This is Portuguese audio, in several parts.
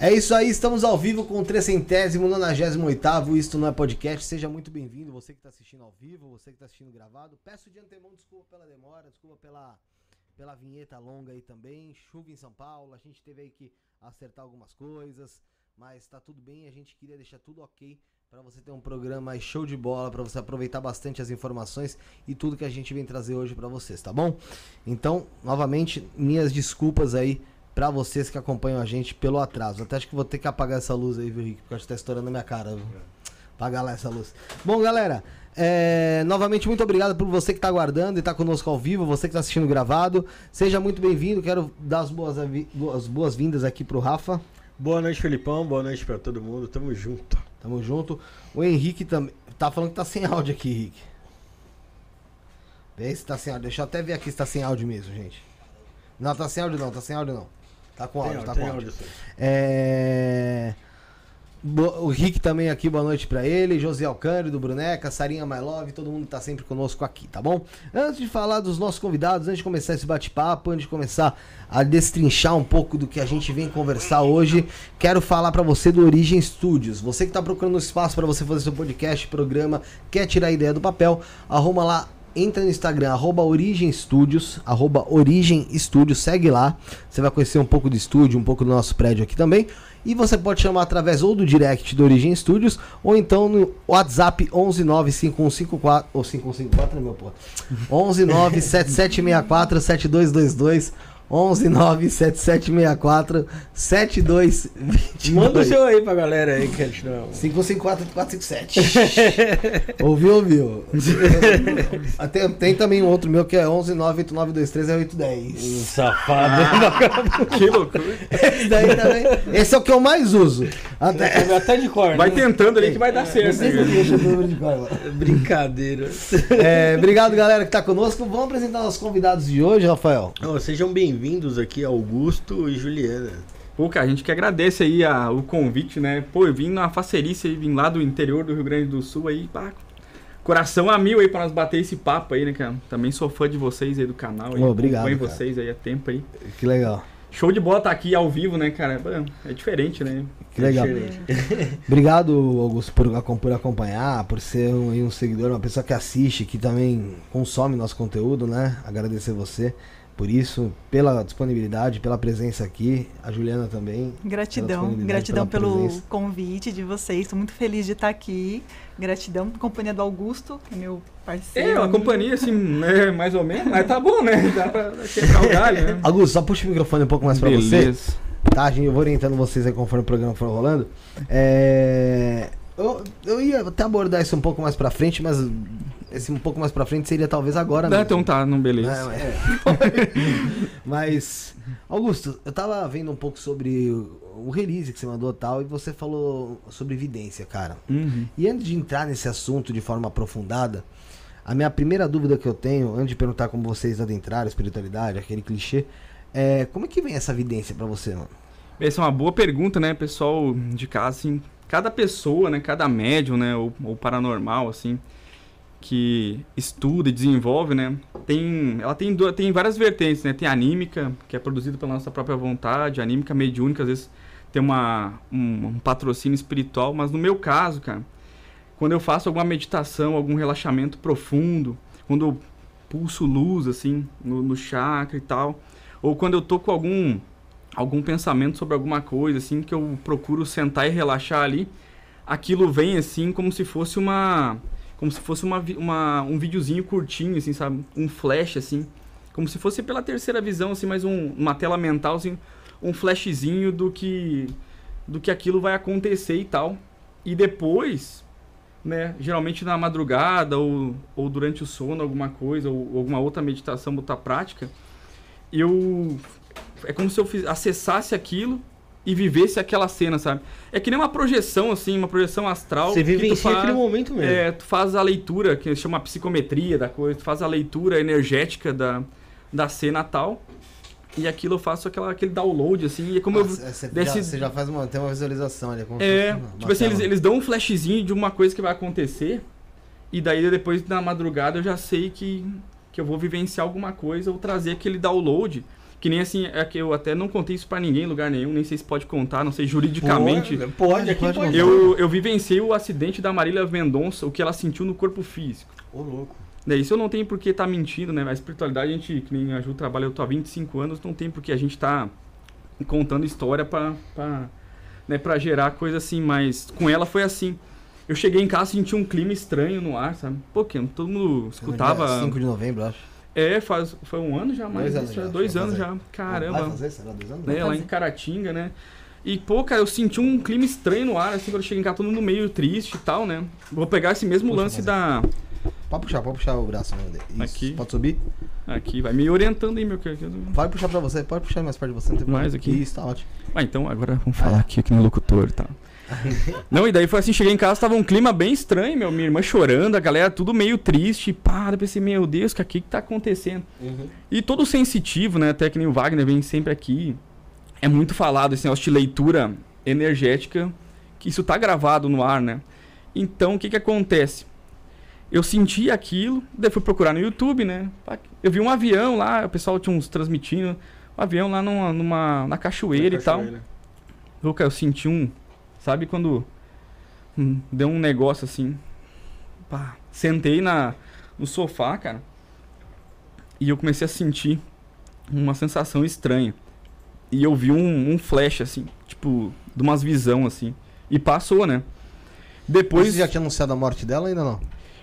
É isso aí, estamos ao vivo com o 398 Isto Não É Podcast. Seja muito bem-vindo, você que está assistindo ao vivo, você que está assistindo gravado. Peço de antemão desculpa pela demora, desculpa pela, pela vinheta longa aí também. Chuva em São Paulo, a gente teve aí que acertar algumas coisas, mas tá tudo bem. A gente queria deixar tudo ok para você ter um programa show de bola, para você aproveitar bastante as informações e tudo que a gente vem trazer hoje para vocês, tá bom? Então, novamente, minhas desculpas aí para vocês que acompanham a gente pelo atraso. Até acho que vou ter que apagar essa luz aí, viu, Rick? Porque acho que tá estourando na minha cara. Viu? Apagar lá essa luz. Bom, galera, é, novamente muito obrigado por você que está aguardando e está conosco ao vivo, você que está assistindo gravado. Seja muito bem-vindo. Quero dar as boas-vindas boas aqui pro Rafa. Boa noite, Felipão. Boa noite para todo mundo. Tamo junto. Tamo junto. O Henrique também. Tá falando que tá sem áudio aqui, Henrique. Vê se tá sem áudio. Deixa eu até ver aqui se tá sem áudio mesmo, gente. Não, tá sem áudio não, tá sem áudio não. Tá com áudio, tá com áudio. áudio é... O Rick também aqui, boa noite para ele. José Alcântara, do Bruneca, Sarinha My Love, todo mundo tá sempre conosco aqui, tá bom? Antes de falar dos nossos convidados, antes de começar esse bate-papo, antes de começar a destrinchar um pouco do que a gente vem conversar hoje, quero falar para você do Origem Studios. Você que tá procurando um espaço para você fazer seu podcast, programa, quer tirar a ideia do papel, arruma lá entra no Instagram, arroba Origem Studios, arroba Origem Studios, segue lá. Você vai conhecer um pouco do estúdio, um pouco do nosso prédio aqui também. E você pode chamar através ou do direct do Origem Studios, ou então no WhatsApp 1195154, ou 5154, né, meu pô? 11977647222 11 97764 7222. Manda o seu aí pra galera aí, que a gente não. 554 ouviu, ouviu. tem, tem também um outro meu que é 11 98923 é 810. Safado. Ah, que loucura. Esse daí também. Esse é o que eu mais uso. Até, até de cor. Vai né? tentando ali que vai dar certo. Né? de cor, Brincadeira. É, obrigado, galera, que tá conosco. Vamos apresentar nossos convidados de hoje, Rafael. Oh, sejam bem-vindos bem-vindos aqui, Augusto e Juliana. Pô, cara, a gente que agradece aí a, o convite, né? Pô, eu vim na facerice aí, vim lá do interior do Rio Grande do Sul aí, pá, coração a mil aí pra nós bater esse papo aí, né, cara? Também sou fã de vocês aí do canal. Aí, obrigado. Acompanho vocês aí há tempo aí. Que legal. Show de bola tá aqui ao vivo, né, cara? É diferente, né? Que legal. É Obrigado, Augusto, por, por acompanhar, por ser um, um seguidor, uma pessoa que assiste, que também consome nosso conteúdo, né? Agradecer você por isso, pela disponibilidade, pela presença aqui, a Juliana também. Gratidão, gratidão pelo presença. convite de vocês. Estou muito feliz de estar aqui. Gratidão, companhia do Augusto, que é meu parceiro. É, uma companhia assim, né, mais ou menos, mas tá bom, né? Dá pra quebrar o galho, né? Augusto, só puxa o microfone um pouco mais para você. Tá, gente, eu vou orientando vocês aí conforme o programa for rolando. É... Eu, eu ia até abordar isso um pouco mais pra frente, mas esse um pouco mais pra frente seria talvez agora mesmo. Então tá, não beleza. É, é. Mas, Augusto, eu tava vendo um pouco sobre o release que você mandou tal, e você falou sobre evidência, cara. Uhum. E antes de entrar nesse assunto de forma aprofundada, a minha primeira dúvida que eu tenho, antes de perguntar como vocês adentraram a espiritualidade, aquele clichê, é como é que vem essa evidência para você, mano? Essa é uma boa pergunta, né, pessoal de casa, assim, cada pessoa, né, cada médium, né, ou, ou paranormal, assim, que estuda e desenvolve, né? Tem, ela tem, tem várias vertentes, né? Tem a anímica, que é produzida pela nossa própria vontade, a anímica mediúnica, às vezes tem uma, um, um, patrocínio espiritual, mas no meu caso, cara, quando eu faço alguma meditação, algum relaxamento profundo, quando eu pulso luz, assim, no, no chakra e tal, ou quando eu tô com algum, algum pensamento sobre alguma coisa, assim, que eu procuro sentar e relaxar ali, aquilo vem, assim, como se fosse uma como se fosse uma, uma, um videozinho curtinho, assim, sabe? Um flash, assim. Como se fosse pela terceira visão, assim, mais um, uma tela mental, assim, um flashzinho do que, do que aquilo vai acontecer e tal. E depois, né, geralmente na madrugada ou, ou durante o sono, alguma coisa, ou alguma outra meditação, outra prática, eu... É como se eu fiz, acessasse aquilo e vivesse aquela cena, sabe? É que nem uma projeção, assim, uma projeção astral. Você vive faz, aquele momento mesmo. É, tu faz a leitura, que chama psicometria da coisa, tu faz a leitura energética da, da cena tal. E aquilo eu faço aquela, aquele download, assim, e é como eu. Você, desse... já, você já faz uma, tem uma visualização ali. Como é, uma, tipo assim, eles, eles dão um flashzinho de uma coisa que vai acontecer. E daí depois na madrugada eu já sei que, que eu vou vivenciar alguma coisa ou trazer aquele download Que nem assim, é que eu até não contei isso pra ninguém em lugar nenhum, nem sei se pode contar, não sei juridicamente. Pode, pode, aqui Pode. Eu, eu vivenciei o acidente da Marília Mendonça, o que ela sentiu no corpo físico. Ô, louco. Daí, isso eu não tenho por que estar mentindo, né? A espiritualidade, a gente, que nem a Ju trabalha, eu tô há 25 anos, não tem por que a gente tá contando história pra, pra, né, pra gerar coisa assim, mas com ela foi assim. Eu cheguei em casa e senti um clima estranho no ar, sabe? Pô, que todo mundo escutava. 5 de novembro, acho. É, faz, foi um ano já, mais. Dois anos já, dois vai anos fazer. já. Vai Caramba. fazer? Será dois anos? Né, lá em. Caratinga, né? E, pô, cara, eu senti um clima estranho no ar, assim, quando eu cheguei em casa, todo mundo meio triste e tal, né? Vou pegar esse mesmo Puxa, lance da. Pode puxar, pode puxar o braço. Né? Isso. Aqui. Pode subir? Aqui, vai me orientando aí, meu querido. Pode puxar pra você, pode puxar mais perto de você. Não tem Mais problema. aqui? Isso, tá ótimo. Ah, então agora vamos falar aqui, aqui no locutor, tá? Não, e daí foi assim, cheguei em casa, tava um clima bem estranho, meu, minha irmã chorando, a galera tudo meio triste, pá, eu pensei, meu Deus, o que que tá acontecendo? Uhum. E todo sensitivo, né, até que nem o Wagner vem sempre aqui, é muito falado esse negócio de leitura energética, que isso tá gravado no ar, né? Então, o que que acontece? Eu senti aquilo, daí fui procurar no YouTube, né? Eu vi um avião lá, o pessoal tinha uns transmitindo, um avião lá numa, numa na cachoeira e tal. Cachoeira. Ô, cara, eu senti um. Sabe quando. hum, deu um negócio assim. Pá, sentei na, no sofá, cara. E eu comecei a sentir uma sensação estranha. E eu vi um, um flash, assim. Tipo, de umas visão assim. E passou, né? Depois. Você já tinha anunciado a morte dela ou ainda não?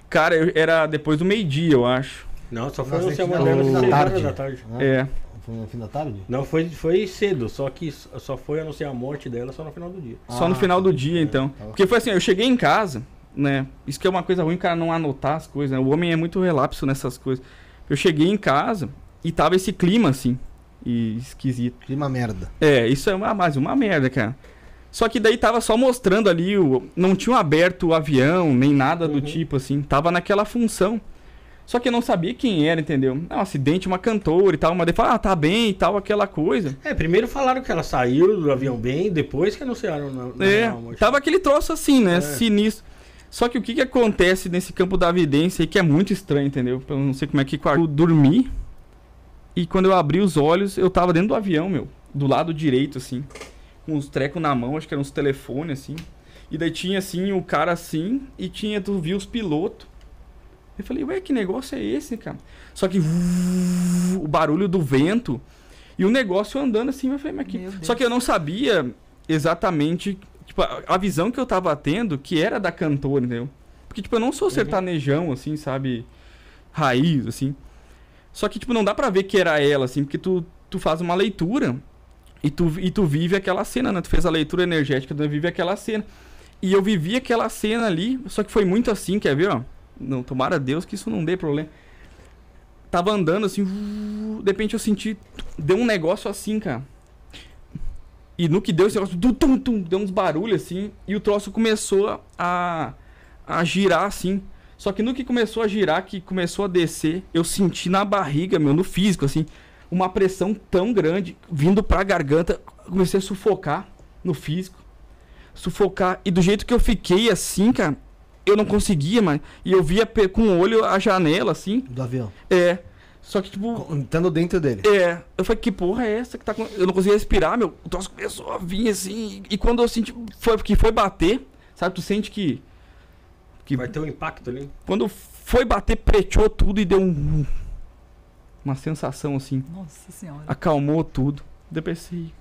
Cara, eu- era depois do meio-dia, eu acho. Não, só foi dar às um- seis tarde. da tarde. Ah, É. Foi no fim da tarde? Não, foi, foi cedo, só que só foi anunciar a morte dela só no final do dia. Só no Ah, final do dia, então. Tá. Porque foi assim, eu cheguei em casa, né? Isso que é uma coisa ruim, o cara não anotar as coisas, né? O homem é muito relapso nessas coisas. Eu cheguei em casa e tava esse clima, assim, e esquisito. Clima merda. É, isso é uma, mais uma merda, cara. Só que daí tava só mostrando ali, o, não tinham aberto o avião, nem nada do Uhum. tipo, assim. Tava naquela função. Só que eu não sabia quem era, entendeu? É um acidente, uma cantora e tal, mas fala, ah, tá bem e tal, aquela coisa. É, primeiro falaram que ela saiu do avião bem, depois que anunciaram na, na É, na tava aquele troço assim, né? É. Sinistro. Só que o que que acontece nesse campo da evidência aí que é muito estranho, entendeu? Eu não sei como é que eu dormi e quando eu abri os olhos, eu tava dentro do avião, meu, do lado direito, assim, com uns trecos na mão, acho que eram uns telefones, assim. E daí tinha, assim, o cara assim, e tinha, tu viu os pilotos. Eu falei, ué, que negócio é esse, cara? Só que o barulho do vento e o negócio andando assim, eu falei, mas que... Só que eu não sabia exatamente, tipo, a, a visão que eu tava tendo, que era da cantora, entendeu? Porque, tipo, eu não sou sertanejão, assim, sabe? Raiz, assim. Só que, tipo, não dá pra ver que era ela, assim, porque tu, tu faz uma leitura e tu, e tu vive aquela cena, né? Tu fez a leitura energética, tu vive aquela cena. E eu vivi aquela cena ali, só que foi muito assim, quer ver, ó? Não, tomara Deus que isso não dê problema. Tava andando assim, de repente eu senti, deu um negócio assim, cara. E no que deu esse negócio, tum, tum, deu uns barulhos assim, e o troço começou a, a girar assim. Só que no que começou a girar, que começou a descer, eu senti na barriga, meu, no físico, assim, uma pressão tão grande, vindo pra garganta, comecei a sufocar no físico. Sufocar. E do jeito que eu fiquei assim, cara, eu não conseguia, mais. E eu via com o olho a janela, assim. Do avião. É. Só que, tipo, Estando dentro dele. é, eu falei, que porra é essa que tá com... Eu não conseguia respirar, meu. O troço começou a vir assim. E quando eu senti. Foi que foi bater, sabe? Tu sente que. que Vai ter um impacto ali. quando foi bater, preteou tudo e deu um. Uma sensação assim. Nossa senhora. Acalmou tudo. Daí eu pensei.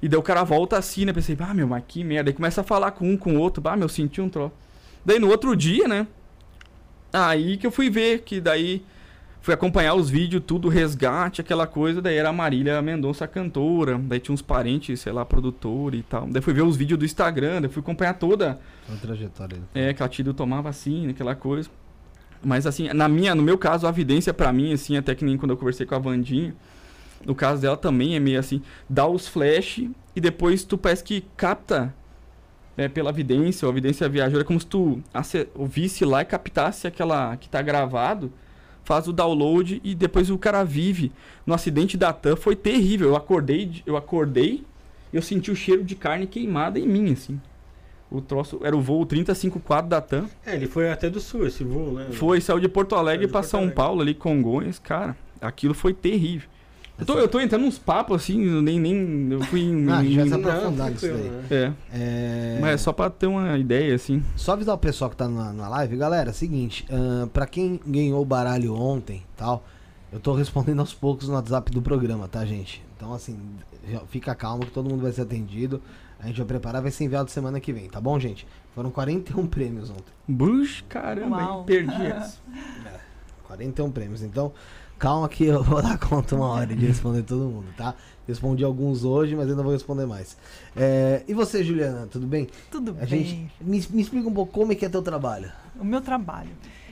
E daí o cara volta assim, né? Pensei, ah, meu, mas que merda. Aí começa a falar com um, com o outro. Ah, meu, senti um troço. Daí no outro dia, né? Aí que eu fui ver que daí fui acompanhar os vídeos, tudo, resgate, aquela coisa. Daí era a Marília Mendonça a cantora. Daí tinha uns parentes, sei lá, produtor e tal. Daí fui ver os vídeos do Instagram, daí fui acompanhar toda. A trajetória. É, que ela tinha ido tomar vacina, aquela coisa. Mas assim, na minha, no meu caso, a evidência pra mim, assim, até que nem quando eu conversei com a Vandinha, no caso dela também é meio assim, dá os flash e depois tu parece que capta né, pela evidência, ou a evidência viajou, é como se tu ouvisse lá e captasse aquela que tá gravado, faz o download e depois o cara vive. No acidente da TAM foi terrível. Eu acordei, de- eu acordei, eu senti o cheiro de carne queimada em mim, assim. O troço era o voo 354 da TAM. É, ele foi até do sul esse voo, né? Foi, saiu de Porto Alegre Porto São. Paulo, ali, Congonhas, cara. Aquilo foi terrível. Eu tô, eu tô entrando uns papos assim, eu nem, nem. Eu fui em. Ah, já em- tá aprofundar nisso daí. né? é. É... Mas é só pra ter uma ideia, assim. Só avisar o pessoal que tá na, na live, galera, seguinte, ahn, pra quem ganhou o baralho ontem tal, eu tô respondendo aos poucos no WhatsApp do programa, tá, gente? Então, assim, fica calmo que todo mundo vai ser atendido. A gente vai preparar, vai ser enviado semana que vem, tá bom, gente? Foram 41 prêmios ontem. Bush, caramba, Uau. hein? perdi essa. 41 prêmios. Então, calma que eu vou dar conta uma hora de responder todo mundo, tá? Respondi alguns hoje, mas ainda vou responder mais. É, e você, Juliana, tudo bem? Tudo A bem. gente me, me explica um pouco como é que é teu trabalho. O meu trabalho.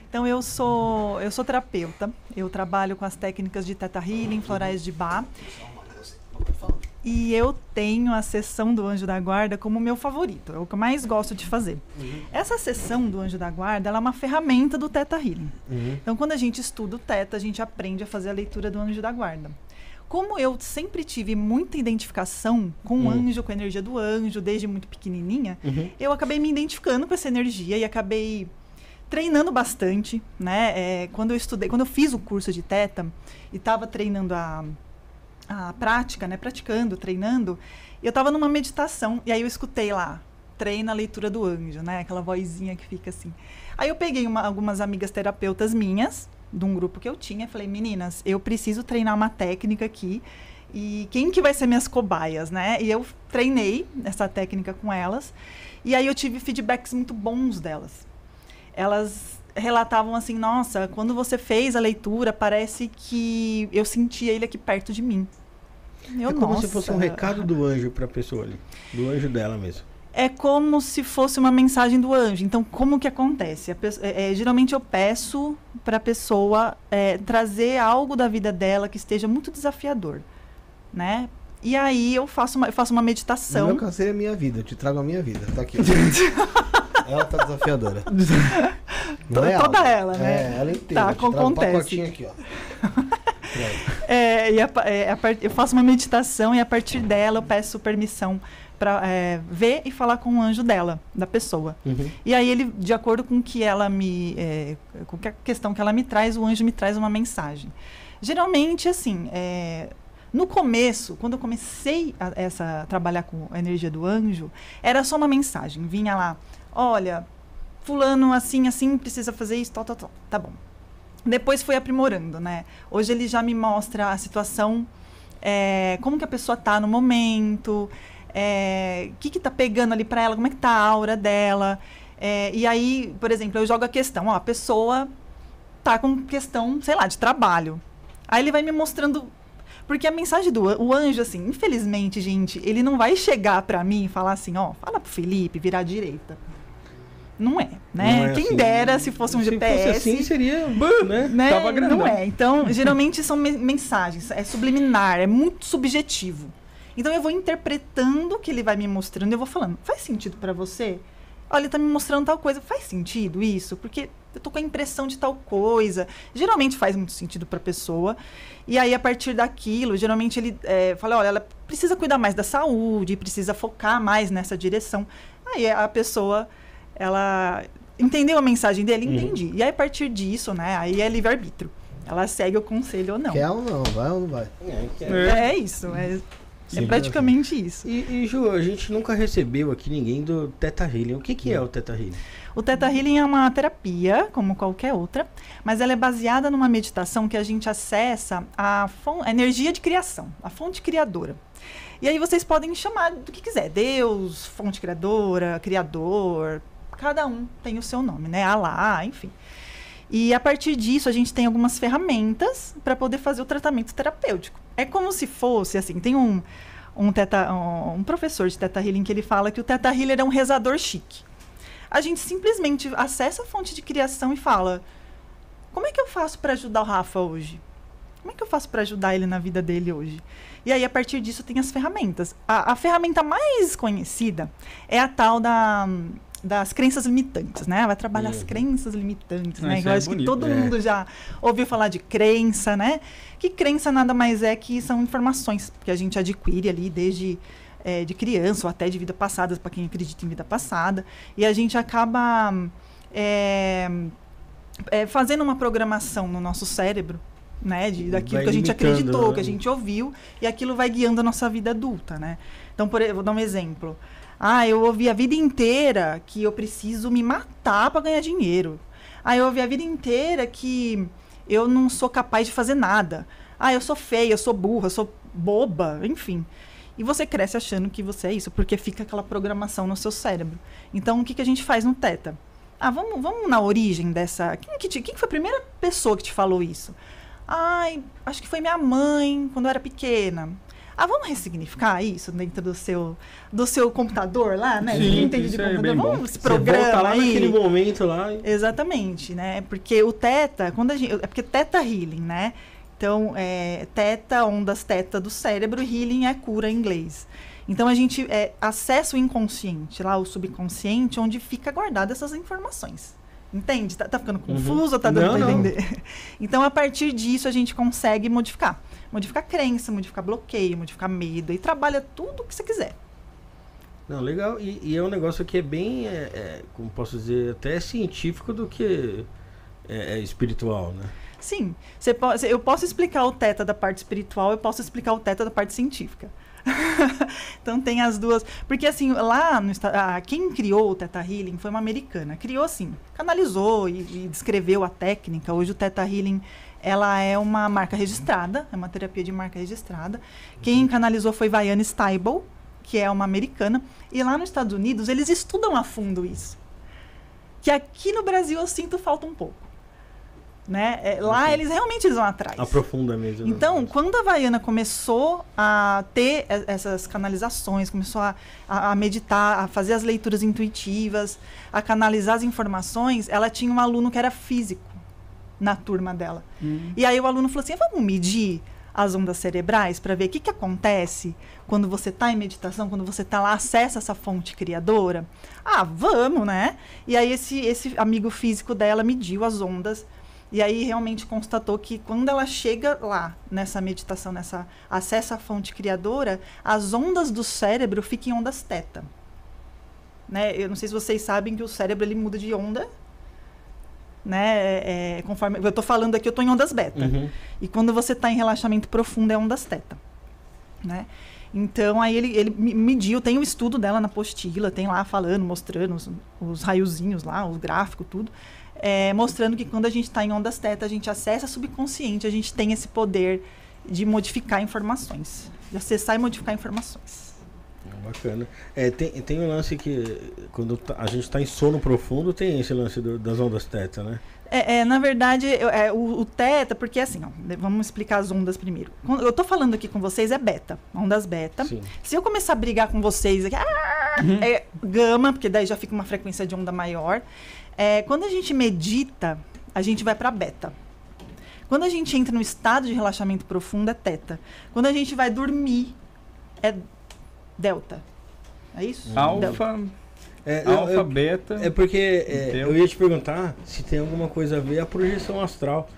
Então eu sou eu sou terapeuta. Eu trabalho com as técnicas de Theta Healing, florais de Bach. E eu tenho a sessão do Anjo da Guarda como meu favorito, é o que eu mais gosto de fazer. Essa sessão do Anjo da Guarda, ela é uma ferramenta do Theta Healing. Então, quando a gente estuda o Teta, a gente aprende a fazer a leitura do anjo da guarda. Como eu sempre tive muita identificação com o Hum. anjo, com a energia do anjo, desde muito pequenininha, Uhum. eu acabei me identificando com essa energia e acabei treinando bastante, né? É, quando eu estudei, quando eu fiz o curso de Teta e estava treinando a, a prática, né? Praticando, treinando, eu estava numa meditação e aí eu escutei lá, treina a leitura do anjo, né? Aquela vozinha que fica assim. Aí eu peguei uma- algumas amigas terapeutas minhas, de um grupo que eu tinha, falei, meninas, eu preciso treinar uma técnica aqui. E quem que vai ser minhas cobaias, né? E eu treinei essa técnica com elas. E aí eu tive feedbacks muito bons delas. Elas relatavam assim, nossa, quando você fez a leitura, parece que eu sentia ele aqui perto de mim. Eu, é como se "Nossa." fosse um recado do anjo pra pessoa ali. Do anjo dela mesmo. É como se fosse uma mensagem do anjo. Então, como que acontece? A é, é, geralmente eu peço para a pessoa é, trazer algo da vida dela que esteja muito desafiador, né? E aí eu faço uma, eu faço uma No meditação. meu caso seria a minha vida, eu te trago a minha vida. Tá aqui. ela tá desafiadora. Não é toda algo. ela, né? É, ela inteira. Tá, um acontece. aqui. É, e a é, a eu faço uma meditação e a partir dela eu peço permissão para ver e falar com o anjo dela, da pessoa. Uhum. E aí ele, de acordo com que ela me, é, com que a questão que ela me traz, o anjo me traz uma mensagem. Geralmente, assim, é, no começo, quando eu comecei a, essa, a trabalhar com a energia do anjo, era só uma mensagem. Vinha lá, olha, fulano assim, assim, precisa fazer isso, tal, tal, tal. Tá bom. Depois foi aprimorando, né? Hoje ele já me mostra a situação, é, como que a pessoa tá no momento, é, o que que tá pegando ali para ela, como é que tá a aura dela. É, e aí, por exemplo, eu jogo a questão, ó, a pessoa tá com questão, sei lá, de trabalho. Aí ele vai me mostrando porque a mensagem do o anjo, assim, infelizmente, gente, ele não vai chegar pra mim e falar assim, ó, fala pro Felipe virar direita. Não é, né? Não é Quem assim. dera se fosse um Se GPS. fosse assim, seria. Né? né? Tava grandão. Não é. Então, geralmente são me- mensagens, é subliminar, é muito subjetivo. Então eu vou interpretando o que ele vai me mostrando, eu vou falando, faz sentido pra você? Olha, ele tá me mostrando tal coisa, faz sentido isso? Porque eu tô com a impressão de tal coisa. Geralmente faz muito sentido pra pessoa. E aí, a partir daquilo, geralmente ele é, fala, olha, ela precisa cuidar mais da saúde, precisa focar mais nessa direção. Aí a pessoa, ela entendeu a mensagem dele? Uhum. Entendi. E aí, a partir disso, né, aí é livre-arbítrio. Ela segue o conselho ou não. Quer ou não? Vai ou não vai? É, é. É. É isso, é, é Sim. praticamente isso. E, e, Ju, a gente nunca recebeu aqui ninguém do Teta Healing. O que, que é o Teta Healing? O Theta Healing é uma terapia, como qualquer outra, mas ela é baseada numa meditação que a gente acessa a, a energia de criação, a fonte criadora. E aí vocês podem chamar do que quiser, Deus, fonte criadora, criador, cada um tem o seu nome, né? Alá, enfim. E a partir disso a gente tem algumas ferramentas para poder fazer o tratamento terapêutico. É como se fosse assim, tem um um, teta, um, um professor de Teta Healing que ele fala que o Teta Healer é um rezador chique. A gente simplesmente acessa a fonte de criação e fala: como é que eu faço para ajudar o Rafa hoje? Como é que eu faço para ajudar ele na vida dele hoje? E aí, a partir disso, tem as ferramentas. A, a ferramenta mais conhecida é a tal da, das crenças limitantes, né? Vai trabalhar as Uhum. crenças limitantes, Ah, né? Eu é acho que bonito. todo É. mundo já ouviu falar de crença, né? Que crença nada mais é que são informações que a gente adquire ali desde é, de criança ou até de vida passada, para quem acredita em vida passada. E a gente acaba é, é, fazendo uma programação no nosso cérebro né? De, daquilo Vai que a gente acreditou, né? que a gente ouviu, e aquilo vai guiando a nossa vida adulta, né? Então, por, eu vou dar um exemplo. Ah, eu ouvi a vida inteira que eu preciso me matar para ganhar dinheiro. Ah, eu ouvi a vida inteira que eu não sou capaz de fazer nada. Ah, eu sou feia, eu sou burra, eu sou boba, enfim. E você cresce achando que você é isso, porque fica aquela programação no seu cérebro. Então, o que, que a gente faz no Teta? Ah, vamos, vamos na origem dessa. Quem, que te- quem foi a primeira pessoa que te falou isso? Ai, acho que foi minha mãe quando eu era pequena. Ah, vamos ressignificar isso dentro do seu, do seu computador lá, né? Sim, entende de é computador? bom. Vamos esse volta programa lá aí. naquele momento lá. e- Exatamente, né? Porque o teta, quando a gente, é porque teta healing, né? Então, é, teta, ondas teta do cérebro, healing é cura em inglês. Então a gente é, acessa o inconsciente, lá o subconsciente, onde fica guardada essas informações. Entende? Tá, tá ficando confuso ou tá dando Não, pra não. entender? Então, a partir disso, a gente consegue modificar. Modificar crença, modificar bloqueio, modificar medo. E trabalha tudo o que você quiser. Não, legal. E, e é um negócio que é bem, é, é, como posso dizer, até científico do que é, é espiritual, né? Sim, você pode, eu posso explicar o teta da parte espiritual, eu posso explicar o teta da parte científica. então tem as duas. Porque assim, lá no ah, quem criou o Teta Healing foi uma americana. Criou assim, canalizou e, e descreveu a técnica. Hoje o Teta Healing ela é uma marca registrada, é uma terapia de marca registrada. Quem canalizou foi Vianne Stibel, que é uma americana. E lá nos Estados Unidos eles estudam a fundo isso. Que aqui no Brasil eu sinto falta um pouco. Né? É, lá eles realmente eles vão atrás. Aprofunda mesmo. né? Então, quando a Vaiana começou a ter essas canalizações, começou a, a- a meditar, a fazer as leituras intuitivas, a canalizar as informações, ela tinha um aluno que era físico na turma dela. E aí o aluno falou assim: vamos medir as ondas cerebrais para ver o que, que acontece quando você está em meditação, quando você está lá, acessa essa fonte criadora? Ah, vamos, né? E aí esse, esse amigo físico dela mediu as ondas e aí realmente constatou que quando ela chega lá nessa meditação, nessa acessa a fonte criadora, as ondas do cérebro ficam em ondas teta. Né? Eu não sei se vocês sabem que o cérebro ele muda de onda, né? É, é, conforme eu estou falando aqui, eu estou em ondas beta. Uhum. E quando você está em relaxamento profundo, é ondas teta. Né? Então, aí ele, ele me- mediu, tem o estudo dela na apostila, tem lá falando, mostrando os, os raiozinhos lá, os gráficos, tudo. é, mostrando que quando a gente está em ondas teta, a gente acessa subconsciente, a gente tem esse poder de modificar informações. De acessar e modificar informações. Bacana. É, tem, tem um lance que quando tá- a gente tá em sono profundo, tem esse lance do- das ondas teta, né? É, é, na verdade, eu- é, o, o teta, porque assim, ó, vamos explicar as ondas primeiro. Quando eu tô falando aqui com vocês é beta, ondas beta. Sim. Se eu começar a brigar com vocês aqui, ah, é gama, porque daí já fica uma frequência de onda maior. É, quando a gente medita, a gente vai para beta. Quando a gente entra no estado de relaxamento profundo, é teta. Quando a gente vai dormir, é delta. É isso? Delta. Alfa, É, eu- alfa, eu- beta. é porque é, eu ia te perguntar se tem alguma coisa a ver a projeção astral.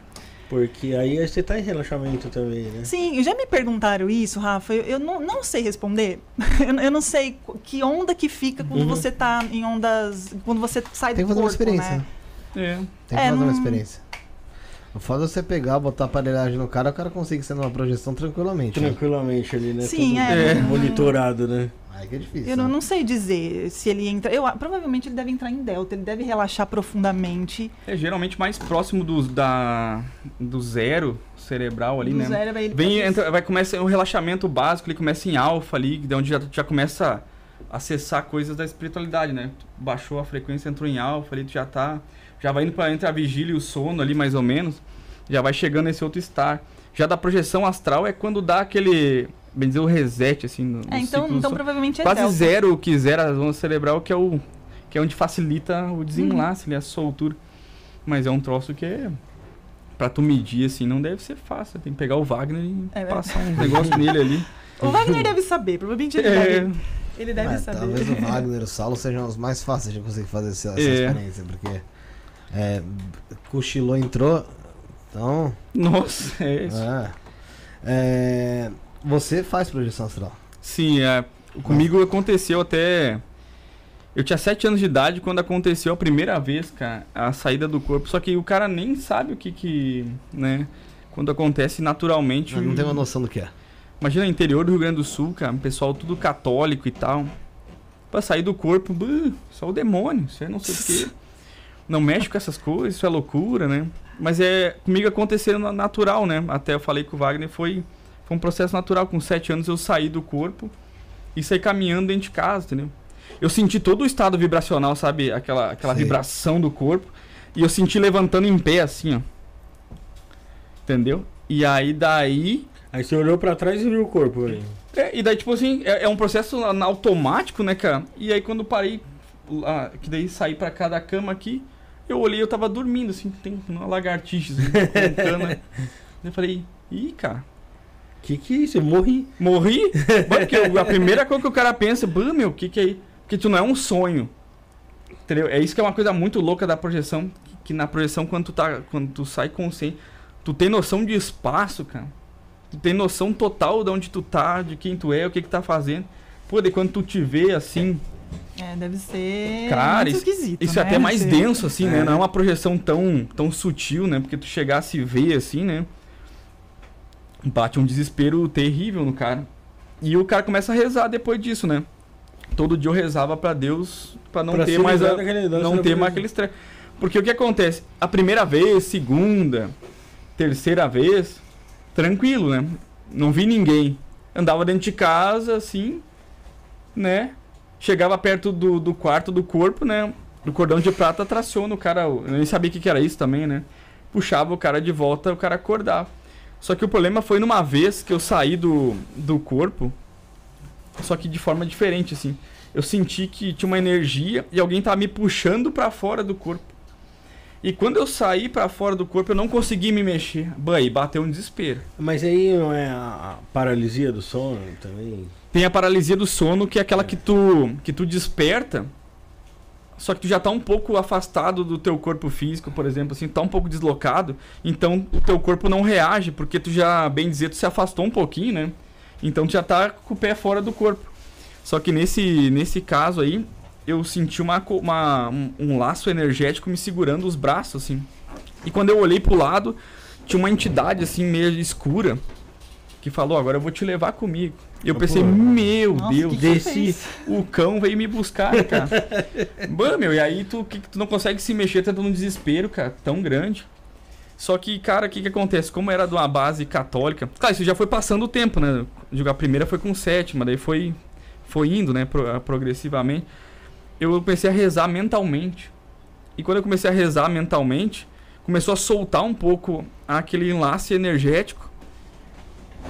Porque aí você tá em relaxamento também, né? Sim, já me perguntaram isso, Rafa. Eu, eu não, não sei responder. eu, eu não sei qu- que onda que fica quando Uhum. você tá em ondas. Quando você sai Tem do que fazer uma corpo, experiência. né? É. Tem que É, fazer uma não- experiência. O foda é você pegar, botar a aparelhagem no cara, o cara consegue ser numa projeção tranquilamente. né? Tranquilamente ali, né? Sim, Tudo é. Monitorado, né? Aí que é difícil. Eu não, né? não sei dizer se ele entra. Eu, a- provavelmente ele deve entrar em delta, ele deve relaxar profundamente. É geralmente mais próximo do, da, do zero cerebral ali, do né? zero, ele Vem, entra, vai começa um relaxamento básico, ele começa em alfa ali, de onde já, já começa a acessar coisas da espiritualidade, né? Tu Baixou a frequência, entrou em alfa ali, tu já tá, já vai indo para entre a vigília e o sono ali mais ou menos, já vai chegando nesse outro estar. Já da projeção astral é quando dá aquele, bem dizer, o reset assim no, no É, então, então sono. provavelmente é quase delta. zero o que zera a zona cerebral, que é o que é onde facilita o desenlace, Uhum. ali, a soltura. Mas é um troço que é Pra tu medir, assim, não deve ser fácil. Tem que pegar o Wagner e É passar um negócio nele ali. O Wagner deve saber, provavelmente ele É, deve, ele deve É, saber. Talvez o Wagner e o Saulo sejam os mais fáceis de conseguir fazer essa, essa É. experiência, porque é, cochilou, entrou. Então. nossa, é isso. É. É, você faz projeção astral. Sim, é, comigo aconteceu até. Eu tinha 7 anos de idade quando aconteceu a primeira vez, cara, a saída do corpo. Só que o cara nem sabe o que que. né? quando acontece naturalmente. Não, não tem uma noção do que é. Imagina interior do Rio Grande do Sul, cara, um pessoal tudo católico e tal. Pra sair do corpo, "Buh, só o demônio, é não sei o quê. Não mexe com essas coisas, isso é loucura, né? Mas é comigo acontecendo na- natural, né? Até eu falei com o Wagner, foi, foi um processo natural. Com sete anos eu saí do corpo e saí caminhando dentro de casa, entendeu? Eu senti todo o estado vibracional, sabe? Aquela, aquela vibração do corpo. E eu senti levantando em pé, assim, ó. Entendeu? E aí daí Aí você olhou pra trás e viu o corpo ali. é, e daí, tipo assim, é, é um processo automático, né, cara? E aí quando parei, lá, que daí saí pra cada cama aqui, eu olhei, eu tava dormindo, assim, tem uma lagartixa, assim, roncando, né? Eu falei, ih, cara, Que que é isso? Eu morri. morri? Mano, porque a primeira coisa que o cara pensa, "Bah, meu, que que é isso? Porque tu não é um sonho. Entendeu? É isso que é uma coisa muito louca da projeção, que, que na projeção, quando tu, tá, quando tu sai consciente, tu tem noção de espaço, cara. Tu tem noção total de onde tu tá, de quem tu é, o que que tá fazendo. Pô, daí quando tu te vê assim, É, deve ser Cara, muito isso- esquisito, isso é né? até mais Você- denso, assim, né? É. Não é uma projeção tão, tão sutil, né? Porque tu chegar a se ver assim, né? Bate um desespero terrível no cara. E o cara começa a rezar depois disso, né? Todo dia eu rezava pra Deus pra não Pra ter mais a, não ter mais projeção. aquele estresse. Porque o que acontece? A primeira vez, segunda, terceira vez, tranquilo, né? Não vi ninguém. Andava dentro de casa, assim, né? Chegava perto do, do quarto do corpo, né? Do cordão de prata traciona o cara. Eu nem sabia o que, que era isso também, né? Puxava o cara de volta, o cara acordava. Só que o problema foi numa vez que eu saí do, do corpo, só que de forma diferente, assim. Eu senti que tinha uma energia e alguém tava me puxando pra fora do corpo. E quando eu saí pra fora do corpo, eu não consegui me mexer. Bah, aí bateu um desespero. Mas aí não é a paralisia do sono também? Tem a paralisia do sono, que é aquela que tu, que tu desperta, só que tu já tá um pouco afastado do teu corpo físico, por exemplo, assim, tá um pouco deslocado, então o teu corpo não reage, porque tu já, bem dizer, tu se afastou um pouquinho, né? Então tu já tá com o pé fora do corpo. Só que nesse, nesse caso aí, eu senti uma, uma, um, um laço energético me segurando os braços, assim. E quando eu olhei pro lado, tinha uma entidade, assim, meio escura, que falou, agora eu vou te levar comigo. Eu Ah, pensei, meu Nossa, Deus, que que desci, fez? o cão veio me buscar, cara. Bah, meu, e aí tu, que, que tu não consegue se mexer, tá num desespero, cara, tão grande. Só que, cara, o que que acontece? Como era de uma base católica... Claro, isso já foi passando o tempo, né? A primeira foi com sétima, daí foi, foi indo, né, pro- progressivamente. Eu comecei a rezar mentalmente. E quando eu comecei a rezar mentalmente, começou a soltar um pouco aquele enlace energético.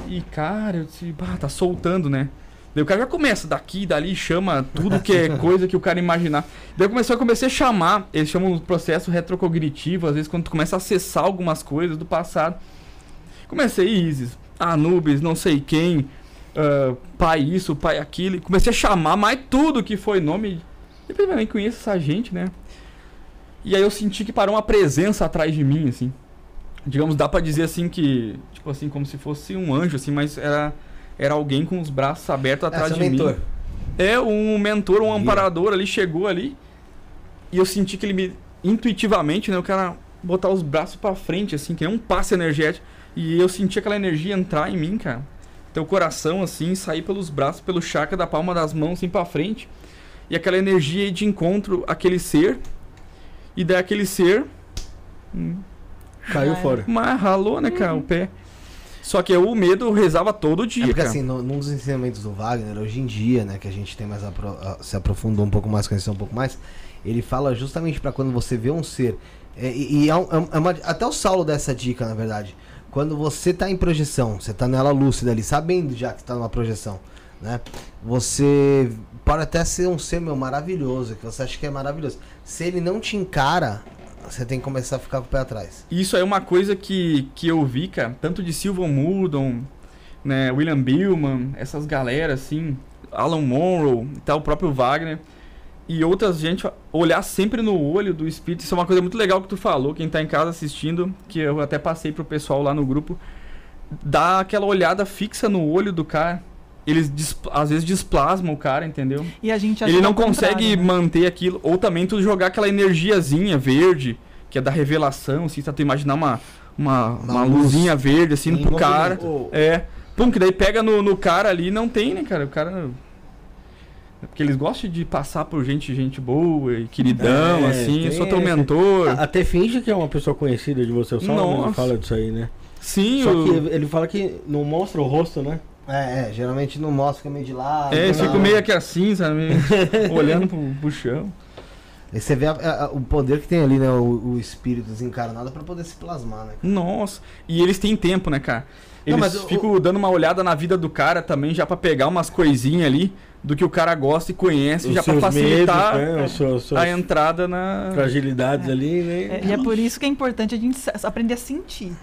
E, cara, eu disse, bah, tá soltando, né? Daí o cara já começa daqui, dali, chama tudo que é coisa que o cara imaginar. Daí eu comecei, eu comecei a chamar, eles chamam o processo retrocognitivo, às vezes quando tu começa a acessar algumas coisas do passado. Comecei Isis, Anubis, não sei quem, ah, pai isso, pai aquilo. Comecei a chamar mais tudo que foi nome. Eu falei, "Mas eu nem conheço essa gente, né? E aí eu senti que parou uma presença atrás de mim, assim. Digamos, dá pra dizer assim que, tipo assim, como se fosse um anjo, assim, mas era, era alguém com os braços abertos atrás É, de mentor. mim. É, um mentor, um amparador ali chegou ali. E eu senti que ele me. Intuitivamente, né? O cara botar os braços pra frente, assim, que nem um passe energético. E eu senti aquela energia entrar em mim, cara. Teu coração, assim, sair pelos braços, pelo chakra da palma das mãos, assim, pra frente. E aquela energia de encontro àquele ser. E daí aquele ser. hum, Caiu Já fora. Mas ralou, né, cara, o pé. Só que eu, o medo eu rezava todo dia, É porque cara. assim, no- num dos ensinamentos do Wagner, hoje em dia, né, que a gente tem mais apro- a- se aprofundou um pouco mais, conheceu um pouco mais, ele fala justamente pra quando você vê um ser. é, e e é um- é é uma- até o Saulo dá essa dica, na verdade. Quando você tá em projeção, você tá nela lúcida ali, sabendo já que tá numa projeção, né? Você pode até ser um ser meu maravilhoso, que você acha que é maravilhoso. Se ele não te encara, você tem que começar a ficar com o pé atrás. Isso é uma coisa que, que eu vi, cara, tanto de Sylvan Murdon, né, William Billman, essas galera assim, Alan Monroe, e tal, o próprio Wagner e outras gente olhar sempre no olho do espírito. Isso é uma coisa muito legal que tu falou, quem tá em casa assistindo, que eu até passei pro pessoal lá no grupo, dá aquela olhada fixa no olho do cara. Eles às vezes desplasmam o cara, entendeu? E a gente Ele ajuda não consegue né? manter aquilo. Ou também tu jogar aquela energiazinha verde, que é da revelação, assim, tá? Tu imaginar uma, uma, Uma uma luz luzinha verde, assim, em pro cara. É. Pum, que daí pega no, no cara ali não tem, né, cara? O cara. Porque eles gostam de passar por gente, gente boa e queridão, É, assim. Eu tem sou teu mentor. Até finge que é uma pessoa conhecida de você, o Saulo Nossa. fala disso aí, né? Sim, Só o- que ele fala que não mostra o rosto, né? É, é, geralmente não mostra, fica meio de lado. É, eles não. ficam meio aqui assim, sabe? Olhando pro, pro chão. Aí você vê a- a- o poder que tem ali, né? O, o espírito desencarnado pra poder se plasmar, né? Nossa. E eles têm tempo, né, cara? Não, Eles mas o- ficam dando uma olhada na vida do cara também, já pra pegar umas coisinhas ali do que o cara gosta e conhece, Os já pra seus facilitar medos, né? Seus- a entrada na. fragilidades ali, né? É, e é por isso que é importante a gente aprender a sentir.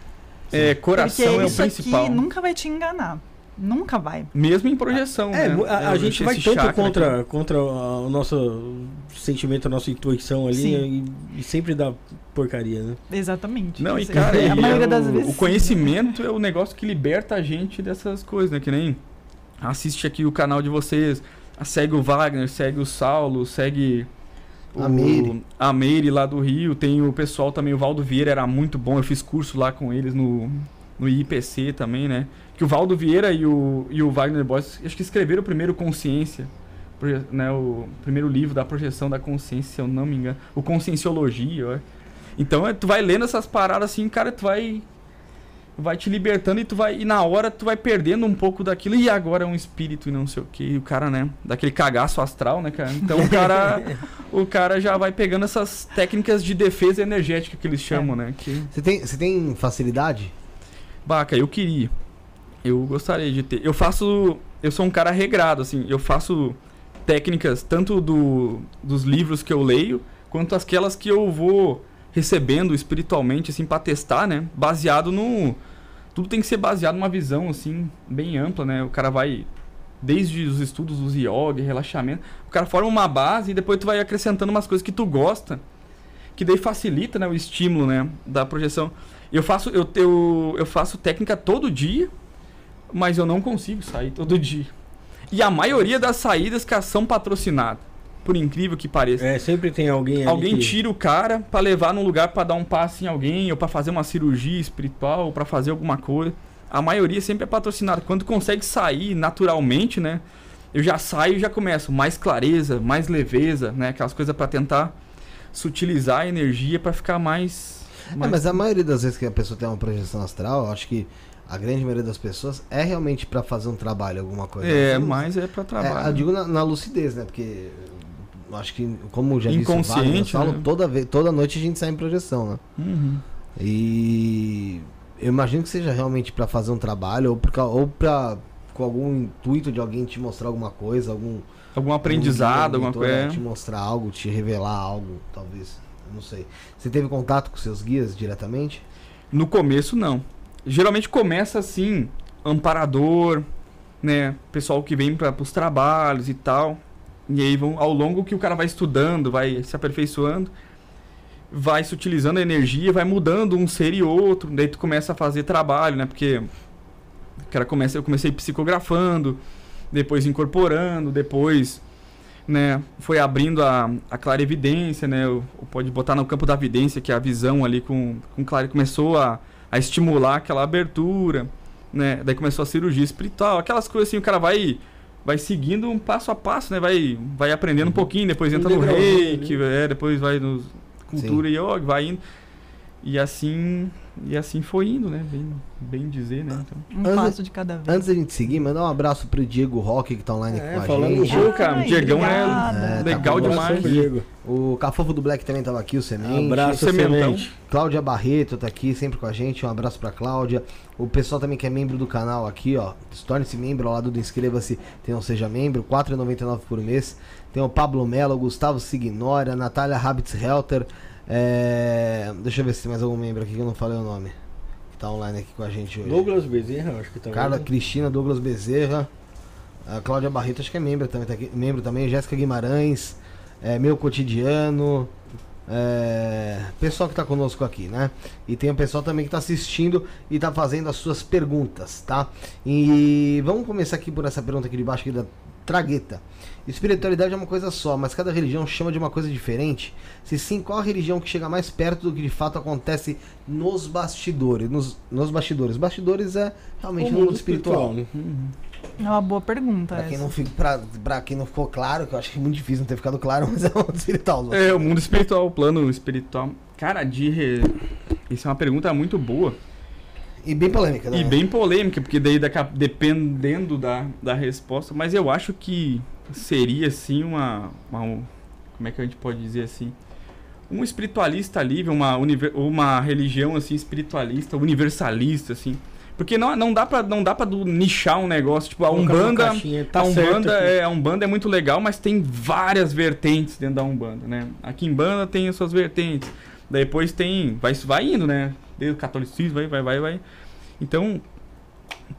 É, coração Porque é o isso principal. aqui nunca vai te enganar. Nunca vai. Mesmo em projeção. É, né? a, a É, gente vai tanto contra, aqui. contra o nosso sentimento, a nossa intuição ali e, e sempre dá porcaria, né? Exatamente. Não, e cara, e a maioria é das o, vezes. o conhecimento é o negócio que liberta a gente dessas coisas, né? Que nem assiste aqui o canal de vocês, segue o Wagner, segue o Saulo, segue A Meire. a Meire lá do Rio, tem o pessoal também, o Valdo Vieira era muito bom, eu fiz curso lá com eles no, no IPC também, né? Que o Valdo Vieira e o, e o Wagner Boss, acho que escreveram o primeiro Consciência, né? O primeiro livro da projeção da consciência, se eu não me engano, o Conscienciologia, acho. Então, é, tu vai lendo essas paradas assim, cara, tu vai vai te libertando e tu vai e na hora tu vai perdendo um pouco daquilo e agora é um espírito e não sei o que, e o cara, né, daquele cagaço astral, né, cara? Então o cara o cara já vai pegando essas técnicas de defesa energética que eles chamam, né, que Você tem, você tem facilidade? Baca, eu queria. Eu gostaria de ter. Eu faço. Eu sou um cara regrado, assim. Eu faço técnicas tanto do, dos livros que eu leio, quanto aquelas que eu vou recebendo espiritualmente, assim, pra testar, né? Baseado no. Tudo tem que ser baseado numa visão, assim, bem ampla, né? O cara vai. Desde os estudos dos yoga, relaxamento. O cara forma uma base e depois tu vai acrescentando umas coisas que tu gosta. Que daí facilita, né, o estímulo, né? Da projeção. Eu faço, eu, eu, eu faço técnica todo dia, mas eu não consigo sair todo dia. E a maioria das saídas, cara, são patrocinadas. Por incrível que pareça. É, sempre tem alguém ali Alguém que... tira o cara pra levar num lugar pra dar um passe em alguém, ou pra fazer uma cirurgia espiritual, ou pra fazer alguma coisa. A maioria sempre é patrocinada. Quando consegue sair naturalmente, né? Eu já saio e já começo mais clareza, mais leveza, né? Aquelas coisas pra tentar sutilizar a energia pra ficar mais. É, mais- mas a maioria das vezes que a pessoa tem uma projeção astral, eu acho que a grande maioria das pessoas é realmente pra fazer um trabalho, alguma coisa. É, Assim, mas é pra É, trabalho. eu digo na, na lucidez, né? Porque eu acho que, como já disse Inconsciente, falo, né? toda, vez, toda noite a gente sai em projeção, né? Uhum. E eu imagino que seja realmente pra fazer um trabalho ou, pra, ou pra, com algum intuito de alguém te mostrar alguma coisa, algum Algum aprendizado, algum alguma coisa. mentor, Te mostrar algo, te revelar algo, talvez. Não sei. Você teve contato com seus guias diretamente? No começo, não. Geralmente começa assim, amparador, né? Pessoal que vem para os trabalhos e tal. E aí vão, ao longo que o cara vai estudando, vai se aperfeiçoando, vai se utilizando a energia, vai mudando um ser e outro. Daí tu começa a fazer trabalho, né? Porque o cara começa, eu comecei psicografando, depois incorporando, depois né, foi abrindo a, a clarividência, né, pode botar no campo da vidência, que é a visão ali com, com claro, começou a, a estimular aquela abertura, né, daí começou a cirurgia espiritual, aquelas coisas assim, o cara vai vai seguindo um passo a passo, né, vai, vai aprendendo um pouquinho, depois Um entra no degrauzinho, reiki, é, depois vai no cultura Sim. yoga, vai indo, e assim, e assim foi indo, né, bem, bem dizer, né, então. Um Antes- passo de cada vez. Antes da gente seguir, mandar um abraço pro Diego Roque que tá online É, com a falando gente. Diego, cara, Ai, Diegão é. É, tá legal com demais. Abraço, Diego. O Cafofo do Black também tava aqui, o Semente. Abraço, Sementão. semente. Cláudia Barreto tá aqui sempre com a gente. Um abraço pra Cláudia. O pessoal também que é membro do canal aqui, ó. Torne-se membro ao lado do inscreva-se, tem um seja membro, R$ 4,99 por mês. Tem o Pablo Mello, o Gustavo Signora, a Natália Habitz Helter. É... Deixa eu ver se tem mais algum membro aqui que eu não falei o nome. Que tá online aqui com a gente hoje. Douglas Bezerra, acho que tá Carla vendo? Cristina, Douglas Bezerra, a Cláudia Barreto, acho que é membro também, tá aqui, membro também, Jéssica Guimarães, é, Meu Cotidiano, é, pessoal que tá conosco aqui, né? E tem o pessoal também que tá assistindo e tá fazendo as suas perguntas, tá? E vamos começar aqui por essa pergunta aqui de baixo aqui da Tragueta. Espiritualidade é uma coisa só, mas cada religião chama de uma coisa diferente. Se sim, qual a religião que chega mais perto do que de fato acontece nos bastidores? Nos, nos bastidores. Bastidores é realmente no mundo espiritual. né? É uma boa pergunta. Pra quem, essa. não fica, pra, pra quem não ficou claro, que eu acho que é muito difícil não ter ficado claro, mas é o mundo espiritual. É, o mundo espiritual, o plano espiritual. Cara, de. Re... Isso é uma pergunta muito boa. E bem polêmica, né? E bem polêmica, porque daí daqui a- dependendo da, da resposta, mas eu acho que seria assim uma, uma- um- como é que a gente pode dizer assim? Um espiritualista livre, uma, uma religião assim espiritualista, universalista assim. Porque não, não dá pra não dá para nichar um negócio, tipo a Umbanda, tá a certo Umbanda aqui. é a Umbanda é muito legal, mas tem várias vertentes dentro da Umbanda, né? A Quimbanda tem as suas vertentes. Depois tem, vai vai indo, né? Desde o catolicismo, vai vai vai vai. Então,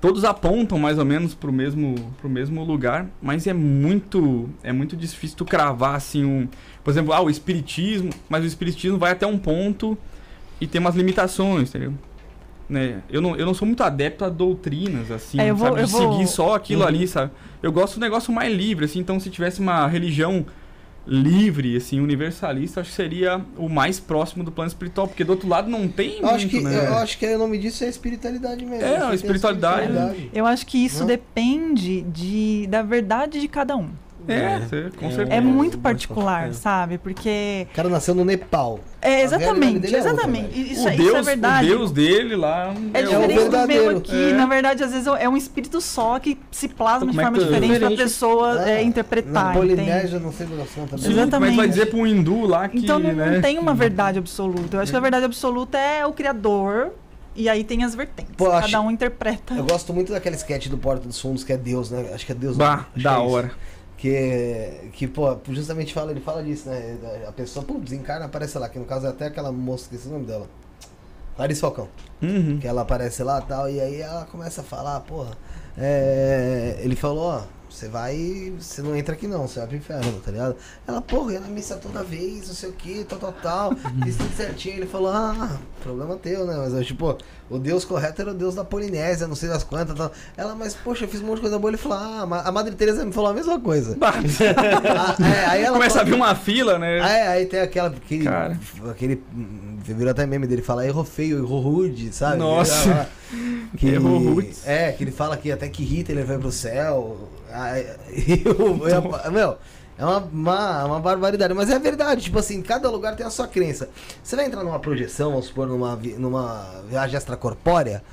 todos apontam mais ou menos pro mesmo pro mesmo lugar, mas é muito é muito difícil tu cravar assim um, por exemplo, ah, o espiritismo, mas o espiritismo vai até um ponto e tem umas limitações, entendeu? Né? Eu não, eu não sou muito adepto a doutrinas assim, É, eu vou- sabe, eu de vou- seguir só aquilo Uhum. ali, sabe? Eu gosto do negócio mais livre assim, então se tivesse uma religião livre, assim, universalista, acho que seria o mais próximo do plano espiritual, porque do outro lado não tem Eu acho, muito, que, né? eu acho que o nome disso é espiritualidade mesmo. É, tem espiritualidade. Eu acho que isso Não? depende de, da verdade de cada um. É, cê- com É, certeza. É muito bastante, particular, é. sabe? Porque. O cara nasceu no Nepal. É, exatamente, é outra, exatamente. velho. isso, o, é- Deus, isso é verdade. o Deus dele lá É o- diferente do meu aqui. É. Na verdade, às vezes é um espírito só que se plasma de é forma diferente pra Diferente. pessoa É, é, Na interpretar. Polinésia, não sei do assunto também. É que vai Exatamente. dizer pra um hindu lá que, Então não, não né? tem uma verdade absoluta. Eu acho que a verdade absoluta é o Criador. E aí tem as vertentes. Pô, Cada acho- um interpreta. Eu gosto muito daquele sketch do Porta dos Fundos, que é Deus, né? Acho que é Deus. Bah, acho da é isso. Que, que, pô, justamente fala, ele fala disso, né? A pessoa, pô, desencarna, aparece lá, que no caso é até aquela moça, que esse é o nome dela. Clarice Falcão. Uhum. Que ela aparece lá e tal, e aí ela começa a falar, porra. é, ele falou, ó, você vai. Você não entra aqui não, você vai pro inferno, tá ligado? Ela, porra, ia na missa toda vez, não sei o que, tal, tal, tal. Fiz tudo certinho. Ele falou, ah, problema teu, né? Mas eu, tipo, o Deus correto era o Deus da Polinésia, não sei das quantas, tal. Ela, mas, poxa, eu fiz um monte de coisa boa. Ele falou, ah, a Madre Teresa me falou a mesma coisa. Ah, é, aí ela Começa a vir uma fila, né? ah, é, aí tem aquela. Aquele, Cara. aquele. Virou até meme dele, fala errou feio, errou rude, sabe? Nossa. Que, Errou rude. É, que ele fala que até que Hitler vai pro céu. Ah, e o- eu- meu, é uma, uma, uma barbaridade. Mas é verdade, tipo assim, cada lugar tem a sua crença. Você vai entrar numa projeção, vamos supor, numa, numa viagem extracorpórea.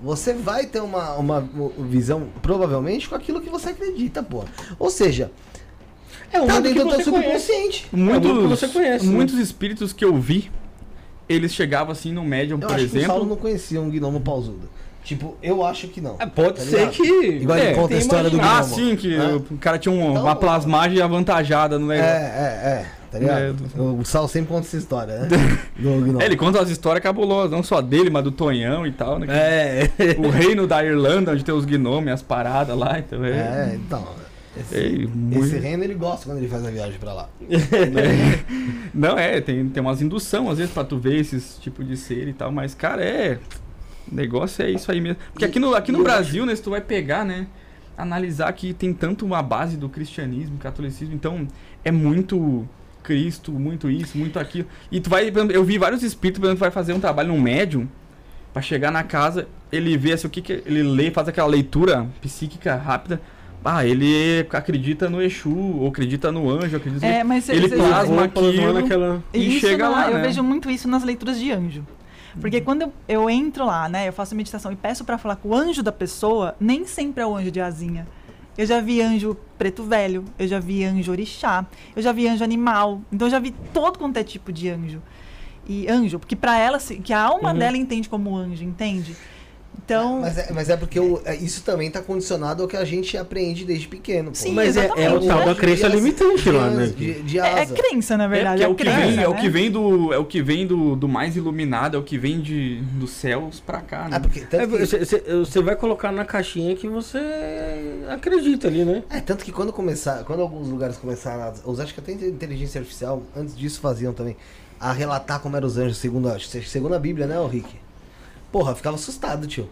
Você vai ter uma, uma visão, provavelmente, com aquilo que você acredita, pô. Ou seja, É um tá mundo que dentro do teu subconsciente. Muitos, É que você conhece, né? muitos espíritos que eu vi, eles chegavam assim no médium, Eu por acho que o Saulo exemplo. não conhecia um gnomo pausudo. Tipo, eu acho que não. É, pode Tá ser que. Igual ele é, conta a história do imaginado. Ah, gnomo. sim, que É. o cara tinha um- Então- uma plasmagem avantajada no É, negócio. é, é. Tá ligado? O Saulo sempre conta essa história, né? Do gnomo. É, ele conta as histórias cabulosas, não só dele, mas do Tonhão e tal, né? É. O reino da Irlanda, onde tem os gnomes, as paradas lá, então é. É, então. Esse, É, muito- esse reino ele gosta quando ele faz a viagem pra lá. né? Não, é, tem, tem umas indução às vezes pra tu ver esses tipo de ser e tal, mas, cara, é. O negócio é isso aí mesmo. Porque E- aqui no, aqui e no Brasil, né, se tu vai pegar, né, analisar que tem tanto uma base do cristianismo, catolicismo, então é muito Cristo, muito isso, muito aquilo. E tu vai, por exemplo, eu vi vários espíritos, por exemplo, vai fazer um trabalho num médium, pra chegar na casa, ele vê assim, o que, que ele lê, faz aquela leitura psíquica rápida. Ah, ele acredita no Exu, ou acredita no anjo, acredita É, mas Ele cê- plasma aquilo. aquela- e Isso chega não- lá, Eu né? vejo muito isso nas leituras de anjo. Porque quando eu, eu entro lá, né, eu faço meditação e peço pra falar com o anjo da pessoa, nem sempre é o anjo de asinha. Eu já vi anjo preto velho, eu já vi anjo orixá, eu já vi anjo animal. Então eu já vi todo quanto é tipo de anjo. E anjo, porque pra ela, que a alma Uhum. dela entende como anjo, entende? Então, Mas é, mas é porque o- é, isso também tá condicionado ao que a gente aprende desde pequeno. Pô. Sim, Mas é, é o tal né? da crença De- limitante de, lá, né? De, de é, é crença, na É, verdade. porque é o que crença, vem, é o né? que vem do, é o que vem do, do mais iluminado, é o que vem de dos céus pra cá, né? É, porque, É, tanto que, você, você- você vai colocar na caixinha que você acredita ali, né? é, tanto que quando começar, quando alguns lugares começaram a usar, acho que até inteligência artificial, antes disso faziam também, a relatar como eram os anjos, segundo, a- segundo a Bíblia, né, Rick? Porra, ficava assustado, tio.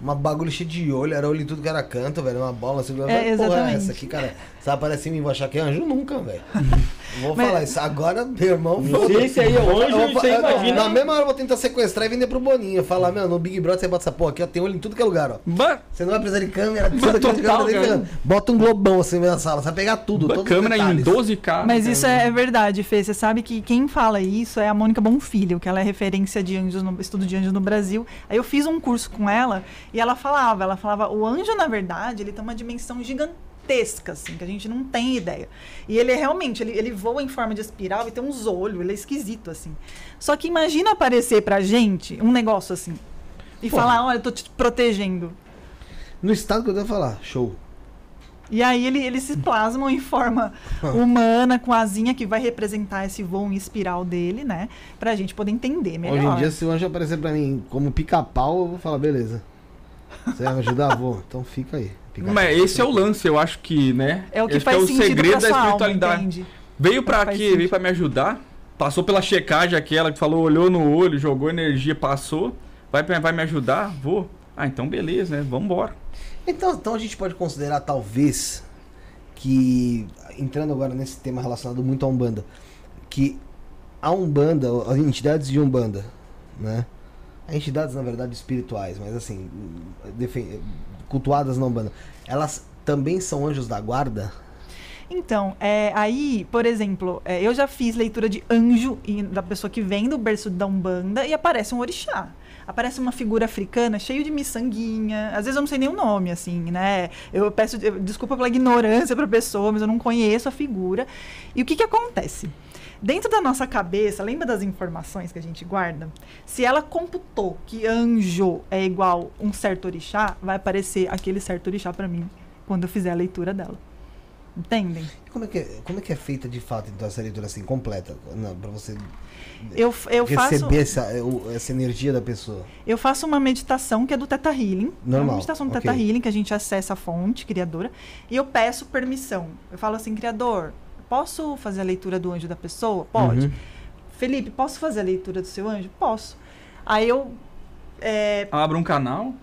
Uma bagulho cheio de olho, era olho em tudo que era canto, velho. Uma bola, assim, É, porra, é exatamente. essa aqui, cara. Se aparecer em mim, vou achar que é anjo nunca, velho. Vou Mas- falar isso. Agora, meu irmão, Não sei se aí é Eu anjo, vou você fa- imagina. Na mesma hora eu vou tentar sequestrar e vender pro Boninho. Falar, meu, no Big Brother você bota essa porra aqui, ó. Tem olho em tudo que é lugar, ó. Ba- Você não vai precisar de câmera, Mas aqui de total, câmera. Bota um globão assim na sala, você vai pegar tudo. ba- câmera em detalhes. 12K. Mas isso é verdade, Fê. Você sabe que quem fala isso é a Mônica Bonfilho, que ela é referência de anjos no estudo de anjos no Brasil. Aí eu fiz um curso com ela e ela falava, ela falava, o anjo, na verdade, ele tem uma dimensão gigantesca, assim, que a gente não tem ideia. E ele é realmente, ele, ele voa em forma de espiral e tem uns olhos, ele é esquisito, assim. Só que imagina aparecer pra gente um negócio assim. E falar, olha, eu tô te protegendo. No estado que eu devo falar, show. E aí ele, eles se plasmam em forma humana, com a asinha que vai representar esse voo em espiral dele, né? Pra gente poder entender melhor. Hoje em dia, se o anjo aparecer pra mim como pica-pau, eu vou falar, beleza. Você vai me ajudar? Vou. Então fica aí. Pica-pau. Mas esse é o lance, eu acho que, né? é o que acho faz é o sentido segredo pra da sua alma, espiritualidade. entende? Veio pra Faz quê? sentido. Veio pra me ajudar. Passou pela checagem aquela que falou, olhou no olho, jogou energia, passou. Vai, pra- vai me ajudar? Vou. Ah, então beleza, né? Vambora. Então, então a gente pode considerar, talvez, que. Entrando agora nesse tema relacionado muito à Umbanda, que a Umbanda, as entidades de Umbanda, né? Entidades, na verdade, espirituais, mas assim, cultuadas na Umbanda, elas também são anjos da guarda? Então, é, aí, por exemplo, é, eu já fiz leitura de anjo e- da pessoa que vem do berço da Umbanda e aparece um orixá. Aparece uma figura africana cheio de miçanguinha. Às vezes eu não sei nem o nome, assim, né? Eu peço eu- desculpa pela ignorância pra pessoa, mas eu não conheço a figura. E o que que acontece? Dentro da nossa cabeça, lembra das informações que a gente guarda? Se ela computou que anjo é igual um certo orixá, vai aparecer aquele certo orixá pra mim quando eu fizer a leitura dela. Entendem? Como é, que é, como é que é feita de fato, então, essa leitura assim, completa? Não, pra você Eu, eu, faço, receber essa, o- essa energia da pessoa. eu faço uma meditação que é do Teta Healing. É Normal, uma meditação do ok. Teta Healing, que a gente acessa a fonte criadora. E eu peço permissão. Eu falo assim, criador, posso fazer a leitura do anjo da pessoa? Pode. Uhum. Felipe, posso fazer a leitura do seu anjo? Posso. Aí eu. É, Abra um canal.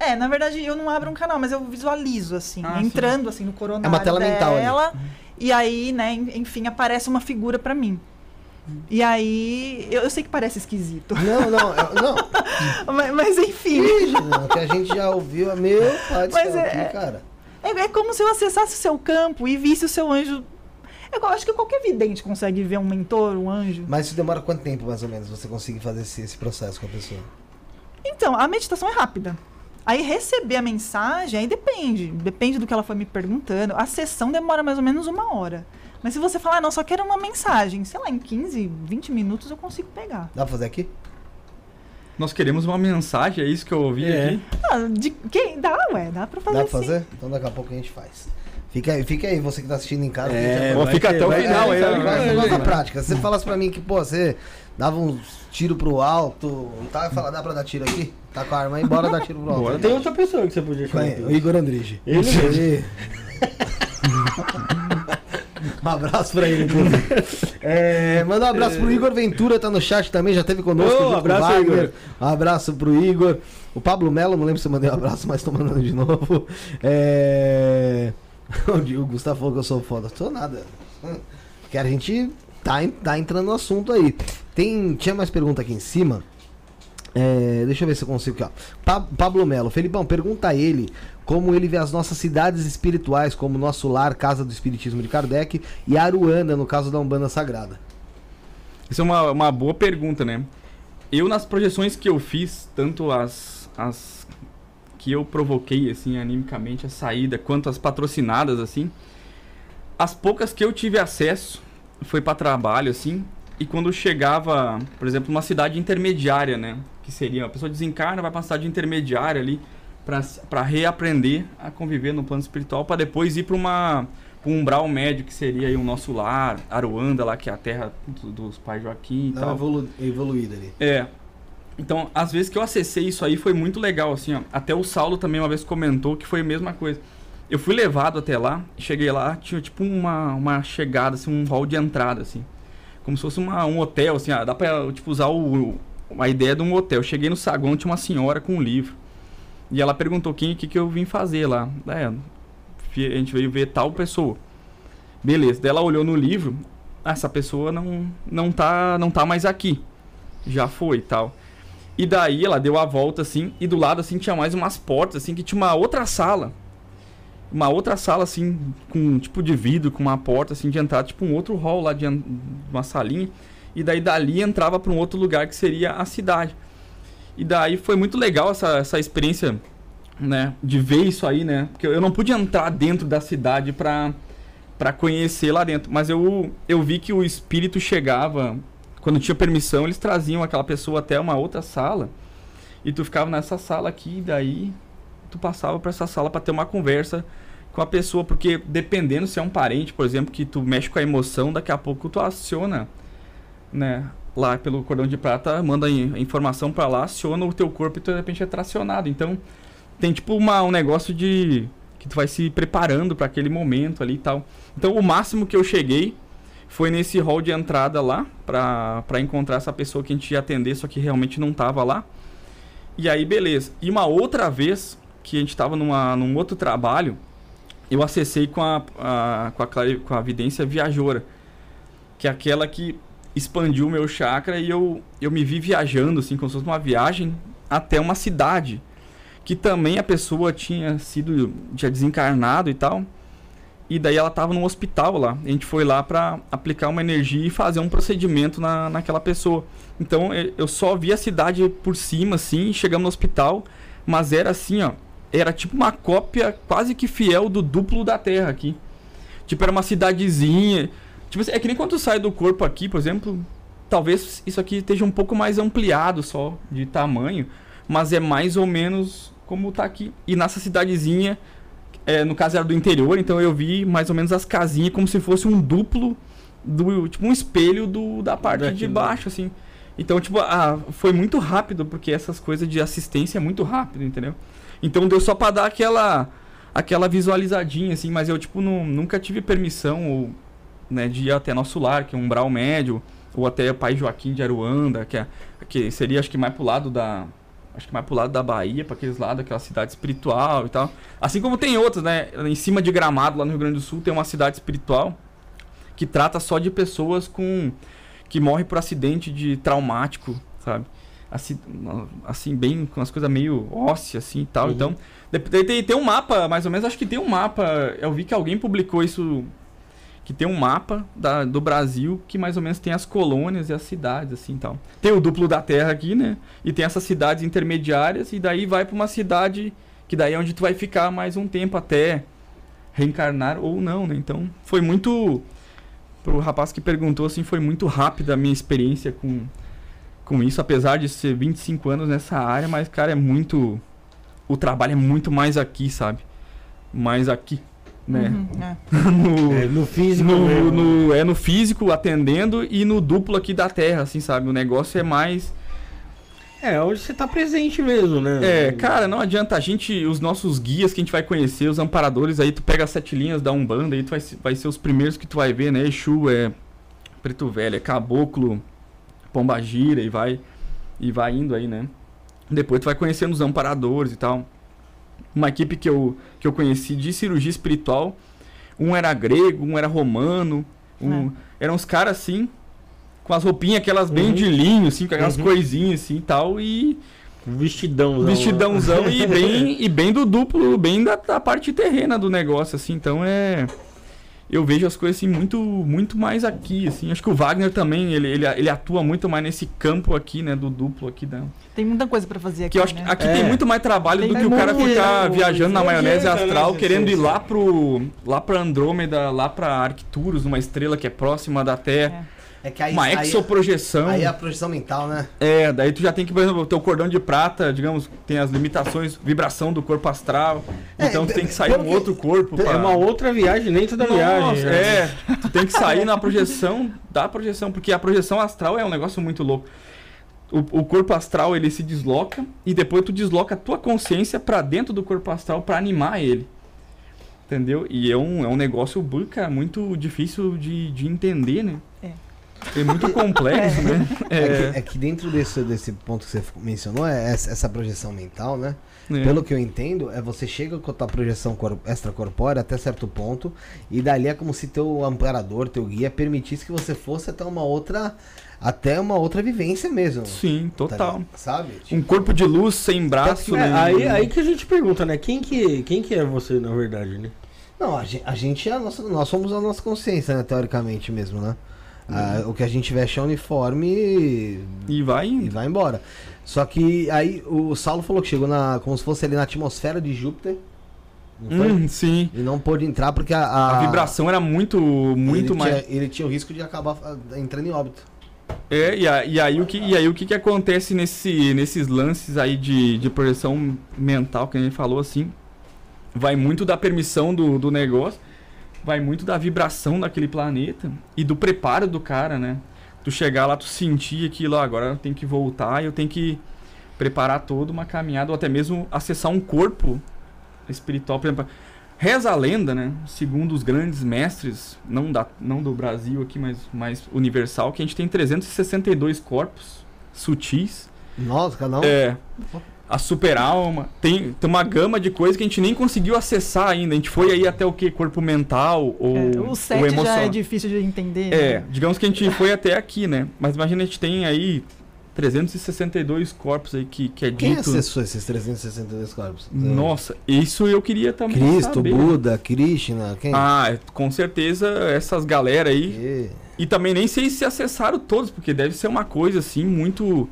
é, na verdade eu não abro um canal, mas eu visualizo, assim, Ah, sim. entrando assim no coronário É uma tela mental ali. dela. E aí, né, en- enfim, aparece uma figura pra mim. E aí, eu, eu sei que parece esquisito. Não, não, é- não. mas, mas, enfim. Ih, não, que a gente já ouviu, é meu pai do Mas é- aqui, cara. É, é como se eu acessasse o seu campo e visse o seu anjo. Eu acho que qualquer vidente consegue ver um mentor, um anjo. Mas isso demora quanto tempo, mais ou menos, você conseguir fazer esse, esse processo com a pessoa? Então, a meditação é rápida. Aí receber a mensagem, aí depende. Depende do que ela foi me perguntando. A sessão demora mais ou menos uma hora. Mas se você falar, ah, não, só quero uma mensagem, sei lá, em 15, 20 minutos eu consigo pegar. Dá pra fazer aqui? Nós queremos uma mensagem, é isso que eu ouvi É. aqui. Ah, de, quem? Dá, ué, dá pra fazer Dá pra sim. fazer? Então daqui a pouco a gente faz. Fica aí, fica aí, você que tá assistindo em casa. É, já- fica ter- até o vai- final aí, Vai, ó. vai, vai- negócio vai- da prática. Se você falasse pra mim que, pô, você dava uns tiros pro alto, não tá? Fala, dá pra dar tiro aqui? Tá com a arma aí, bora dar tiro pro alto. Bora. Tem outra pessoa que você podia chamar. Vai, o Igor Andrige. Ele. Ele. um abraço pra ele, inclusive. É, manda um abraço pro Igor Ventura, tá no chat também, já teve conosco. Ô, o abraço, Wagner. Igor. Um abraço pro Igor. O Pablo Melo, não lembro se eu mandei um abraço, mas tô mandando de novo. É... O Gustavo falou que eu sou foda. Sou nada. Que a gente tá, tá entrando no assunto aí. Tem, tinha mais pergunta aqui em cima. É, deixa eu ver se eu consigo aqui, ó. Pa- Pablo Melo, Felipão, pergunta a ele como ele vê as nossas cidades espirituais, como Nosso Lar, Casa do Espiritismo de Kardec, e Aruanda, no caso da Umbanda Sagrada. Isso é uma, uma boa pergunta, né? Eu, nas projeções que eu fiz, tanto as, as que eu provoquei, assim, animicamente, a saída, quanto as patrocinadas, assim, as poucas que eu tive acesso foi para trabalho, assim, e quando chegava, por exemplo, uma cidade intermediária, né? Que seria, a pessoa desencarna, vai pra uma cidade intermediária ali, para reaprender a conviver no plano espiritual, para depois ir para uma pra um umbral médio, que seria aí o nosso lar, Aruanda, lá que é a terra do- dos pais Joaquim e Dá tal. evolu evoluída ali. É. Então, às vezes que eu acessei isso aí foi muito legal, assim, ó. Até o Saulo também uma vez comentou que foi a mesma coisa. Eu fui levado até lá, cheguei lá, tinha tipo uma, uma chegada, assim, um hall de entrada, assim. Como se fosse uma, um hotel, assim, ah, dá pra, tipo, usar o, a ideia de um hotel. Eu cheguei no saguão, tinha uma senhora com um livro. E ela perguntou quem que, que eu vim fazer lá. É, a gente veio ver tal pessoa. Beleza. Daí ela olhou no livro. "Ah, Essa pessoa não, não, tá, não tá mais aqui. Já foi e tal. E daí ela deu a volta assim. E do lado assim tinha mais umas portas assim. Que tinha uma outra sala. Uma outra sala assim. Com tipo de vidro. Com uma porta assim de entrada. Tipo um outro hall lá de uma salinha. E daí dali entrava para um outro lugar que seria a cidade. E daí foi muito legal essa, essa experiência, né? De ver isso aí, né? Porque eu não pude entrar dentro da cidade pra, pra conhecer lá dentro. Mas eu, eu vi que o espírito chegava, quando tinha permissão, eles traziam aquela pessoa até uma outra sala. E tu ficava nessa sala aqui, e daí tu passava pra essa sala pra ter uma conversa com a pessoa. Porque dependendo se é um parente, por exemplo, que tu mexe com a emoção, daqui a pouco tu aciona, né? Lá pelo cordão de prata, manda a informação pra lá, aciona o teu corpo e tu de repente é tracionado. Então, tem tipo uma, um negócio de que tu vai se preparando pra aquele momento ali e tal. Então, o máximo que eu cheguei foi nesse hall de entrada lá pra encontrar essa pessoa que a gente ia atender, só que realmente não tava lá. E aí, beleza. E uma outra vez que a gente tava numa, num outro trabalho, eu acessei com a, a- com, a com a vidência viajora, que é aquela que expandiu o meu chakra e eu, eu me vi viajando, assim, como se fosse uma viagem até uma cidade. Que também a pessoa tinha sido, tinha desencarnado e tal. E daí ela tava num hospital lá. A gente foi lá pra aplicar uma energia e fazer um procedimento na, naquela pessoa. Então eu só vi a cidade por cima, assim, chegamos no hospital. Mas era assim, ó. Era tipo uma cópia quase que fiel do duplo da Terra aqui. Tipo, era uma cidadezinha. Tipo assim, é que nem quando sai do corpo aqui, por exemplo. Talvez isso aqui esteja um pouco mais ampliado só de tamanho. Mas é mais ou menos como tá aqui. E nessa cidadezinha, é, no caso era do interior, então eu vi mais ou menos as casinhas como se fosse um duplo do. Tipo um espelho do, da parte de Daquilo. baixo, assim. Então, tipo, ah, foi muito rápido, porque essas coisas de assistência é muito rápido, entendeu? Então deu só pra dar aquela aquela visualizadinha, assim, mas eu, tipo, não, nunca tive permissão ou, né, de ir até nosso lar, que é um umbral médio, ou até Pai Joaquim de Aruanda, que, é, que seria, acho que mais pro lado da... Acho que mais pro lado da Bahia, para aqueles lados, aquela cidade espiritual e tal. Assim como tem outras, né? Em cima de Gramado, lá no Rio Grande do Sul, tem uma cidade espiritual que trata só de pessoas com que morrem por acidente de traumático, sabe? Assim, assim bem com as coisas meio ósseas assim e tal. Uhum. Então, tem, tem um mapa, mais ou menos, acho que tem um mapa, eu vi que alguém publicou isso que tem um mapa da, do Brasil que mais ou menos tem as colônias e as cidades assim, tal. Tem o duplo da Terra aqui, né? E tem essas cidades intermediárias e daí vai para uma cidade que daí é onde tu vai ficar mais um tempo até reencarnar ou não, né? Então, foi muito pro rapaz que perguntou assim, foi muito rápida a minha experiência com com isso, apesar de ser 25 anos nessa área, mas cara, é muito o trabalho é muito mais aqui, sabe? Mais aqui, né? Uhum, é. No- É, no físico no, mesmo. no- é no físico atendendo e no duplo aqui da terra, assim, sabe? O negócio é mais. É, onde você tá presente mesmo, né? É, cara, não adianta a gente, os nossos guias que a gente vai conhecer, os amparadores, aí tu pega as sete linhas da Umbanda, aí tu vai, vai ser os primeiros que tu vai ver, né? Exu é Preto Velho, é Caboclo, Pombagira e vai e vai indo aí, né? Depois tu vai conhecendo os amparadores e tal. Uma equipe que eu, que eu conheci de cirurgia espiritual, um era grego, um era romano, um, eram uns caras assim, com as roupinhas aquelas bem Uhum. de linho, assim, com aquelas Uhum. coisinhas assim e tal, e Vestidão. vestidãozão e bem, e bem do duplo, bem da, da parte terrena do negócio, assim. Então é. Eu vejo as coisas assim muito, muito mais aqui, assim. Acho que o Wagner também, ele, ele, ele atua muito mais nesse campo aqui, né? Do duplo aqui da. Tem muita coisa pra fazer aqui. Que eu acho que né? aqui É. tem muito mais trabalho Tem do que o cara ficar né? viajando na maionese né, astral, querendo ir lá pro. lá pra Andrômeda, lá pra Arcturus, numa estrela que é próxima da Terra. É que aí, Uma aí, exoprojeção. aí é a projeção mental, né? É, daí tu já tem que, por exemplo, o teu cordão de prata, digamos, tem as limitações, vibração do corpo astral. É, então tu tem que sair um outro corpo. É pra- uma outra viagem dentro da Nossa, viagem. né? É, tu tem que sair na projeção da projeção, porque a projeção astral é um negócio muito louco. O, o corpo astral ele se desloca e depois tu desloca a tua consciência pra dentro do corpo astral pra animar ele. Entendeu? E é um, é um negócio, buca, muito difícil de, de entender, né? É muito complexo, né? É, É, que, é que dentro desse, desse ponto que você mencionou, é essa, essa projeção mental, né? é. Pelo que eu entendo, é você chega com a tua projeção cor- extracorpórea até certo ponto, e dali é como se teu amparador, teu guia, permitisse que você fosse até uma outra. Até uma outra vivência mesmo. Sim, tá total. ligado? sabe? Um corpo de luz sem braço, É, né? aí, aí que a gente pergunta, né? Quem que, quem que é você, na verdade, né? Não, a gente, a gente é a nossa, nós somos a nossa consciência, né? Teoricamente mesmo, né? Ah, o que a gente veste é uniforme e, E vai e indo. vai embora. Só que aí o Saulo falou que chegou na. como se fosse ali na atmosfera de Júpiter. Hum, sim. E não pôde entrar porque a. a- A vibração era muito, muito ele mais. Tinha, ele tinha o risco de acabar ah, entrando em óbito. É, e, a- e aí o que, e aí o que, que acontece nesse, nesses lances aí de, de projeção mental que a gente falou assim? Vai muito da permissão do, do negócio, vai muito da vibração daquele planeta e do preparo do cara, né? Tu chegar lá, tu sentir aquilo, agora eu tenho que voltar e eu tenho que preparar toda uma caminhada ou até mesmo acessar um corpo espiritual. Por exemplo, reza a lenda, né? Segundo os grandes mestres, não, da, não do Brasil aqui, mas mais universal, que a gente tem 362 corpos sutis. Nossa, cada um. É. A super alma. Tem, tem uma gama de coisas que a gente nem conseguiu acessar ainda. A gente foi aí até o que? Corpo mental ou, É, o ou 7 já é difícil de entender. É, né? digamos que a gente foi até aqui, né? Mas imagina a gente tem aí 362 corpos aí que, que é Quem dito. acessou esses 362 corpos? Nossa, isso eu queria também Cristo, saber. Buda, Krishna, quem? Ah, com certeza essas galera aí. E- E também nem sei se acessaram todos, porque deve ser uma coisa assim muito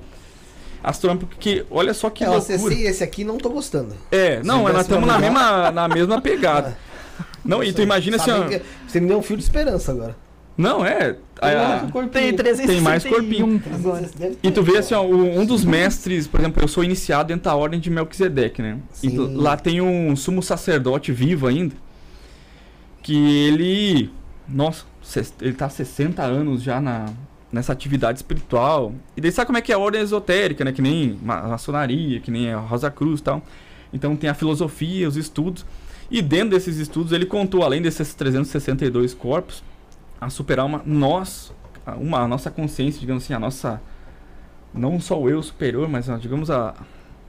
astronômica, porque olha só que É, eu loucura. acessei esse aqui e não tô gostando. É, não, Se nós estamos na mesma, na mesma pegada. Não, e tu imagina assim, ó, que Você me deu um fio de esperança agora. não é, a- Tem 361 Tem mais corpinho. agora. E tu vê assim, ó, um dos mestres, por exemplo, eu sou iniciado dentro da ordem de Melquisedeque, né? E Sim. lá tem um sumo sacerdote vivo ainda, que ele, nossa, ele tá há 60 anos já na, nessa atividade espiritual. E daí sabe como é que é a ordem esotérica, né? Que nem ma- maçonaria, que nem a Rosa Cruz e tal. Então tem a filosofia, os estudos. E dentro desses estudos ele contou, além desses 362 corpos, a super-alma, nós, a- uma, a nossa consciência, digamos assim, a nossa. Não só o eu superior, mas digamos a.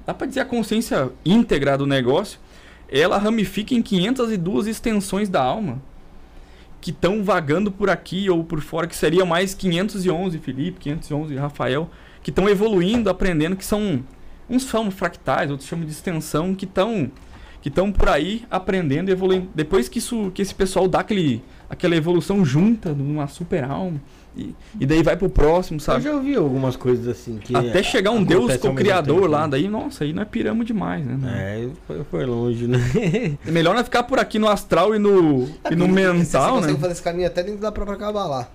Dá pra dizer a consciência íntegra do negócio. Ela ramifica em 502 extensões da alma que estão vagando por aqui ou por fora, que seriam mais 511 Felipe, 511 Rafael, que estão evoluindo, aprendendo, que são. Uns chamam fractais, outros chamam de extensão, que estão que estão por aí aprendendo evoluindo. Depois que, isso, que esse pessoal dá aquele, aquela evolução junta numa super alma, e, e daí vai pro próximo, Eu sabe? já ouvi algumas coisas assim que. Até chegar um Deus co-criador lá, né? daí, nossa, aí nós piramos demais, né? É, foi, foi longe, né? É melhor nós ficar por aqui no astral e no, e no Você- mental, Você né? consegue fazer esse caminho até dentro da própria Cabala.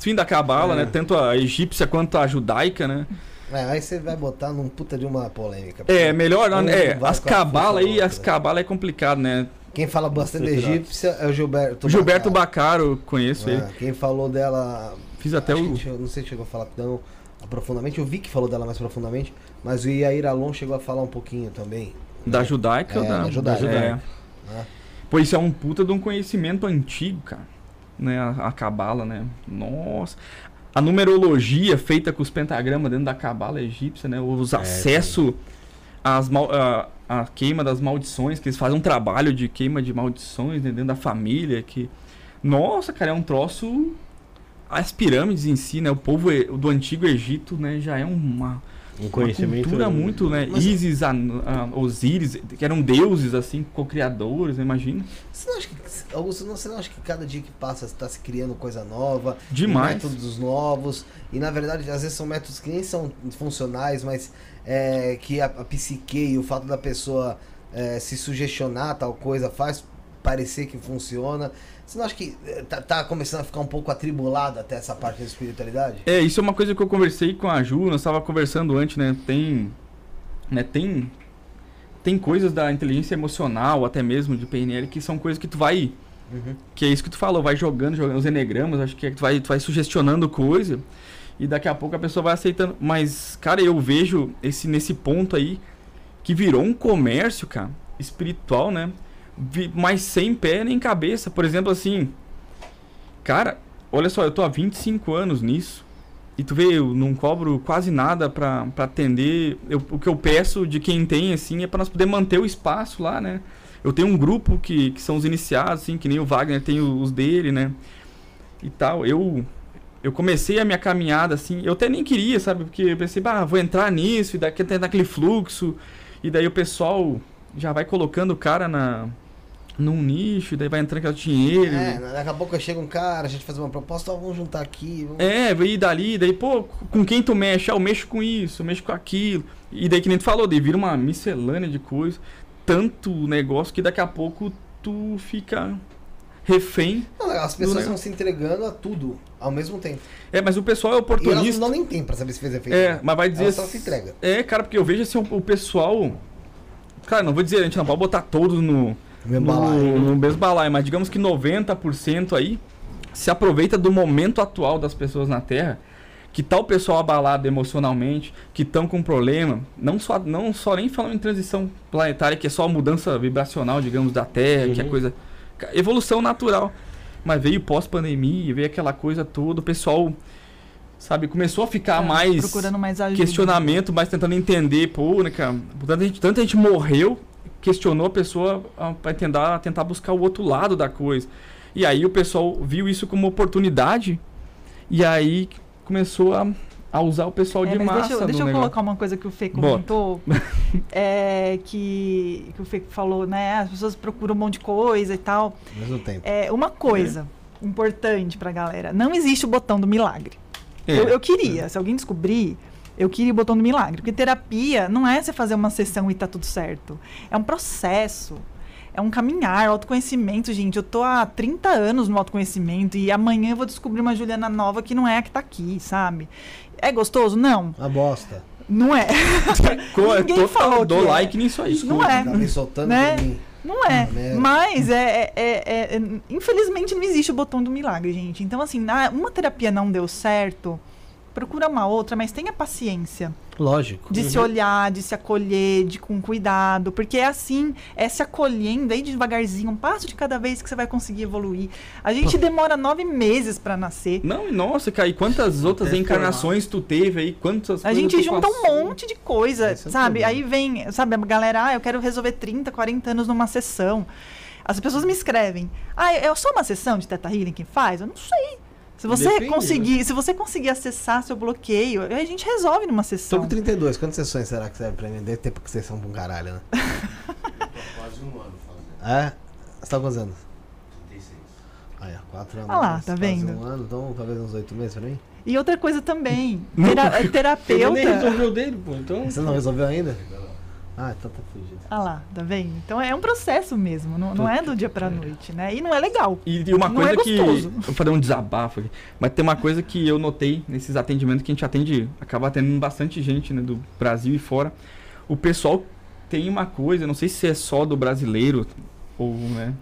Fim da cabala, É. né? Tanto a egípcia quanto a judaica, né? É, aí você vai botar num puta de uma polêmica. É, melhor, Um é, as cabala aí, as cabala é complicado, né? Quem fala bastante trata. egípcia é o Gilberto. O Gilberto Bacaro. Bacaro, conheço ele. É, quem falou dela. Fiz até o. chegou- não sei se chegou a falar tão aprofundadamente. Eu vi que falou dela mais profundamente. Mas o Iair Alon chegou a falar um pouquinho também. Da né? judaica ou É, da, da judaica. É. Pô, isso é um puta de um conhecimento antigo, cara. Né? A, a cabala, né? Nossa. A numerologia feita com os pentagramas dentro da cabala egípcia, né? Os É, acessos às mal, a, queima das maldições, que eles fazem um trabalho de queima de maldições né? dentro da família, que... Nossa, cara, é um troço... As pirâmides em si, né? O povo do antigo Egito, né? Já é uma, Um uma conhecimento. cultura muito, né? Mas- Isis, An- Osíris, que eram deuses, assim, co-criadores, né? imagina. Você não acha que. Augusto, você não acha que cada dia que passa está se criando coisa nova? Demais. Métodos novos. E na verdade, às vezes são métodos que nem são funcionais, mas é, que a, a psique e o fato da pessoa é, se sugestionar tal coisa faz parecer que funciona. Você não acha que é, tá, tá começando a ficar um pouco atribulado até essa parte da espiritualidade? É, isso é uma coisa que eu conversei com a Ju, nós estava conversando antes, né? Tem. Né, tem. Tem coisas da inteligência emocional, até mesmo de PNL, que são coisas que tu vai. Uhum. Que é isso que tu falou, vai jogando, jogando os enegramas, acho que é que tu vai, tu vai sugestionando coisa. E daqui a pouco a pessoa vai aceitando. Mas, cara, eu vejo esse nesse ponto aí que virou um comércio, cara, espiritual, né? Mas sem pé nem cabeça. Por exemplo, assim. Cara, olha só, eu tô há 25 anos nisso. E tu vê, eu não cobro quase nada pra, pra atender. Eu- o que eu peço de quem tem, assim, é pra nós poder manter o espaço lá, né? Eu tenho um grupo que, que são os iniciados, assim, que nem o Wagner tem os dele, né? E tal. Eu, eu comecei a minha caminhada, assim, eu até nem queria, sabe? Porque eu pensei, bah, vou entrar nisso, e daqui até naquele fluxo. E daí o pessoal já vai colocando o cara na, num nicho, e daí vai entrando aquele dinheiro. É, daqui a pouco chega um cara, a gente faz uma proposta, ó, vamos juntar aqui. Vamos... É, veio dali, daí, pô, com quem tu mexe? Ah, eu mexo com isso, eu mexo com aquilo. E daí, que nem tu falou, daí vira uma miscelânea de coisa, tanto negócio que daqui a pouco tu fica refém. Não, as pessoas estão se entregando a tudo ao mesmo tempo. É, mas o pessoal é E elas oportunista. não nem tempo pra saber se fez efeito. É, mas vai dizer. Ela só se entrega. É, cara, porque eu vejo assim, o, pessoal. Cara, não vou dizer, a gente não pode botar todos no, Meu no, balaio. no mesmo balaio, mas digamos que 90% aí se aproveita do momento atual das pessoas na Terra, que tá o pessoal abalado emocionalmente, que estão com problema, não só, não só nem falando em transição planetária, que é só a mudança vibracional, digamos, da Terra, que é Uhum. coisa. Evolução natural. Mas veio pós-pandemia, veio aquela coisa toda, o pessoal, sabe, começou a ficar É, mais procurando mais ajuda. questionamento, mas tentando entender, pô, né, cara, tanta gente, tanta gente morreu, questionou a pessoa ah, pra tentar, tentar buscar o outro lado da coisa. E aí o pessoal viu isso como oportunidade e aí começou a, a usar o pessoal É, de mas massa deixa, eu- no deixa eu negócio. colocar uma coisa que o Fê comentou. é, que, que o Fê falou, né? As pessoas procuram um monte de coisa e tal. Ao mesmo tempo. É, uma coisa importante pra galera: não existe o botão do milagre. É. Eu, eu queria, se alguém descobrir, eu queria o botão do milagre. Porque terapia não é você fazer uma sessão e tá tudo certo. É um processo. É um caminhar, autoconhecimento, gente. Eu tô há 30 anos no autoconhecimento e amanhã eu vou descobrir uma Juliana nova que não é a que tá aqui, sabe? É gostoso? Não. Uma bosta. Não é. Co- Ninguém total, falou dou que é. like nisso aí. Não é. Tá me soltando Né? mim. Não é. merda. Mas é, é- é- é- Infelizmente não existe o botão do milagre, gente. Então, assim, na- uma terapia não deu certo, procura uma outra, mas tenha paciência. Lógico. De se olhar, de se acolher, de com cuidado. Porque é assim, é se acolhendo aí devagarzinho, um passo de cada vez que você vai conseguir evoluir. A gente demora nove meses pra nascer. Não, e nossa, cara, e quantas outras encarnações tu teve aí? Quantas A gente tu junta um passou? monte de coisa, Esse é sabe? problema. Aí vem, sabe, a galera, ah, eu quero resolver 30, 40 anos numa sessão. As pessoas me escrevem, ah, é só uma sessão de Teta Healing que faz? Eu não sei. Se você Depende, né? conseguir, se você conseguir acessar seu bloqueio, aí a gente resolve numa Tô sessão. com 32. Quantas sessões será que serve pra mim? Deve ter porque sessão pra um caralho, né? Quase um ano fazendo. É? Você tá quantos anos? 36. Aí, ó, 4 anos. Ah lá, quase tá vendo? um ano, então talvez uns 8 meses pra mim. E outra coisa também, tera- Ele nem terapeuta. resolveu dele, pô. Então. Você não resolveu ainda? Ah, então tá fugido. Ah lá, tá vendo? Então é um processo mesmo, não, não é do dia pra noite, né? E não é legal. E, e uma Não coisa é que. Vou fazer um desabafo aqui. Mas tem uma coisa que eu notei nesses atendimentos que a gente atende, acaba atendendo bastante gente, né? Do Brasil e fora. O pessoal tem uma coisa, não sei se é só do brasileiro ou, né?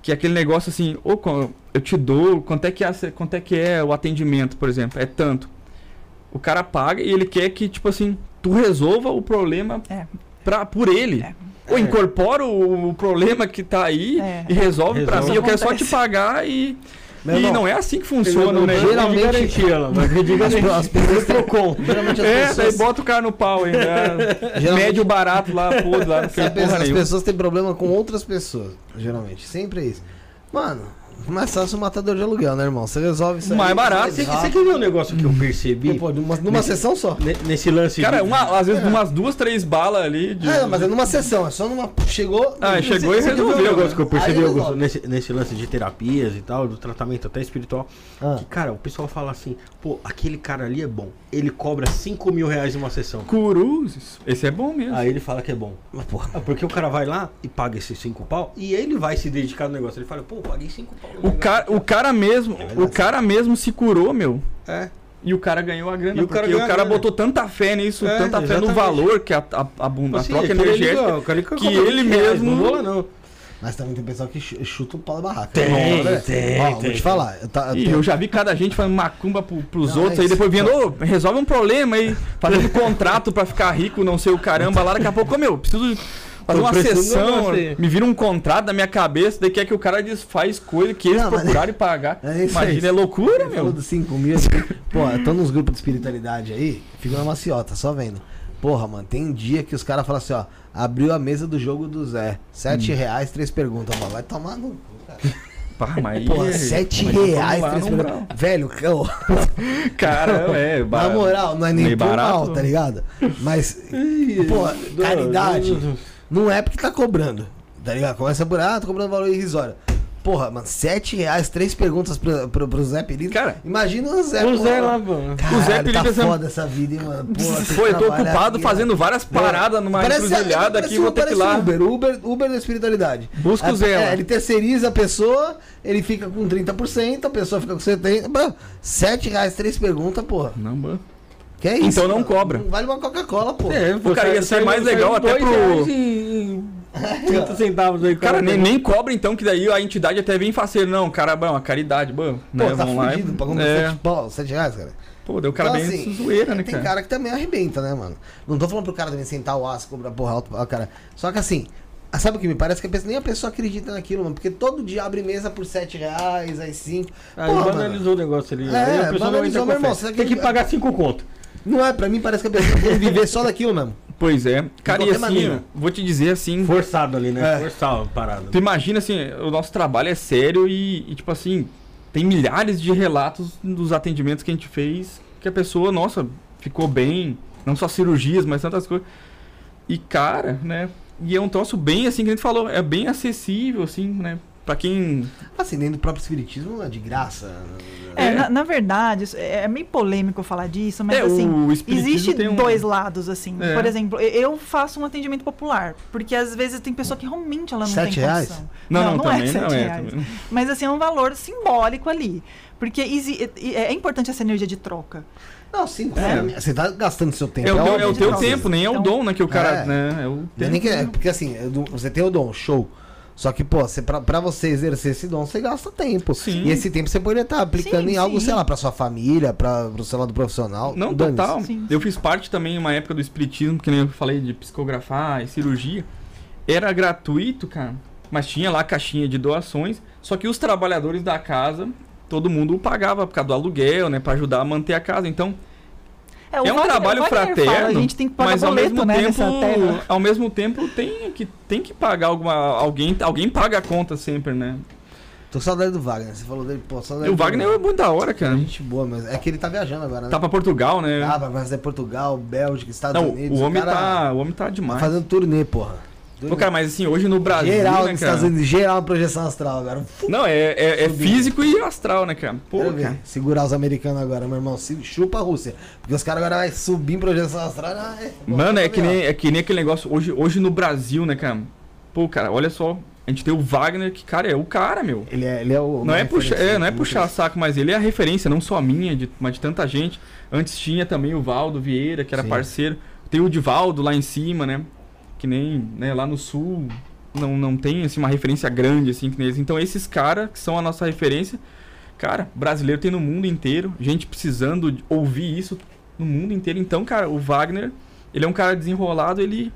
Que é aquele negócio assim, ou eu te dou, quanto é, que é, quanto é que é o atendimento, por exemplo? É tanto. O cara paga e ele quer que, tipo assim, tu resolva o problema É. pra, por ele. É. Ou incorpora o, o problema que tá aí É. e resolve, pra Resolve. mim. Eu quero só te pagar e. Meu e irmão, não é assim que funciona, né? geralmente- garantia, ela, mas de As, as pessoas trocou. Geralmente as É, daí pessoas. bota o cara no pau ainda. Geralmente- Médio barato lá, pô, lá não As pessoas, as pessoas têm problema com outras pessoas, geralmente. Sempre é isso. Mano, mais fácil o matador de aluguel, né, irmão? Você resolve isso aí. Mais barato. Você, você quer ver um negócio que eu percebi Pô, numa, numa Nesse- sessão só. ne- nesse lance Cara, de- uma, às vezes umas duas, três balas ali. De... É, mas é numa sessão, é só numa. Chegou. Ah, você- chegou e resolveu, o um negócio que eu percebi, Augusto, resolve. nesse, nesse lance de terapias e tal, do tratamento até espiritual, Ah, que, cara, o pessoal fala assim, pô, aquele cara ali é bom. Ele cobra 5 mil reais uma sessão. Curuzes. Esse é bom mesmo. Aí ele fala que é bom. mas porra. Ah, porque o cara vai lá e paga esses 5 pau e ele vai se dedicar no negócio. Ele fala, pô, paguei 5 pau. O cara, o cara mesmo, o cara mesmo se curou, meu. ó." É. E o cara ganhou a grana. E o cara porque o cara botou tanta fé nisso, É, tanta fé no exatamente. valor que a, a, a, bunda- a Assim, troca ele energética. cara que cobra ele 20 reais, mesmo- Não não. Mas também tem pessoal que chu- chuta o pau da barraca. Tem, Não, né? tem, Ó, tem, Vou te falar. Eu, tá, eu E tenho- eu já vi cada gente fazendo macumba pro, pros Não, outros, é aí depois vendo, ô, resolve um problema aí, fazendo contrato pra ficar rico, não sei o caramba, lá daqui a pouco, meu, preciso fazer uma sessão, me vira um contrato na minha cabeça, daí quer que o cara desfaz coisa que eles Não, procuraram e pagar. É. Imagina, é loucura, Ele falou meu. dos 5 mil. Pô, eu tô nos grupos de espiritualidade aí, fico na maciota, só vendo. Porra, mano, tem dia que os caras falam assim, ó, abriu a mesa do jogo do Zé. Sete reais, três perguntas, mano. Vai tomar no cu, cara. Pá, mas mas vamos reais, lá três perguntas. Velho, eu, Cara, é. na ba- moral, não é nem por mal, tá ligado? Mas, pô, caridade não é porque tá cobrando, tá ligado? Começa por, ah, tô cobrando valor irrisório. Porra, mano, sete reais, três perguntas pro, pro, pro Zé Pelito. Cara, Imagina o Zé. O pô. Zé lá, mano. Caralho, O Zé Pelito tá é sempre- foda essa vida, hein, mano. Que Pô, eu tô ocupado aqui, fazendo ó. várias paradas numa encruzilhada aqui, vou ter que ir lá. Uber, Uber, Uber da espiritualidade. Busca o Aí, Zé lá. É, ele terceiriza a pessoa, ele fica com 30%, a pessoa fica com 70%. Mano, 7 reais, três perguntas, porra. Não, mano. Que é isso? Então não mano? cobra. Não vale uma Coca-Cola, pô. É, O cara ia ser mais legal até pro- 30 centavos aí, Cara, nem, nem cobra então, que daí a entidade até vem faceiro. Não, cara, bom, a caridade, bom, Pô, né, tá vamos lá. e- fudido, pagando é, 7 pau, 7 reais, cara. Pô, deu o cara Então, bem assim, zoeira, né, Tem cara? cara que também arrebenta, né, mano? Não tô falando pro cara também sentar o aço, cobrar porra alto, cara. Só que assim, sabe o que me parece? Que a pessoa- nem a pessoa acredita naquilo, mano. Porque todo dia abre mesa por 7 reais, aí 5. Aí Porra, banalizou o negócio ali. É, aí a pessoa não banalizou, entra meu irmão, Tem que quer- pagar 5 conto. Não é, pra mim parece que a pessoa tem que viver só daquilo mesmo. Pois é. Cara, e assim, maneira. vou te dizer assim. Forçado ali, né? É. Forçado a parada. Tu imagina assim, o nosso trabalho é sério e, e, tipo assim, tem milhares de relatos dos atendimentos que a gente fez que a pessoa, nossa, ficou bem, não só cirurgias, mas tantas coisas. E cara, né? E é um troço bem assim que a gente falou, é bem acessível, assim, né? Pra quem. Assim, dentro do próprio espiritismo não é de graça. É, É. Na, na verdade, é é meio polêmico falar disso, mas é, assim, o espiritismo existe tem um... dois lados, assim. É. Por exemplo, eu faço um atendimento popular, porque às vezes tem pessoa que realmente ela não Sete tem reais? condição. Não, não, é também não sete é. reais. também. Mas assim, é um valor simbólico ali. Porque é é importante essa energia de troca. Não, sim, É. você tá gastando seu tempo. É o, teu, é óbvio o que teu não. tempo, nem é o Então- dom, né? Que o cara. É. Né, é o Não é tempo. nem que é, porque assim, é você tem o dom, show. Só que, pô, você, pra, pra você exercer esse dom, você gasta tempo. Sim. E esse tempo você poderia estar aplicando Sim, em algo, sim. sei lá, pra sua família, pra, pro seu lado profissional. Não, Dane-se. total. Sim. Eu fiz parte também, uma época do espiritismo, que nem eu falei de psicografar e cirurgia. Era gratuito, cara. Mas tinha lá a caixinha de doações. Só que os trabalhadores da casa, todo mundo pagava por causa do aluguel, né? Pra ajudar a manter a casa. Então, o é um Wagner- trabalho o fraterno. Fala, a gente tem que pagar mas ao boleto, mesmo né, tempo, ao mesmo tempo tem que tem que pagar alguma alguém, alguém paga a conta sempre, né? Tô com saudade do Wagner. Você falou dele, pô, saudade E o do Wagner é muito da hora, cara. Gente boa, mas é que ele tá viajando agora, né? Tá pra Portugal, né? Ah, vai fazer Portugal, Bélgica, Estados Não, Unidos. o homem cara tá, o homem tá tá demais. fazendo turnê, porra. Pô, cara, mas assim, hoje no Brasil, geral né, nos cara? Unidos, geral projeção astral agora. Não, é, é, é físico e astral, né, cara? Pô, Quero cara. Segurar os americanos agora, meu irmão. Se- Chupa a Rússia. Porque os caras agora vão subir em projeção astral. é, Mano, é bom, que, nem, é que nem aquele negócio. Hoje, hoje no Brasil, né, cara? Pô, cara, olha só. A gente tem o Wagner, que, cara, é o cara, meu. Ele é, ele é o. Não é, puxa, é, não é puxar saco, mas ele é a referência, não só minha, de, mas de tanta gente. Antes tinha também o Valdo Vieira, que era Sim. parceiro. Tem o Divaldo lá em cima, né? Que nem né, lá no sul não, não tem assim, uma referência grande assim que nem eles. Então esses caras que são a nossa referência, cara, brasileiro tem no mundo inteiro, gente precisando ouvir isso no mundo inteiro. Então, cara, o Wagner, ele é um cara desenrolado, ele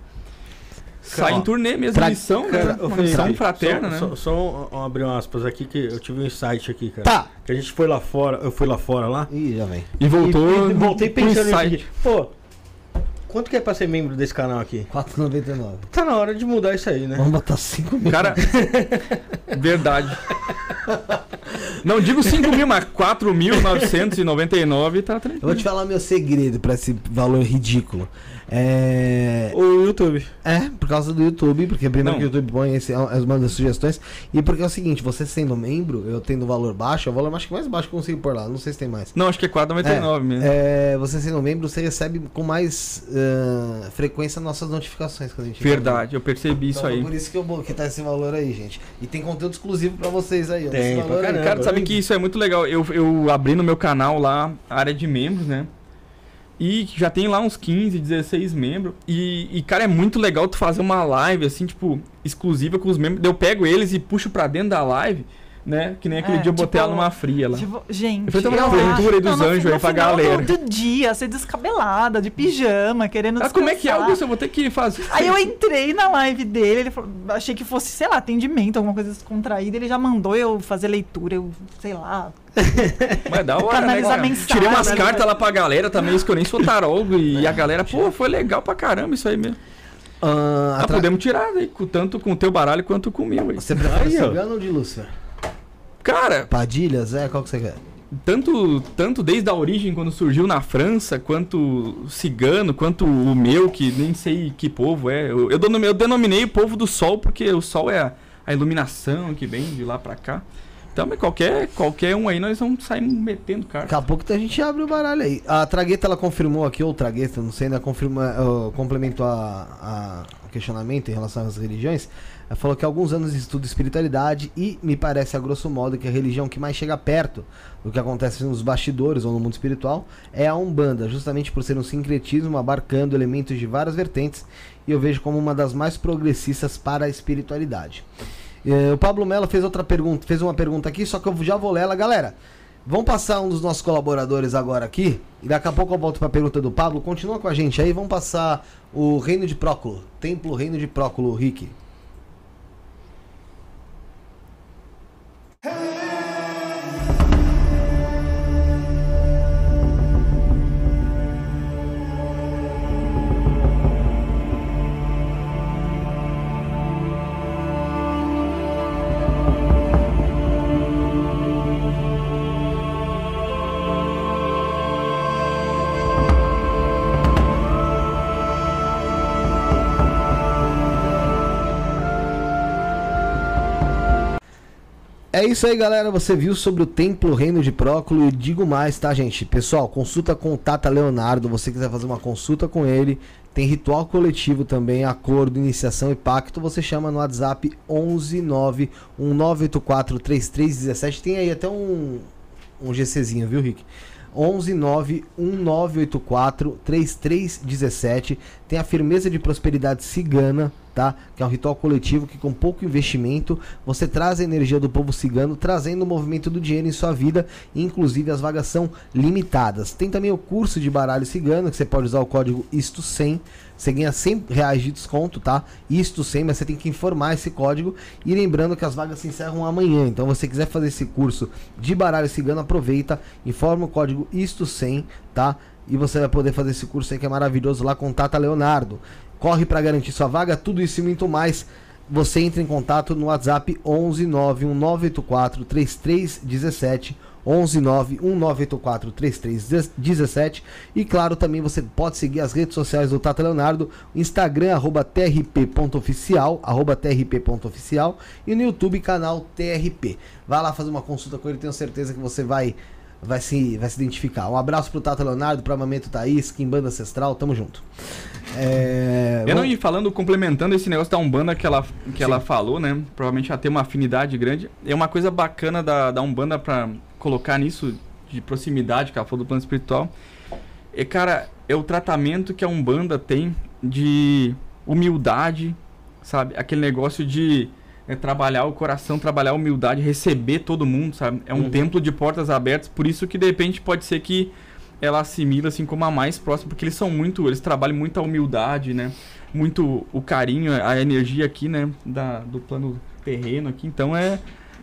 sai Ó, em turnê mesmo, pra- missão, né? Cara, ô, Uma missão fraterna, só, né? Só, só um- um abrir um aspas aqui que eu tive um insight aqui, cara. Tá. Que a gente foi lá fora, eu fui lá fora lá. Ih, já vem. E voltou. E, e voltei pensando nisso. Pô, quanto que é pra ser membro desse canal aqui? 4,99. Tá na hora de mudar isso aí, né? Vamos botar 5 mil. Cara, verdade. Não digo 5 mil, mas 4.999 tá Eu tranquilo. vou te falar meu segredo pra esse valor ridículo. É. O YouTube. É, por causa do YouTube, porque primeiro Não. que o YouTube põe esse, as das sugestões. E porque é o seguinte, você sendo membro, eu tendo valor baixo, é o valor acho que mais baixo que eu consigo pôr lá, não sei se tem mais. Não, acho que é 4,99 mesmo. É, você sendo membro, você recebe com mais ah, frequência nossas notificações quando a gente Verdade, eu percebi isso Então, aí. Por isso que eu vou que tá esse valor aí, gente. E tem conteúdo exclusivo pra vocês aí. Tem, pra caramba. Cara, sabe que isso é muito legal. Eu, eu abri no meu canal lá a área de membros, né? E já tem lá uns 15, 16 membros. E, e, cara, é muito legal tu fazer uma live, assim, tipo, exclusiva com os membros. Eu pego eles e puxo pra dentro da live. Né? Que nem aquele É, dia eu botei tipo, ela numa fria lá. Tipo, gente. Eu falei, "Toma uma eu aventura dos não, anjos aí pra galera." Do, dia, ser descabelada, de pijama, querendo Ah, como é que é, descansar. Augusto? Eu vou ter que fazer. Aí eu entrei na live dele, ele falou, achei que fosse, sei lá, atendimento, alguma coisa descontraída. Ele já mandou eu fazer leitura, eu, sei lá. Mas da hora, né, Canalizar cara? mensagem. Tirei umas Canalizar- cartas lá pra galera também, isso que eu nem sou tarólogo. E a galera, pô, foi legal pra caramba isso aí mesmo. Ah, Ah, atra- podemos tirar, né? com- Tanto com o teu baralho quanto com o meu. Aí. Você prefere ó. cigano ou de Lúcifer? Cara, Padilha, Zé, qual que você quer? tanto, tanto desde a origem, quando surgiu na França, quanto o cigano, quanto o meu, que nem sei que povo é. Eu, eu, eu denominei o povo do sol, porque o sol é a, a iluminação que vem de lá pra cá. Então, qualquer, qualquer um aí, nós vamos sair metendo cara. Daqui a pouco a gente abre o baralho aí. A Tragueta, ela confirmou aqui, ou Tragueta, não sei, ainda confirma, uh, complementou a, a- questionamento em relação às religiões. Falou que há alguns anos estuda espiritualidade e me parece, a grosso modo, que a religião que mais chega perto do que acontece nos bastidores ou no mundo espiritual é a Umbanda, justamente por ser um sincretismo abarcando elementos de várias vertentes e eu vejo como uma das mais progressistas para a espiritualidade. Eh, o Pablo Mello fez outra pergunta, fez uma pergunta aqui, só que eu já vou ler ela, galera. Vamos passar um dos nossos colaboradores agora aqui. E daqui a pouco eu volto para a pergunta do Pablo. Continua com a gente aí. Vamos passar o Reino de Próculo. Templo Reino de Próculo, Rick. Hey! É isso aí, galera. Você viu sobre o Templo Reino de Próculo e digo mais, tá, gente? Pessoal, consulta com Tata Leonardo. Você quiser fazer uma consulta com ele, tem ritual coletivo também, acordo, iniciação e pacto. Você chama no WhatsApp 11919843317. Tem aí até um um GCzinho, viu, Rick? 11919843317. Tem a firmeza de prosperidade cigana, tá? Que é um ritual coletivo que com pouco investimento você traz a energia do povo cigano, trazendo o movimento do dinheiro em sua vida, inclusive as vagas são limitadas. Tem também o curso de baralho cigano, que você pode usar o código ISTO100, você ganha 100 reais de desconto, tá? Isto 100, mas você tem que informar esse código. E lembrando que as vagas se encerram amanhã. Então, se você quiser fazer esse curso de baralho cigano, aproveita, informa o código Isto 100, tá? E você vai poder fazer esse curso aí que é maravilhoso lá com Tata Leonardo. Corre para garantir sua vaga, tudo isso e muito mais. Você entra em contato no WhatsApp 11 91984 3317 11 91984 3317 e claro também você pode seguir as redes sociais do Tata Leonardo Instagram trp.oficial trp.oficial e no YouTube canal TRP vai lá fazer uma consulta com ele tenho certeza que você vai vai se, vai se identificar um abraço pro Tata Leonardo pro Amamento Thaís Kimbanda Ancestral tamo junto é, Eu não ia falando, complementando esse negócio da Umbanda que ela, que ela falou, né? Provavelmente já tem uma afinidade grande. É uma coisa bacana da, da Umbanda pra colocar nisso de proximidade, que ela falou do plano espiritual. É, cara, é o tratamento que a Umbanda tem de humildade, sabe? Aquele negócio de é, trabalhar o coração, trabalhar a humildade, receber todo mundo, sabe? É um Uhum. templo de portas abertas, por isso que de repente pode ser que ela assimila assim como a mais próxima, porque eles são muito, eles trabalham muito a humildade, né? Muito o carinho, a energia aqui, né, da, do plano terreno aqui. Então é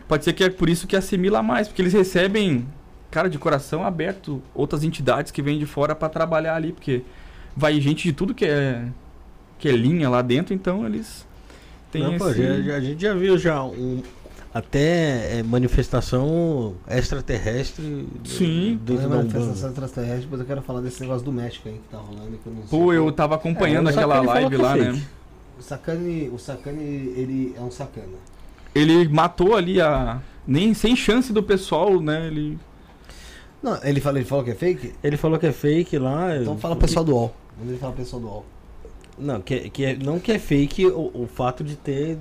pode ser que é por isso que assimila mais, porque eles recebem cara de coração aberto outras entidades que vêm de fora para trabalhar ali, porque vai gente de tudo que é que é linha lá dentro, então eles têm Não, pô, esse já- já- a gente já viu já um, até é, manifestação extraterrestre Sim. da a Umbanda. manifestação extraterrestre, depois eu quero falar desse negócio do México aí que tá rolando que eu não sei. Pô, eu tava acompanhando É, aquela live é lá, né? O Sakane, o Sakane, ele é um sacana. Ele matou ali a nem sem chance do pessoal, né? Ele Não, ele falou, ele falou que é fake? Ele falou que é fake lá. Então fala pessoal do UOL. Manda ele falar pro pessoal do UOL. Não, que, que é, não que é fake o, o fato de ter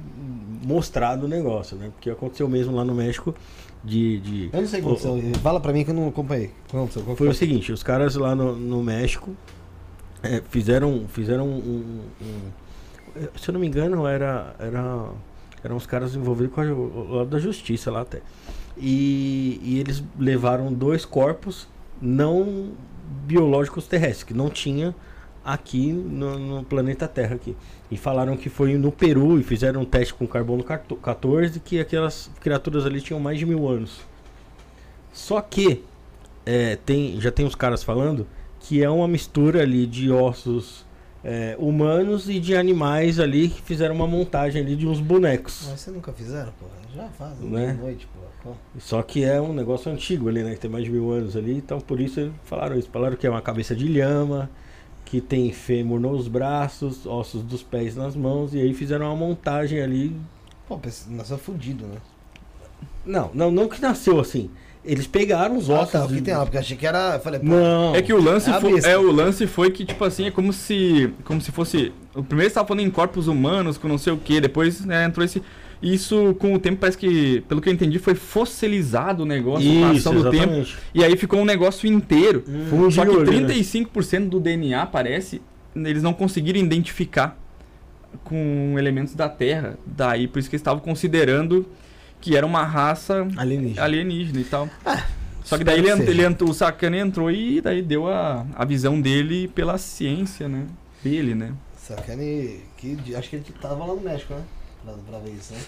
mostrado o negócio, né? Porque aconteceu mesmo lá no México de. de Eu não sei o que aconteceu. Fala pra mim que eu não acompanhei. Qual Foi o seguinte, os caras lá no, no México é, fizeram, fizeram um, um- Se eu não me engano, era, era Eram os caras envolvidos com a, o lado da justiça lá até. E, e eles levaram dois corpos não biológicos terrestres, que não tinha aqui no, no planeta Terra aqui. E falaram que foi no Peru e fizeram um teste com carbono 14 que aquelas criaturas ali tinham mais de mil anos. Só que é, tem, já tem uns caras falando que é uma mistura ali de ossos é, humanos e de animais ali que fizeram uma montagem ali de uns bonecos. Mas vocês nunca fizeram, pô? Já faz, Né? noite, pô. Pô. Só que é um negócio antigo ali, né? Que tem mais de mil anos ali, então por isso eles falaram isso. Falaram que é uma cabeça de lhama, que tem fêmur nos braços, ossos dos pés nas mãos, e aí fizeram uma montagem ali. Pô, nasceu fudido, né? Não, não, não que nasceu assim. Eles pegaram os Ah, ossos. tá, o que tem lá, porque eu achei que era. Falei, pô, Não. É que o lance É foi, é o lance foi que tipo assim, é como se como se fosse, o primeiro estava falando em corpos humanos, com não sei o que, depois né, entrou esse isso com o tempo parece que, pelo que eu entendi, foi fossilizado o negócio Isso, ação do tempo. exatamente. E aí ficou um negócio inteiro. Fundiu Só que ali, né? 35% do DNA parece eles não conseguiram identificar com elementos da Terra. Daí por isso que eles estavam considerando que era uma raça alienígena. alienígena e tal. Só que daí ele, ele entrou, o Sacani entrou e daí deu a, a visão dele pela ciência, né? Dele, né? Sacane, que acho que ele tava lá no México, né? Pra, pra ver isso, né?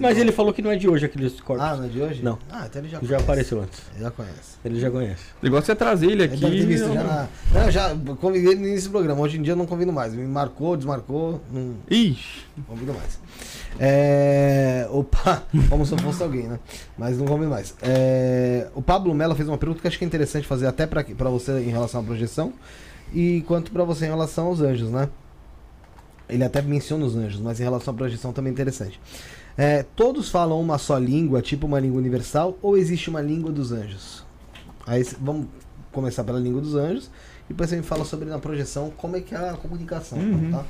Mas não- ele falou que não é de hoje aqueles corpos. Ah, não é de hoje? Não. Ah, então ele já já apareceu antes. Ele já conhece. Ele já conhece. O negócio é trazer ele Ele aqui. ter visto já na... Não, já convidei ele no início do programa. Hoje em dia eu não convido mais. Me marcou, desmarcou, não Ixi, convido mais. É... Opa, como se eu fosse alguém, né? Mas não convido mais. É... O Pablo Mello fez uma pergunta que eu acho que é interessante fazer até pra, pra você em relação à projeção e quanto pra você em relação aos anjos, né? Ele até menciona os anjos, mas em relação à projeção também é interessante. É, todos falam uma só língua, tipo uma língua universal, ou existe uma língua dos anjos? Aí vamos começar pela língua dos anjos e depois você me fala sobre na projeção como é que é a comunicação, Uhum. tá?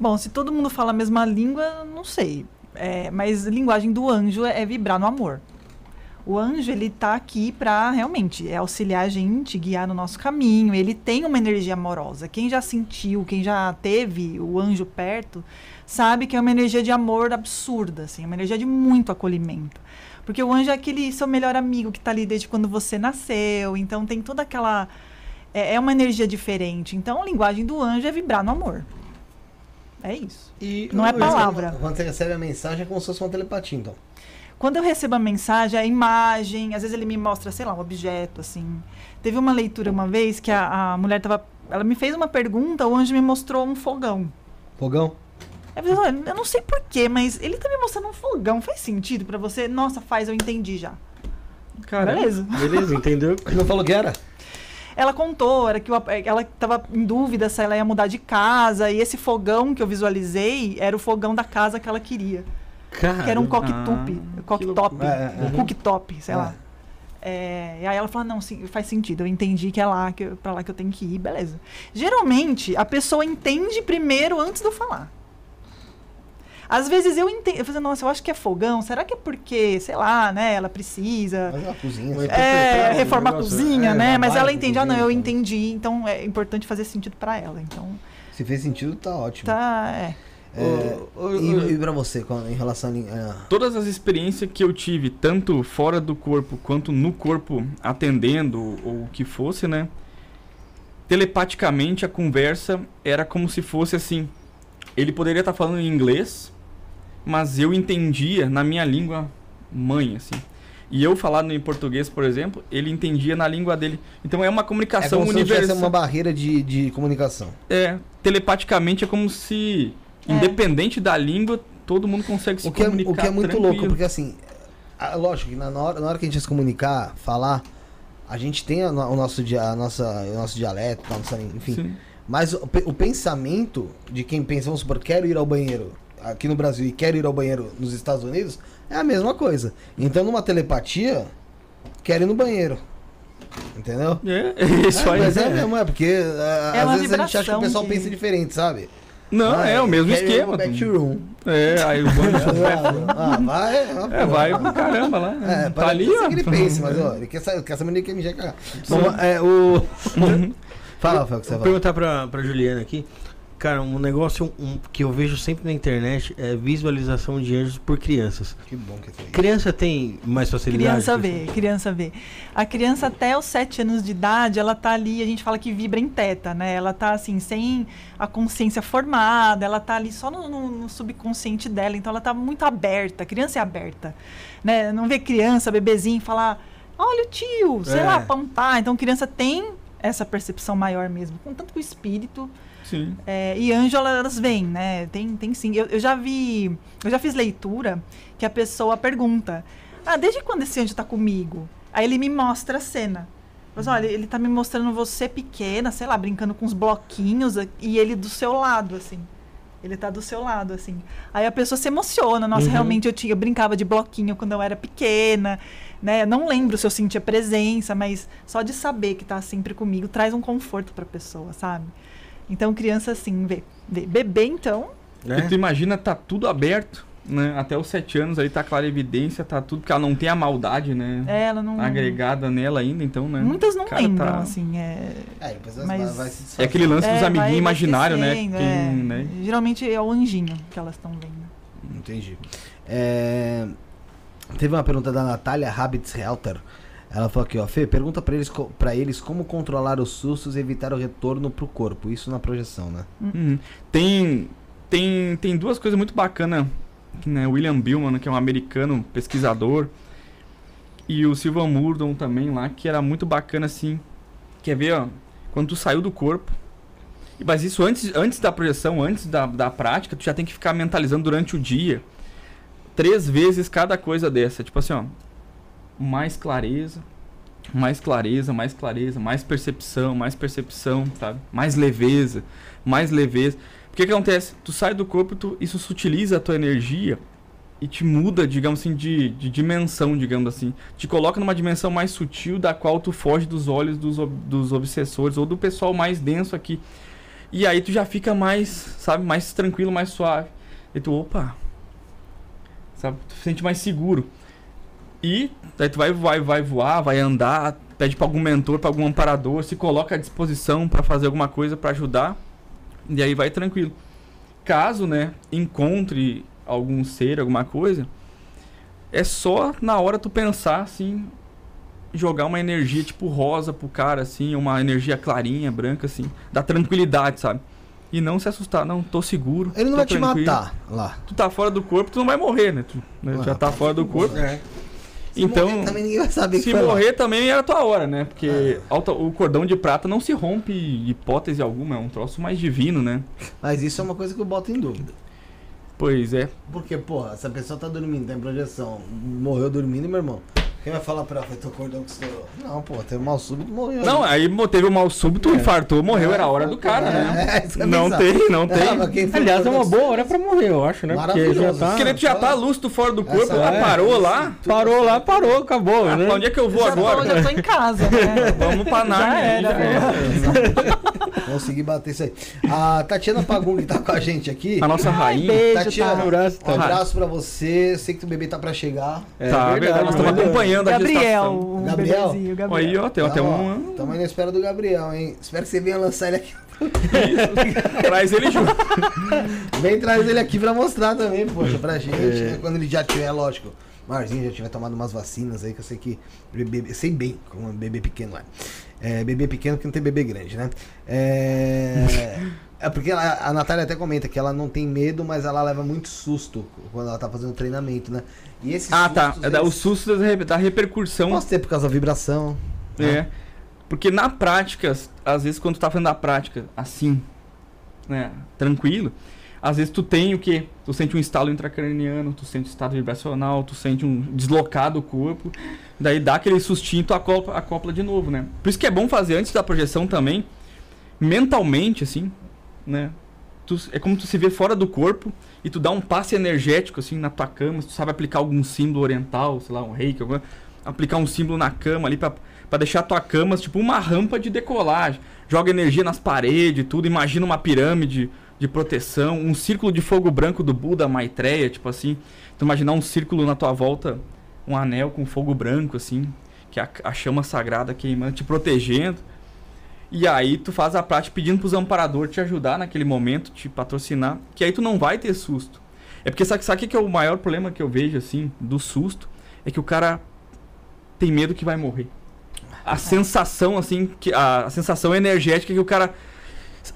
Bom, se todo mundo fala a mesma língua, não sei. É, mas a linguagem do anjo é, é vibrar no amor. O anjo, ele tá aqui para realmente é auxiliar a gente, guiar no nosso caminho. Ele tem uma energia amorosa. Quem já sentiu, quem já teve o anjo perto, sabe que é uma energia de amor absurda, assim, uma energia de muito acolhimento. Porque o anjo é aquele seu melhor amigo que tá ali desde quando você nasceu. Então tem toda aquela. É, é uma energia diferente. Então a linguagem do anjo é vibrar no amor. É isso. E Não é palavra. Quando você recebe a mensagem é como se fosse uma telepatia, então. Quando eu recebo a mensagem, a imagem, às vezes ele me mostra, sei lá, um objeto, assim. Teve uma leitura uma vez que a, a mulher tava. Ela me fez uma pergunta, o anjo me mostrou um fogão. Fogão? Eu falei, olha, eu não sei porquê, mas ele tá me mostrando um fogão. Faz sentido pra você? Nossa, faz, eu entendi já. cara. Beleza. Beleza, entendeu? Ele não falou que era? Ela contou, era que ela tava em dúvida se ela ia mudar de casa, e esse fogão que eu visualizei era o fogão da casa que ela queria. Cara, que era um Ah, coquetup, que cooktop, loucura. É, é, um é. cooktop, sei É. lá. É, e aí ela falou, não, sim, faz sentido, eu entendi que é lá, que eu, pra lá que eu tenho que ir, beleza. Geralmente, a pessoa entende primeiro antes de eu falar. Às vezes eu entendo, eu falo, nossa, eu acho que é fogão, será que é porque, sei lá, né, ela precisa Mas é uma cozinha. Mas assim. é, interpretar o reformar a cozinha, é, né? Mas ela entende, ah, não, cozinha, eu então. entendi, então é importante fazer sentido pra ela. Então, Se fez sentido, tá ótimo. tá, é. É, Ô, ô, e, e pra você, em relação a. a- Todas as experiências que eu tive, tanto fora do corpo quanto no corpo, atendendo ou o que fosse, né? Telepaticamente a conversa era como se fosse assim. Ele poderia estar falando em inglês, mas eu entendia na minha língua mãe, assim. E eu falando em português, por exemplo, ele entendia na língua dele. Então é uma É comunicação como se não tivesse universal. uma barreira de, de comunicação. É, telepaticamente é como se, É. independente da língua, todo mundo consegue se O que, é, comunicar o que é muito tranquilo. louco, porque assim, a- lógico que na, hora, na hora que a gente vai se comunicar, falar, a gente tem a o nosso, a nossa, o nosso dialeto, a nossa, enfim. Sim. Mas o, o pensamento de quem pensa, vamos supor, quero ir ao banheiro aqui no Brasil e quero ir ao banheiro nos Estados Unidos, é a mesma coisa. Então numa telepatia, quero ir no banheiro. Entendeu? É, é isso É, aí. mas é mesmo, é porque é, É às vezes a gente acha que o pessoal que- pensa diferente, sabe? Não, Ah, é o mesmo esquema. no back room. É, aí o banco ah, vai, É, vai pro caramba lá. É, tá ali, que ó. ele pense, mas ó, ele quer saber, quer saber nem que ele já cagar. Bom, é, o... Fala, o que você Vou vai falar. perguntar pra, pra Juliana aqui. Cara, um negócio um, que eu vejo sempre na internet é visualização de anjos por crianças. Que bom que tem. Criança tem mais facilidade? Criança vê, criança vê. A criança até os 7 anos de idade, ela tá ali, a gente fala que vibra em teta, né? Ela tá assim, sem a consciência formada, ela tá ali só no, no, no subconsciente dela, então ela tá muito aberta, a criança é aberta, né? Não vê criança, bebezinho falar, olha o tio, sei É. lá, apontar. Então criança tem essa percepção maior mesmo, contanto que o espírito Sim. é, e anjo, elas vêm, né? Tem, tem sim. Eu, eu já vi, eu já fiz leitura que a pessoa pergunta: Ah, desde quando esse anjo tá comigo? Aí ele me mostra a cena. Mas olha, ele tá me mostrando você pequena, sei lá, brincando com uns bloquinhos e ele do seu lado, assim. Ele tá do seu lado, assim. Aí a pessoa se emociona. Nossa, Uhum. realmente eu, tinha, eu brincava de bloquinho quando eu era pequena, né? Não lembro se eu sentia presença, mas só de saber que tá sempre comigo traz um conforto pra pessoa, sabe? Então, criança, assim, vê. vê. Bebê, então, E tu imagina, tá tudo aberto, né? Até os sete anos aí tá clara evidência, tá tudo, porque ela não tem a maldade, né? é, ela não. Agregada nela ainda, então, né? Muitas não Cara, lembram, tá- assim. É, É, depois Mas- vai, vai se É aquele lance é, dos vai amiguinhos imaginários, né? Quem, é. né? Geralmente é o anjinho que elas estão vendo. Entendi. É, Teve uma pergunta da Natália Habits Helter. Ela falou aqui, ó, Fê, pergunta pra eles, pra eles como controlar os sustos e evitar o retorno pro corpo. Isso na projeção, né? Uhum. Tem, tem, tem duas coisas muito bacanas. Né? William Billman, que é um americano pesquisador, e o Sylvan Murdon também lá, que era muito bacana assim. Quer ver, ó? Quando tu saiu do corpo. Mas isso antes, antes da projeção, antes da, da prática, tu já tem que ficar mentalizando durante o dia. Três vezes cada coisa dessa. Tipo assim, ó. Mais clareza, mais clareza, mais clareza, mais percepção, mais percepção, sabe? Mais leveza, mais leveza. Porque que acontece? Tu sai do corpo, tu, isso sutiliza a tua energia e te muda, digamos assim, de, de dimensão, digamos assim. Te coloca numa dimensão mais sutil da qual tu foge dos olhos dos, dos obsessores ou do pessoal mais denso aqui. E aí tu já fica mais, sabe, mais tranquilo, mais suave. E tu, opa, sabe, tu se sente mais seguro. E daí tu vai, vai, vai voar, vai andar, pede pra algum mentor, pra algum amparador, se coloca à disposição pra fazer alguma coisa pra ajudar. E aí vai tranquilo. Caso, né, encontre algum ser, alguma coisa, é só na hora tu pensar assim, jogar uma energia tipo rosa pro cara assim, uma energia clarinha, branca assim, da tranquilidade, sabe? E não se assustar, não, tô seguro. Ele não vai te tranquilo. matar lá. Tu tá fora do corpo, tu não vai morrer, né? Tu né, Ah, já tá fora do corpo. É. Se Então, morrer, também ninguém vai saber se foi lá. morrer também é a tua hora, né? Porque Ah. alta- o cordão de prata não se rompe hipótese alguma, é um troço mais divino, né? Mas isso é uma coisa que eu boto em dúvida. Pois é. Porque, porra, essa pessoa tá dormindo, tá em projeção, morreu dormindo, meu irmão. Quem vai falar pra ela, foi teu cordão que estourou? Não, pô, teve um mal súbito, morreu. Não, aí mo- teve um mal súbito, infartou, morreu, era a hora do cara, né? É, que eu ia Não tem, não tem. Ah, Aliás, é uma boa hora pra morrer, eu acho, né? Porque já tá. Porque já tá lúcido fora do corpo, Essa ela é. parou lá. Parou lá, parou, acabou, Ah, né? pra onde é que eu vou já, tô, agora? já tô em casa, né? Vamos pra Já Nárnia. era, né? Consegui bater isso aí. A Tatiana Pagum, que tá com a gente aqui. A nossa rainha. Beijo, Tatiana, tá? um abraço pra você. Sei que o bebê tá pra chegar. É tá, verdade, nós estamos verdade. Acompanhando a Gabriel, gestação. o Gabriel? bebezinho, Gabriel. Aí, ó, tem até um. Tamo aí na espera do Gabriel, hein? Espero que você venha lançar ele aqui. Traz ele junto. Vem trazer ele aqui pra mostrar também, poxa, pra gente. né? Quando ele já tiver, lógico. Marzinho já tiver tomado umas vacinas aí, que eu sei que. Bebê, eu sei bem como um bebê pequeno é. É, bebê pequeno porque não tem bebê grande, né? É. É porque ela- a Natália até comenta que ela não tem medo, mas ela leva muito susto quando ela tá fazendo treinamento, né? E esses Ah, tá. É da, o eles- susto da, re- da repercussão. Pode ser por causa da vibração. né? É. Porque na prática, às vezes quando tu tá fazendo a prática assim, né, tranquilo, às vezes tu tem o quê? Tu sente um estalo intracraniano, tu sente um estado vibracional, tu sente um deslocar do corpo, daí dá aquele sustinho, tu acopla, acopla de novo, né? Por isso que é bom fazer antes da projeção também, mentalmente, assim, né? Tu- é como tu se vê fora do corpo e tu dá um passe energético, assim, na tua cama, tu sabe aplicar algum símbolo oriental, sei lá, um reiki, alguma, aplicar um símbolo na cama ali pra, pra deixar a tua cama, tipo, uma rampa de decolagem. Joga energia nas paredes, tudo, imagina uma pirâmide de proteção, um círculo de fogo branco do Buda Maitreya, tipo assim. Tu imaginar um círculo na tua volta, um anel com fogo branco, assim, que é a, a chama sagrada queimando, te protegendo. E aí tu faz a prática pedindo pros amparadores te ajudar naquele momento, te patrocinar, que aí tu não vai ter susto. É porque sabe, sabe o que que é o maior problema que eu vejo, assim, do susto? É que o cara tem medo que vai morrer. A sensação, assim, que a, a sensação energética que o cara.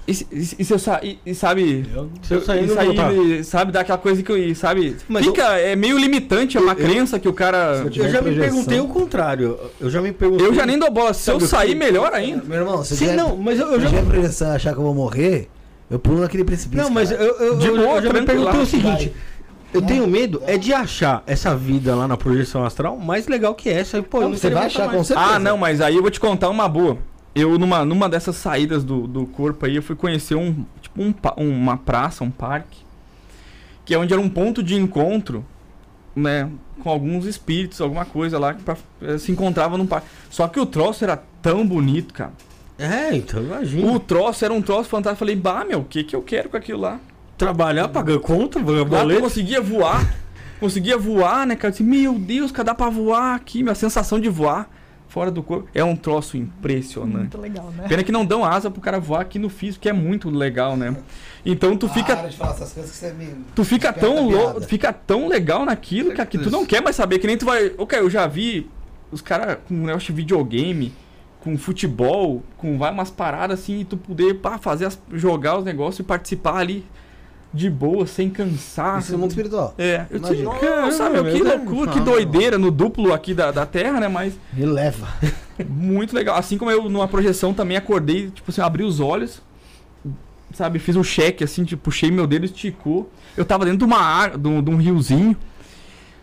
E, e- e se eu sa- e- e sabe. Se eu sair, voltar. sabe, dá aquela coisa que, eu- sabe, Mas fica, é meio limitante, é uma crença que o cara, Se eu Eu já me projeção. perguntei o contrário. Eu já me perguntei. eu já nem dou bola, se eu sair que- melhor ainda, Meu irmão, se eu Sim, tiver- não, mas eu, se eu eu já. tiver projeção achar que eu vou morrer, eu pulo naquele precipício. Não, mas eu, cara. eu, De eu- boa, eu já me perguntei o seguinte. Eu tenho medo é de achar essa vida lá na projeção astral mais legal que essa. E, pô, eu Não, não você vai achar mais. com certeza. Ah, não, mas aí eu vou te contar uma boa. Eu, numa, numa dessas saídas do, do corpo aí, eu fui conhecer um, tipo, um, uma praça, um parque, que é onde era um ponto de encontro, né, com alguns espíritos, alguma coisa lá, que pra, eh, se encontrava num parque. Só que o troço era tão bonito, cara. É, então imagina. O troço era um troço fantástico. Eu falei, bah, meu, o que que eu quero com aquilo lá? Trabalhar, pagar conta, pagar boleto. conseguia voar. Conseguia voar, né, cara? Eu disse, meu Deus, cara, dá pra voar aqui. Minha sensação de voar fora do corpo é um troço impressionante. Muito legal, né? Pena que não dão asa pro cara voar aqui no físico, que é muito legal, né? Então tu fica, Para de falar essas coisas que você me... tu fica tão louco, fica tão legal naquilo, cara, que tu não quer mais saber, que nem tu vai. Ok, eu já vi os caras com um negócio de videogame, com futebol, com vai umas paradas assim, e tu poder pá, fazer as, jogar os negócios e participar ali de boa, sem cansar. Isso no mundo espiritual. É, eu disse, Imagina. nossa, meu, que loucura, que não. doideira no duplo aqui da, da Terra, né? Mas Me leva. muito legal. Assim como eu, numa projeção, também acordei, tipo assim, abri os olhos, sabe? Fiz um cheque, assim, tipo, puxei meu dedo, esticou. Eu tava dentro de uma água, de um, de um riozinho.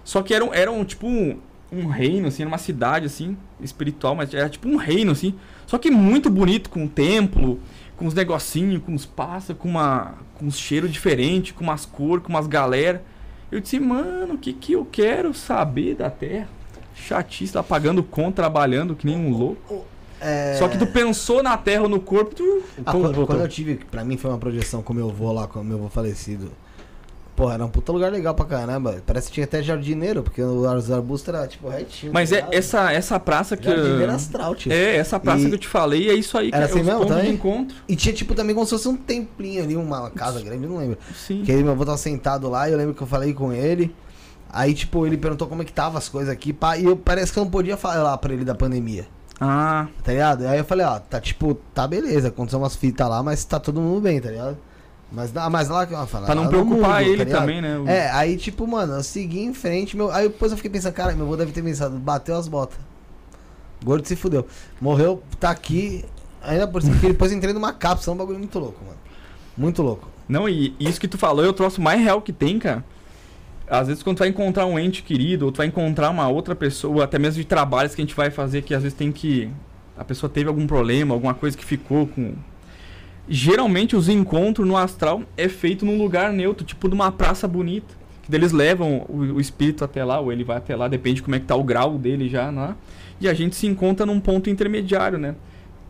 Só que era, um- era um, tipo, um, um reino, assim, era uma cidade, assim, espiritual, mas era tipo um reino, assim. Só que muito bonito, com um templo, com uns negocinhos, com uns pássaros, com, uma, com uns cheiros diferentes, com umas cores, com umas galera. Eu disse, mano, o que que eu quero saber da Terra? Chatice, tá pagando conta, trabalhando que nem um louco. É... Só que tu pensou na Terra ou no corpo, tu... Ah, quando, quando eu tive, pra mim foi uma projeção com meu avô lá, com meu avô falecido. Pô, era um puta lugar legal pra caramba. Parece que tinha até jardineiro, porque os arbustos eram tipo retinho. Mas é essa, essa praça que... Jardineiro astral, tio. É, essa praça E- que eu te falei, é isso aí, Era cara. assim é mesmo também? encontro. E tinha tipo também como se fosse um templinho ali, uma casa grande, eu não lembro. Sim. Que aí meu avô tava sentado lá e eu lembro que eu falei com ele. Aí, tipo, ele perguntou como é que tava as coisas aqui, pá, e eu parece que eu não podia falar pra ele da pandemia, Ah, tá ligado? Aí eu falei, ó, tá tipo, tá beleza, aconteceu umas fitas lá, mas tá todo mundo bem, tá ligado? Mas, mas lá que eu falo. pra não preocupar mundo, ele tá também, né? O- É, aí tipo, mano, eu segui em frente, meu. Aí depois eu fiquei pensando, cara, meu avô deve ter pensado, bateu as botas. Gordo se fudeu. Morreu, tá aqui. Ainda por cima, depois entrei numa cápsula, um bagulho muito louco, mano. Muito louco. Não, e isso que tu falou é o troço mais real que tem, cara. Às vezes quando tu vai encontrar um ente querido, ou tu vai encontrar uma outra pessoa, até mesmo de trabalhos que a gente vai fazer, que às vezes tem que. A pessoa teve algum problema, alguma coisa que ficou com. Geralmente os encontros no astral é feito num lugar neutro, tipo numa praça bonita. Que eles levam o, o espírito até lá, ou ele vai até lá, depende de como é que tá o grau dele já, né? E a gente se encontra num ponto intermediário, né?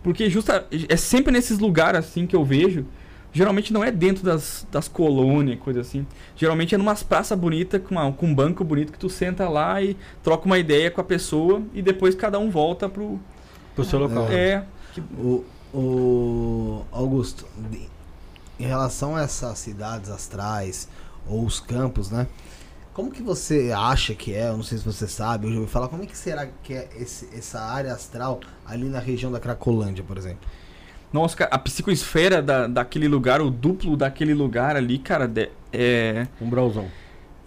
Porque justa, é sempre nesses lugares assim que eu vejo. Geralmente não é dentro das, das colônias, coisa assim. Geralmente é numas praças bonitas, com, uma- com um banco bonito, que tu senta lá e troca uma ideia com a pessoa e depois cada um volta pro. Pro seu local. É. O, o Augusto, em relação a essas cidades astrais ou os campos, né? Como que você acha que é? Eu não sei se você sabe, eu já ouvi falar, como é que será que é esse- essa área astral ali na região da Cracolândia, por exemplo? Nossa, cara, a psicoesfera da, daquele lugar, o duplo daquele lugar ali, cara, é. Um browsão. É,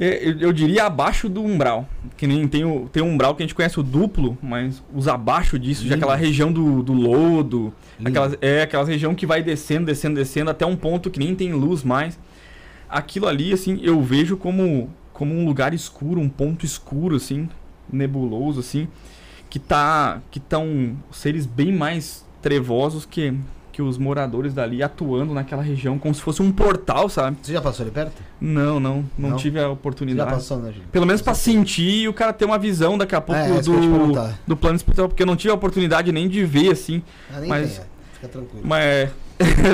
eu, eu diria abaixo do umbral. Que nem tem o, tem o umbral que a gente conhece o duplo, mas os abaixo disso, já aquela região do, do lodo, Lindo. aquelas, é aquelas região que vai descendo, descendo, descendo até um ponto que nem tem luz mais. Aquilo ali, assim, eu vejo como, como um lugar escuro, um ponto escuro, assim, nebuloso, assim, que tá. que estão seres bem mais trevosos que, que os moradores dali atuando naquela região, como se fosse um portal, sabe? Você já passou ali perto? Não, não, não, Não? tive a Já oportunidade. passou, né, Júlio? Pelo menos pra sentir e o cara ter uma visão daqui a pouco É, do, do plano espiritual, porque eu não tive a oportunidade nem de ver, assim. Ah, nem Mas- tem, é. Fica tranquilo. Mas,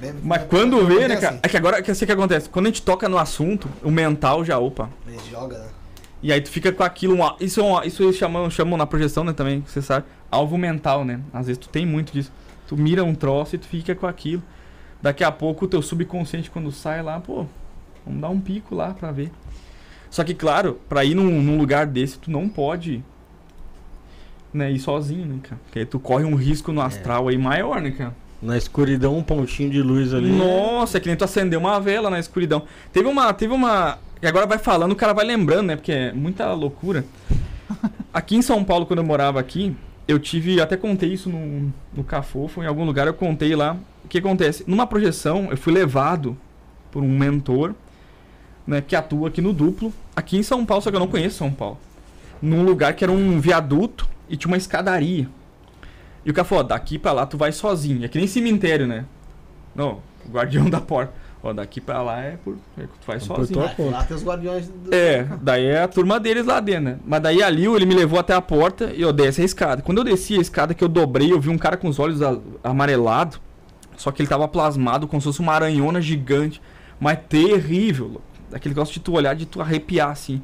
Bem- mas quando vê, né, assim. cara? É que agora, que assim que acontece, quando a gente toca no assunto, o mental já, opa. Ele joga, né? E aí tu fica com aquilo, isso, é um- isso eles chamam, chamam na projeção, né, também, que você sabe, alvo mental, né? Às vezes tu tem muito disso. Tu mira um troço e tu fica com aquilo. Daqui a pouco o teu subconsciente, quando sai lá, pô, vamos dar um pico lá pra ver. Só que, claro, pra ir num, num lugar desse, tu não pode né, ir sozinho, né, cara? Porque aí tu corre um risco no astral aí maior, né, cara? Na escuridão, um pontinho de luz ali. Nossa, é que nem tu acender uma vela na escuridão. Teve uma. Teve uma. Que agora vai falando, o cara vai lembrando, né? Porque é muita loucura. Aqui em São Paulo, quando eu morava aqui, eu tive. Até contei isso no, no Cafofo, em algum lugar eu contei lá. O que acontece? Numa projeção, eu fui levado por um mentor, né? Que atua aqui no duplo, aqui em São Paulo, só que eu não conheço São Paulo. Num lugar que era um viaduto e tinha uma escadaria. E o cara falou, daqui pra lá tu vai sozinho. É que nem cemitério, né? Não, guardião da porta. Ó, daqui pra lá é por. É que tu vai É por sozinho. conta. Lá tem os guardiões do. É, daí é a turma deles lá dentro, né? Mas daí ali ele me levou até a porta e eu desci a escada. Quando eu desci a escada que eu dobrei, eu vi um cara com os olhos amarelados. Só que ele tava plasmado como se fosse uma aranhona gigante. Mas terrível. louco. Aquele negócio de tu olhar, de tu arrepiar, assim.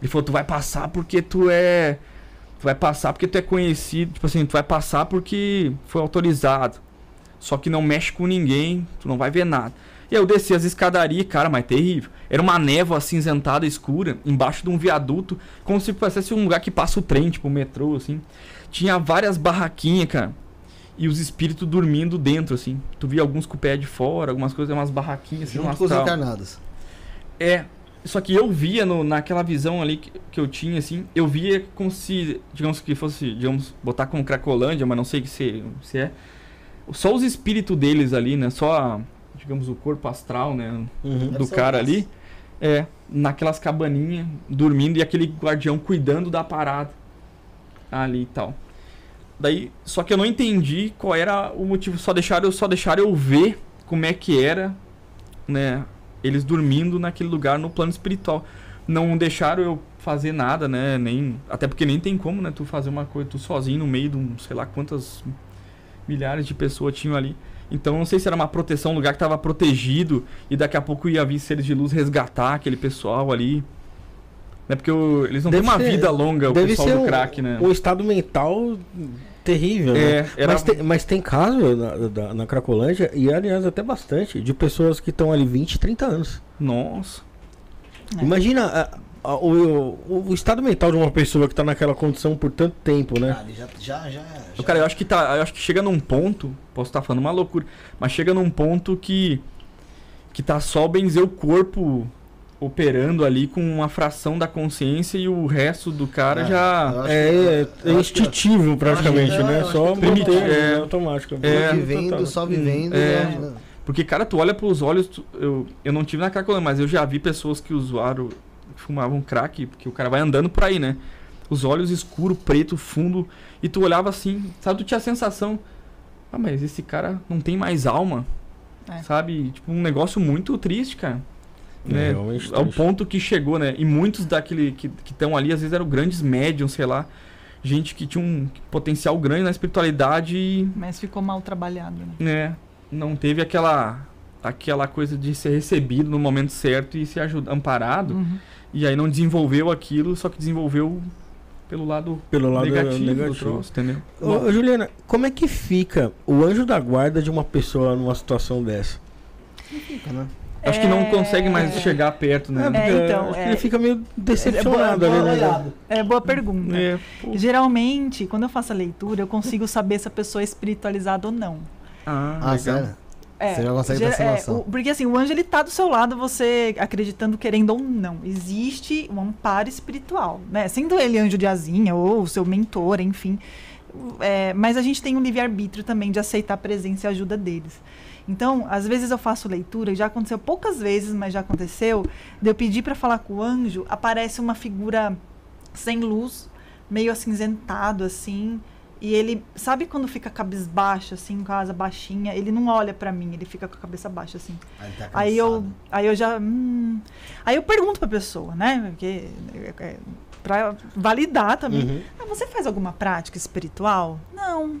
Ele falou, tu vai passar porque tu é... Tu vai passar porque tu é conhecido. Tipo assim, tu vai passar porque foi autorizado. Só que não mexe com ninguém, tu não vai ver nada. E aí eu desci as escadarias, cara, mas terrível. Era uma névoa acinzentada escura, embaixo de um viaduto, como se fosse um lugar que passa o trem, tipo o metrô, assim. Tinha várias barraquinhas, cara. E os espíritos dormindo dentro, assim. Tu via alguns com o pé de fora, algumas coisas, umas barraquinhas assim, Junto com os encarnados. É. Só que eu via no- naquela visão ali que, que eu tinha, assim, eu via como se, digamos que fosse, digamos, botar como Cracolândia, mas não sei se, se é. Só os espíritos deles ali, né? Só, a- digamos, o corpo astral, né? Uhum. Do cara ali. É, naquelas cabaninhas, dormindo e aquele guardião cuidando da parada. Ali e tal. Daí, só que eu não entendi qual era o motivo. Só deixaram, eu- só deixaram eu ver como é que era, né? Eles dormindo naquele lugar no plano espiritual. Não deixaram eu fazer nada, né? Nem, até porque nem tem como, né? Tu fazer uma coisa, tu sozinho no meio de um, sei lá quantas milhares de pessoas tinham ali. Então não sei se era uma proteção, um lugar que estava protegido e daqui a pouco ia vir seres de luz resgatar aquele pessoal ali. Né? Porque o- eles não Deve têm uma ser- vida longa, o Deve pessoal ser do um, crack, né? um estado mental terrível, né? É, era... Mas, tem, mas tem caso na, da- na Cracolândia, e aliás até bastante, de pessoas que estão ali 20, 30 anos. Nossa. É. Imagina o, o, o estado mental de uma pessoa que tá naquela condição por tanto tempo, né? Ah, já, já, já, O já- Cara, eu acho que tá. Eu acho que chega num ponto. Posso estar falando uma loucura. Mas chega num ponto que. Que tá só bem dizer o corpo operando ali com uma fração da consciência e o resto do cara É, eu já. É, que- é, eu é instintivo praticamente, eu que- né? eu acho Só que- primitivo, É. é, automático. É. Só vivendo, Total. só vivendo. É. né? Porque, cara, tu olha pros olhos. tu- eu, eu não tive na Cracolândia, mas eu já vi pessoas que usaram. Fumavam crack, porque o cara vai andando por aí, né? Os olhos escuro, preto, fundo. E tu olhava assim, sabe? Tu tinha a sensação. Ah, mas esse cara não tem mais alma. É. Sabe? Tipo, um negócio muito triste, cara. É, Né? realmente Ao ponto que chegou, né? E muitos daquele que estão ali, às vezes eram grandes médiums, sei lá. Gente que tinha um potencial grande na espiritualidade Mas ficou mal trabalhado, né? né, não teve aquela aquela coisa de ser recebido no momento certo e ser ajud- amparado Uhum. e aí não desenvolveu aquilo, só que desenvolveu pelo lado, Pelo lado negativo, negativo. do troço, entendeu? Ô, Juliana, como é que fica o anjo da guarda de uma pessoa numa situação dessa? Fica, né? Acho que não É. consegue mais chegar perto, né? porque então, acho que é- ele fica meio decepcionado é boa- ali, né? olhado. É boa pergunta. É. Geralmente, quando eu faço a leitura, eu consigo saber se a pessoa é espiritualizada ou não. Ah, Ah, legal. sério? É, Você já consegue essa é, o- porque assim, o anjo ele tá do seu lado, você acreditando, querendo ou não. Existe um amparo espiritual, né? Sendo ele anjo de asinha ou seu mentor, enfim. É, mas a gente tem um livre-arbítrio também de aceitar a presença e a ajuda deles. Então, às vezes eu faço leitura, e já aconteceu poucas vezes, mas já aconteceu, de eu pedir para falar com o anjo, aparece uma figura sem luz, meio acinzentado assim, e ele, sabe quando fica cabisbaixo assim, com a asa baixinha, ele não olha para mim, ele fica com a cabeça baixa assim. Aí, tá Aí eu, aí eu já, hum, aí eu pergunto pra pessoa, né? Porque é, é, para validar também. Uhum. Ah, você faz alguma prática espiritual? Não.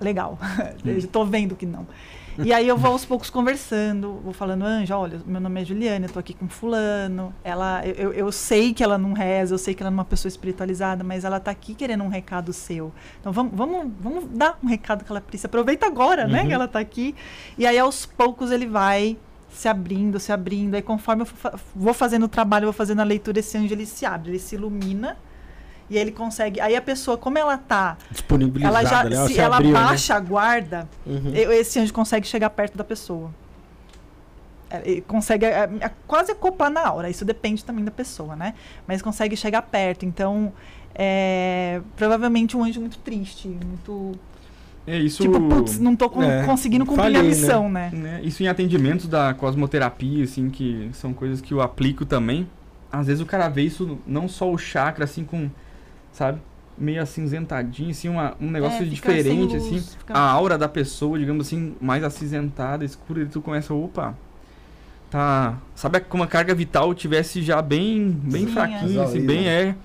Legal. Já tô vendo que não. E aí eu vou aos poucos conversando, vou falando, Anja, olha, meu nome é Juliana, eu tô aqui com fulano. Ela, eu, eu sei que ela não reza, eu sei que ela é uma pessoa espiritualizada, mas ela tá aqui querendo um recado seu. Então vamos, vamos, vamos dar um recado que ela precisa. Aproveita agora, né, Uhum. que ela tá aqui. E aí aos poucos ele vai se abrindo, se abrindo. Aí conforme eu vou fazendo o trabalho, vou fazendo a leitura, esse anjo ele se abre, ele se ilumina. E ele consegue. Aí a pessoa, como ela tá Disponibilizada, ela já, né? se Se ela abriu, né? baixa a guarda, Uhum. esse anjo consegue chegar perto da pessoa. É, Ele consegue é, é, quase acoplar na aura. Isso depende também da pessoa, né? Mas consegue chegar perto. Então, é, provavelmente um anjo muito triste, muito É isso. tipo, putz, não tô com- É, conseguindo cumprir falhei, a né? missão, né? né, Isso em atendimentos da cosmoterapia, assim, que são coisas que eu aplico também. Às vezes o cara vê isso, não só o chakra, assim, com, sabe, meio acinzentadinho, assim, uma, um negócio É, diferente, assim. luz, fica- A aura da pessoa, digamos assim, mais acinzentada, escura, e tu começa, opa, tá... Sabe como a carga vital tivesse já bem, bem Sim, fraquinha, é. assim, bem, é...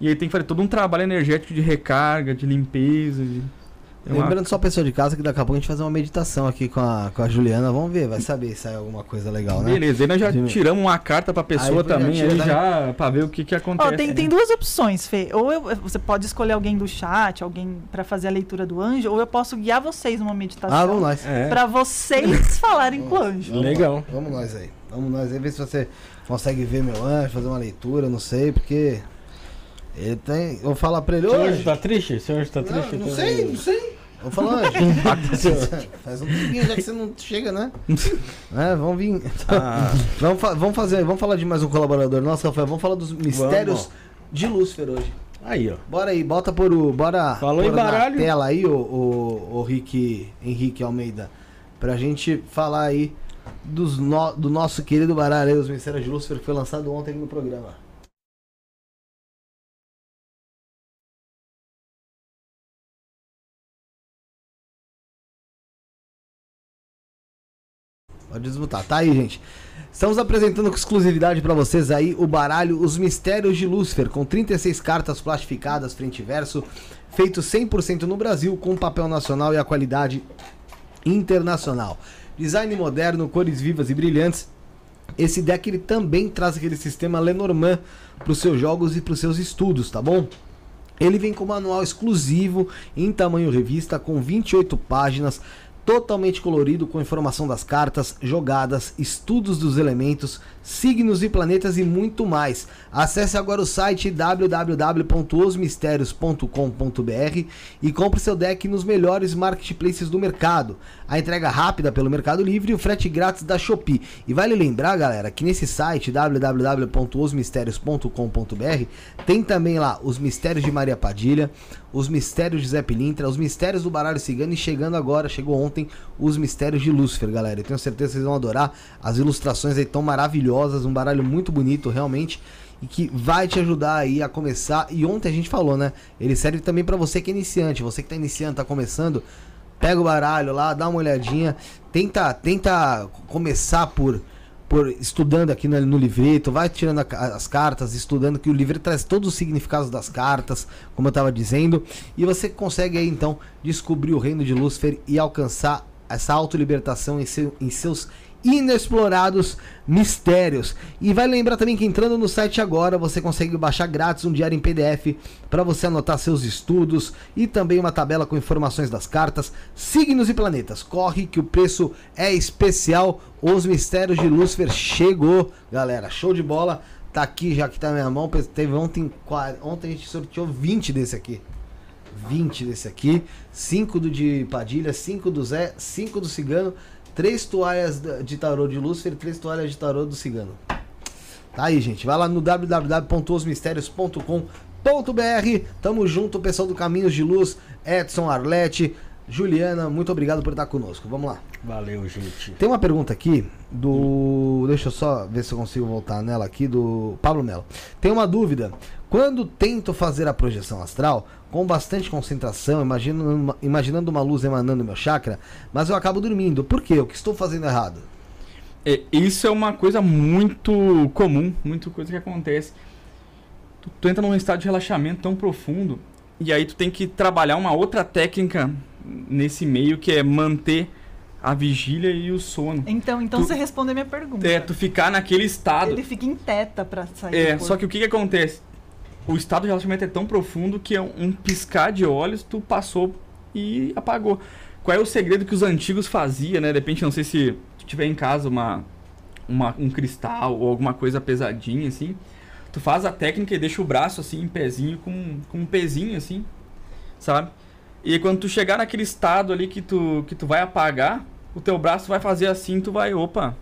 E aí tem que fazer todo um trabalho energético de recarga, de limpeza, de... é uma- Lembrando só a pessoa de casa que daqui a pouco a gente vai fazer uma meditação aqui com a, com a Juliana. Vamos ver, vai saber se sai alguma coisa legal, né? Beleza, aí nós já De- tiramos uma carta pra pessoa Aí, também, aí tá? já pra ver o que que Ó, acontece. tem, tem duas opções, Fê. Ou eu- você pode escolher alguém do chat, alguém pra fazer a leitura do anjo, ou eu posso guiar vocês numa meditação. Ah, vamos nós. É. Pra vocês falarem com o anjo. Vamos Legal. lá, Vamos nós aí. Vamos nós aí, ver se você consegue ver meu anjo, fazer uma leitura, não sei, porque. Ele tem. Eu vou falar pra ele Seu anjo hoje. tá triste? Seu anjo tá triste? Não, não sei, não sei. Vou falar anjo. Faz um tempinho já que você não chega, né? É, vamos vir. Ah, Vamos, fa- vamos fazer, vamos falar de mais um colaborador nosso, Rafael. Vamos falar dos mistérios Vamos. de Lúcifer hoje. aí, ó. Bora aí, bota por o. Bora Falou baralho. na tela aí, o, o, o Rick, Henrique Almeida. Pra gente falar aí dos no- do nosso querido baralho aí, os Mistérios de Lúcifer, que foi lançado ontem no programa. Pode desmutar. Tá aí, gente. Estamos apresentando com exclusividade pra vocês aí o baralho Os Mistérios de Lúcifer, com 36 cartas plastificadas frente e verso, feito 100% no Brasil, com papel nacional e a qualidade internacional. Design moderno, cores vivas e brilhantes. Esse deck ele também traz aquele sistema Lenormand para os seus jogos e para os seus estudos, tá bom? Ele vem com manual exclusivo em tamanho revista com 28 páginas, totalmente colorido com informação das cartas, jogadas, estudos dos elementos, signos e planetas e muito mais. Acesse agora o site www.osmistérios.com.br e compre seu deck nos melhores marketplaces do mercado. A entrega rápida pelo Mercado Livre e o frete grátis da Shopee. E vale lembrar, galera, que nesse site www.osmistérios.com.br tem também lá os mistérios de Maria Padilha, os mistérios de Zé Pilintra, os mistérios do baralho cigano e chegando agora, chegou ontem, os mistérios de Lúcifer, galera. Eu tenho certeza que vocês vão adorar. As ilustrações aí estão maravilhosas, um baralho muito bonito, realmente. E que vai te ajudar aí a começar. E ontem a gente falou, né? Ele serve também pra você que é iniciante. Você que tá iniciando, tá começando. Pega o baralho lá, dá uma olhadinha. Tenta, tenta começar por, por estudando aqui no, no livreto. Vai tirando a as cartas, estudando que o livreto traz todos os significados das cartas, como eu tava dizendo. E você consegue aí então descobrir o reino de Lúcifer e alcançar essa autolibertação em, seu, em seus inexplorados mistérios. E vai lembrar também que entrando no site agora você consegue baixar grátis um diário em PDF para você anotar seus estudos e também uma tabela com informações das cartas, signos e planetas. Corre que o preço é especial. Os mistérios de Lúcifer chegou, galera. Show de bola. Tá aqui já que tá na minha mão. Teve ontem, ontem a gente sorteou 20 desse aqui. 20 desse aqui, 5 do de Padilha, 5 do Zé, 5 do Cigano, 3 toalhas de tarô de Lúcifer, 3 toalhas de tarô do Cigano. Tá aí, gente. Vai lá no www.osmistérios.com.br. Tamo junto, pessoal do Caminhos de Luz, Edson Arlete, Juliana, muito obrigado por estar conosco. Vamos lá. Valeu, gente. Tem uma pergunta aqui do. Deixa eu só ver se eu consigo voltar nela aqui, do Pablo Melo. Tem uma dúvida. Quando tento fazer a projeção astral, com bastante concentração, imaginando uma, imaginando uma luz emanando do meu chakra, mas eu acabo dormindo. Por quê? O que estou fazendo errado? É, isso é uma coisa muito comum, muito coisa que acontece. Tu, tu entra num estado de relaxamento tão profundo e aí tu tem que trabalhar uma outra técnica nesse meio que é manter a vigília e o sono. Então, então Tu- você respondeu a minha pergunta. É, tu ficar naquele estado. Ele fica em teta pra sair. É, só que o que, que acontece? O estado de relaxamento é tão profundo que é um, um piscar de olhos, tu passou e apagou. Qual é o segredo que os antigos faziam, né? De repente, não sei se tu tiver em casa uma, uma- um cristal ou alguma coisa pesadinha, assim. Tu faz a técnica e deixa o braço assim, em pezinho, com, com um pezinho, assim, sabe? E quando tu chegar naquele estado ali que tu, que tu vai apagar, o teu braço vai fazer assim, tu vai, opa,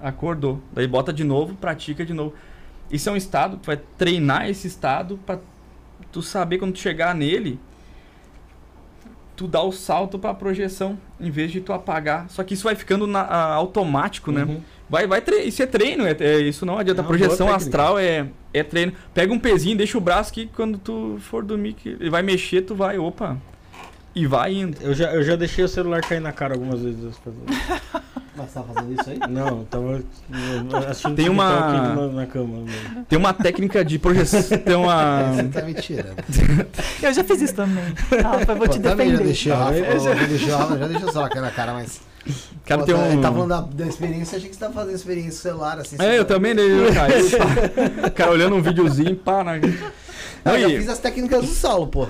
acordou. Daí bota de novo, pratica de novo. Isso é um estado, tu vai treinar esse estado pra tu saber quando tu chegar nele, tu dá o salto pra projeção, em vez de tu apagar. Só que isso vai ficando na- a- automático, né? Uhum. Vai, vai tre- isso é treino, é, é- isso não adianta. É projeção astral é, é treino. Pega um pezinho, deixa o braço que quando tu for dormir, que ele vai mexer, tu vai, opa, e vai indo. Eu já, eu já deixei o celular cair na cara algumas vezes. das pessoas. Mas tá fazendo isso aí? Não, tava eh, assistindo Tem uma- TikTok na, na cama. né? Tem uma técnica de projeção, tem uma... Você tá me tirando. Eu já fiz isso também. Rafa, eu vou Pô, te já defender. deixei o Rafa, Ah, eu já deixei o Rafa, já deixei o celular cair na cara, mas. Cara, Pô, tem tá- um... Ele tá falando da, da experiência, achei que você tava fazendo experiência celular assim. É, eu também, né? eu caí, pá. Cara olhando um videozinho, pá, na... Eu já Aí, fiz as técnicas do Saulo, pô.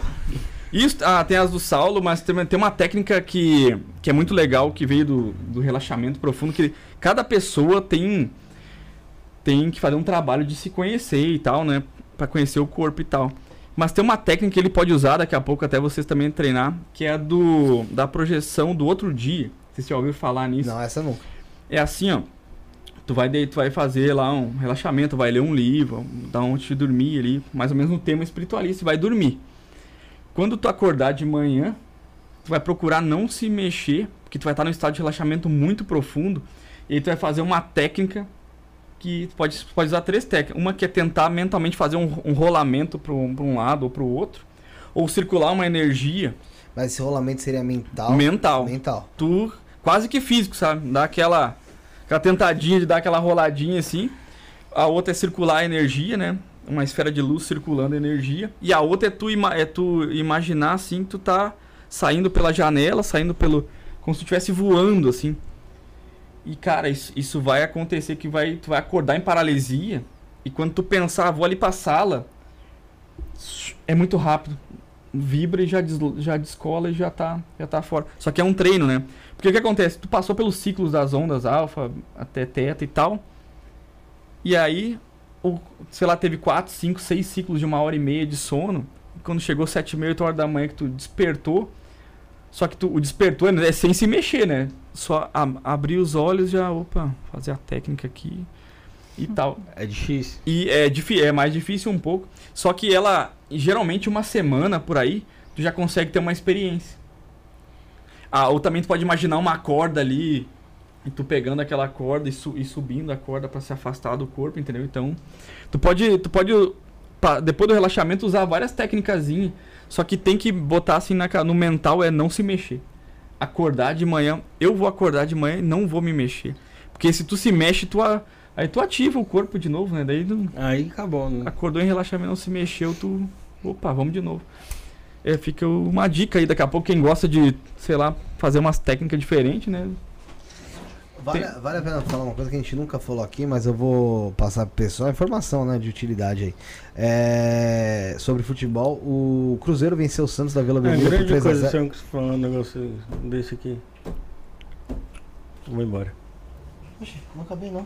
Isso, ah, tem as do Saulo, mas tem, tem uma técnica que, que é muito legal, que veio do, do relaxamento profundo, que cada pessoa tem tem que fazer um trabalho de se conhecer e tal, né? Pra conhecer o corpo e tal. Mas tem uma técnica que ele pode usar daqui a pouco, até vocês também treinar, que é a do da projeção do outro dia. Vocês já ouviram falar nisso? Não, essa nunca. É assim, ó. Tu vai, de- tu vai fazer lá um relaxamento, vai ler um livro, dar onde te dormir ali, mais ou menos no tema espiritualista, e vai dormir. Quando tu acordar de manhã, tu vai procurar não se mexer, porque tu vai estar num estado de relaxamento muito profundo, e aí tu vai fazer uma técnica que tu pode, pode usar três técnicas. Uma que é tentar mentalmente fazer um, um rolamento para um lado ou para o outro, ou circular uma energia Mas esse rolamento seria mental. mental Mental. tu quase que físico, sabe? Dá aquela, aquela tentadinha de dar aquela roladinha assim. A outra é circular a energia, né? Uma esfera de luz circulando energia. E a outra é tu, ima- é tu imaginar assim que tu tá saindo pela janela, saindo pelo. como se tu estivesse voando, assim. E cara, isso, isso vai acontecer que vai, tu vai acordar em paralisia. E quando tu pensar, "Ah, vou ali pra sala, é muito rápido vibra e já, deslo- já descola e já tá, já tá fora. Só que é um treino, né? Porque o que acontece? Tu passou pelos ciclos das ondas alfa até teta e tal. E aí, o, sei lá, teve 4, 5, 6 ciclos de uma hora e meia de sono. E quando chegou 7 e meia, 8 horas da manhã que tu despertou. Só que tu, o despertou é sem se mexer, né? Só a- abrir os olhos já, opa, fazer a técnica aqui e tal. É difícil. E é, é mais difícil um pouco. Só que ela, geralmente, uma semana por aí, tu já consegue ter uma experiência. Ah, ou também tu pode imaginar uma corda ali, e tu pegando aquela corda e, su- e subindo a corda pra se afastar do corpo, entendeu? Então, tu pode, tu pode pa- depois do relaxamento, usar várias técnicas. Só que tem que botar assim na no mental é não se mexer. Acordar de manhã, eu vou acordar de manhã e não vou me mexer. Porque se tu se mexe, tu a- aí tu ativa o corpo de novo, né? Daí não, Aí acabou, né? acordou em relaxamento, não se mexeu, tu. Opa, vamos de novo. É, fica uma dica aí, daqui a pouco quem gosta de, sei lá, fazer umas técnicas diferentes, né? Vale, vale a pena falar uma coisa que a gente nunca falou aqui, mas eu vou passar pro pessoal informação né, de utilidade aí. É, sobre futebol, o Cruzeiro venceu o Santos da Vila É Belmiro por grande 3 a coisa 0. você falar um negócio desse aqui. Vou embora. Não acabei não.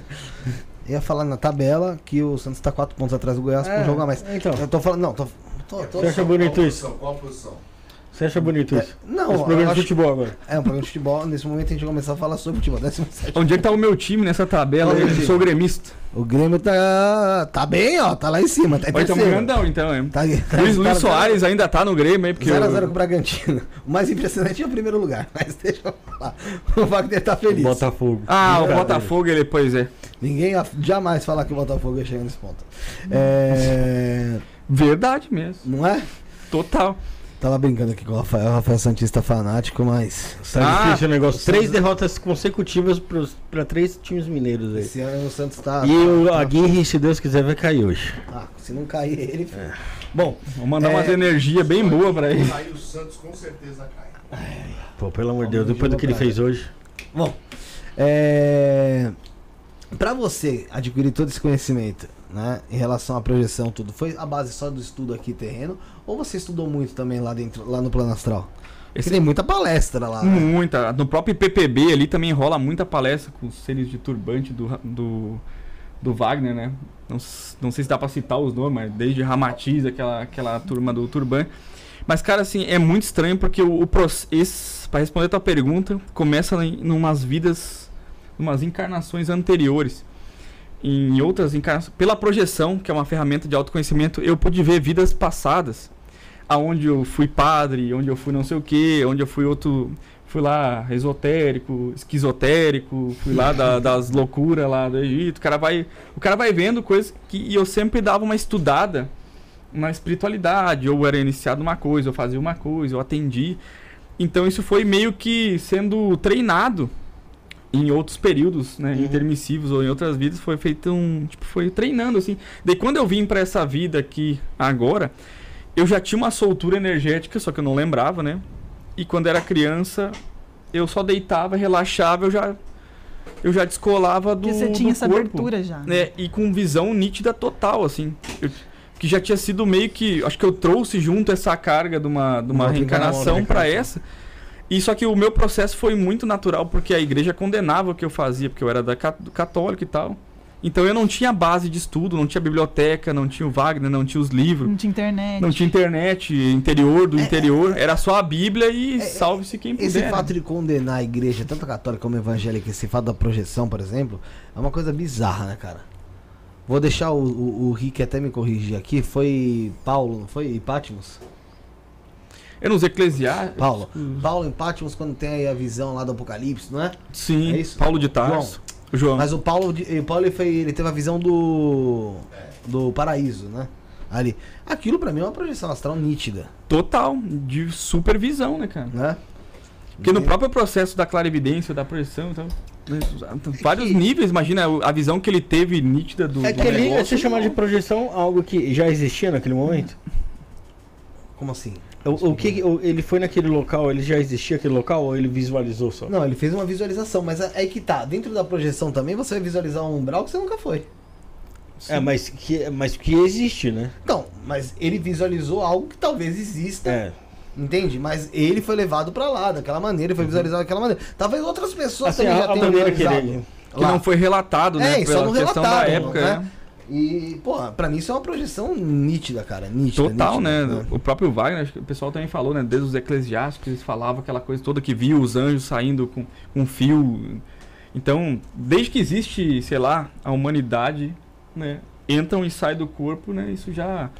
Ia falar na tabela que o Santos tá 4 pontos atrás do Goiás jogo a mais. Então, Eu tô falando, não, tô, tô, tô Você acha bonito qual isso? Posição, qual posição? Você acha bonito isso? Não, Esse programa de futebol agora. É um programa de futebol. Nesse momento a gente vai começar a falar sobre futebol. 17. Onde é que tá o meu time nessa tabela? Olha Eu sou gremista. O Grêmio tá, tá bem, ó. Tá lá em cima. Tá em Vai ter um grandão, então, é. Tá, Luiz, Luiz Soares ainda tá no Grêmio aí, porque. 0x0 eu- com o Bragantino. O mais impressionante é o primeiro lugar. Mas deixa eu falar. O Wagner tá feliz. Botafogo. Ah, o. Botafogo, ele, pois é. Ninguém jamais falar que o Botafogo ia chegar nesse ponto. É... Verdade mesmo. Não é? Total. Tava brincando aqui com o Rafael, o Rafael Santista fanático, mas. Tá Ah, difícil o negócio. o Três Santos- derrotas consecutivas pros, pra três times mineiros aí. Esse ano o Santos tá. E o tá- Aguirre, se Deus quiser, vai cair hoje. Ah, se não cair ele. É. Bom, Vou mandar É. umas energias bem boas pra ele. Aí o Santos com certeza cai. Pô, pelo amor de Deus, depois do que ele fez hoje. Bom, é... para você adquirir todo esse conhecimento, né, em relação à projeção, tudo, foi a base só do estudo aqui terreno ou você estudou muito também lá dentro, lá no plano astral? Esse- tem muita palestra lá. né? Muita. No próprio PPB ali também rola muita palestra com os seres de turbante do, do, do Wagner, né? Não, não sei se dá pra citar os nomes, mas desde Ramatiz, aquela, aquela turma do turbante. Mas, cara, assim, é muito estranho porque o, o processo, pra responder a tua pergunta, começa em numas vidas, numas encarnações anteriores. Em outras encarnações, pela projeção, que é uma ferramenta de autoconhecimento, eu pude ver vidas passadas aonde eu fui padre, onde eu fui não sei o que, onde eu fui outro, fui lá esotérico, esquizotérico, fui lá da- das loucuras lá do Egito. O cara vai, o cara vai vendo coisas que e eu sempre dava uma estudada na espiritualidade, ou era iniciado uma coisa, eu fazia uma coisa, eu atendi. Então isso foi meio que sendo treinado em outros períodos, né, Uhum. intermissivos ou em outras vidas foi feito um, tipo, foi treinando assim. Daí quando eu vim pra essa vida aqui agora, eu já tinha uma soltura energética, só que eu não lembrava, né? E quando era criança, eu só deitava, relaxava, eu já eu já descolava do Porque você tinha essa corpo, abertura já. né? E com visão nítida total, assim. Eu- que já tinha sido meio que, acho que eu trouxe junto essa carga de uma, de uma Uma reencarnação para essa. E só que o meu processo foi muito natural porque a igreja condenava o que eu fazia, porque eu era da, ca- do católico e tal. Então eu não tinha base de estudo, não tinha biblioteca, não tinha o Wagner, não tinha os livros. Não tinha internet. Não tinha internet, interior do interior, era só a Bíblia e salve-se quem puder. Esse né? fato de condenar a igreja, tanto a católica como a evangélica, esse fato da projeção, por exemplo, é uma coisa bizarra, né, cara? Vou deixar o, o, o Rick até me corrigir aqui. Foi Paulo, não foi? Patmos? Eu nos eclesiásticos. Paulo. Paulo em Patmos, quando tem aí a visão lá do Apocalipse, não é? Sim, É isso? Paulo de Tarso. João. Mas o Paulo, de- o Paulo ele, foi, ele teve a visão do. do paraíso, né? Ali. Aquilo pra mim é uma projeção astral nítida, Total, de supervisão, né, cara? né? Porque no próprio processo da clarividência, da projeção, então, né, vários que- níveis, imagina a visão que ele teve nítida do, É que ali, negócio. você chamar de projeção algo que já existia naquele momento? Como assim? O, o que o- ele foi naquele local, ele já existia aquele local ou ele visualizou só? Não, ele fez uma visualização, mas é aí que tá. Dentro da projeção também você vai visualizar um umbral que você nunca foi. É, mas que, mas que existe, né? Não, mas ele visualizou algo que talvez exista, É. entende? Mas ele foi levado pra lá, daquela maneira, ele foi visualizado daquela maneira. Talvez outras pessoas Assim, também a, já a tenham maneira que ele. Que não foi relatado, né? É, e só pela não questão da época. né? né? E, porra, pra mim isso é uma projeção nítida, cara. Nítida. Total, nítida, né? O próprio Wagner, o pessoal também falou, né? Desde os eclesiásticos, eles falavam aquela coisa toda que viu os anjos saindo com um fio. Então, desde que existe, sei lá, a humanidade, né? Entram e saem do corpo, né? Isso já.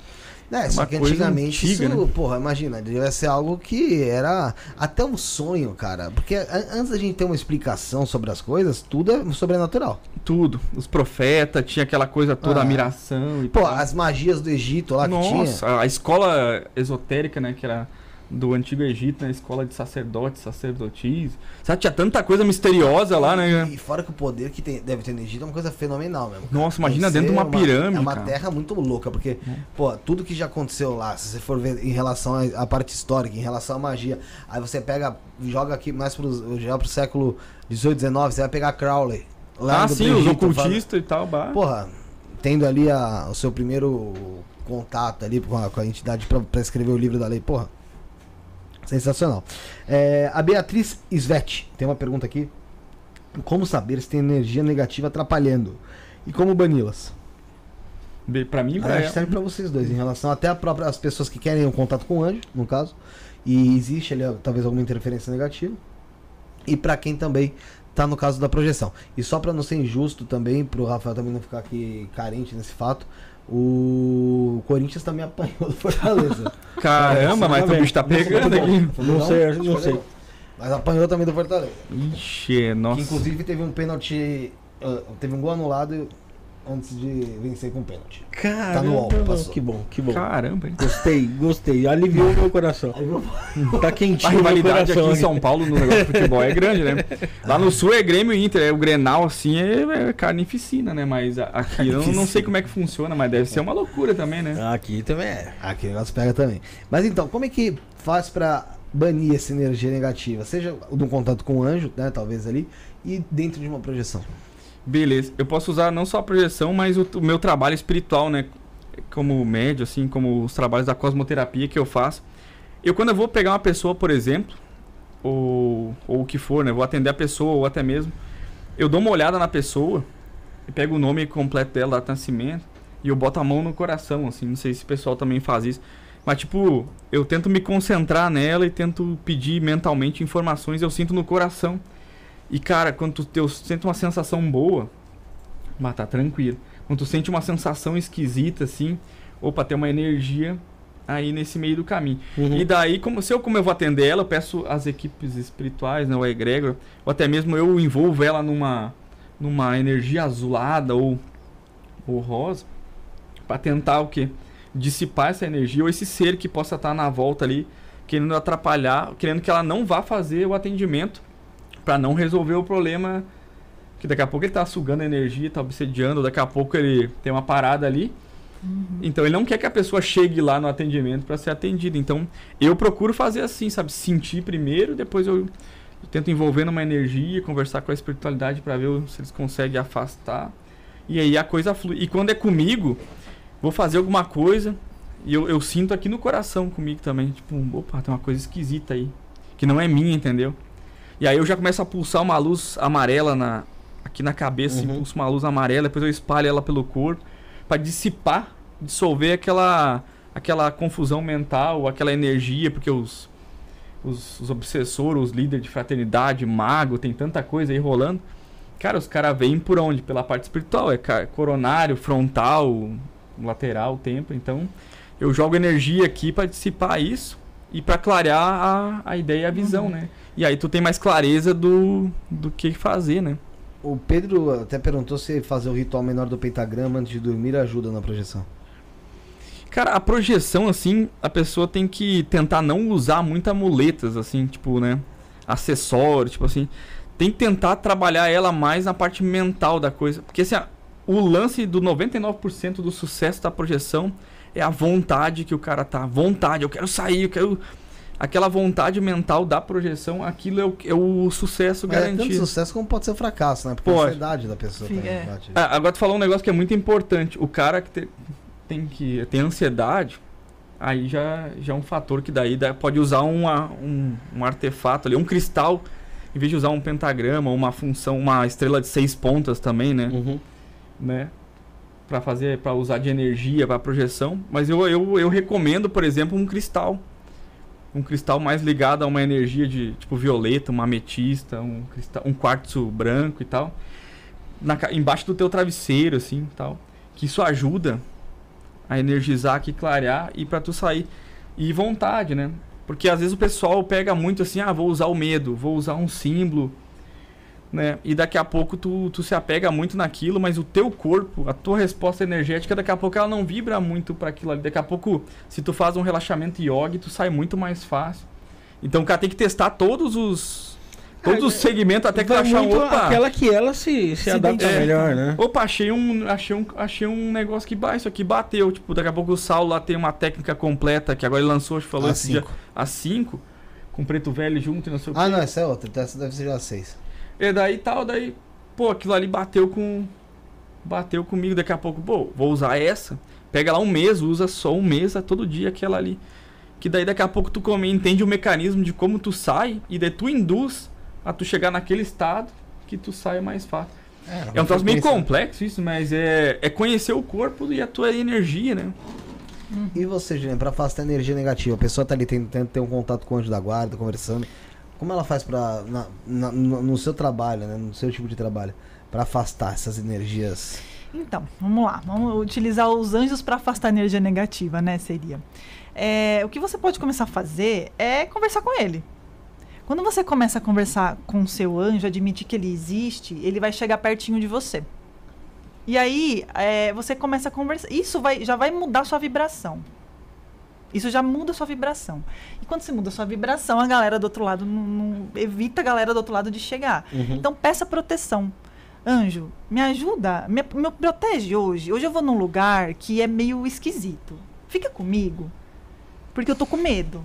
É, só uma que antigamente antiga, isso, né? porra, imagina, devia ser algo que era até um sonho, cara. Porque an- antes da gente ter uma explicação sobre as coisas, tudo é sobrenatural. Tudo. Os profetas, tinha aquela coisa toda, Ah. a miração e Pô, tal. as magias do Egito lá que tinha. Nossa, a escola esotérica, né? Que era do Antigo Egito, né? Escola de sacerdotes, sacerdotis. Sabe, tinha tanta coisa misteriosa lá, né? E fora que o poder que tem- deve ter no Egito é uma coisa fenomenal mesmo. cara. Nossa, imagina dentro de uma pirâmide, É uma cara. terra muito louca, porque, pô, tudo que já aconteceu lá, se você for ver em relação à parte histórica, em relação à magia, aí você pega, joga aqui mais pro, já pro século 18, 19, você vai pegar Crowley. Lá Ah, sim, os Egito, fala- ocultistas e tal, bah. Porra, tendo ali a- o seu primeiro contato ali com a, com a entidade pra escrever o livro da lei, porra. Sensacional. É, a Beatriz Svete tem uma pergunta aqui. Como saber se tem energia negativa atrapalhando? E como bani-las? Pra mim, pra acho que serve pra vocês dois, em relação até a própria, as pessoas que querem um contato com o anjo, no caso. E existe ali talvez alguma interferência negativa. E pra quem também tá no caso da projeção. E só pra não ser injusto também, pro Rafael também não ficar aqui carente nesse fato, o Corinthians também apanhou do Fortaleza. Caramba, mas o bicho tá pegando aqui. Não sei, eu não sei. Mas apanhou também do Fortaleza. Ixi, Que nossa. inclusive teve um pênalti. ah, teve um gol anulado antes de vencer com pênalti. Caramba, no álbum, passou. que bom, que bom. Caramba, hein? Gostei, gostei. Aliviou o meu coração. Tá A quentinho meu rivalidade aqui em São Paulo no negócio de futebol é grande, né? Lá no sul é Grêmio e Inter, é o Grenal assim é, é carnificina, né? Mas a- aqui eu não, sei como é que funciona, mas deve ser uma loucura também, né? Aqui também é. Aqui o negócio pega também. Mas então, como é que faz pra banir essa energia negativa? Seja no contato com o anjo, né, talvez ali, e dentro de uma projeção. Beleza. Eu posso usar não só a projeção, mas o, o meu trabalho espiritual, né? Como médio, assim, como os trabalhos da cosmoterapia que eu faço. Eu, quando eu vou pegar uma pessoa, por exemplo, ou, ou o que for, né? Vou atender a pessoa, ou até mesmo. Eu dou uma olhada na pessoa, pego o nome completo dela, data de nascimento, e eu boto a mão no coração, assim. Não sei se o pessoal também faz isso. Mas, tipo, eu tento me concentrar nela e tento pedir mentalmente informações, eu sinto no coração. E, cara, quando tu, tu sente uma sensação boa, mas tá tranquilo. Quando tu sente uma sensação esquisita, assim, opa, tem uma energia aí nesse meio do caminho. Uhum. E daí, como, se eu, como eu vou atender ela, eu peço às equipes espirituais, né, o egrégor, ou até mesmo eu envolvo ela numa, numa energia azulada ou, ou rosa, para tentar o quê? Dissipar essa energia, ou esse ser que possa estar na volta ali, querendo atrapalhar, querendo que ela não vá fazer o atendimento, para não resolver o problema, que daqui a pouco ele tá sugando energia, tá obsediando, daqui a pouco ele tem uma parada ali, então ele não quer que a pessoa chegue lá no atendimento para ser atendida. Então eu procuro fazer assim, sabe? Sentir primeiro, depois eu, eu tento envolver numa energia, conversar com a espiritualidade para ver se eles conseguem afastar. E aí a coisa flui. E quando é comigo, vou fazer alguma coisa e eu, eu sinto aqui no coração comigo também. Tipo, opa, tem uma coisa esquisita aí. Que não é minha, entendeu? E aí eu já começo a pulsar uma luz amarela na, aqui na cabeça, assim, Uhum. pulso uma luz amarela, depois eu espalho ela pelo corpo para dissipar, dissolver aquela aquela confusão mental, aquela energia, porque os os, os obsessores, os líderes de fraternidade, mago, tem tanta coisa aí rolando. Cara, os caras vêm por onde? Pela parte espiritual, é coronário, frontal, lateral, templo. Então, eu jogo energia aqui para dissipar isso e para clarear a, a ideia e a visão, né? E aí tu tem mais clareza do, do que fazer, né? O Pedro até perguntou se fazer o ritual menor do pentagrama antes de dormir ajuda na projeção. Cara, a projeção, assim, a pessoa tem que tentar não usar muitas muletas, assim, tipo, né? Acessórios, tipo assim. Tem que tentar trabalhar ela mais na parte mental da coisa. Porque, assim, o lance do 99% do sucesso da projeção é a vontade que o cara tá. Vontade, eu quero sair, eu quero. Aquela vontade mental da projeção, aquilo é o, é o sucesso Mas é tanto garantido. sucesso como pode ser fracasso, né? Porque Pode. a ansiedade da pessoa Sim, é. Ah, agora tu falou um negócio que é muito importante. O cara que te- tem que tem ansiedade, aí já, já é um fator que daí dá- pode usar uma- um, um artefato ali, um cristal, em vez de usar um pentagrama, uma função, uma estrela de seis pontas também, né? Uhum. né? Para fazer, para usar de energia, para projeção. Mas eu, eu, eu recomendo, por exemplo, um cristal. Um cristal mais ligado a uma energia de tipo violeta, uma ametista, um, cristal, um quartzo branco e tal. Na, embaixo do teu travesseiro, assim tal. Que isso ajuda a energizar aqui, clarear e para tu sair. E vontade, né? Porque às vezes o pessoal pega muito assim, ah, vou usar o medo, vou usar um símbolo, né? E daqui a pouco tu, tu se apega muito naquilo, mas o teu corpo, a tua resposta energética, daqui a pouco ela não vibra muito para aquilo ali. Daqui a pouco, se tu faz um relaxamento yoga, tu sai muito mais fácil. Então o cara tem que testar todos os todos É, os segmentos até que tu achar um, opa, aquela que ela se, se, Se adapta identifica. melhor, né? Opa, achei um, achei um, achei um negócio que ba- isso aqui bateu. Tipo, daqui a pouco o Saulo lá tem uma técnica completa que agora ele lançou, acho que falou A esse dia, cinco. a 5, com preto velho junto e não sei o Ah, quê. não, essa é outra. então Essa deve ser já seis. E daí tal, daí, pô, aquilo ali bateu com. Bateu comigo daqui a pouco, pô, vou usar essa. Pega lá um mês, usa só um mês, é todo dia aquela ali. Que daí daqui a pouco tu come, entende o mecanismo de como tu sai e daí tu induz a tu chegar naquele estado que tu sai mais fácil. É um troço meio complexo isso, mas é, é conhecer o corpo e a tua energia, né? E você, Juliana, pra afastar a energia negativa? A pessoa tá ali tentando ter um contato com o anjo da guarda, conversando. Como ela faz na- no, seu trabalho, né? No seu tipo de trabalho, pra afastar essas energias? Então, vamos lá. Vamos utilizar os anjos para afastar a energia negativa, né? Seria. É, o que você pode começar a fazer é conversar com ele. Quando você começa a conversar com o seu anjo, admitir que ele existe, ele vai chegar pertinho de você. E aí, é, você começa a conversar. Isso vai, já vai mudar sua vibração. Isso já muda sua vibração. E quando você muda sua vibração, a galera do outro lado não, não- evita a galera do outro lado de chegar. Então peça proteção. Anjo, me ajuda, me, me protege hoje. Hoje eu vou num lugar que é meio esquisito. Fica comigo. Porque eu tô com medo.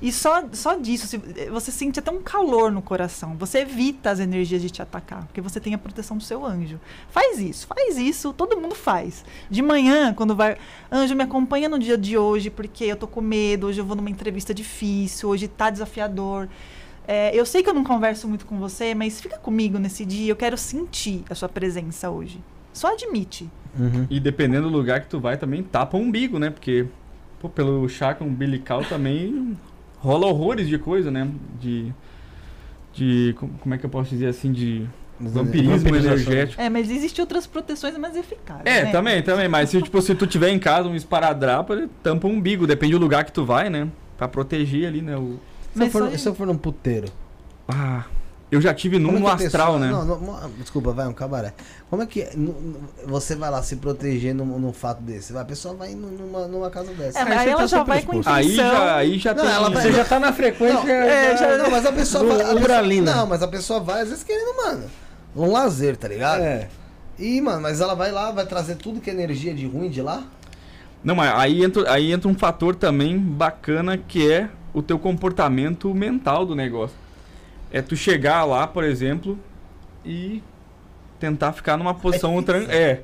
E só, só disso, você sente até um calor no coração. Você evita as energias de te atacar, porque você tem a proteção do seu anjo. Faz isso, faz isso, todo mundo faz. De manhã, quando vai. Anjo, me acompanha no dia de hoje, porque eu tô com medo, hoje eu vou numa entrevista difícil, hoje tá desafiador. É, eu sei que eu não converso muito com você, mas fica comigo nesse dia, eu quero sentir a sua presença hoje. Só admite. Uhum. E dependendo do lugar que tu vai, também tapa o umbigo, né? Porque pô, pelo chakra umbilical também rola horrores de coisa, né? De. De. com- Como é que eu posso dizer assim? De vampirismo energético. É, mas existem outras proteções mais eficazes. É, né? também, também. Mas se, tipo, se tu tiver em casa um esparadrapo, ele tampa o umbigo. Depende do lugar que tu vai, né? Pra proteger ali, né? O... Se eu, Mas for, só- se eu for num puteiro. Ah, eu já tive num é astral, pessoa- né? Não, não, desculpa, vai, um cabaré. Como é que você vai lá se proteger num, num fato desse? Vai, a pessoa vai nu- numa, numa casa dessa. É, mas Aí aí você ela tá já vai com. Aí já, aí já Não, tem. ela vai- Você já tá na frequência. Não, é, já- Não, mas a pessoa Do vai. a pessoa- não, mas a pessoa vai às vezes querendo, mano, um lazer, tá ligado? É. E, mano, mas ela vai lá, vai trazer tudo que é energia de ruim de lá. Não, mas aí entra, aí entra um fator também bacana que é o teu comportamento mental do negócio. É tu chegar lá, por exemplo, e tentar ficar numa posição tran- é.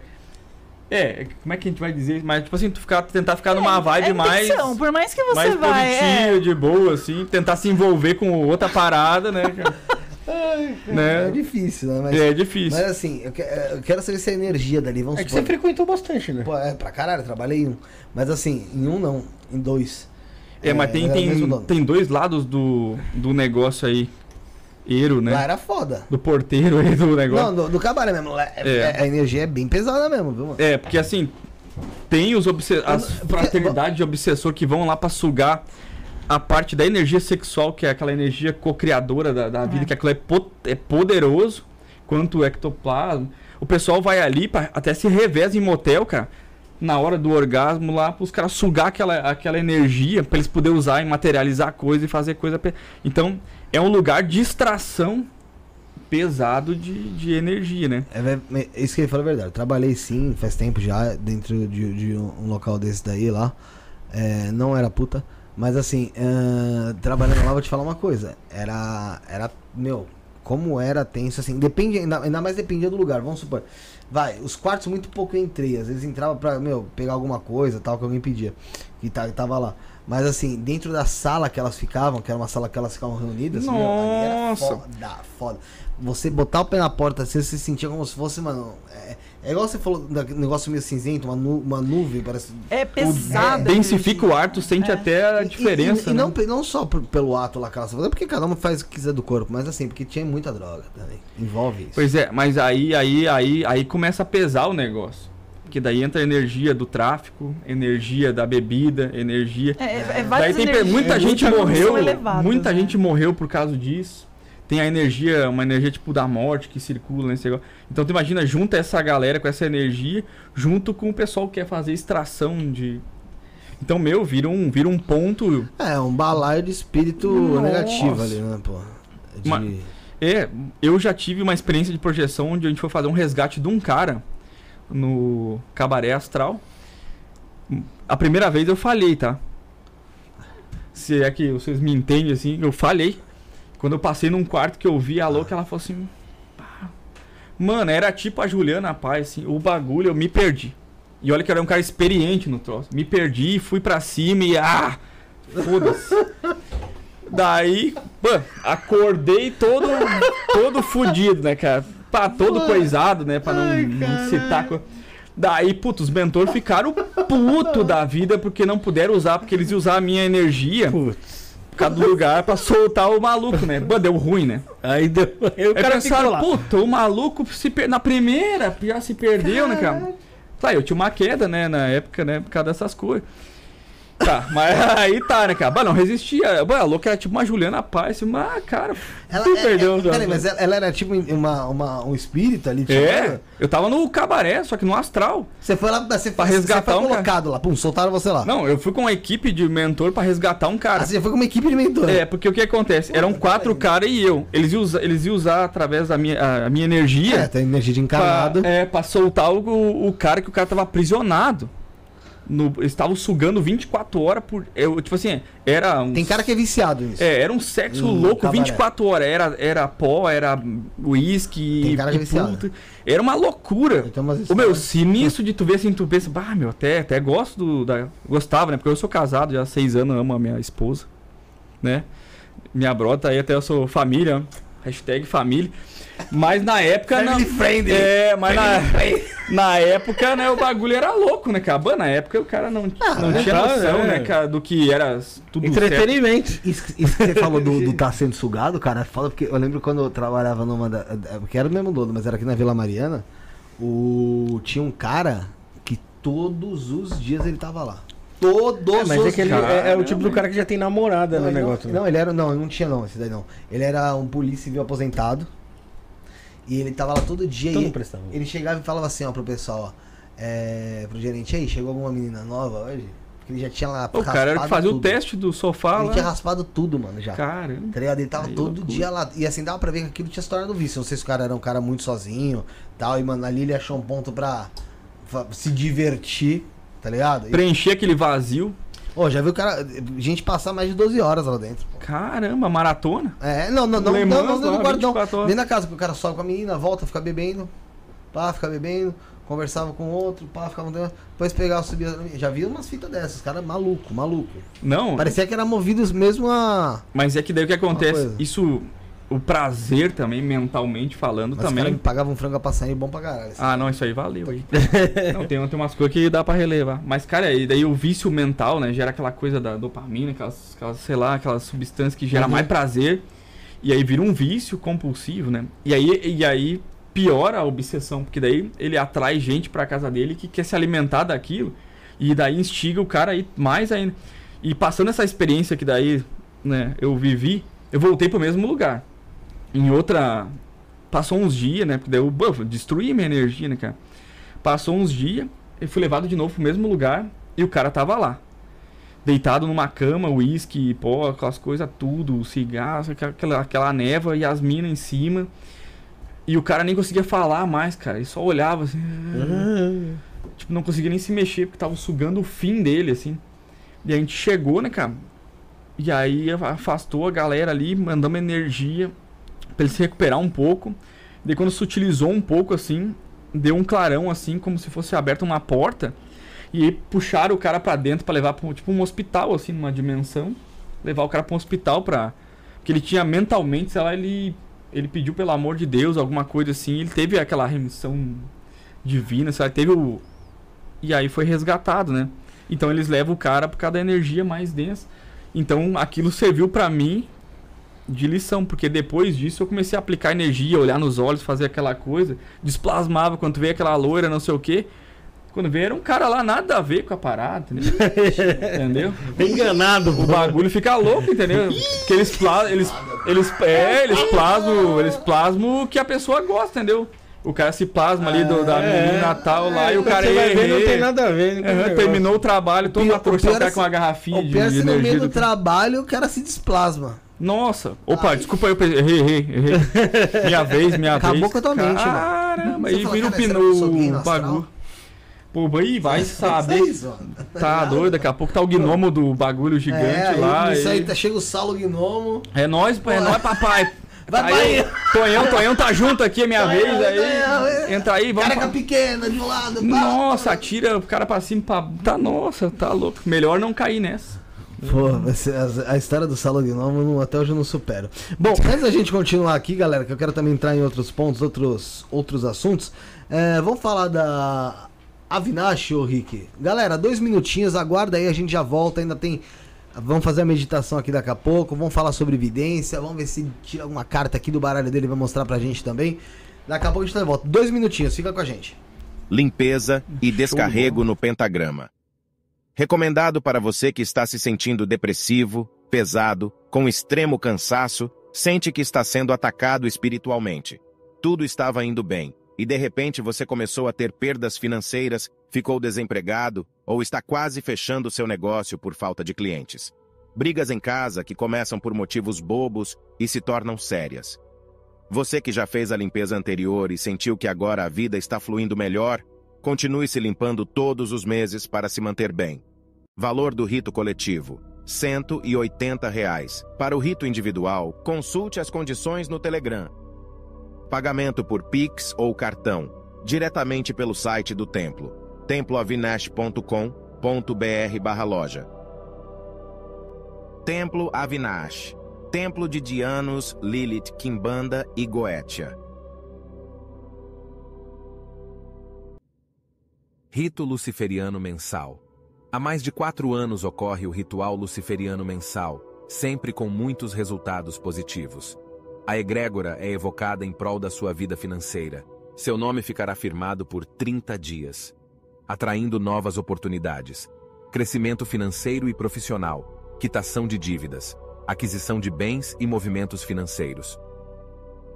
É, como é que a gente vai dizer? Mas tipo assim, tu ficar, tentar ficar numa vibe é mais Por mais que você mais vai. é, positiva, de boa assim, tentar se envolver com outra parada, né? cara? É né? difícil, né? Mas, É difícil. mas assim, eu, que- eu quero saber se a energia dali, vamos É que supor. você frequentou bastante, né? Pô, é, pra caralho, trabalhei em um. Mas assim, em um não, em dois. É, mas tem, tem, tem dois lados do, do negócio aí. Eiro, né? Lá era foda. Do porteiro aí do negócio. Não, do, do cabaré mesmo. lá é- É. é- a energia é bem pesada mesmo, viu, mano? É, porque assim, tem os obse as fraternidades de obsessor que vão lá pra sugar a parte da energia sexual, que é aquela energia co-criadora da, da vida, É. que aquilo é, po- é poderoso, quanto o ectoplasma. O pessoal vai ali, pra, até se reveza em motel, cara, na hora do orgasmo lá, pros caras sugar aquela, aquela energia, pra eles poderem usar e materializar coisa e fazer coisa. Então, é um lugar de extração pesado de, de energia, né? É, ve- é isso que ele falou é verdade. Eu trabalhei sim, faz tempo já, dentro de, de um local desse daí lá. É, não era puta. Mas assim, é, trabalhando lá, vou te falar uma coisa. Era. Era. Meu, como era tenso, assim. Depende, ainda, ainda mais dependia do lugar. Vamos supor. Vai, os quartos muito pouco eu entrei. Às vezes entrava pra, meu, pegar alguma coisa tal, que alguém pedia. Que tá, tava lá. Mas assim, dentro da sala que elas ficavam, que era uma sala que elas ficavam reunidas, meu, ali era Nossa. foda, foda. Você botar o pé na porta, assim, você se sentia como se fosse, mano. É, é igual você falou, negócio meio cinzento, uma, nu, uma nuvem, parece. É pesada. a Densifica o ar, tu sente É. até a E- diferença. E, e né? não, não só por- pelo ato lá que fazem, porque cada um faz o que quiser do corpo, mas assim, porque tinha muita droga também. Envolve isso. Pois é, mas aí, aí, aí, aí começa a pesar o negócio. Porque daí entra a energia do tráfico, energia da bebida, energia. É, é, é Daí tem energias muita gente são morreu, elevadas, muita né? gente morreu por causa disso. Tem a energia, uma energia tipo da morte que circula nesse negócio. Então tu imagina, junta essa galera com essa energia, junto com o pessoal que quer fazer extração de. Então, meu, vira um, vira um ponto. É, um balaio de espírito Nossa. negativo ali, né, pô? De... Ma- É, eu já tive uma experiência de projeção onde a gente foi fazer um resgate de um cara no Cabaré Astral. A primeira vez eu falhei, tá? Se é que vocês me entendem assim, eu falhei. Quando eu passei num quarto que eu vi a louca, ela falou assim. Mano, era tipo a Juliana Paz, assim, o bagulho, eu me perdi. E olha que eu era um cara experiente no troço. Me perdi, fui pra cima e. Ah! Foda-se. Daí, pô, acordei todo, todo fudido, né, cara? Pá, todo coisado, né, pra não, não citar. co- Daí, putz, os mentores ficaram puto da vida porque não puderam usar, porque eles iam usar a minha energia Putz. por causa do lugar pra soltar o maluco, né? Pô, deu ruim, né? Aí deu. Aí o Aí cara ficou pensaram, lá. puta, o maluco se per... na primeira já se perdeu, né, cara? Tá, eu tinha uma queda, né, na época, né, por causa dessas coisas. Tá, mas aí tá, né, cara? Bah, não resistia. Bah, a louca era tipo uma Juliana Paz, mas, cara, Ela, tu é, perdeu. é, peraí, mas ela, ela era tipo uma, uma, um espírito ali? tipo, É, eu tava no cabaré, só que no astral. Você foi lá, você, Pra você resgatar foi um cara. colocado lá, pum, soltaram você lá. Não, eu fui com uma equipe de mentor pra resgatar um cara. Ah, você foi com uma equipe de mentor. É, porque o que acontece? Eram quatro caras e eu. Eles iam, usar, eles iam usar através da minha, a, minha energia É, tem energia de pra, encarnado. é, pra soltar o, o cara que o cara tava aprisionado. No, eles estavam sugando 24 horas por. Eu, tipo assim, era um. Tem cara que é viciado nisso. É, era um sexo Hum, louco cabaré. 24 horas. Era, era pó, era uísque. Tem cara que é viciado. Era uma loucura. O meu, sinistro de tu ver assim, tu pensa, bah, meu, até, até gosto do. Da, gostava, né? Porque eu sou casado já há seis anos, amo a minha esposa, né? Minha brota aí até eu sou família, hashtag família. Mas na época. friendly. É, mas na, na época, né, o bagulho era louco, né, cara? Na época o cara não, não é, tinha tá, noção, é. né, cara, do que era tudo certo. Entretenimento. Isso, isso que você falou do, do tá sendo sugado, cara, é foda, porque eu lembro quando eu trabalhava numa da. Porque era o mesmo dono, mas era aqui na Vila Mariana. O, tinha um cara que todos os dias ele tava lá. Todos É, mas os é que ele dias. é, é o tipo do cara que já tem namorada Não, no ele não, negócio. né? não, ele era. Não, não tinha não, esse daí não. Ele era um polícia civil aposentado. E ele tava lá todo dia Então e prestava. ele chegava e falava assim, ó, pro pessoal, ó. É, pro gerente aí, chegou alguma menina nova hoje? Porque ele já tinha lá. O cara era que fazia o tudo. teste do sofá Ele lá. tinha raspado tudo, mano, já. Caramba. Tá ligado? Ele tava Aí, todo loucura. dia lá. E assim, dava pra ver que aquilo tinha se tornado vício. Não sei se o cara era um cara muito sozinho tal. E, mano, ali ele achou um ponto pra, pra se divertir, tá ligado? E, Preencher aquele vazio. Ô, já viu o cara. Gente passar mais de 12 horas lá dentro. pô. Caramba, maratona. É, não, não, não, não, não, não, lá, no guarda, não. 24 horas. Dentro da casa, que o cara sobe com a menina, volta, fica bebendo. Pá, fica bebendo. Conversava com outro, pá, ficava Depois pegava, subia. Já vi umas fitas dessas, cara maluco, maluco. Não, Parecia que era movidos mesmo a. mas é que daí o que acontece? Isso, o prazer também, mentalmente falando, Mas os caras também. me pagavam um frango a passarinho bom pra caralho. assim. Ah, não, isso aí valeu aí. não, tem, tem umas coisas que dá pra relevar. Mas, cara, e daí o vício mental, né? Gera aquela coisa da dopamina, aquelas, aquelas sei lá, aquelas substâncias que gera Uhum. mais prazer. E aí vira um vício compulsivo, né? E aí, e aí piora a obsessão, porque daí ele atrai gente pra casa dele que quer se alimentar daquilo. E daí instiga o cara aí mais ainda. E passando essa experiência que daí, né, eu vivi, eu voltei pro mesmo lugar. Em outra. Passou uns dias, né? Porque daí eu buf, destruí minha energia, né, cara? Passou uns dias, eu fui levado de novo pro mesmo lugar e o cara tava lá. Deitado numa cama, uísque, pó, aquelas coisas, tudo, cigarro, aquela, aquela névoa e as minas em cima. E o cara nem conseguia falar mais, cara. Ele só olhava assim. Tipo, não conseguia nem se mexer, porque tava sugando o fim dele, assim. E a gente chegou, né, cara? E aí afastou a galera ali, mandamos energia pra ele se recuperar um pouco. Daí quando se utilizou um pouco, assim, deu um clarão, assim, como se fosse aberta uma porta. E puxaram o cara pra dentro pra levar pra, tipo, um hospital, assim, numa dimensão. Levar o cara pra um hospital pra... Porque ele tinha mentalmente, sei lá, ele... Ele pediu pelo amor de Deus, alguma coisa assim. Ele teve aquela remissão divina, sabe? Teve o... E aí foi resgatado, né? Então eles levam o cara por causa da energia mais densa. Então aquilo serviu pra mim de lição, porque depois disso eu comecei a aplicar energia, olhar nos olhos, fazer aquela coisa, desplasmava quando veio aquela loira, não sei o quê. Quando veio era um cara lá nada a ver com a parada, entendeu? entendeu? Enganado, O bagulho fica louco, entendeu? Porque eles plasmam, eles, eles, é, eles plasmam, eles plasmam o que a pessoa gosta, entendeu? O cara se plasma ali do, da É. menina tal lá e o cara vai ver, não tem nada a ver. negócio. terminou o trabalho, toma cara é com uma se- garrafinha O de, pior é de se no meio energia. do do- trabalho o cara se desplasma. Nossa, opa, Ai. desculpa eu errei, errei, errei. Minha vez, minha Acabou vez. com a tua mente. Caramba, aí vira o cara, será que eu sou gay pneu, no o astral? bagulho. Pô, aí vai saber. É. Tá doido, daqui a pouco tá o gnomo do bagulho gigante é, lá. Isso e- aí, tá, chega o Saulo Gnomo. É nóis, pô, é nóis, papai. Vai, aí, pai. Tonhão, Tonhão tá junto aqui, é minha Tonhão, vez. Aí, Tonhão, entra aí, vamos. Careca fa- pequena de um lado. pá. Nossa, atira o cara pra cima. Pra... Tá, nossa, tá louco. Melhor não cair nessa. Pô, a, a história do Gnomo eu não- até hoje eu não supero. Bom, antes da gente continuar aqui, galera, que eu quero também entrar em outros pontos, outros, outros assuntos, é, vamos falar da Avinash, ô Rick. Galera, dois minutinhos, aguarda aí, a gente já volta, ainda tem... Vamos fazer a meditação aqui daqui a pouco, vamos falar sobre evidência, vamos ver se tira alguma carta aqui do baralho dele e vai mostrar pra gente também. Daqui a pouco a gente tá de volta. Dois minutinhos, fica com a gente. limpeza e descarrego no pentagrama. Recomendado para você que está se sentindo depressivo, pesado, com extremo cansaço, sente que está sendo atacado espiritualmente. Tudo estava indo bem, e de repente você começou a ter perdas financeiras, ficou desempregado ou está quase fechando seu negócio por falta de clientes. Brigas em casa que começam por motivos bobos e se tornam sérias. Você que já fez a limpeza anterior e sentiu que agora a vida está fluindo melhor, Continue se limpando todos os meses para se manter bem. Valor do rito coletivo: 180 reais. Para o rito individual, consulte as condições no Telegram. Pagamento por Pix ou cartão, diretamente pelo site do templo, temploavinash.com.br/loja. Templo Avinash, Templo de Dianos, Lilith, Kimbanda e Goetia. Rito Luciferiano Mensal Há mais de quatro anos ocorre o ritual luciferiano mensal, sempre com muitos resultados positivos. A egrégora é evocada em prol da sua vida financeira. Seu nome ficará firmado por 30 dias, atraindo novas oportunidades, crescimento financeiro e profissional, quitação de dívidas, aquisição de bens e movimentos financeiros.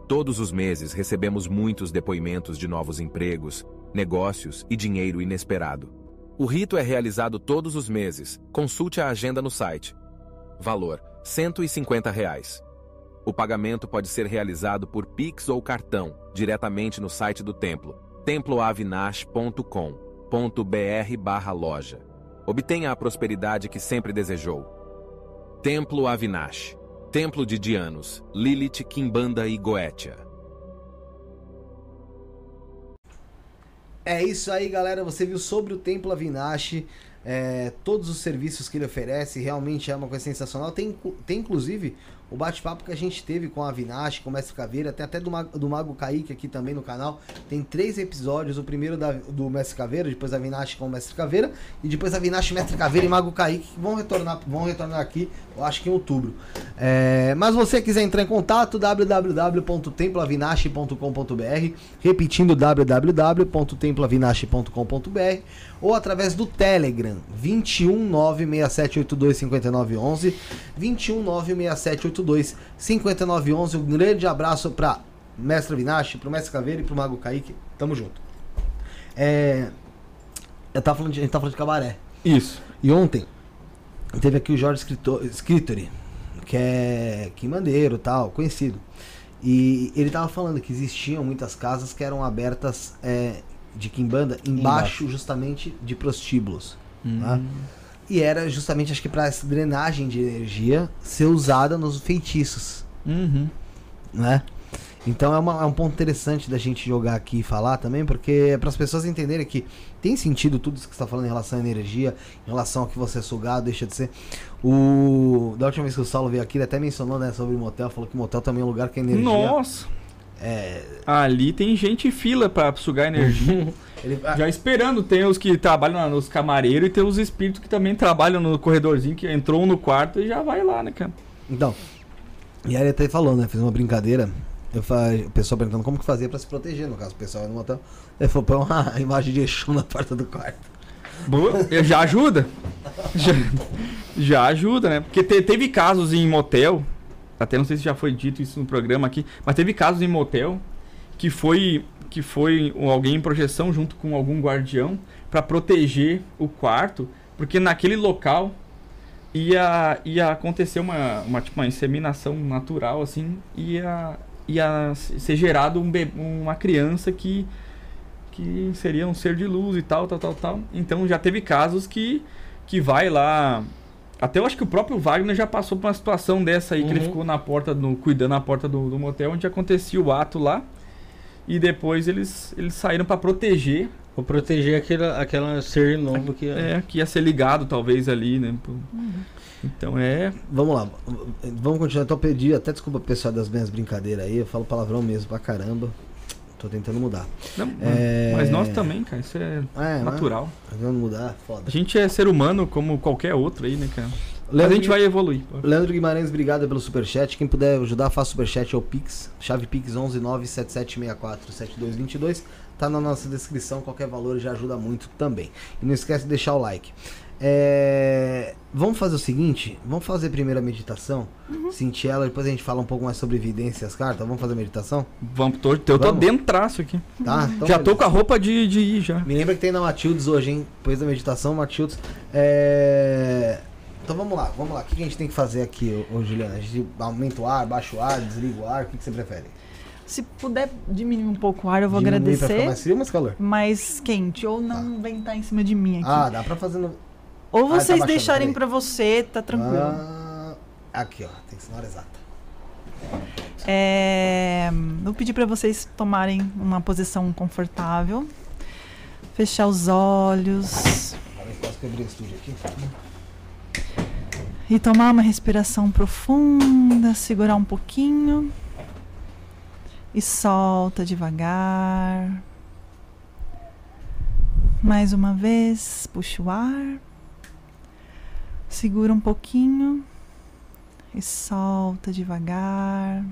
Todos os meses recebemos muitos depoimentos de novos empregos, negócios e dinheiro inesperado. O rito é realizado todos os meses. Consulte a agenda no site. Valor: 150 reais. O pagamento pode ser realizado por Pix ou cartão, diretamente no site do templo, temploavinash.com.br/loja. Obtenha a prosperidade que sempre desejou. Templo Avinash, Templo de Dianos, Lilith, Kimbanda e Goetia. É isso aí, galera. Você viu sobre o Templo Avinash, é, todos os serviços que ele oferece. Realmente é uma coisa sensacional. Tem, tem inclusive o bate-papo que a gente teve com a Avinash, com o Mestre Caveira, tem até do, Mago, do Mago Kaique aqui também no canal. Tem três episódios, o primeiro da, do Mestre Caveira, depois a Avinash com o Mestre Caveira, e depois a Avinash, Mestre Caveira e Mago Kaique, que vão retornar, vão retornar aqui, acho que em outubro. É, mas você quiser entrar em contato, www.temploavinash.com.br, repetindo www.temploavinash.com.br, ou através do Telegram, 21967825911, 21967825911. Um grande abraço para Mestre Vinache, pro Mestre Caveira e pro Mago Kaique. Tamo junto. É, eu tava falando de, a gente tava falando de cabaré. Isso. E ontem teve aqui o Jorge Scritori, que é Quimandeiro tal, conhecido. E ele tava falando que existiam muitas casas que eram abertas é, de Kimbanda embaixo, embaixo. justamente de prostíbulos. Hum. Tá? E era justamente, acho que para essa drenagem de energia ser usada nos feitiços. Uhum. Né? Então é, uma, é, um ponto interessante da gente jogar aqui e falar também, porque é para as pessoas entenderem que tem sentido tudo isso que você está falando em relação à energia, em relação ao que você é sugado, deixa de ser. O da última vez que o Saulo veio aqui, ele até mencionou né, sobre o motel, falou que o motel também é um lugar que a energia. Nossa! É... Ali tem gente fila para sugar energia. Ele... Já esperando, tem os que trabalham nos camareiros e tem os espíritos que também trabalham no corredorzinho, que entrou no quarto e já vai lá, né, cara? Então, e aí ele até falou, né? Fez uma brincadeira. Eu falei, o pessoal perguntando como que fazia pra se proteger, no caso, o pessoal ia no motel. Ele falou, põe uma imagem de Exu na porta do quarto. Boa, já ajuda. já, já ajuda, né? Porque te, teve casos em motel, até não sei se já foi dito isso no programa aqui, mas teve casos em motel que foi que foi alguém em projeção junto com algum guardião para proteger o quarto, porque naquele local ia, ia acontecer uma, uma, tipo, uma inseminação natural, assim, ia, ia ser gerado um bebê, uma criança que, que seria um ser de luz e tal, tal, tal, tal. Então já teve casos que, que vai lá. Até eu acho que o próprio Wagner já passou por uma situação dessa aí, uhum. que ele uhum. ficou na porta, no, cuidando na porta do, do motel, onde acontecia o ato lá. E depois eles, eles saíram para proteger. Pra proteger aquele, aquela ser novo que ia... É, que ia ser ligado talvez ali, né? Uhum. Então é. Vamos lá, vamos continuar. Então eu pedi, até desculpa pessoal das minhas brincadeiras aí, eu falo palavrão mesmo pra caramba. Tô tentando mudar. Não, é... Mas nós também, cara, isso é, é natural. Né? mudar, foda. A gente é ser humano como qualquer outro aí, né, cara? Leandro, a gente vai evoluir. Leandro Guimarães, obrigado pelo superchat. Quem puder ajudar, faça superchat ao Pix. Chave Pix 11977647222. Tá na nossa descrição. Qualquer valor já ajuda muito também. E não esquece de deixar o like. É... Vamos fazer o seguinte: vamos fazer primeiro a meditação, uhum. sentir ela, depois a gente fala um pouco mais sobre evidência e as cartas. Vamos fazer a meditação? Vamos, tô, eu tô vamos. dentro traço aqui. Tá, então já beleza. tô com a roupa de, de ir já. Me lembra que tem na Matildes hoje, hein? Depois da meditação, Matildes. É... Então vamos lá, vamos lá. O que a gente tem que fazer aqui, ô, Juliana? A gente aumenta o ar, baixa o ar, desliga o ar, o que, que você prefere? Se puder diminuir um pouco o ar, eu vou Diminui pra agradecer. ficar mais frio mais calor? mais quente, ou não ventar em cima de mim aqui. Ah, dá pra fazer no... ou ah, tá vocês deixarem peraí. pra você, tá tranquilo. Ah, aqui, ó. Tem que ser na hora exata. É, vou pedir para vocês tomarem uma posição confortável. Fechar os olhos e tomar uma respiração profunda, segurar um pouquinho e solta devagar. Mais uma vez, puxa o ar. Segura um pouquinho e solta devagar.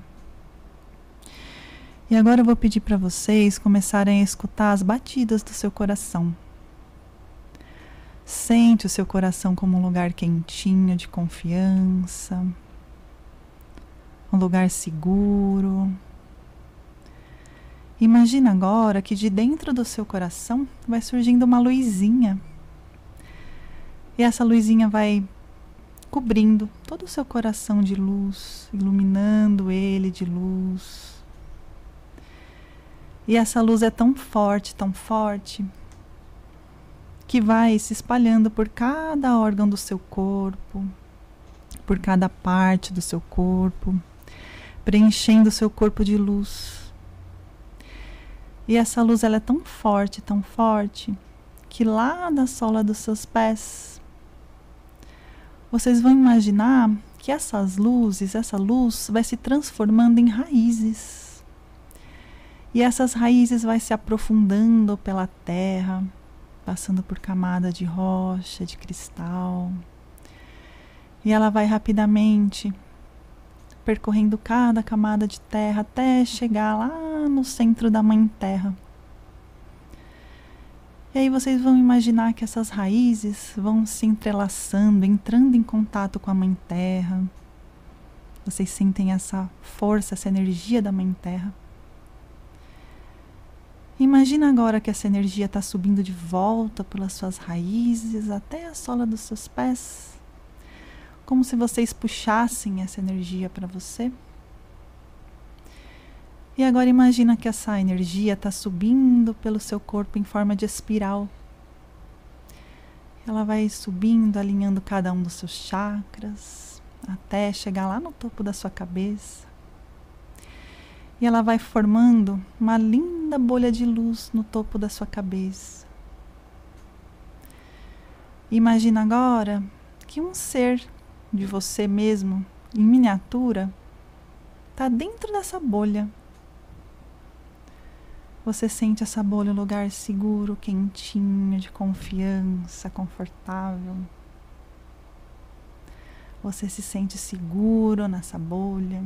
E agora eu vou pedir para vocês começarem a escutar as batidas do seu coração. Sente o seu coração como um lugar quentinho de confiança, um lugar seguro. Imagina agora que de dentro do seu coração vai surgindo uma luzinha. E essa luzinha vai cobrindo todo o seu coração de luz, iluminando ele de luz. E essa luz é tão forte, tão forte, que vai se espalhando por cada órgão do seu corpo, por cada parte do seu corpo, preenchendo o seu corpo de luz. E essa luz ela é tão forte, tão forte, que lá da sola dos seus pés, vocês vão imaginar que essas luzes, essa luz vai se transformando em raízes. E essas raízes vai se aprofundando pela terra, passando por camada de rocha, de cristal. E ela vai rapidamente percorrendo cada camada de terra até chegar lá no centro da Mãe Terra. E aí vocês vão imaginar que essas raízes vão se entrelaçando, entrando em contato com a Mãe Terra. Vocês sentem essa força, essa energia da Mãe Terra. Imagina agora que essa energia está subindo de volta pelas suas raízes até a sola dos seus pés, como se vocês puxassem essa energia para você. E agora imagina que essa energia está subindo pelo seu corpo em forma de espiral. Ela vai subindo, alinhando cada um dos seus chakras, até chegar lá no topo da sua cabeça. E ela vai formando uma linda bolha de luz no topo da sua cabeça. Imagina agora que um ser de você mesmo, em miniatura, está dentro dessa bolha. Você sente essa bolha um lugar seguro, quentinho, de confiança, confortável. Você se sente seguro nessa bolha.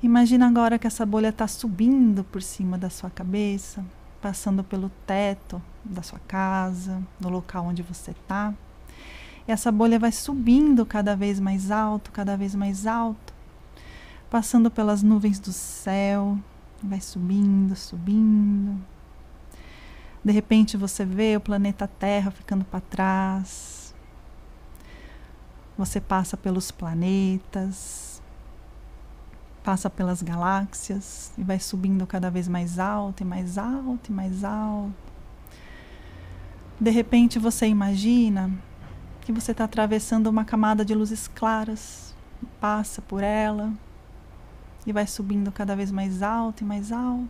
Imagina agora que essa bolha está subindo por cima da sua cabeça, passando pelo teto da sua casa, no local onde você está. E essa bolha vai subindo cada vez mais alto, cada vez mais alto, passando pelas nuvens do céu, vai subindo, subindo. De repente você vê o planeta Terra ficando para trás. Você passa pelos planetas, passa pelas galáxias e vai subindo cada vez mais alto e mais alto e mais alto. De repente você imagina que você está atravessando uma camada de luzes claras, passa por ela e vai subindo cada vez mais alto e mais alto.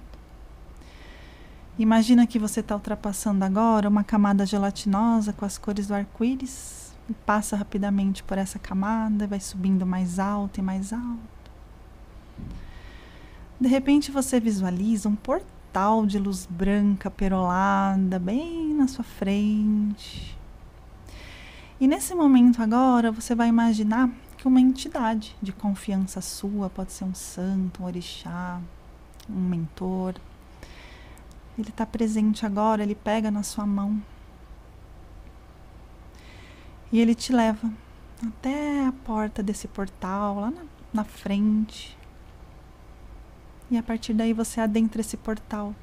Imagina que você está ultrapassando agora uma camada gelatinosa com as cores do arco-íris e passa rapidamente por essa camada e vai subindo mais alto e mais alto. De repente você visualiza um portal de luz branca perolada bem na sua frente. E nesse momento agora você vai imaginar que uma entidade de confiança sua, pode ser um santo, um orixá, um mentor, ele está presente agora, ele pega na sua mão e ele te leva até a porta desse portal, lá na, na frente. E a partir daí você adentra esse portal.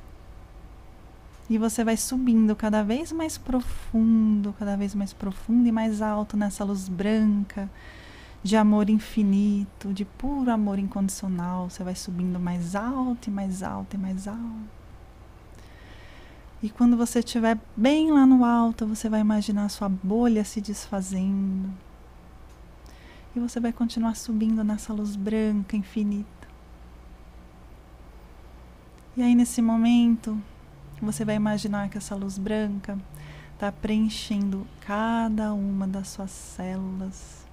E você vai subindo cada vez mais profundo, cada vez mais profundo e mais alto nessa luz branca de amor infinito, de puro amor incondicional. Você vai subindo mais alto e mais alto e mais alto. E quando você estiver bem lá no alto, você vai imaginar a sua bolha se desfazendo. E você vai continuar subindo nessa luz branca infinita. E aí, nesse momento, você vai imaginar que essa luz branca está preenchendo cada uma das suas células.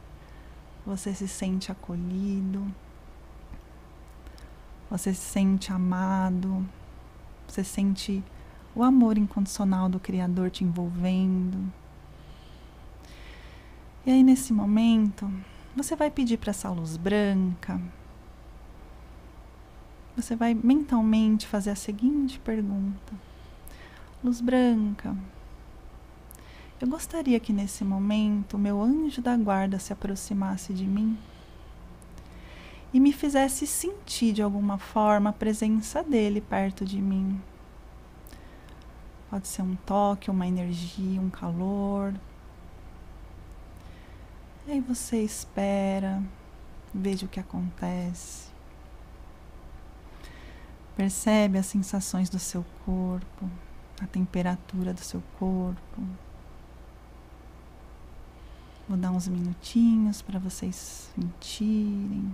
Você se sente acolhido. Você se sente amado. Você sente o amor incondicional do Criador te envolvendo. E aí, nesse momento, você vai pedir para essa luz branca. Você vai mentalmente fazer a seguinte pergunta: Luz branca, eu gostaria que nesse momento meu anjo da guarda se aproximasse de mim e me fizesse sentir de alguma forma a presença dele perto de mim. Pode ser um toque, uma energia, um calor. E aí você espera, veja o que acontece. Percebe as sensações do seu corpo, a temperatura do seu corpo. Vou dar uns minutinhos para vocês sentirem.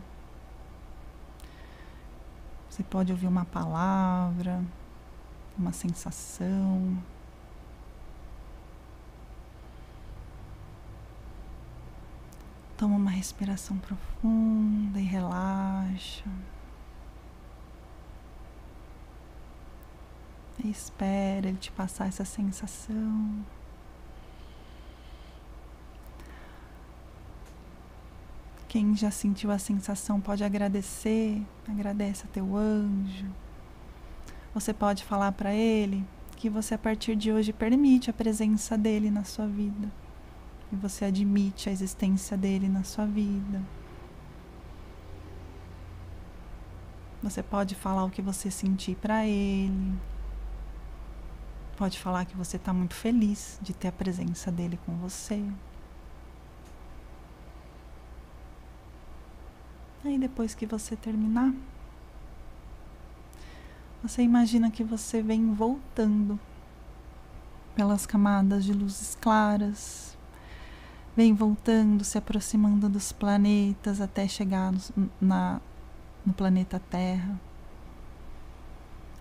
Você pode ouvir uma palavra, uma sensação. Toma uma respiração profunda e relaxa. E espera ele te passar essa sensação. Quem já sentiu a sensação pode agradecer, agradece a teu anjo. Você pode falar para ele que você a partir de hoje permite a presença dele na sua vida. E você admite a existência dele na sua vida. Você pode falar o que você sentir para ele. Pode falar que você está muito feliz de ter a presença dele com você. Aí depois que você terminar, você imagina que você vem voltando pelas camadas de luzes claras, vem voltando, se aproximando dos planetas até chegar no, na, no planeta Terra.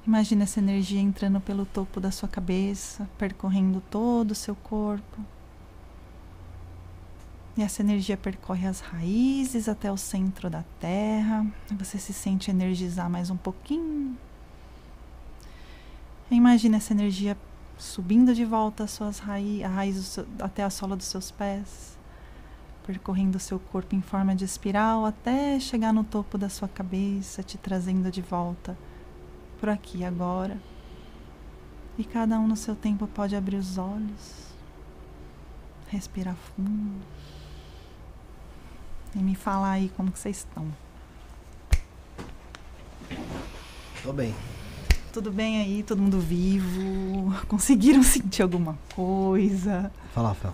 Imagina essa energia entrando pelo topo da sua cabeça, percorrendo todo o seu corpo e essa energia percorre as raízes até o centro da terra. Você se sente energizar mais um pouquinho. Imagina essa energia subindo de volta as suas raízes, a raiz até a sola dos seus pés, percorrendo o seu corpo em forma de espiral até chegar no topo da sua cabeça, te trazendo de volta por aqui agora. E cada um no seu tempo pode abrir os olhos, respirar fundo e me falar aí como que vocês estão. Tô bem. Tudo bem aí? Todo mundo vivo? Conseguiram sentir alguma coisa? Fala, Fel.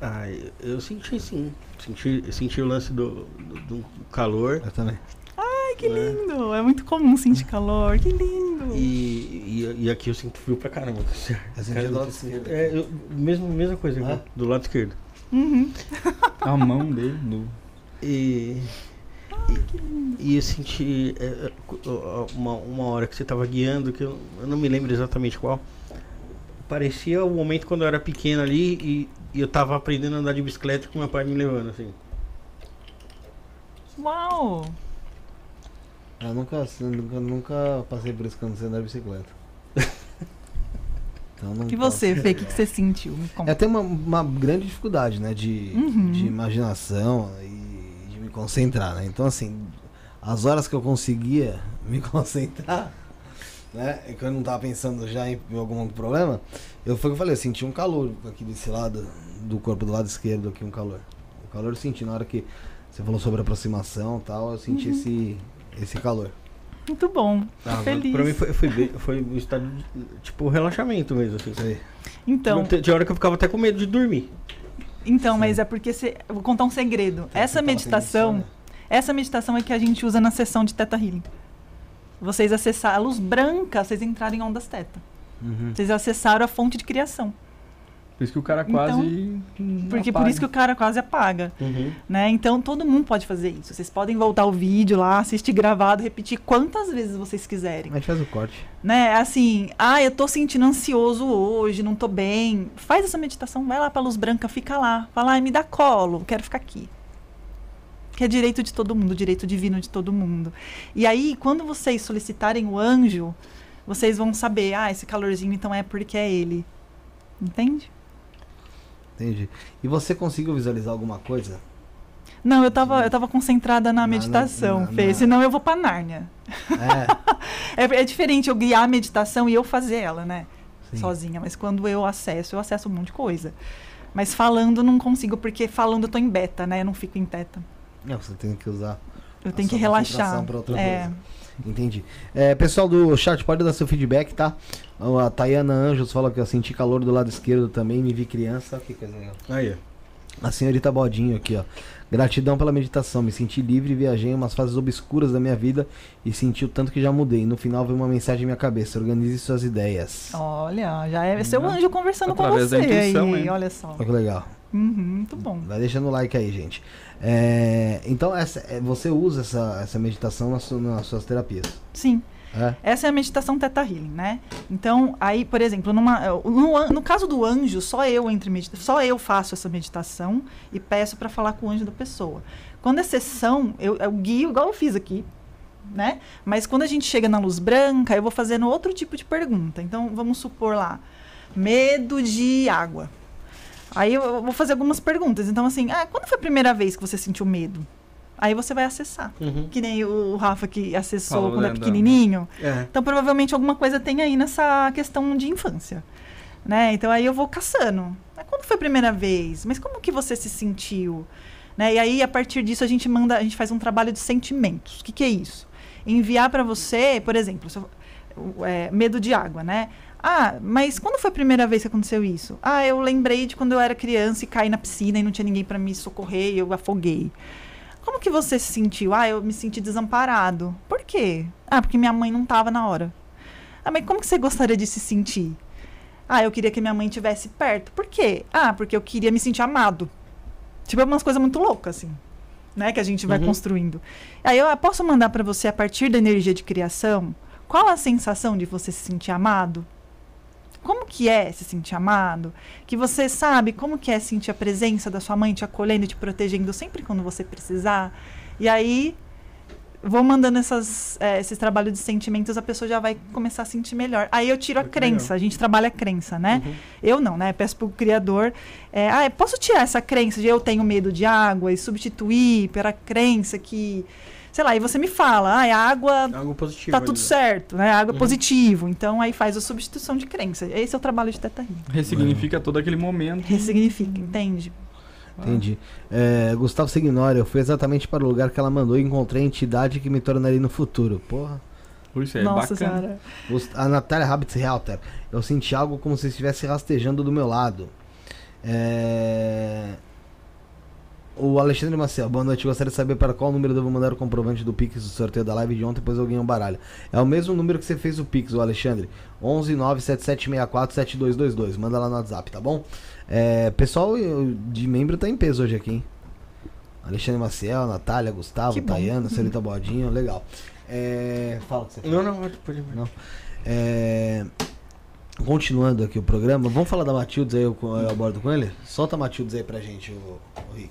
Ah, eu, senti sim. Senti, senti o lance do, do, do calor. Eu também. Ai, que é. lindo! É muito comum sentir calor, que lindo! E, e, e aqui eu sinto frio pra caramba. Eu senti do lado esquerdo. É, eu, mesmo, mesma coisa, ah? do lado esquerdo. Uhum. A mão dele, no e, e, e, eu senti é, é uma, uma hora que você estava guiando, que eu, eu, não me lembro exatamente qual. Parecia o momento quando eu era pequeno ali e, e eu estava aprendendo a andar de bicicleta com meu pai me levando, assim. Uau! Eu nunca, nunca, nunca passei por isso quando você anda de bicicleta. Então e você, Fê, o que, que você sentiu? É até uma, uma grande dificuldade, né? De, uhum. de imaginação e concentrar, né? Então, assim, as horas que eu conseguia me concentrar, né? E que eu não tava pensando já em algum problema, eu foi que eu falei, eu senti um calor aqui desse lado do corpo, do lado esquerdo aqui, um calor. O calor eu senti na hora que você falou sobre aproximação e tal, eu senti uhum. esse, esse calor. Muito bom. Ah, feliz. Pra mim foi, foi, foi um estado de, tipo, relaxamento mesmo, assim. Então. Tinha hora que eu ficava até com medo de dormir. Então, mas é porque você, eu vou contar um segredo. Tem essa meditação, insônia. essa meditação é que a gente usa na sessão de Teta Healing. Vocês acessarem a luz branca, vocês entrarem em ondas Teta. Uhum. Vocês acessaram a fonte de criação. Por isso que o cara Então, quase. Porque por isso que o cara quase apaga. Uhum. Né? Então todo mundo pode fazer isso. Vocês podem voltar o vídeo lá, assistir gravado, repetir quantas vezes vocês quiserem. Gente faz o corte. Né? Assim, ah, eu tô sentindo ansioso hoje, não tô bem. Faz essa meditação, vai lá pra luz branca, fica lá. Fala, ai, me dá colo, quero ficar aqui. Que é direito de todo mundo, direito divino de todo mundo. E aí, quando vocês solicitarem o anjo, vocês vão saber, ah, esse calorzinho então é porque é ele. Entende? Entendi. E você conseguiu visualizar alguma coisa? Não, eu tava, eu tava concentrada na Na- meditação, na- Fê, na- senão eu vou pra Nárnia. É. É, é diferente eu guiar a meditação e eu fazer ela, né? Sim. Sozinha. Mas quando eu acesso, eu acesso um monte de coisa. Mas falando não consigo, porque falando eu tô em beta, né? Eu não fico em teta. Não, você tem que usar. Eu tenho que relaxar. pra outra É. coisa. Entendi. É, pessoal do chat, pode dar seu feedback, tá? A Tayana Anjos falou que eu senti calor do lado esquerdo também, me vi criança. Que coisa legal. Aí. A senhorita Bodinho aqui, ó. Gratidão pela meditação. Me senti livre, viajei em umas fases obscuras da minha vida e senti o tanto que já mudei. No final veio uma mensagem em minha cabeça. Organize suas ideias. Olha, já é seu anjo conversando com Através você da intuição, aí. hein? Olha só. Olha que legal. Uhum, muito bom. Vai deixando o like aí, gente. É, então, essa, é, você usa essa, essa meditação nas, nas suas terapias. Sim. É? Essa é a meditação Teta Healing, né? Então, aí, por exemplo, numa, no, an- no caso do anjo, só eu entre medita só eu faço essa meditação e peço para falar com o anjo da pessoa. Quando é sessão, eu, eu guio igual eu fiz aqui, né? Mas quando a gente chega na luz branca, eu vou fazendo outro tipo de pergunta. Então, vamos supor lá, medo de água. Aí eu, vou fazer algumas perguntas. Então, assim, ah, quando foi a primeira vez que você sentiu medo? Aí você vai acessar. Uhum. Que nem o Rafa que acessou Falou, quando é pequenininho. É. Então, provavelmente alguma coisa tem aí nessa questão de infância. Né? Então, aí eu vou caçando. Quando foi a primeira vez? Mas como que você se sentiu? Né? E aí, a partir disso, a gente manda, a gente faz um trabalho de sentimentos. O que, que é isso? Enviar para você, por exemplo, se eu- é, medo de água, né? Ah, mas quando foi a primeira vez que aconteceu isso? Ah, eu lembrei de quando eu era criança e caí na piscina e não tinha ninguém para me socorrer e eu afoguei. Como que você se sentiu? Ah, eu me senti desamparado. Por quê? Ah, porque minha mãe não estava na hora. Ah, mas como que você gostaria de se sentir? Ah, eu queria que minha mãe estivesse perto. Por quê? Ah, porque eu queria me sentir amado. Tipo, é umas coisas muito loucas, assim. Né? Que a gente vai Uhum. construindo. Aí eu ah, posso mandar para você, a partir da energia de criação, qual a sensação de você se sentir amado? Como que é se sentir amado? Que você sabe como que é sentir a presença da sua mãe te acolhendo, te protegendo sempre quando você precisar. E aí, vou mandando essas, eh, esses trabalhos de sentimentos, a pessoa já vai começar a sentir melhor. Aí eu tiro a crença, a gente trabalha a crença, né? Uhum. Eu não, né? Peço pro criador. eh, ah, posso tirar essa crença de eu tenho medo de água e substituir pela crença que. Sei lá, e você me fala, ah, a água Algo positivo. tá tudo né? certo, né? Água é Uhum. positivo. Então aí faz a substituição de crença. Esse é o trabalho de Teta Healing. Ressignifica todo aquele momento. Ressignifica, entende? Entendi. É, Gustavo Signori, eu fui exatamente para o lugar que ela mandou e encontrei a entidade que me tornaria no futuro. Porra. Isso é Nossa bacana. senhora. A Natália Habitz Realter. Eu senti algo como se estivesse rastejando do meu lado. É... O Alexandre Maciel, boa noite. Gostaria de saber para qual número eu devo mandar o comprovante do Pix do sorteio da live de ontem, pois eu ganhei um baralho. É o mesmo número que você fez o Pix, o Alexandre. 11 97764 7222. Manda lá no WhatsApp, tá bom? É, pessoal de membro tá em peso hoje aqui, hein? Alexandre Maciel, Natália, Gustavo. Tayana, Celita Bodinho, legal. É, fala o que você fala. Não, não, pode- pode. Não. É, Continuando aqui o programa, vamos falar da Matildes aí, eu, eu abordo com ele? Solta a Matildes aí pra gente, o, o Rick.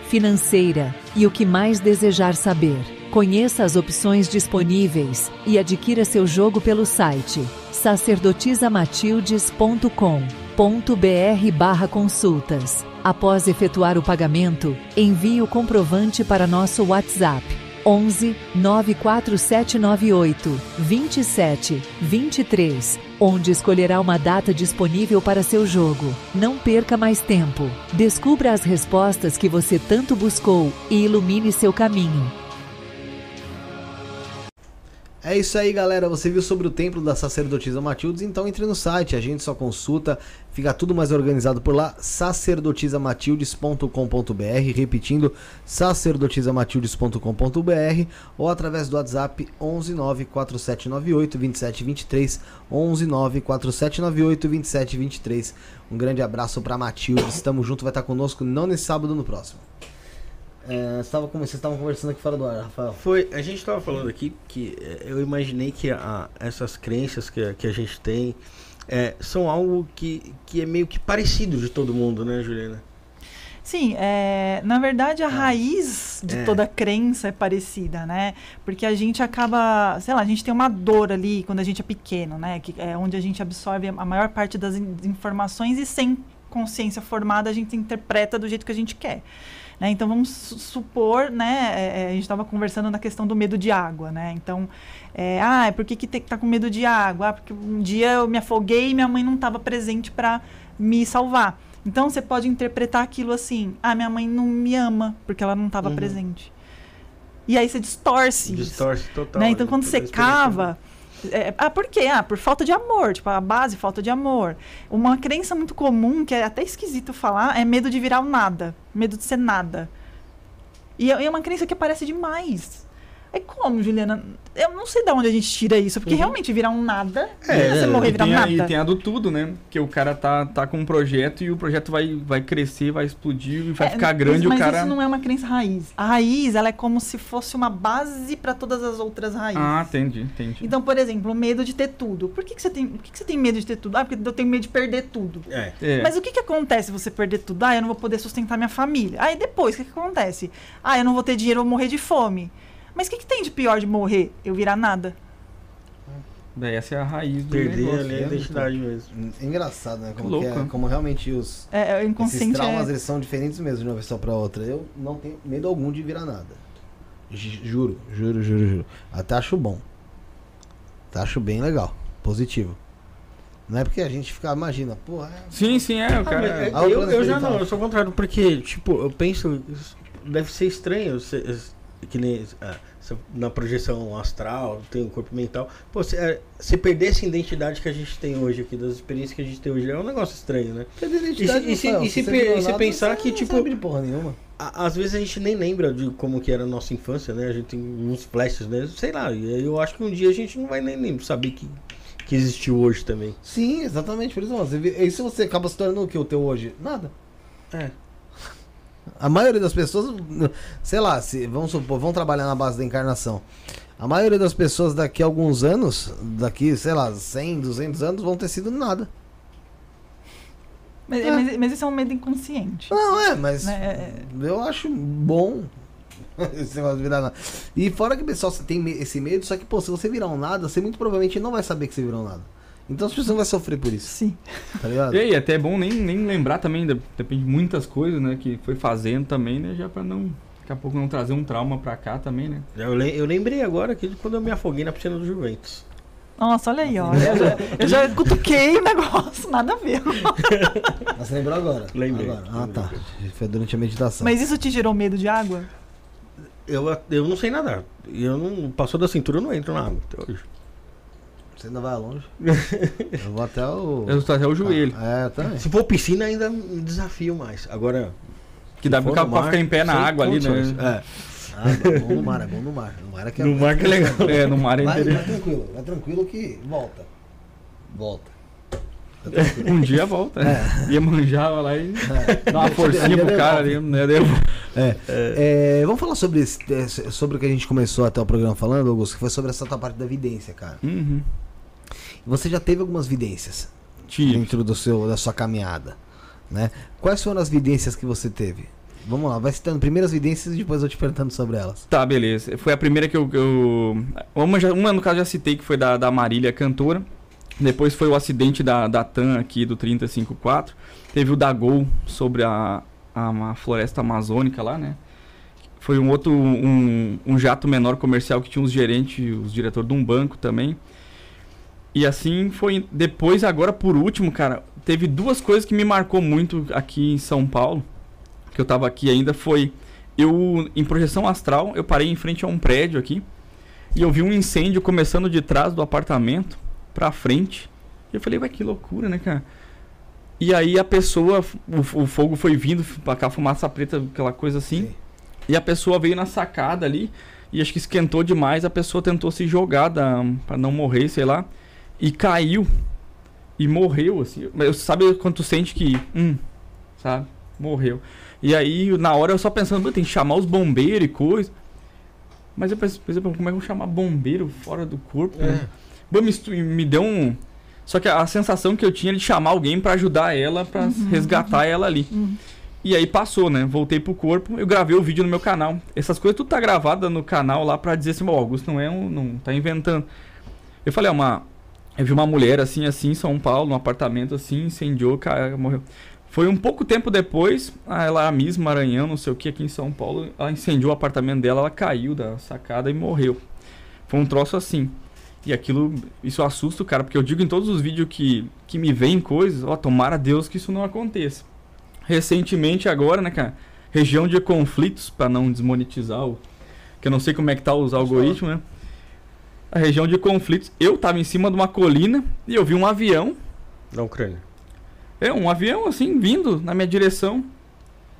financeira e o que mais desejar saber. Conheça as opções disponíveis e adquira seu jogo pelo site sacerdotisamatildes.com.br barra consultas. Após efetuar o pagamento, envie o comprovante para nosso WhatsApp 11 94798 27 23, onde escolherá uma data disponível para seu jogo. Não perca mais tempo. Descubra as respostas que você tanto buscou e ilumine seu caminho. É isso aí, galera. Você viu sobre o templo da sacerdotisa Matildes? Então entre no site, a gente só consulta, fica tudo mais organizado por lá, sacerdotisamatildes.com.br, repetindo, sacerdotisamatildes.com.br ou através do WhatsApp 1194798 2723, 1194798 2723. Um grande abraço para Matildes. Estamos junto, vai estar conosco não nesse sábado, no próximo. É, estava, vocês estavam conversando aqui fora do ar, Rafael. Foi, a gente estava falando aqui que é, eu imaginei que a, essas crenças que, que a gente tem é, são algo que, que é meio que parecido de todo mundo, né, Juliana? Sim, é, na verdade a raiz de É. toda crença é parecida, né? Porque a gente acaba, sei lá, a gente tem uma dor ali quando a gente é pequeno, né? Que é onde a gente absorve a maior parte das in- informações e sem consciência formada a gente interpreta do jeito que a gente quer. Né? Então vamos su- supor, né? é, é, a gente estava conversando na questão do medo de água, né? Então, é, ah, por que, que tem que tá com medo de água? Ah, porque um dia eu me afoguei e minha mãe não estava presente para me salvar. Então você pode interpretar aquilo assim: ah, minha mãe não me ama porque ela não estava Uhum. presente. E aí você distorce. isso, Distorce total. né? Então né? quando você experiência cava. É, ah, por quê? Ah, por falta de amor. Tipo, a base, falta de amor. Uma crença muito comum, que é até esquisito falar, é medo de virar o nada. Medo de ser nada. E é é uma crença que aparece demais. Aí como, Juliana? Eu não sei de onde a gente tira isso, porque realmente virar um nada. É, você é, morrer virar tem, a, nada. e tem a do tudo, né? Que o cara tá, tá com um projeto e o projeto vai, vai crescer, vai explodir e vai É, ficar grande mas o cara. isso não é uma crença raiz. A raiz, ela é como se fosse uma base para todas as outras raízes. Ah, entendi, entendi. Então, por exemplo, o medo de ter tudo. Por que, que, você, tem, por que, que você tem medo de ter tudo? Ah, porque eu tenho medo de perder tudo. É. É. Mas o que, que acontece se você perder tudo? Ah, eu não vou poder sustentar minha família. Aí depois, o que, que acontece? Ah, eu não vou ter dinheiro, eu vou morrer de fome. Mas o que, que tem de pior de morrer? Eu virar nada. Daí essa é a raiz do Perder negócio. ali a né? identidade mesmo. Engraçado, né? Como, é- louco. como realmente os, É, é, esses inconsciente traumas é... eles são diferentes mesmo de uma pessoa pra outra. Eu não tenho medo algum de virar nada. Ju- Juro, juro, juro, juro. Até acho bom. Até acho bem legal. Positivo. Não é porque a gente fica, imagina, porra. é- Sim, sim, é. O Ah, cara. é, Ah, eu, plano eu já não, eu sou o contrário, porque, tipo, eu penso, deve ser estranho, se- que nem ah, na projeção astral, tem o corpo mental. Pô, se, é, se perder essa identidade que a gente tem hoje aqui, das experiências que a gente tem hoje, é um negócio estranho, né? Perder identidade, E se- e se- e e pensar que, não tipo, sabe de porra nenhuma. Às vezes a gente nem lembra de como que era a nossa infância, né? A gente tem uns flashes, né? Sei lá, eu acho que um dia a gente não vai nem, nem saber que, que existiu hoje também. Sim, exatamente. Por isso, e se você acaba se tornando o que o teu hoje? Nada. É. A maioria das pessoas, sei lá, se, vamos supor, vão trabalhar na base da encarnação. A maioria das pessoas daqui a alguns anos, daqui, sei lá, 100, 200 anos, vão ter sido nada. Mas, É. mas, mas isso é um medo inconsciente. Não, é, mas Né, é- eu acho bom esse negócio de virar nada. E fora que o pessoal tem me- esse medo, só que, pô, se você virar um nada, você muito provavelmente não vai saber que você virou um nada. Então as pessoas não vão sofrer por isso, Sim. tá ligado? E aí, até é bom nem, nem lembrar também, de- depende de muitas coisas, né? Que foi fazendo também, né? Já pra não. Daqui a pouco não trazer um trauma pra cá também, né? Eu, le- eu lembrei agora que quando eu me afoguei na piscina do Juventus. Nossa, olha aí, ó. Eu já, eu já cutuquei o negócio, nada a ver. Mas Você lembrou agora? Lembrei. Agora. Ah, tá. Foi durante a meditação. Mas isso te gerou medo de água? Eu, eu não sei nadar. E Eu não. Passou da cintura, eu não entro na água até hoje. Você ainda vai longe. eu vou até o. Eu estou até o joelho. É, também. Se for piscina, ainda me desafio mais. Agora. Que dá pra, mar, ficar em pé na água ali, né? É. Ah, é bom no mar, é bom no mar. No mar é que é No mar que é legal. É, no mar é Vai, vai interessante. tranquilo, vai tranquilo que volta. Volta. Um dia volta. Ia manjava lá e dá uma forcinha pro cara devolve. ali, né? É, é, vamos falar sobre, esse, sobre o que a gente começou até o programa falando, Augusto, que foi sobre essa tua parte da vidência, cara. Uhum. Você já teve algumas vidências Tive. dentro do seu, da sua caminhada, né? Quais foram as vidências que você teve? Vamos lá, vai citando primeiras evidências e depois eu te perguntando sobre elas. Tá, beleza. Foi a primeira que eu. eu- uma, já- uma, no caso, já citei, que foi da, da Marília cantora. Depois foi o acidente da, da TAM aqui do 354. Teve o da Gol sobre a, a, uma floresta amazônica lá, né? Foi um outro. Um, um jato menor comercial que tinha os gerentes, os diretores de um banco também. E assim foi. Depois, agora por último, cara, teve duas coisas que me marcou muito aqui em São Paulo. Que eu tava aqui ainda. Foi eu em projeção astral, eu parei em frente a um prédio aqui e eu vi um incêndio começando de trás do apartamento pra frente. E eu falei, ué, que loucura, né, cara? E aí a pessoa, o, o fogo foi vindo, pra cá fumaça preta, aquela coisa assim. Sim. E a pessoa veio na sacada ali e acho que esquentou demais, a pessoa tentou se jogar da, pra não morrer, sei lá, e caiu e morreu assim. Mas sabe quando tu sente que, hum, sabe? Morreu. E aí, na hora, eu só pensando, "Meu, tem que chamar os bombeiros e coisa. Mas eu pensei, por exemplo, como é que eu vou chamar bombeiro fora do corpo? né? Bom, me, me deu um. Só que a sensação que eu tinha era de chamar alguém pra ajudar ela, pra resgatar ela ali. Uhum. E aí passou, né? Voltei pro corpo, eu gravei o vídeo no meu canal. Essas coisas tudo tá gravada no canal lá pra dizer assim, "Bom, o Augusto não é um. não tá inventando. Eu falei, é uma. Eu vi uma mulher assim, assim, em São Paulo, num apartamento assim, incendiou, cara, morreu. Foi um pouco tempo depois, a- ela a Miss Maranhão, não sei o que, aqui em São Paulo, ela incendiou o apartamento dela, ela caiu da sacada e morreu. Foi um troço assim. E aquilo, isso assusta o cara, porque eu digo em todos os vídeos que, que me vêm coisas, ó, tomara Deus que isso não aconteça. Recentemente agora, né, cara, região de conflitos, pra não desmonetizar o... Que eu não sei como é que tá os algoritmos, né? A região de conflitos, eu tava em cima de uma colina e eu vi um avião Da Ucrânia. é, um avião assim, vindo na minha direção.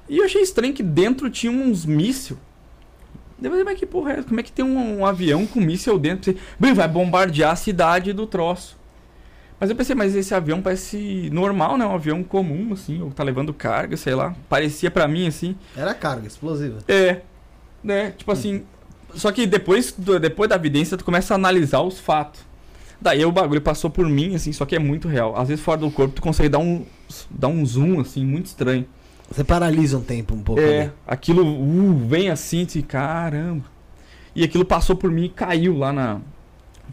E eu achei estranho que dentro tinha uns míssil. Eu falei, mas que porra é? Como é que tem um, um avião com míssil dentro? Bem, vai bombardear a cidade do troço. Mas eu pensei, mas esse avião parece normal, né? Um avião comum, assim, ou tá levando carga, sei lá. Parecia pra mim, assim. Era carga explosiva. É, né? Tipo assim. Só que depois, depois da evidência, tu começa a analisar os fatos. Daí o bagulho passou por mim, assim, só que é muito real. Às vezes fora do corpo tu consegue dar um, dar um zoom, assim, muito estranho. Você paralisa um tempo um pouco. É, ali. aquilo uh, vem assim, assim, caramba. E aquilo passou por mim e caiu lá na.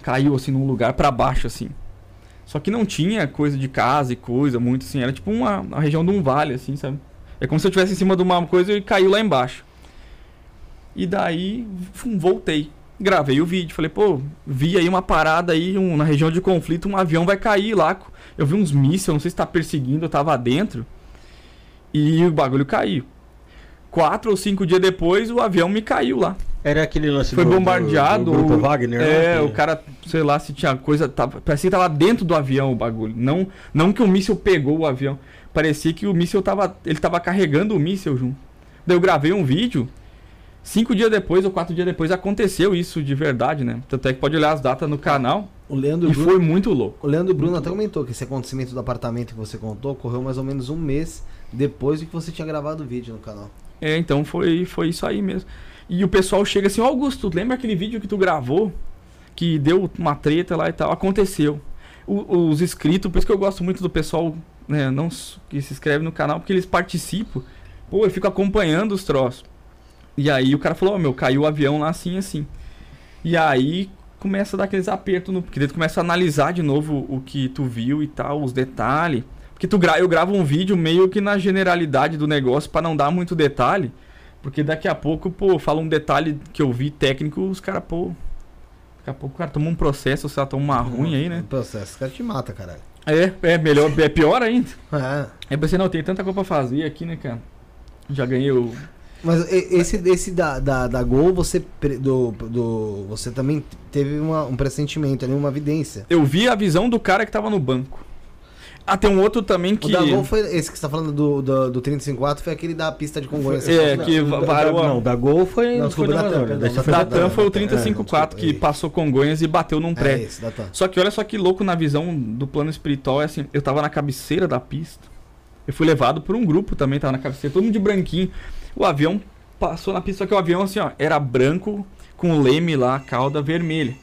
Caiu assim num lugar pra baixo, assim. Só que não tinha coisa de casa e coisa, muito assim. Era tipo uma, uma região de um vale, assim, sabe? É como se eu estivesse em cima de uma coisa e caiu lá embaixo. E daí, voltei. Gravei o vídeo. Falei, pô, vi aí uma parada aí, um- na região de conflito, um avião vai cair lá. Eu vi uns mísseis, não sei se tá perseguindo, eu tava dentro. E o bagulho caiu. Quatro ou cinco dias depois, o avião me caiu lá. Era aquele lance Foi do- do- bombardeado. Do, grupo o- Wagner. É, lá, o cara, sei lá, se tinha coisa. Tava, parecia que tava dentro do avião o bagulho. Não, não que o míssil pegou o avião. Parecia que o míssil tava. Ele tava carregando o míssil junto. Daí eu gravei um vídeo. Cinco dias depois ou quatro dias depois aconteceu isso de verdade, né? Tanto é que pode olhar as datas no canal. O Leandro E Bruno, foi muito louco. o Leandro Bruno até comentou que esse acontecimento do apartamento que você contou ocorreu mais ou menos um mês depois de que você tinha gravado o vídeo no canal. É, então foi, foi isso aí mesmo. E o pessoal chega assim, Augusto, lembra aquele vídeo que tu gravou? Que deu uma treta lá e tal? Aconteceu. O- os inscritos, por isso que eu gosto muito do pessoal, né, não que se inscreve no canal, porque eles participam. Pô, eu fico acompanhando os troços. E aí o cara falou, ó meu, caiu o avião lá assim, assim. E aí começa a dar aqueles apertos, no, porque tu começa a analisar de novo o que tu viu e tal, os detalhes. Porque tu gra eu gravo um vídeo meio que na generalidade do negócio pra não dar muito detalhe. Porque daqui a pouco, pô, fala um detalhe que eu vi técnico, os caras, pô. Daqui a pouco o cara toma um processo, sei lá, toma uma ruim aí, né? O processo, o cara te mata, caralho. É, é melhor, é pior ainda. É. Aí pensei, não, tem tanta coisa pra fazer aqui, né, cara? Já ganhei o. Mas esse, esse da, da, da Gol, você, do, do, você também teve uma- um pressentimento ali, uma evidência. Eu vi a visão do cara que tava no banco. Ah, tem um outro também O que. da Gol foi esse que você tá falando do, do, do 354, foi aquele da pista de Congonhas. É, que não. Da- varou Não, da Gol foi. Não, foi desculpa, na da Tam, foi Da da TAM foi o É, 3054 desculpa, que é. passou Congonhas e bateu num É prédio. esse, da TAM. Só que olha só que louco na visão do plano espiritual, é assim, eu tava na cabeceira da pista. Eu fui levado por um grupo também, tava na cabeceira, todo mundo de branquinho. O avião passou na pista, só que o avião assim, ó, era branco com leme lá, cauda vermelha.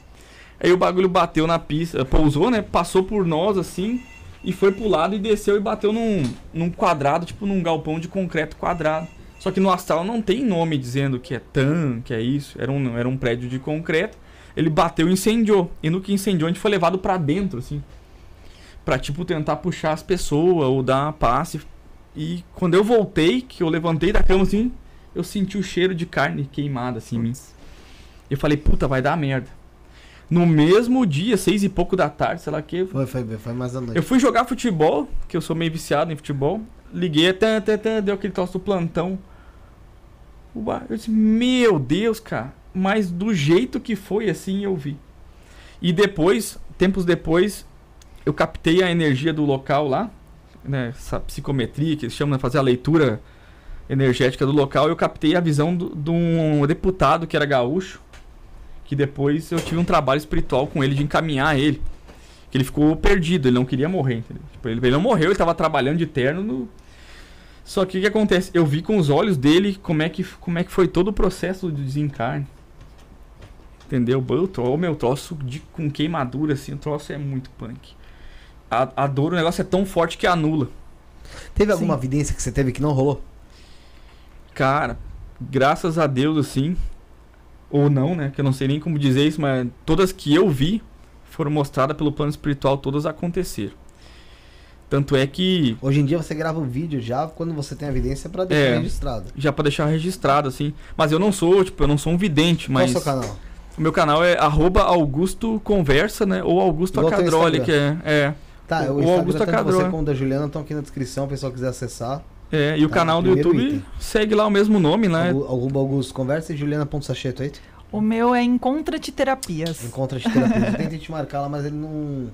Aí o bagulho bateu na pista, pousou, né? Passou por nós assim e foi pro lado e desceu e bateu num, num quadrado, tipo num galpão de concreto quadrado. Só que no astral não tem nome dizendo que é TAN, que é isso. Era um, era um prédio de concreto. Ele bateu e incendiou. E no que incendiou, a gente foi levado pra dentro, assim. Pra, tipo, tentar puxar as pessoas ou dar passe. E quando eu voltei, que eu levantei da cama, assim, eu senti o cheiro de carne queimada, assim, em mim. Eu falei, puta, vai dar merda. No mesmo dia, seis e pouco da tarde, sei lá o que, Foi, foi, foi mais à noite. eu fui jogar futebol, que eu sou meio viciado em futebol. Liguei, tan, tan, tan, deu aquele troço do plantão. Eu disse, meu Deus, cara. Mas do jeito que foi, assim, eu vi. E depois, tempos depois, eu captei a energia do local lá, né? Essa psicometria que eles chamam de fazer a leitura energética do local. Eu captei a visão do- de um deputado que era gaúcho, que depois eu tive um trabalho espiritual com ele de encaminhar ele. Que ele ficou perdido, ele não queria morrer? Tipo, ele, ele não morreu, ele tava trabalhando de terno no... Só que o que acontece? Eu vi com os olhos dele como é que, como é que foi todo o processo de desencarne. Entendeu? Tro- o meu troço de, com queimadura, assim, o troço é muito punk. A, a dor, o negócio é tão forte que anula. Teve alguma Sim. evidência que você teve que não rolou? Cara, graças a Deus, assim, ou não, né? Que eu não sei nem como dizer isso, mas todas que eu vi foram mostradas pelo plano espiritual, todas aconteceram. Tanto é que, Hoje em dia você grava um vídeo já quando você tem a evidência pra deixar É. registrado. já pra deixar registrado, assim, mas eu não sou, tipo, eu não sou um vidente, Qual é o mas seu canal? o meu canal é arroba Augusto Conversa, né? Ou Augusto Acadroli, que é, é, Tá, o, O Instagram Augusto tanto você Acadroli. como o da Juliana estão aqui na descrição, o pessoal quiser acessar. é. E o Tá, canal do YouTube item. segue lá o mesmo nome, né? Algu- Arroba Augusto Conversa e Juliana.sacheto, é isso? O meu é Encontra-te Terapias. Encontra de terapia. Eu tentei te marcar lá, mas ele não.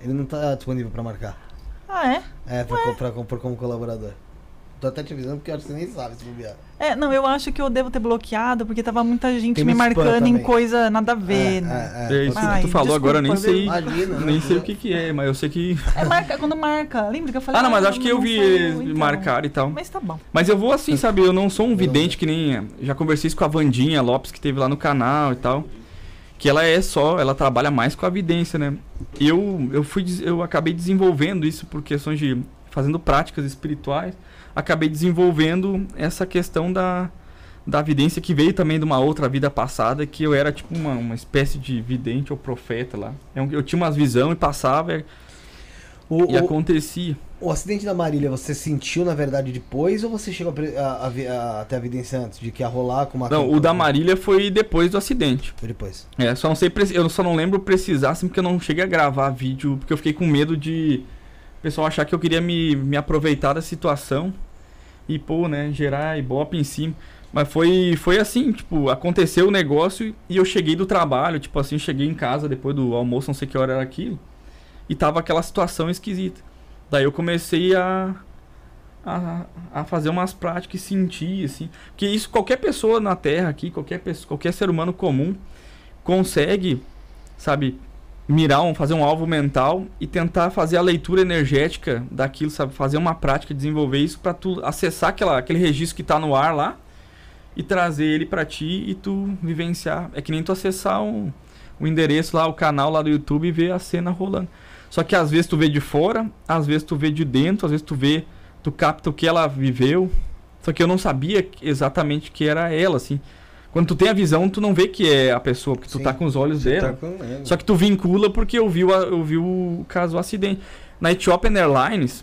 Ele não tá disponível pra marcar. Ah, é? É, pra, co- pra compor como colaborador. Tô até te avisando porque eu acho que você nem sabe se bobear. É, não, eu acho que eu devo ter bloqueado, porque tava muita gente Tem me muito spam marcando em também. coisa nada a ver, é, né? é, É, isso que Ai, tu falou agora, eu nem desculpa, sei, Imagina, nem né? sei o que que é, mas eu sei que... É, marca, quando marca. Lembra que eu falei? Ah, não, mas ah, acho que eu vi saiu, então. marcar e tal. Mas tá bom. Mas eu vou assim, sabe? Eu não sou um vidente que nem. Já conversei isso com a Vandinha Lopes, que teve lá no canal e tal. Que ela é só, ela trabalha mais com a vidência, né? Eu, eu fui, eu acabei desenvolvendo isso por questões de. fazendo práticas espirituais. Acabei desenvolvendo essa questão da, da vidência que veio também de uma outra vida passada, que eu era tipo uma, uma espécie de vidente ou profeta lá. Eu, eu tinha umas visão e passava e, O, e o- acontecia. o acidente da Marília, você sentiu na verdade depois ou você chegou até a evidência antes de que ia rolar com uma. Não, o da Marília foi depois do acidente. Foi depois. É, só não sei, eu só não lembro precisar, assim, porque eu não cheguei a gravar vídeo, porque eu fiquei com medo de pessoal achar que eu queria me, me aproveitar da situação e, pô, né, gerar ibope em cima. Mas foi, foi assim, tipo, aconteceu o negócio e eu cheguei do trabalho, tipo assim, cheguei em casa depois do almoço, não sei que hora era aquilo, e tava aquela situação esquisita. Daí eu comecei a, a, a fazer umas práticas e sentir, assim, que isso qualquer pessoa na Terra aqui, qualquer, pessoa, qualquer ser humano comum, consegue, sabe, mirar um, fazer um alvo mental e tentar fazer a leitura energética daquilo, sabe, fazer uma prática, desenvolver isso para tu acessar aquela, aquele registro que tá no ar lá e trazer ele para ti e tu vivenciar. É que nem tu acessar um, o endereço lá, o canal lá do YouTube e ver a cena rolando. Só que às vezes tu vê de fora, às vezes tu vê de dentro, às vezes tu vê, tu capta o que ela viveu. Só que eu não sabia exatamente que era ela, assim. Quando tu tem a visão, tu não vê que é a pessoa, porque tu Sim. tá com os olhos dela. é. Só que tu vincula porque eu vi o, eu vi o caso do acidente. Na Ethiopian Airlines,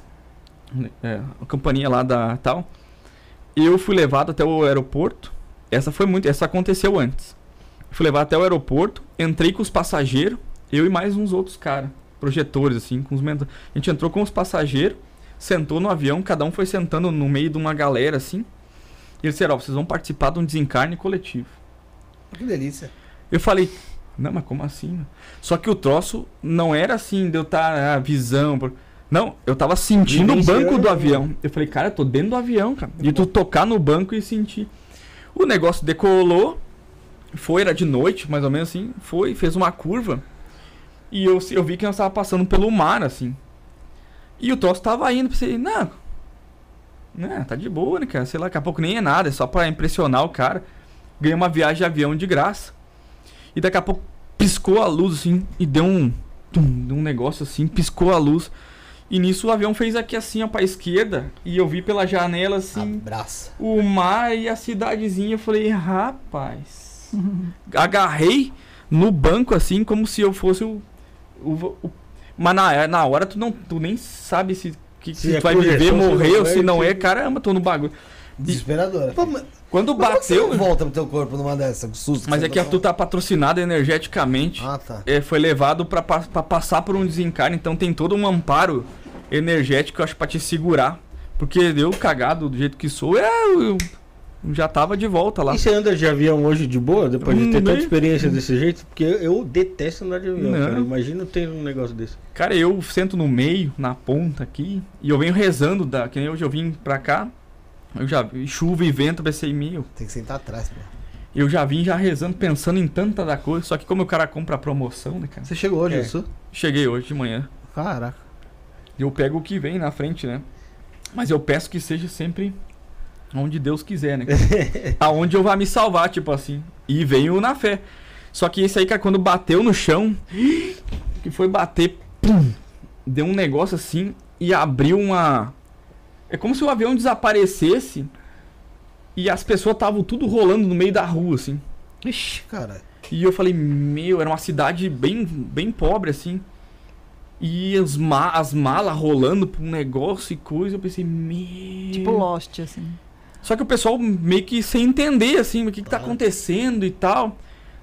é, a companhia lá da tal, eu fui levado até o aeroporto. Essa foi muito, essa aconteceu antes. Fui levado até o aeroporto, entrei com os passageiros, eu e mais uns outros caras, projetores assim, com os mentores. A gente entrou com os passageiros, sentou no avião, cada um foi sentando no meio de uma galera assim. E eles disseram, ó, vocês vão participar de um desencarne coletivo. Que delícia. Eu falei, não, mas como assim? Só que o troço não era assim de eu estar a visão. por- Não, eu tava sentindo o banco do né? avião. Eu falei, cara, eu tô dentro do avião, cara. E tu tocar no banco e sentir. O negócio decolou, foi, era de noite, mais ou menos assim, foi, fez uma curva. E eu, eu vi que nós tava passando pelo mar, assim. E o troço tava indo, pensei, não. Né, tá de boa, né, cara? Sei lá, daqui a pouco nem é nada, é só pra impressionar o cara. Ganhei uma viagem de avião de graça. E daqui a pouco piscou a luz, assim, e deu um. tum, deu um negócio assim, piscou a luz. E nisso o avião fez aqui assim, ó, pra esquerda. E eu vi pela janela, assim, Abraça. o mar e a cidadezinha. Eu falei, rapaz. Agarrei no banco, assim, como se eu fosse o. o- o- Mas na, na hora tu, não, tu nem sabe se, que, Se se é tu vai se não morrer ou é, se não que- é. Caramba, tô no bagulho. Desesperadora. Mas Quando que você bateu. não volta pro teu corpo numa dessa? Com susto. Mas é que a tá tu tá patrocinado energeticamente. Ah, tá. é, foi levado pra pra passar por um desencarne, então tem todo um amparo energético, eu acho, pra te segurar. Porque eu, cagado do jeito que sou, é, eu já tava de volta lá. E você anda de avião hoje de boa, depois de ter Hum, tanta bem- experiência desse jeito? Porque eu, detesto andar de avião, Não. cara. Imagina ter um negócio desse. Cara, eu sento no meio, na ponta aqui, e eu venho rezando, da, que nem hoje eu vim pra cá, eu já vi chuva e vento, pensei, meu, Tem que sentar atrás, pô. eu já vim já rezando, pensando em tanta da coisa, só que como o cara compra a promoção, né, cara? Você chegou hoje, É. isso? Cheguei hoje de manhã, Caraca. eu pego o que vem na frente, né? Mas eu peço que seja sempre onde Deus quiser, né? Aonde eu vá me salvar, tipo assim. E venho na fé. Só que esse aí, cara, quando bateu no chão, que foi bater, pum, deu um negócio assim e abriu uma. É como se o avião desaparecesse e as pessoas estavam tudo rolando no meio da rua, assim. Ixi, cara. E eu falei, meu, era uma cidade bem, bem pobre, assim. E as, ma as malas rolando pra um negócio e coisa. Eu pensei, meu. Tipo Lost, assim. Só que o pessoal meio que sem entender, assim, o que, que tá acontecendo e tal.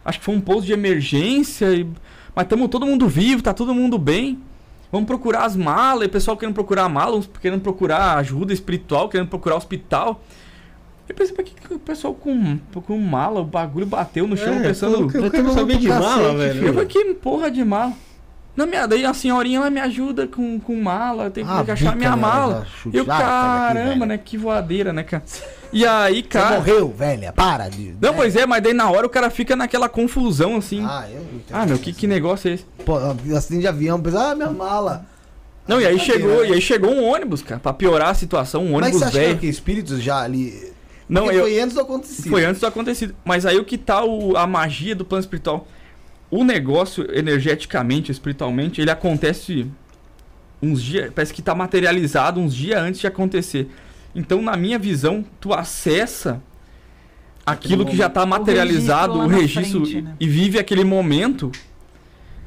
Acho que foi um pouso de emergência. E... Mas estamos todo mundo vivo, tá todo mundo bem. Vamos procurar as malas, e o pessoal querendo procurar malas, uns querendo procurar ajuda espiritual, querendo procurar hospital. Eu pensei, por que, que o pessoal com, com mala, o bagulho bateu no chão, É, pensando. eu- eu quero tomar saber de mala, velho. Eu falei, que porra de mala? Na minha, daí a senhorinha ela me ajuda com, com mala, tem que Ah, achar bica, minha né, mala. eu, daqui, caramba, velho. né? Que voadeira, né, cara? E aí, Você cara. morreu, velha. Para de. Não, pois é, mas daí na hora o cara fica naquela confusão assim. Ah, eu não. Ah, meu, que, que negócio é esse? Pô, acidente de avião, pensa, ah, minha mala. Não, e aí chegou, né? e aí chegou um ônibus, cara, pra piorar a situação, um Mas ônibus você acha velho. que espíritos já ali. Não, eu, foi antes do acontecido. Foi antes do acontecido. Mas aí o que tá o- a magia do plano espiritual? O negócio, energeticamente, espiritualmente, ele acontece uns dias. Parece que tá materializado uns dias antes de acontecer. Então, na minha visão, tu acessa aquilo que já tá materializado, o registro frente, né? e vive aquele momento.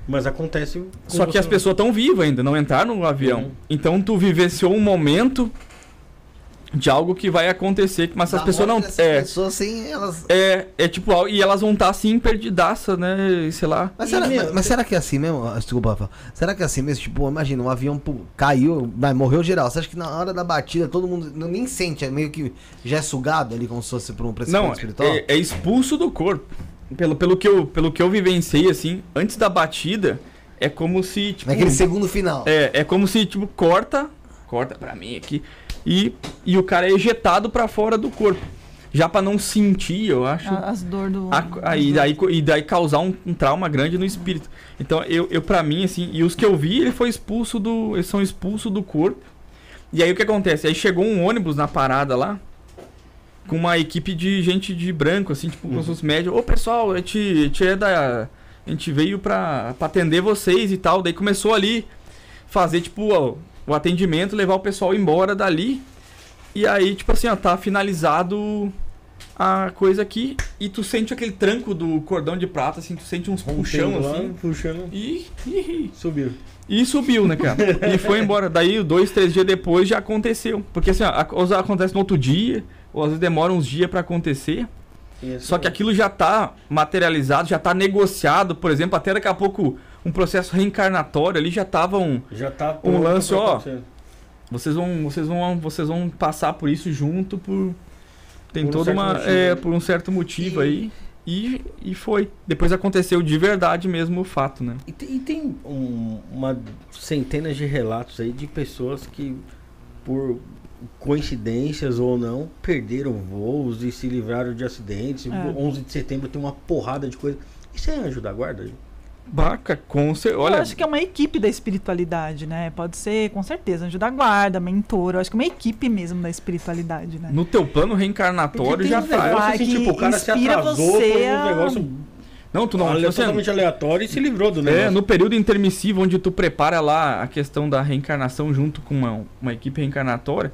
Mas acontece. Só que as pessoas estão vivas ainda, não entraram no avião. Uhum. Então tu vivenciou um momento de algo que vai acontecer, mas as pessoas não. É, pessoas sem elas. é, é tipo, e elas vão estar assim perdidaça, né? Sei lá. Mas será, meu, mas- mas será que é assim mesmo? Ah, Desculpa, Rafael. Será que é assim mesmo? Tipo, imagina, um avião pô, caiu, vai, morreu geral. Você acha que na hora da batida todo mundo não- nem sente? É meio que já é sugado ali como se fosse por um precipício Não, espiritual? é, é expulso do corpo. Pelo, pelo, que eu, pelo que eu vivenciei, assim, antes da batida, é como se, tipo... Naquele segundo final. É, é como se, tipo, corta, corta pra mim aqui, e, e o cara é ejetado pra fora do corpo. Já pra não sentir, eu acho... As dores do. A- aí, dores. daí, e daí causar um, um trauma grande no espírito. Então, eu, eu para mim, assim, e os que eu vi, ele foi expulso do. Eles são expulsos do corpo. E aí o que acontece? Aí chegou um ônibus na parada lá, com uma equipe de gente de branco, assim, tipo, com os médios. Ô pessoal, a gente, a gente é da. A gente veio pra, pra atender vocês e tal. Daí começou ali fazer, tipo, ó, o atendimento, levar o pessoal embora dali. E aí, tipo assim, ó, tá finalizado a coisa aqui e tu sente aquele tranco do cordão de prata, assim, tu sente uns puxão Rompendo lá, assim. Puxando. E, e, Subiu. e subiu, né, cara? e foi embora. Daí, dois, três dias depois já aconteceu. Porque assim, ó, acontece no outro dia, ou às vezes demora uns dias pra acontecer. Só que aquilo já tá materializado, já tá negociado, por exemplo, até daqui a pouco um processo reencarnatório ali já tava um. Já tá Um lance, ó. Vocês vão, vocês vão, vocês vão passar por isso junto por tem Por um toda certo uma motivo, é, né? por um certo motivo E- aí e, e foi. Depois aconteceu de verdade mesmo o fato, né? E tem, e tem um- uma centenas de relatos aí de pessoas que, por coincidências ou não, perderam voos e se livraram de acidentes. É. 11 de setembro tem uma porrada de coisa. Isso é anjo da guarda? gente? Baca, com cer- Eu olha, acho que é uma equipe da espiritualidade, né? Pode ser, com certeza, anjo da guarda, mentor. Eu acho que é uma equipe mesmo da espiritualidade, né? no teu plano reencarnatório já negócios faz. Vai assim, que tipo, o cara se atrasou você por um a- negócio Não, tu não. Olha, tipo assim, totalmente aleatório e se livrou do É, negócio. no período intermissivo, onde tu prepara lá a questão da reencarnação junto com uma, uma equipe reencarnatória,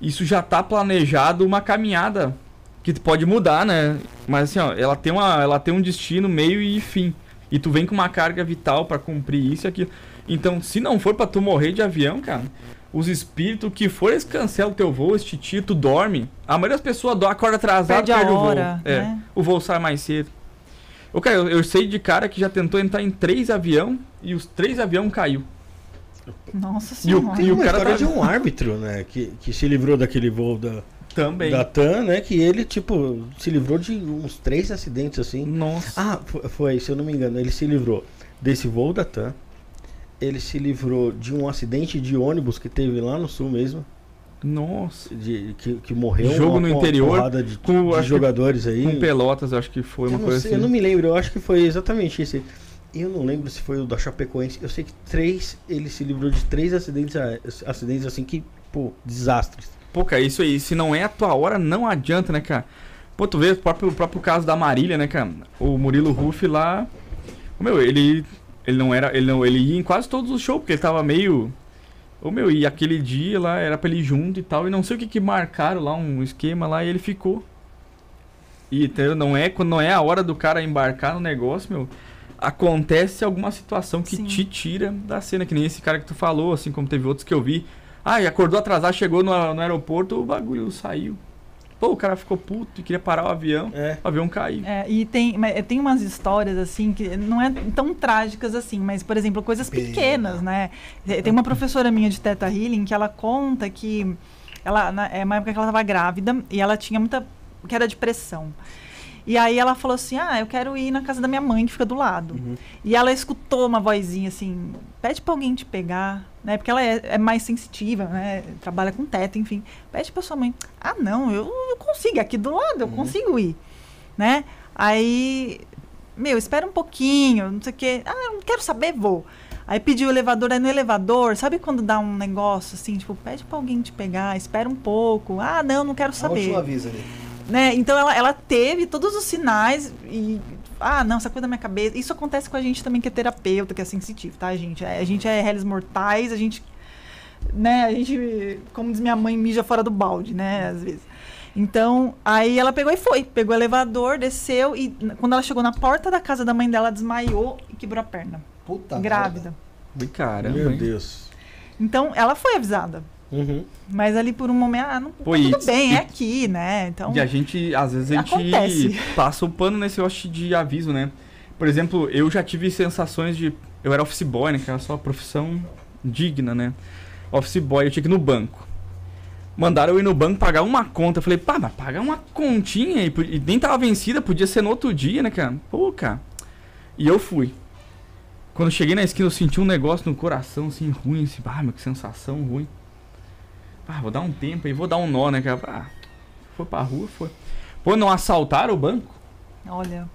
isso já tá planejado uma caminhada que pode mudar, né? Mas assim, ó, ela tem, uma, ela tem um destino, meio e fim. E tu vem com uma carga vital pra cumprir isso e aquilo. Então, se não for pra tu morrer de avião, cara, os espíritos que for, eles cancelam o teu voo, esse titio, tu dorme. A maioria das pessoas do- acorda atrasado, Perde a perde o voo. hora, É, né? o voo sai mais cedo. Ô, cara, eu, eu sei de cara que já tentou entrar em três avião e os três avião caiu. Nossa E o- senhora. Tem e uma cara tá- de um árbitro, né? Que, que se livrou daquele voo da, Também. da TAM, né? Que ele, tipo, se livrou de uns três acidentes assim. Nossa. Ah, foi, se eu não me engano, ele se livrou desse voo da TAM. Ele se livrou de um acidente de ônibus que teve lá no sul mesmo. Nossa. De, que, que morreu Jogo no uma interior, porrada de, com- de acho que jogadores aí. Com Pelotas, acho que foi eu, uma não coisa sei, assim. eu não me lembro, eu acho que foi exatamente esse. Eu não lembro se foi o da Chapecoense. Eu sei que três, ele se livrou de três acidentes, acidentes assim que, pô, desastres. Pô, cara, isso aí, se não é a tua hora, não adianta, né, cara? Pô, tu vê o próprio, o próprio caso da Marília, né, cara? O Murilo Ruff lá. Meu, ele. Ele não era. Ele, não, ele ia em quase todos os shows, porque ele tava meio. Ô meu, e aquele dia lá era pra ele ir junto e tal. E não sei o que que marcaram lá, um esquema lá, e ele ficou. E entendeu? não é quando não é a hora do cara embarcar no negócio, meu. Acontece alguma situação que Sim. te tira da cena, que nem esse cara que tu falou, assim como teve outros que eu vi. Ah, e acordou atrasado, chegou no, no aeroporto, o bagulho saiu. Pô, o cara ficou puto e queria parar o avião. É. O avião caiu. É, e tem, mas tem umas histórias assim que não é tão trágicas assim, mas por exemplo, coisas Pena. pequenas, né? Eh, Tem uma professora minha de Teta Healing que ela conta que ela na, é uma época que ela estava grávida e ela tinha muita que era depressão. E aí ela falou assim: "Ah, eu quero ir na casa da minha mãe que fica do lado". E ela escutou uma vozinha assim: "Pede pra alguém te pegar", né? Porque ela é, é mais sensitiva, né? Trabalha com teto, enfim. Pede pra sua mãe. Ah, não, eu, eu consigo, é aqui do lado, eu consigo ir, né? Aí, meu, espera um pouquinho, não sei o quê. Ah, eu não quero saber, vou. Aí pediu o elevador, aí no elevador, sabe quando dá um negócio assim, tipo, pede pra alguém te pegar, espera um pouco. Ah, não, não quero saber. aviso ali. Né? Então ela, ela teve todos os sinais e. Ah, não, essa coisa da minha cabeça. Isso acontece com a gente também que é terapeuta, que é sensitivo, tá, gente? É, A gente é réis mortais, a gente. Né, a gente, como diz minha mãe, mija fora do balde, né, às vezes. Então, aí ela pegou e foi. Pegou o elevador, desceu e quando ela chegou na porta da casa da mãe dela, desmaiou e quebrou a perna. Puta grávida. Ui, Caramba. Meu hein? Deus. Então, ela foi avisada. Uhum. Mas ali por um momento, ah, não, tá Pô, tudo e- bem, e- é aqui, né? Então, E a gente, às vezes, a gente Acontece. passa o pano nesse negócio de aviso, né? Por exemplo, eu já tive sensações de. Eu era office boy, né? Que era só uma profissão digna, né? Office boy, eu tinha que ir no banco. Mandaram eu ir no banco pagar uma conta. Eu falei, pá, mas pagar uma continha e, e nem tava vencida, podia ser no outro dia, né, cara? Pô, cara. E eu fui. Quando eu cheguei na esquina, eu senti um negócio no coração, assim, ruim, assim, ah, meu, que sensação ruim. Ah, vou dar um tempo aí, vou dar um nó, né, cara? Ah, foi pra rua, foi. Pô, não assaltaram o banco? olha.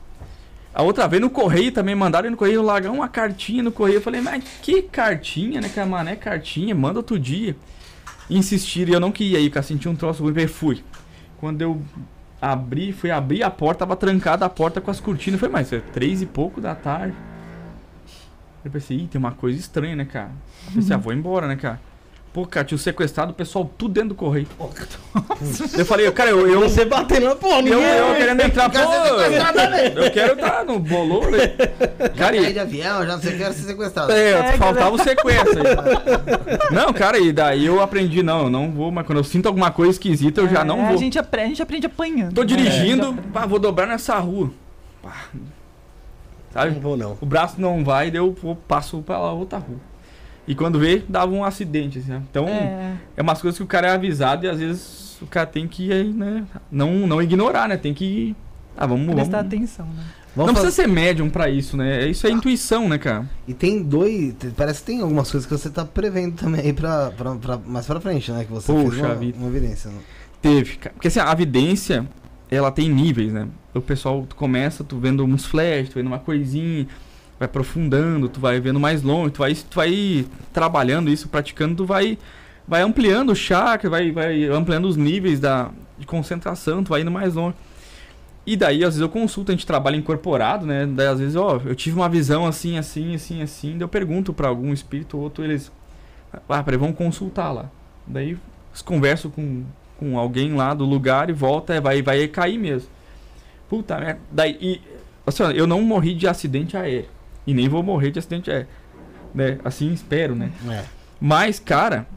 A outra vez no correio também mandaram no correio largar uma cartinha no correio. Eu falei, mas que cartinha, né, cara? Mané, cartinha, manda outro dia. Insistiram e eu não queria ir, cara. Senti um troço ruim, fui. Quando eu abri, fui abrir a porta, tava trancada a porta com as cortinas. Falei, mas é três e pouco da tarde. Eu pensei, ih, tem uma coisa estranha, né, cara? Eu pensei, ah, vou embora, né, cara? Pô, cara, tinha sequestrado o pessoal tudo dentro do correio. eu falei, cara, eu, eu, Você batendo na porra, eu, ninguém. eu querendo entrar, pô, eu quero estar no bolor, né? Cara, e, de avião, já não sei o que era ser sequestrado. é, É, faltava o sequestro aí. Não, cara, e daí eu aprendi, não, eu não vou, mas quando eu sinto alguma coisa esquisita, eu já É, não A vou. gente, apre- a gente aprende apanhando. Tô né? dirigindo, pá, vou dobrar nessa rua. Pá. Sabe? Não vou não. O braço não vai, daí eu vou- passo pra lá outra rua. E quando vê, dava um acidente, assim, né? Então, é. É, umas coisas que o cara é avisado e às vezes o cara tem que, né, não, não ignorar, né? Tem que... Ah, vamos... prestar vamos... atenção, né? Vamos não fazer- precisa ser médium pra isso, né? Isso é intuição, né, cara? E tem dois. Parece que tem algumas coisas que você tá prevendo também aí pra, pra, pra- mais pra frente, né? Que você Poxa fez uma, vida. uma evidência. né? Teve, cara. Porque assim, a evidência, ela tem níveis, né? O pessoal, tu começa, tu vendo uns flashes, tu vendo uma coisinha, vai aprofundando, tu vai vendo mais longe, tu vai, tu vai trabalhando isso, praticando, tu vai, vai ampliando o chakra, vai, vai ampliando os níveis da, de concentração, tu vai indo mais longe. E daí, às vezes, eu consulto, a gente trabalha incorporado, né? Daí, às vezes, ó, eu tive uma visão assim, assim, assim, assim. Daí eu pergunto pra algum espírito ou outro, eles. Ah, peraí, vamos consultar lá. Daí, eles conversam com, com alguém lá do lugar e volta, é, vai, vai cair mesmo. Puta merda. Daí, e, assim, eu não morri de acidente aéreo. E nem vou morrer de acidente aéreo. Né? Assim espero, né? É. Mas, cara,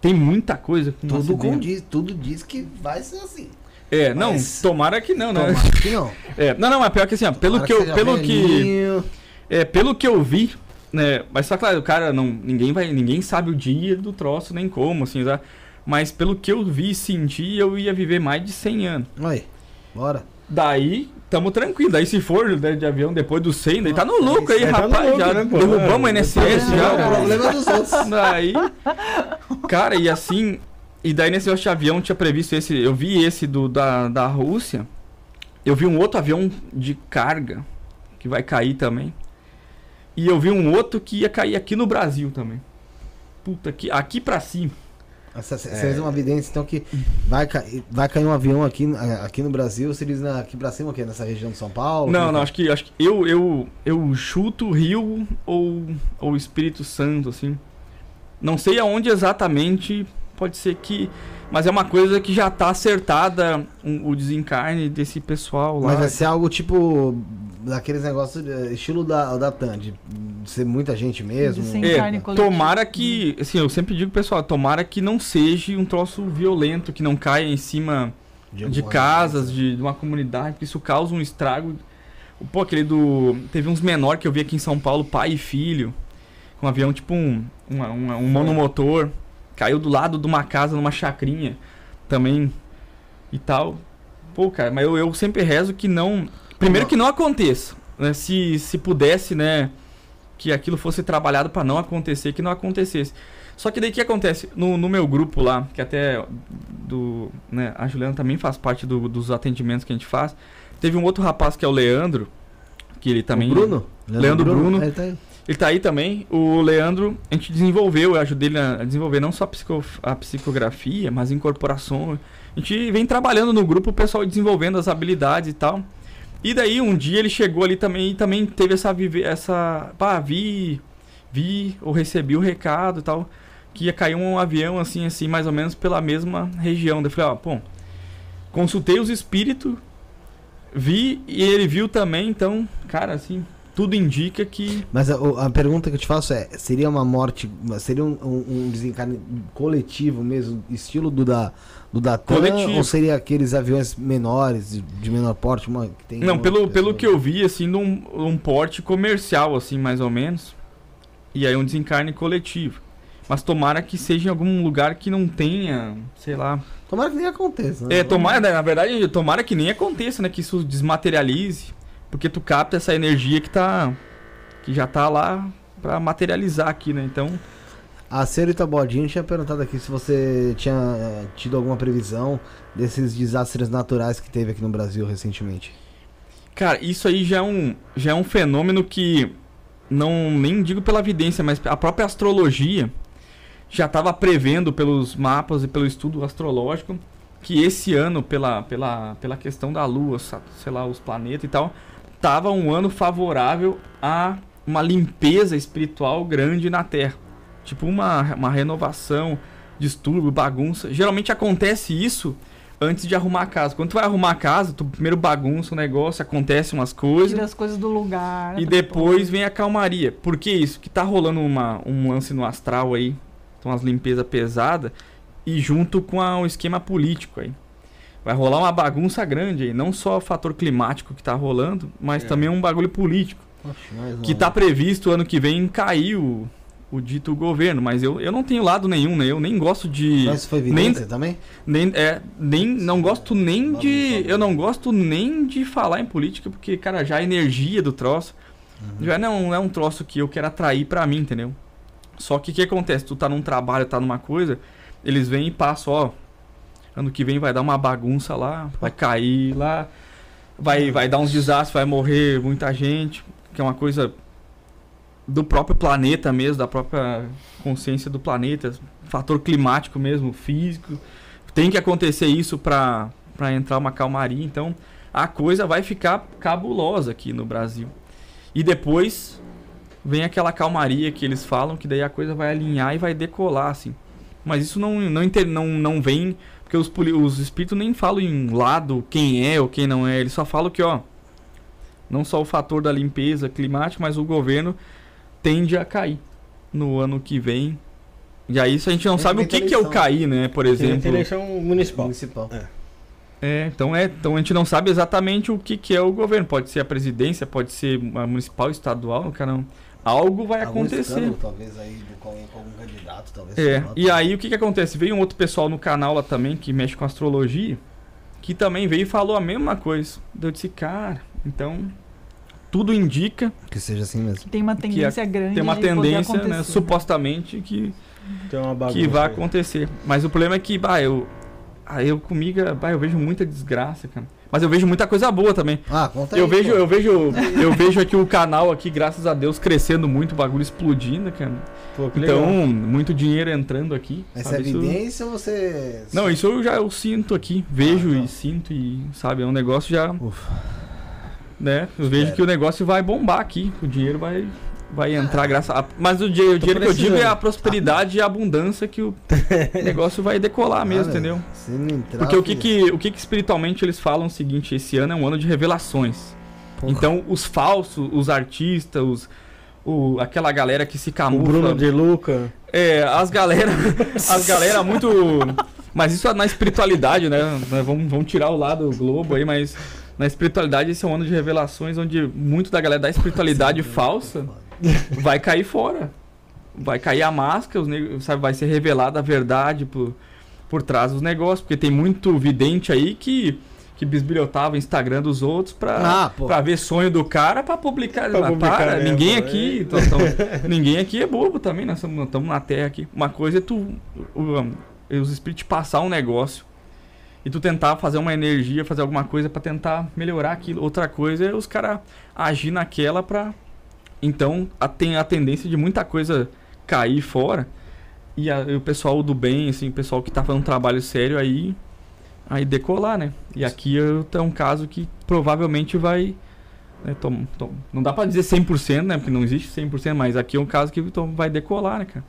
tem muita coisa com Tudo, condiz, tudo diz que vai ser assim. É, não, Mas- tomara que não, né? Tomara que não. É, não, não, mas pior que assim, ó, pelo Tomara que eu, pelo que, é, pelo que eu vi, né, mas só claro, o cara não, ninguém vai, ninguém sabe o dia do troço nem como, assim, tá? Mas pelo que eu vi e senti, eu ia viver mais de 100 anos. Aí, bora. Daí, tamo tranquilo. Daí se for né, de avião depois do 100, daí tá no lucro aí, aí tá rapaz, lucro, já né, derrubamos o É, INSS É, já. o problema é dos outros. Daí, cara, e assim, e daí nesse outro avião tinha previsto esse, eu vi esse do da, da Rússia. Eu vi um outro avião de carga que vai cair também. E eu vi um outro que ia cair aqui no Brasil também. Puta aqui, aqui pra cima. Essa, essa é uma evidência, então, que vai, cair, vai cair um avião aqui, aqui no Brasil, se diz na- aqui pra cima, o quê? Nessa região de São Paulo? Não, Como não, que acho que acho que eu eu eu chuto Rio ou ou Espírito Santo assim. Não sei aonde exatamente, pode ser que mas é uma coisa que já tá acertada um- o desencarne desse pessoal lá. Mas vai ser algo tipo daqueles negócios, de- estilo da, da TAN, de ser muita gente mesmo. De É, tomara que, assim, eu sempre digo pessoal, tomara que não seja um troço violento, que não caia em cima de alguma casas, de, de uma comunidade, porque isso causa um estrago. Pô, aquele do. Teve uns menor que eu vi aqui em São Paulo, pai e filho, com um avião tipo um, um, um, um monomotor, caiu do lado de uma casa, numa chacrinha também e tal. Pô, cara, mas eu, eu sempre rezo que não. Primeiro que não aconteça. Né? Se, se pudesse, né? Que aquilo fosse trabalhado para não acontecer, que não acontecesse. Só que daí o que acontece? No, no meu grupo lá, que até do. Né, a Juliana também faz parte do- dos atendimentos que a gente faz. Teve um outro rapaz que é o Leandro, que ele também. O Bruno? Leandro Bruno. É, tá aí. Ele tá aí também. O Leandro, a gente desenvolveu, eu ajudei ele a desenvolver não só a, psico- a psicografia, mas a incorporação. A gente vem trabalhando no grupo, o pessoal desenvolvendo as habilidades e tal. E daí um dia ele chegou ali também e também teve essa essa, pá, vi, vi ou recebi o recado e tal que ia cair um avião assim assim, mais ou menos pela mesma região. Daí eu falei, ó, bom, consultei os espíritos, vi e ele viu também, então, cara, assim, tudo indica que Mas a, a pergunta que eu te faço é: seria uma morte, seria um, um, desencarne coletivo mesmo, estilo do da, do da TAM? Coletivo. Ou seria aqueles aviões menores, de, de menor porte? Uma, que tem Não, pelo, pelo que eu vi, assim, num um porte comercial, assim, mais ou menos. E aí um desencarne coletivo. Mas tomara que seja em algum lugar que não tenha, sei lá. Tomara que nem aconteça. né? É, tomara, na verdade, tomara que nem aconteça, né? Que isso desmaterialize. Porque tu capta essa energia que tá. Que já tá lá pra materializar aqui, né? Então. A senhorita Bodinho tinha perguntado aqui se você tinha eh, tido alguma previsão desses desastres naturais que teve aqui no Brasil recentemente. Cara, isso aí já é um, já é um fenômeno que não nem digo pela evidência, mas a própria astrologia já estava prevendo pelos mapas e pelo estudo astrológico que esse ano, pela, pela, pela questão da Lua, sei lá, os planetas e tal, tava um ano favorável a uma limpeza espiritual grande na Terra. Tipo uma, uma renovação, distúrbio, bagunça. Geralmente acontece isso antes de arrumar a casa. Quando tu vai arrumar a casa, tu primeiro bagunça o negócio, acontece umas coisas. Tira as coisas do lugar. E pra depois vem a calmaria. Por que isso? Que tá rolando uma, um lance no astral aí, então umas limpeza pesada e junto com a- um esquema político aí. Vai rolar uma bagunça grande aí, não só o fator climático que tá rolando, mas É. também um bagulho político. Que tá previsto ano que vem cair o, o dito governo, mas eu, eu não tenho lado nenhum, né? Eu nem gosto de. Mas isso foi evidência também? Nem, é, nem, não gosto nem de. Eu não gosto nem de falar em política, porque, cara, já a energia do troço já não é um troço que eu quero atrair pra mim, entendeu? Só que o que acontece? Tu tá num trabalho, tá numa coisa, eles vêm e passam, ó. Ano que vem vai dar uma bagunça lá, vai cair lá, vai, vai dar uns desastres, vai morrer muita gente, que é uma coisa do próprio planeta mesmo, da própria consciência do planeta, fator climático mesmo, físico. Tem que acontecer isso pra entrar uma calmaria, então a coisa vai ficar cabulosa aqui no Brasil. E depois vem aquela calmaria que eles falam, que daí a coisa vai alinhar e vai decolar, assim. Mas isso não, não, não, não vem. Porque os, os espíritos nem falam em lado quem é ou quem não é. Eles só falam que, ó. Não só o fator da limpeza climática, mas o governo tende a cair no ano que vem. E aí isso a gente não Tem sabe o que, que é o cair, né? Por Tem exemplo. eleição municipal. Municipal. É, então é, então a gente não sabe exatamente o que, que é o governo. Pode ser a presidência, pode ser a municipal, estadual, cara. não. Algo vai Algum acontecer. escândalo, talvez aí do, com, com algum candidato, talvez. É, e aí o que que acontece? Veio um outro pessoal no canal lá também que mexe com astrologia, que também veio e falou a mesma coisa. Eu disse, cara, então tudo indica Que seja assim mesmo. Tem uma tendência grande. tem uma tendência, né, supostamente que Tem uma bagunça. que vai aí. acontecer. Mas o problema é que, bah, eu ah, eu comigo, bah, eu vejo muita desgraça, cara. Mas eu vejo muita coisa boa também. Ah, conta Eu aí, vejo, pô. eu vejo, eu vejo aqui o canal aqui, graças a Deus, crescendo muito, o bagulho explodindo, cara. Pô, Então, legal. muito dinheiro entrando aqui. Essa sabe? Isso- evidência ou você. Não, isso eu já eu sinto aqui, vejo Ah, tá. e sinto e, sabe, é um negócio já, Ufa. né? Eu vejo Espero. que o negócio vai bombar aqui, o dinheiro vai vai entrar graças a... Mas o, di- o dinheiro que eu digo é a prosperidade e a abundância que o negócio vai decolar mesmo, Ah, entendeu? Se não entrar, Porque o que que, o que que espiritualmente eles falam é o seguinte, esse ano é um ano de revelações. Porra. Então, os falsos, os artistas, os, o, aquela galera que se O camufla... Bruno De Luca. É, as galera, as galera muito... Mas isso é na espiritualidade, né? Vamos, vamos tirar o lado globo aí, mas na espiritualidade esse é um ano de revelações onde muito da galera da espiritualidade falsa vai cair fora. Vai cair a máscara, sabe, vai ser revelada a verdade por, por trás dos negócios, porque tem muito vidente aí que que bisbilhotava o Instagram dos outros pra, Ah, pra ver sonho do cara pra publicar. Pra Mas publicar para, mesmo, ninguém é. aqui, tô- tô- ninguém aqui é bobo também, nós estamos na terra aqui. Uma coisa é tu, o- o- os espíritos passar um negócio e tu tentar fazer uma energia, fazer alguma coisa pra tentar melhorar aquilo. Outra coisa é os caras agir naquela pra. Então a, tem a tendência de muita coisa cair fora. E, a- e o pessoal do bem, assim, o pessoal que tá fazendo um trabalho sério aí, aí decolar, né? E aqui eu- é um caso que provavelmente vai. né, tom- tom- não dá pra dizer 100%, né? Porque não existe 100%, mas aqui é um caso que tom- vai decolar, né, cara?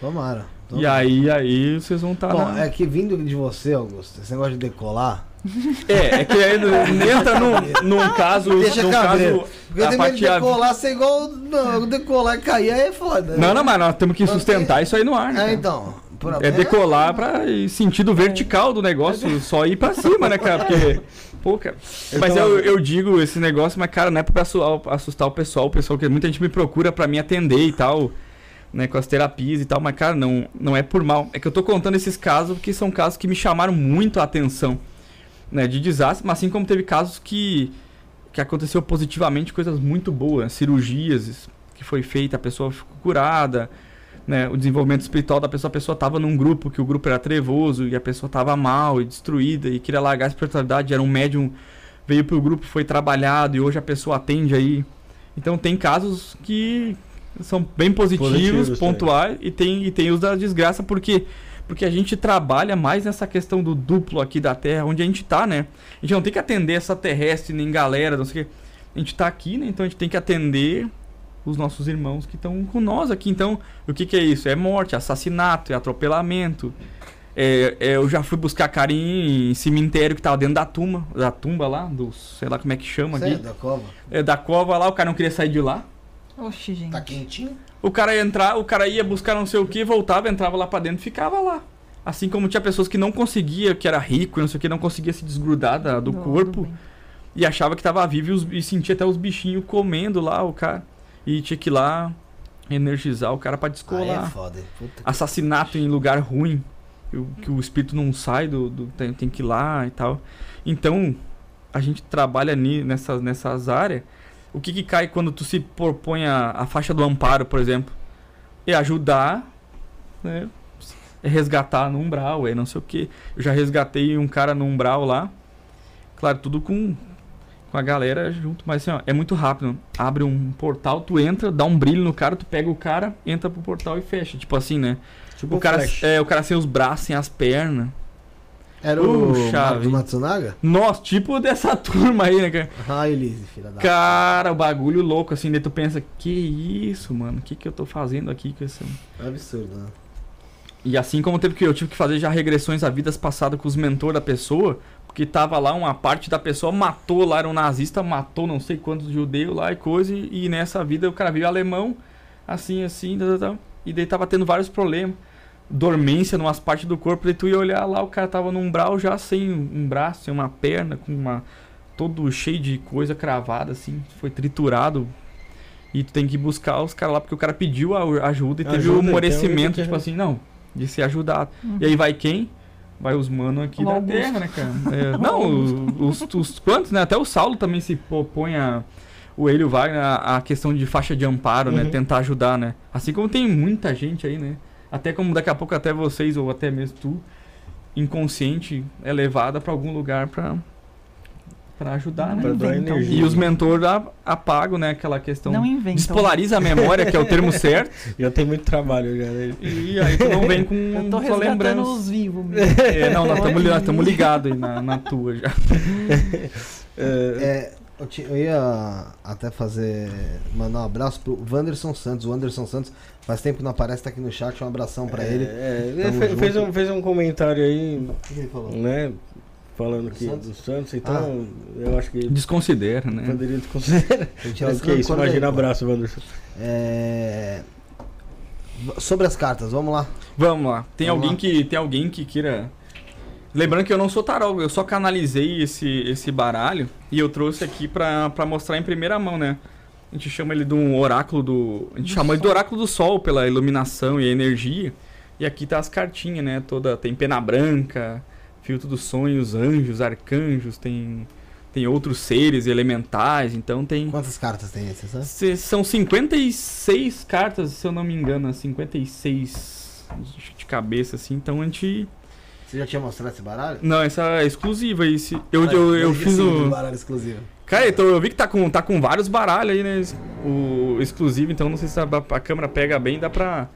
Tomara. E tomara. aí, aí vocês vão estar. Bom, na... é que vindo de você, Augusto, esse negócio de decolar. É, é que aí não- entra num, num caso. Deixa num caso Porque a parte- decolar ser igual. Não, decolar e cair aí é foda. Não, não, mas nós temos que sustentar tem- isso aí no ar, né? É, então. pra- É decolar pra ir sentido vertical do negócio, só ir pra cima, né, cara? Porque. Pô, cara. Mas eu, eu digo esse negócio, mas, cara, não é pra assu- assustar o pessoal. O pessoal que muita gente me procura pra me atender e tal, né, com as terapias e tal, mas, cara, não, não é por mal. É que eu tô contando esses casos porque são casos que me chamaram muito a atenção, né, de desastre, mas assim como teve casos que, que aconteceu positivamente, coisas muito boas, cirurgias que foi feita, a pessoa ficou curada, né, o desenvolvimento espiritual da pessoa, a pessoa estava num grupo que o grupo era trevoso e a pessoa estava mal e destruída e queria largar a espiritualidade, era um médium, veio pro grupo, foi trabalhado e hoje a pessoa atende aí. Então tem casos que são bem positivos, Positivos, pontuais e tem e tem os da desgraça porque porque a gente trabalha mais nessa questão do duplo aqui da Terra, onde a gente tá, né? A gente não tem que atender essa terrestre nem galera, não sei o que. A gente tá aqui, né? Então a gente tem que atender os nossos irmãos que estão com nós aqui. Então, o que, que é isso? É morte, assassinato, é atropelamento. É, é, eu já fui buscar cara em, em cemitério que tava dentro da tumba, da tumba lá, do, sei lá como é que chama Sério, aqui. da cova. É, da cova lá, o cara não queria sair de lá. Oxi, gente. Tá quentinho? O cara ia entrar, o cara ia buscar não sei o que, voltava, entrava lá pra dentro e ficava lá. Assim como tinha pessoas que não conseguia, que era rico e não sei o que, não conseguia se desgrudar da- do Do- corpo do e achava que tava vivo e, os- e sentia até os bichinhos comendo lá o cara. E tinha que ir lá energizar o cara pra descolar. é foda. Puta que- Assassinato em lugar ruim, que o, que o espírito não sai do, do- tem, tem que ir lá e tal. Então, a gente trabalha ni, nessas, nessas áreas. O que, que cai quando tu se propõe a, a faixa do amparo, por exemplo? É ajudar, né? É resgatar no umbral, é não sei o que. Eu já resgatei um cara no umbral lá. Claro, tudo com, com a galera junto, mas assim, ó, é muito rápido. Abre um portal, tu entra, dá um brilho no cara, tu pega o cara, entra pro portal e fecha. Tipo assim, né? Tipo o, cara, flash. é, o cara sem os braços, sem as pernas. Era o Puxa do. Matsunaga? Nossa, tipo dessa turma aí, né, cara? Ah, Elise, filha da. Cara, o bagulho louco, assim, daí tu pensa, que isso, mano? O que, que eu tô fazendo aqui com esse. É absurdo, né? E assim como teve que eu tive que fazer já regressões a vidas passadas com os mentores da pessoa, porque tava lá uma parte da pessoa matou lá, era um nazista, matou não sei quantos judeus lá e coisa, e, e nessa vida o cara veio alemão, assim, assim, tal, tal, tal, e daí tava tendo vários problemas. Dormência numas partes do corpo, daí tu ia olhar lá, o cara tava num umbral já sem um braço, sem uma perna, com uma. todo cheio de coisa cravada, assim, foi triturado. E tu tem que buscar os caras lá, porque o cara pediu a ajuda e teve Ajuda, o então, amorecimento, ele tipo assim, não, de ser ajudado. E aí vai quem? Vai os mano aqui O da Augusto. terra, né, cara? É, não, os, os, os quantos, né? Até o Saulo também se propõe a. O Hélio Wagner, a, a questão de faixa de amparo, né? Uhum. Tentar ajudar, né? Assim como tem muita gente aí, né? Até como daqui a pouco até vocês, ou até mesmo tu, inconsciente, é levada pra algum lugar pra, pra ajudar, né? Pra doar inventam. energia. E os mentores apagam, né? Aquela questão. Não inventam. Despolariza a memória, que é o termo certo. Já tem muito trabalho já, né? E aí tu não vem com Eu tô sua resgatando lembrança. os vivos. É, não, nós estamos ligados aí na, na tua já. É, eu, ti- eu ia até fazer. mandar um abraço pro Wanderson Santos. O Wanderson Santos faz tempo que não aparece, tá aqui no chat. Um abração pra ele. É, ele Tamo fe- fez, um, fez um comentário aí, O que ele falou? né? Falando Do que Santos? do Santos, então eu acho que Desconsidera, né? poderia desconsiderar. Mas que isso, rancores aí, imagina pô. abraço, Wanderson. É, Sobre as cartas, vamos lá. Vamos lá. Tem Vamos alguém que tem alguém que queira Lembrando que eu não sou tarólogo, eu só canalizei esse, esse baralho e eu trouxe aqui pra, pra mostrar em primeira mão, né? A gente chama ele de um oráculo do. A gente chama ele do oráculo do sol pela iluminação e energia. E aqui tá as cartinhas, né? Toda. Tem pena branca, filtro dos sonhos, anjos, arcanjos, tem. Tem outros seres elementais, então tem. Quantas cartas tem esse, sabe? Se- São 56 cartas, se eu não me engano, 56 de- de cabeça, assim. Então a gente. Você já tinha mostrado esse baralho? Não, essa é exclusiva. Esse, eu, eu, eu Mas fiz esse o. baralho exclusivo. Cara, então eu vi que tá com, tá com vários baralhos aí, né? O exclusivo, então não sei se a, a câmera pega bem, dá pra.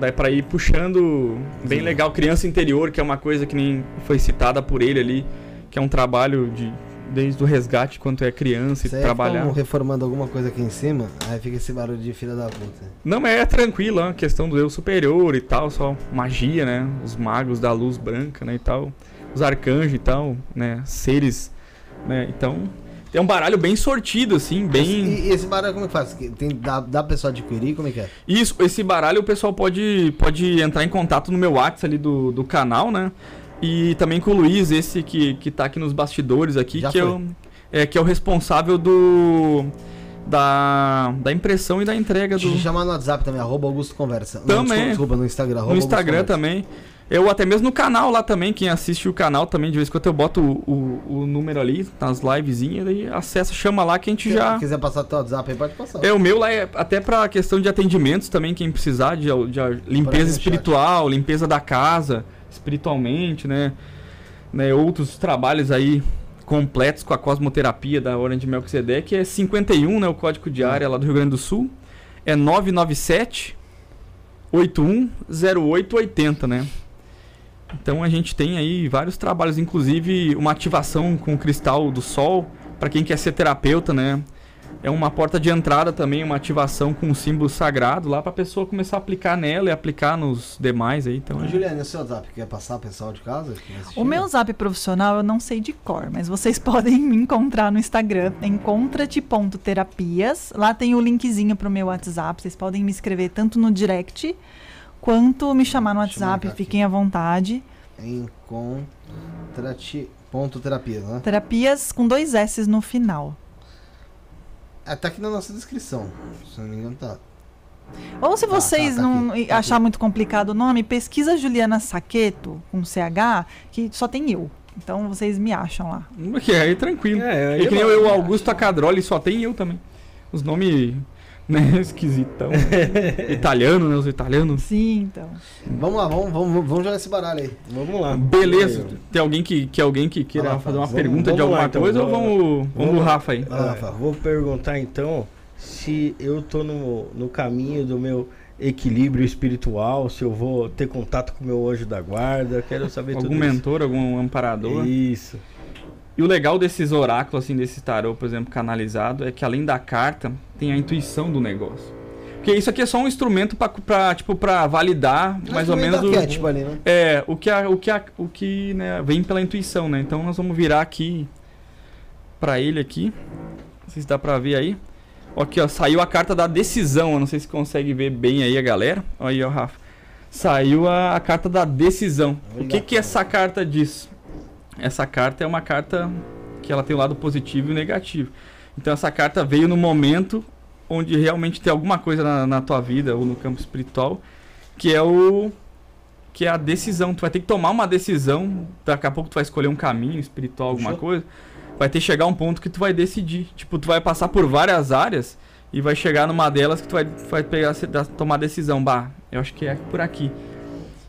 Dá pra ir puxando bem Sim. legal. Criança interior, que é uma coisa que nem foi citada por ele ali, que é um trabalho de. Desde o resgate quanto é criança e Você trabalhar. Estamos reformando alguma coisa aqui em cima, aí fica esse barulho de filha da puta. Não, mas é tranquilo, é uma questão do eu superior e tal, só magia, né? Os magos da luz branca, né, e tal. Os arcanjos e tal, né? Seres, né? Então, é um baralho bem sortido, assim, bem... E, esse baralho como é que faz? Tem, dá, dá pra pessoa adquirir? Como é que é? Isso, esse baralho o pessoal pode, pode entrar em contato no meu WhatsApp ali do, do canal, né? E também com o Luiz, esse que, que tá aqui nos bastidores aqui, Já que é, o, é, que é o responsável do... Da, da impressão e da entrega do... Te chamar no WhatsApp também, arroba Augusto Conversa. Não, Também. desculpa, desculpa, no Instagram. arroba No Instagram também. Eu até mesmo no canal lá também, quem assiste o canal também, de vez em quando eu boto o, o, o número ali, nas livezinhas, daí acessa, chama lá que a gente Se já. quiser passar teu WhatsApp aí, pode passar. É, o meu lá é até pra questão de atendimentos também, quem precisar de, de limpeza espiritual, limpeza da casa, espiritualmente, né? né? Outros trabalhos aí completos com a cosmoterapia da Ordem de Melquisedeque é 51, né? O código de área lá do Rio Grande do Sul. É 997 810880, né? Então a gente tem aí vários trabalhos, inclusive uma ativação com o cristal do sol, para quem quer ser terapeuta, né? É uma porta de entrada também, uma ativação com um símbolo sagrado lá para a pessoa começar a aplicar nela e aplicar nos demais aí. Então, é- Juliane, o seu WhatsApp quer passar pessoal de casa? O meu zap profissional eu não sei de cor, mas vocês podem me encontrar no Instagram, encontrate.terapias. Lá tem o linkzinho pro meu WhatsApp. Vocês podem me escrever tanto no direct quanto me chamar no WhatsApp. Fiquem à vontade. Encontrate ponto terapia, né? Terapias com dois S no final. É, tá aqui na nossa descrição. Se não me engano, tá. Ou se Tá, vocês tá, tá não aqui, tá achar aqui. muito complicado o nome, pesquisa Juliana Saqueto com CH, que só tem eu. Então vocês me acham lá. que aí tranquilo. É, E que nem eu, eu, Augusto Acadroli, só tem eu também. Os nomes, né, esquisitão. Italiano, né, os italianos. Sim, então. Vamos lá, vamos, vamos, vamos jogar esse baralho aí. Vamos lá. Beleza. Tem alguém que, que, alguém que queira lá, fazer uma vamos- pergunta de vamos lá, alguma então, coisa ou vamos- vamos, vamos, vamos lá. Rafa aí? Lá, Ah, Rafa. vou perguntar então se eu tô no, no caminho do meu equilíbrio espiritual, se eu vou ter contato com o meu anjo da guarda, quero saber Algum tudo mentor, algum amparador. isso. E o legal desses oráculos, assim, desse tarô, por exemplo, canalizado, é que além da carta, tem a intuição do negócio. Porque isso aqui é só um instrumento pra, pra, tipo, pra validar mais ou menos o, arquétipo ali, né? é, o que, a, o que, a, o que né, vem pela intuição, né? Então nós vamos virar aqui pra ele aqui. Não sei se dá pra ver aí. Aqui, ó, saiu a carta da decisão. Eu não sei se consegue ver bem aí a galera. Ó Aí, ó, Rafa. Saiu a, a carta da decisão. O que que essa carta diz? Essa carta é uma carta que ela tem o lado positivo e negativo. Então essa carta veio no momento onde realmente tem alguma coisa na, na tua vida ou no campo espiritual que é o que é a decisão. Tu vai ter que tomar uma decisão. Daqui a pouco tu vai escolher um caminho espiritual, alguma Fechou. coisa. Vai ter que chegar um ponto que tu vai decidir. Tipo, tu vai passar por várias áreas e vai chegar numa delas que tu vai, vai pegar, tomar decisão. Bah, eu acho que é por aqui.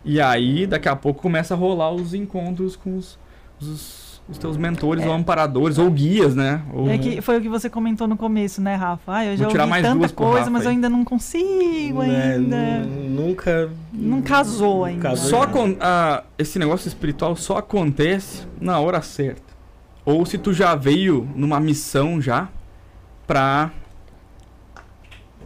E aí, daqui a pouco começa a rolar os encontros com os, os, os teus mentores ou amparadores ou guias, né? Ou, É que foi o que você comentou no começo, né, Rafa? Ah, eu já Vou tirar ouvi mais tanta duas coisa, Rafa mas eu aí. ainda não consigo Né, ainda. nu- Nunca. Não casou ainda. Casou Só ainda. ah, esse negócio espiritual só acontece na hora certa. Ou se tu já veio numa missão já pra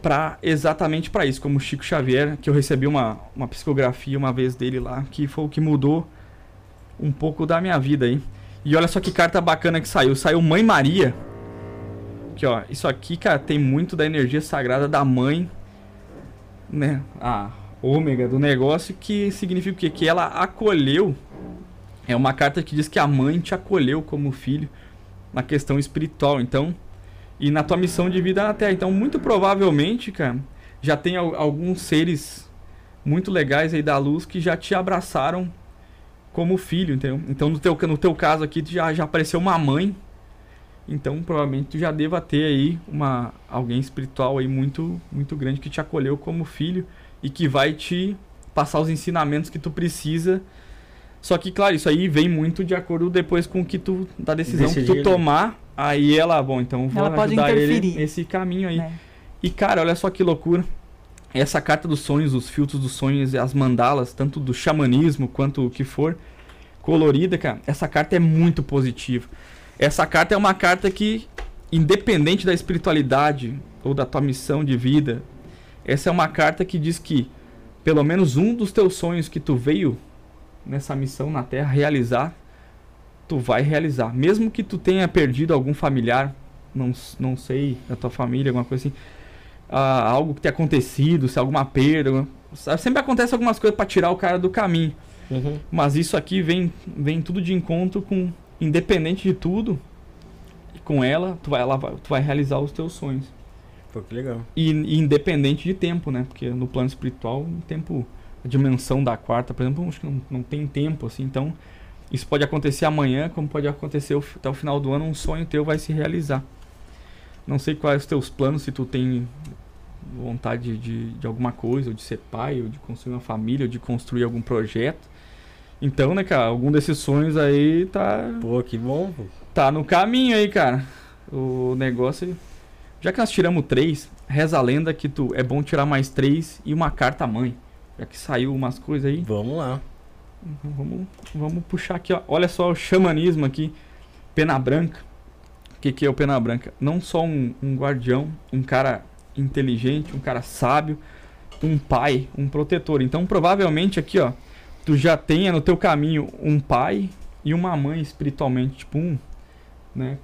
para exatamente pra isso, como o Chico Xavier, que eu recebi uma, uma psicografia uma vez dele lá, que foi o que mudou um pouco da minha vida aí. E olha só que carta bacana que saiu, saiu Mãe Maria. Que ó, isso aqui, cara, tem muito da energia sagrada da mãe, né? A ômega do negócio, que significa o quê? Que ela acolheu. É uma carta que diz que a mãe te acolheu como filho na questão espiritual. Então, e na tua missão de vida na Terra. Então, muito provavelmente, cara, já tem al- alguns seres muito legais aí da luz que já te abraçaram como filho, entendeu? Então, no teu, no teu caso aqui, tu já, já apareceu uma mãe. Então, provavelmente, tu já deva ter aí uma, alguém espiritual aí muito, muito grande que te acolheu como filho e que vai te passar os ensinamentos que tu precisa. Só que, claro, isso aí vem muito de acordo depois com o que tu, da decisão que tu né? tomar. Aí ela, bom, então vou Ela pode ajudar ele interferir. nesse caminho aí. né? E cara, olha só que loucura. Essa carta dos sonhos, os filtros dos sonhos e as mandalas, tanto do xamanismo quanto o que for, colorida, cara, essa carta é muito positiva. Essa carta é uma carta que, independente da espiritualidade ou da tua missão de vida, essa é uma carta que diz que pelo menos um dos teus sonhos que tu veio nessa missão na Terra realizar, tu vai realizar. Mesmo que tu tenha perdido algum familiar, não, não sei, da tua família, alguma coisa assim, ah, algo que tenha acontecido, se alguma perda, sempre acontece algumas coisas pra tirar o cara do caminho. Uhum. Mas isso aqui vem, vem tudo de encontro com, independente de tudo, com ela, tu vai, ela vai- tu vai realizar os teus sonhos. Pô, que legal. E, e independente de tempo, né? Porque no plano espiritual, o tempo, a dimensão da quarta, por exemplo, acho que não, não tem tempo, assim. Então, isso pode acontecer amanhã, como pode acontecer o- até o final do ano, um sonho teu vai se realizar. Não sei quais os teus planos, se tu tem vontade de, de alguma coisa, ou de ser pai, ou de construir uma família, ou de construir algum projeto. Então, né, cara, algum desses sonhos aí tá, Pô, que bom. pô. tá no caminho aí, cara. O negócio. Já que nós tiramos três, reza a lenda que tu é bom tirar mais três e uma carta mãe. Já que saiu umas coisas aí. Vamos lá. Vamos, vamos puxar aqui, ó. Olha só o xamanismo aqui. Pena branca. O que, que é o pena branca? Não só um, um guardião, um cara inteligente, um cara sábio, um pai, um protetor. Então provavelmente aqui, ó, tu já tenha no teu caminho um pai e uma mãe espiritualmente, tipo um, né?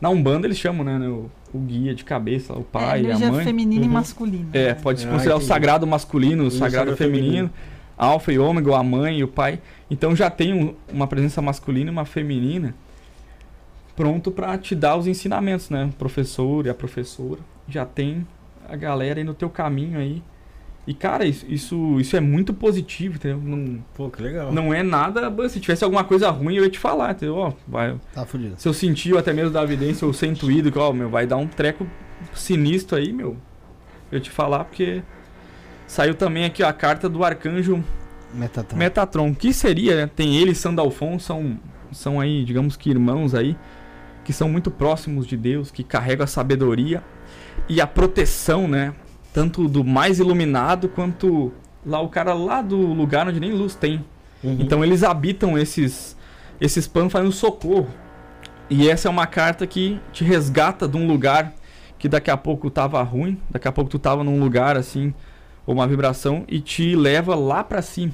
Na Umbanda eles chamam, né, o, o guia de cabeça, o É, pai, a energia mãe. feminina e Uhum. masculina. É, né? pode se Ah, considerar o entendi. sagrado masculino, o E o sagrado sagrado feminino, feminino. alfa e ômega, a mãe e o pai. Então já tem um- uma presença masculina e uma feminina pronto pra te dar os ensinamentos, né? O professor e a professora já tem a galera aí no teu caminho aí. E cara, isso, isso, isso é muito positivo, entendeu? Não, Pô, que legal. não é nada. Se tivesse alguma coisa ruim, eu ia te falar, entendeu? Ó, vai, Tá fudido. se eu sentir ou até mesmo da evidência ou ser intuído que, ó, meu, vai dar um treco sinistro aí, meu. Eu te falar porque saiu também aqui ó, a carta do arcanjo Metatron. Metatron. Que seria, né? Tem ele e Sandalfon, são, são aí, digamos que irmãos aí, que são muito próximos de Deus, que carregam a sabedoria e a proteção, né? tanto do mais iluminado quanto lá o cara lá do lugar onde nem luz tem. Uhum. Então eles habitam esses esses panos fazendo socorro. E essa é uma carta que te resgata de um lugar que daqui a pouco tava ruim, daqui a pouco tu tava num lugar assim, ou uma vibração e te leva lá pra cima.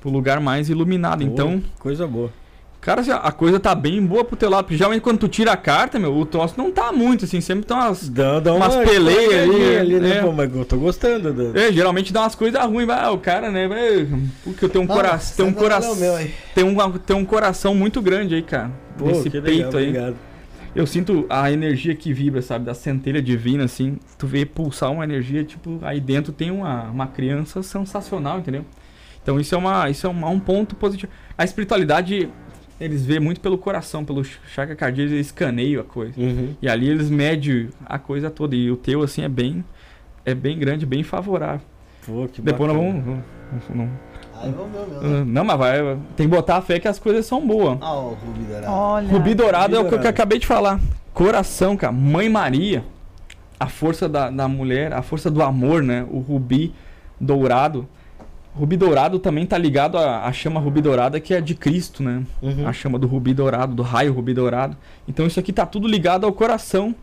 Pro lugar mais iluminado. Pô, Então, coisa boa. Cara, assim, a coisa tá bem boa pro teu lado. Porque geralmente quando tu tira a carta, meu, o troço não tá muito, assim. Sempre tá umas. Dá, dá Umas uma peleias escorregadinha ali, né? é. Pô, mas eu tô gostando. Da... É, geralmente dá umas coisas ruins. vai, O cara, né? vai- Porque eu tenho um, cora... tem um coração. Tem um, tem um coração muito grande aí, cara. Pô, nesse peito legal, aí. obrigado. Eu sinto a energia que vibra, sabe? Da centelha divina, assim. Tu vê pulsar uma energia, tipo, aí dentro tem uma, uma criança sensacional, entendeu? Então isso é, uma, isso é uma- um ponto positivo. A espiritualidade, eles vê muito pelo coração, pelo chakra cardíaco, eles escaneiam a coisa. Uhum. E ali eles medem a coisa toda. E o teu, assim, é bem, é bem grande, bem favorável. Pô, que Depois nós bacana. vamos... vamos- Aí vamos ver o meu. né? não, não, mas vai, tem que botar a fé que as coisas são boas. Ah, o Rubi Dourado. Olha. Rubi dourado é o que eu acabei de falar. Coração, cara. Mãe Maria. A força da, da mulher, a força do amor, né? O rubi dourado. Rubi dourado também tá ligado à, à chama rubi dourada, que é de Cristo, né? Uhum. A chama do rubi dourado, do raio rubi dourado. Então isso aqui tá tudo ligado ao coração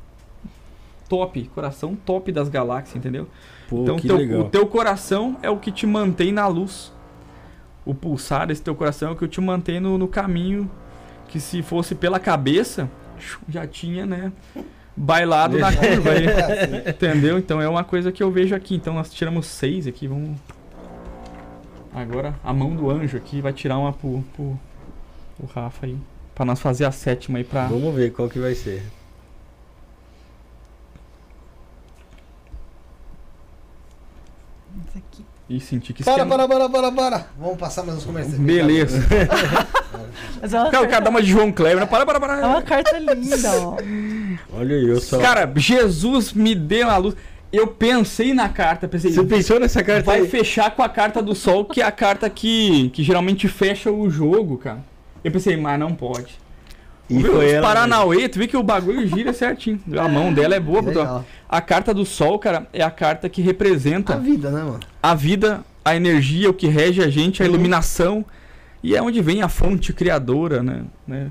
top. Coração top das galáxias, entendeu? Pô, então teu- o teu coração é o que te mantém na luz. O pulsar desse teu coração é o que te mantém no, no caminho que se fosse pela cabeça, já tinha, né? Bailado na curva aí. Entendeu? Então é uma coisa que eu vejo aqui. Então nós tiramos seis aqui, vamos. Agora a mão do anjo aqui vai tirar uma pro, pro, pro Rafa aí. Pra nós fazer a sétima aí pra. Vamos ver qual que vai ser. Esse aqui. E sentir que Para, para, para, para, para. Vamos passar mais uns comerciais. Beleza. Mas é uma, Cara, o cara dá uma de João Kleber, né? Para, para, para. é uma carta linda, ó. Olha aí, eu só. Cara, Jesus me deu a luz. Eu pensei na carta, pensei, você pensou nessa carta vai aí? fechar com a carta do sol, que é a carta que, que geralmente fecha o jogo, cara. Eu pensei, mas não pode. E Viu? foi ela. Paranauê, tu vê que o bagulho gira certinho. A mão dela é boa. Bruto. A carta do sol, cara, é a carta que representa A vida, né, mano? a vida, a energia, o que rege a gente, a Uhum. iluminação. E é onde vem a fonte criadora, né? né?